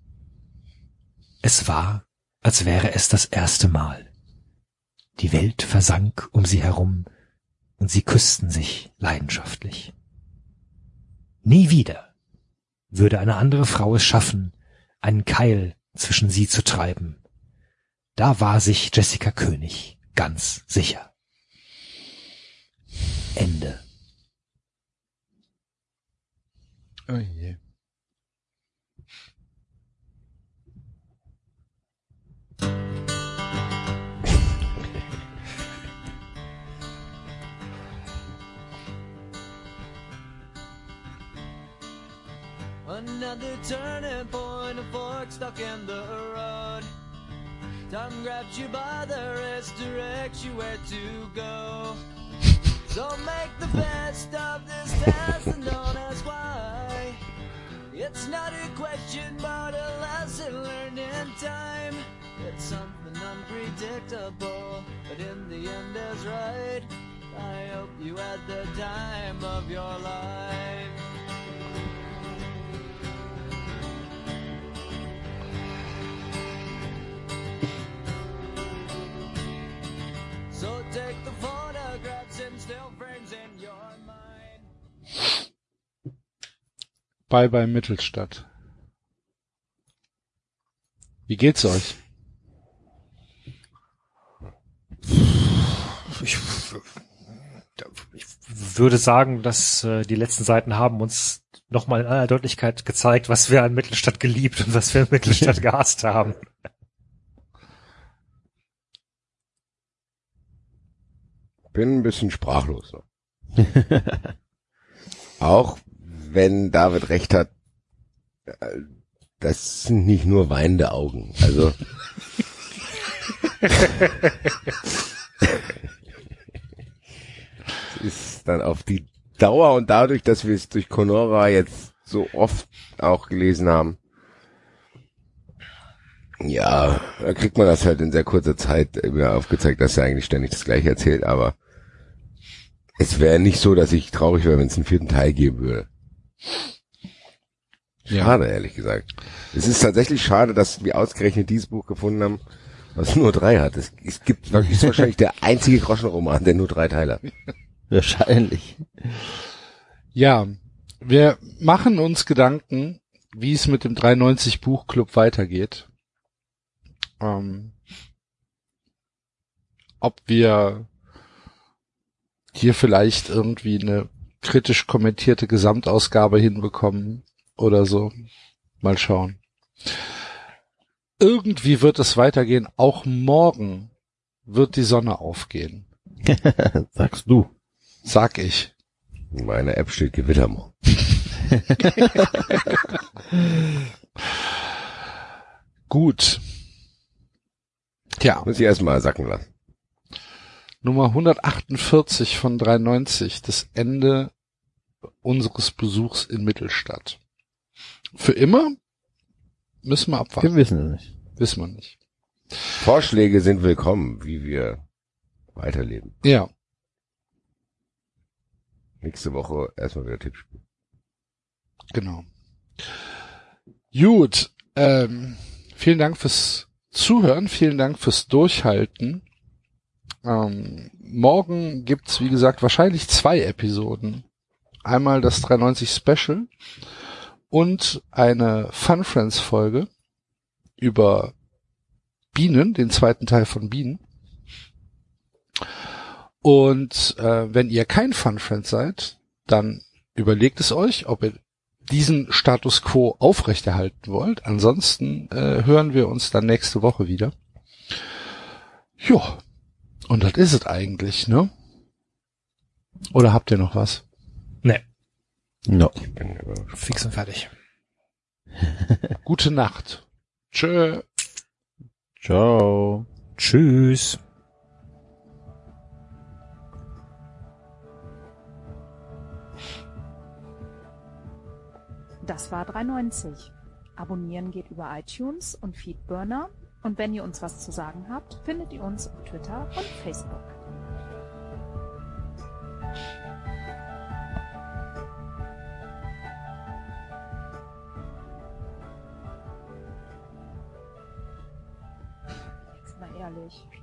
Es war, als wäre es das erste Mal. Die Welt versank um sie herum und sie küssten sich leidenschaftlich. Nie wieder würde eine andere Frau es schaffen, einen Keil zwischen sie zu treiben. Da war sich Jessica König ganz sicher. Ende. Oh je. Another turning point, a fork stuck in the road. Time grabs you by the wrist, directs you where to go. <laughs> So make the best of this test and don't ask why. It's not a question, but a lesson learned in time. It's something unpredictable, but in the end is right. I hope you had the time of your life. So take the photographs and still frames in your mind. Bye bye Mittelstadt. Wie geht's euch? Ich, ich würde sagen, dass äh, die letzten Seiten haben uns nochmal in aller Deutlichkeit gezeigt, was wir an Mittelstadt geliebt und was wir an Mittelstadt <laughs> gehasst haben. Bin ein bisschen sprachlos. <laughs> Auch wenn David recht hat, äh, das sind nicht nur weinende Augen. Also ist dann auf die Dauer und dadurch, dass wir es durch Conora jetzt so oft auch gelesen haben, ja, da kriegt man das halt in sehr kurzer Zeit wieder aufgezeigt, dass er eigentlich ständig das gleiche erzählt, aber es wäre nicht so, dass ich traurig wäre, wenn es einen vierten Teil geben würde. Schade, ehrlich gesagt. Es ist tatsächlich schade, dass wir ausgerechnet dieses Buch gefunden haben, Was nur drei hat. Es, es gibt wirklich ist wahrscheinlich der einzige Groschenroman, der nur drei Teile hat. Wahrscheinlich. Ja, wir machen uns Gedanken, wie es mit dem 390 Buchclub weitergeht. Ähm, ob wir hier vielleicht irgendwie eine kritisch kommentierte Gesamtausgabe hinbekommen oder so. Mal schauen. Irgendwie wird es weitergehen. Auch morgen wird die Sonne aufgehen. <laughs> Sagst du. Sag ich. In meiner App steht Gewittermorgen. <laughs> Gut. Tja, Muss ich erstmal sacken lassen. Nummer 148 von 93, das Ende unseres Besuchs in Mittelstadt. Für immer müssen wir Wir abwarten. wissen es nicht. Wissen wir nicht. Vorschläge sind willkommen, wie wir weiterleben. Ja, Nächste Woche erstmal wieder Tippspiel. genau. Gut, ähm, vielen Dank fürs Zuhören, vielen Dank fürs Durchhalten. Ähm, morgen gibt's, wie gesagt, wahrscheinlich zwei Episoden. Einmal das 390 Special und eine Fun Friends Folge über Bienen, den zweiten Teil von Bienen. Und äh, wenn ihr kein Fun Friend seid, dann überlegt es euch, ob ihr diesen Status quo aufrechterhalten wollt. Ansonsten äh, hören wir uns dann nächste Woche wieder. Ja, und das ist es eigentlich, ne? Oder habt ihr noch was? Ne, No. Ich bin fix und fertig. <laughs> Gute Nacht. Tschö. Ciao. Tschüss. Das war 390. Abonnieren geht über iTunes und Feedburner. Und wenn ihr uns was zu sagen habt, findet ihr uns auf Twitter und Facebook. Jetzt mal ehrlich.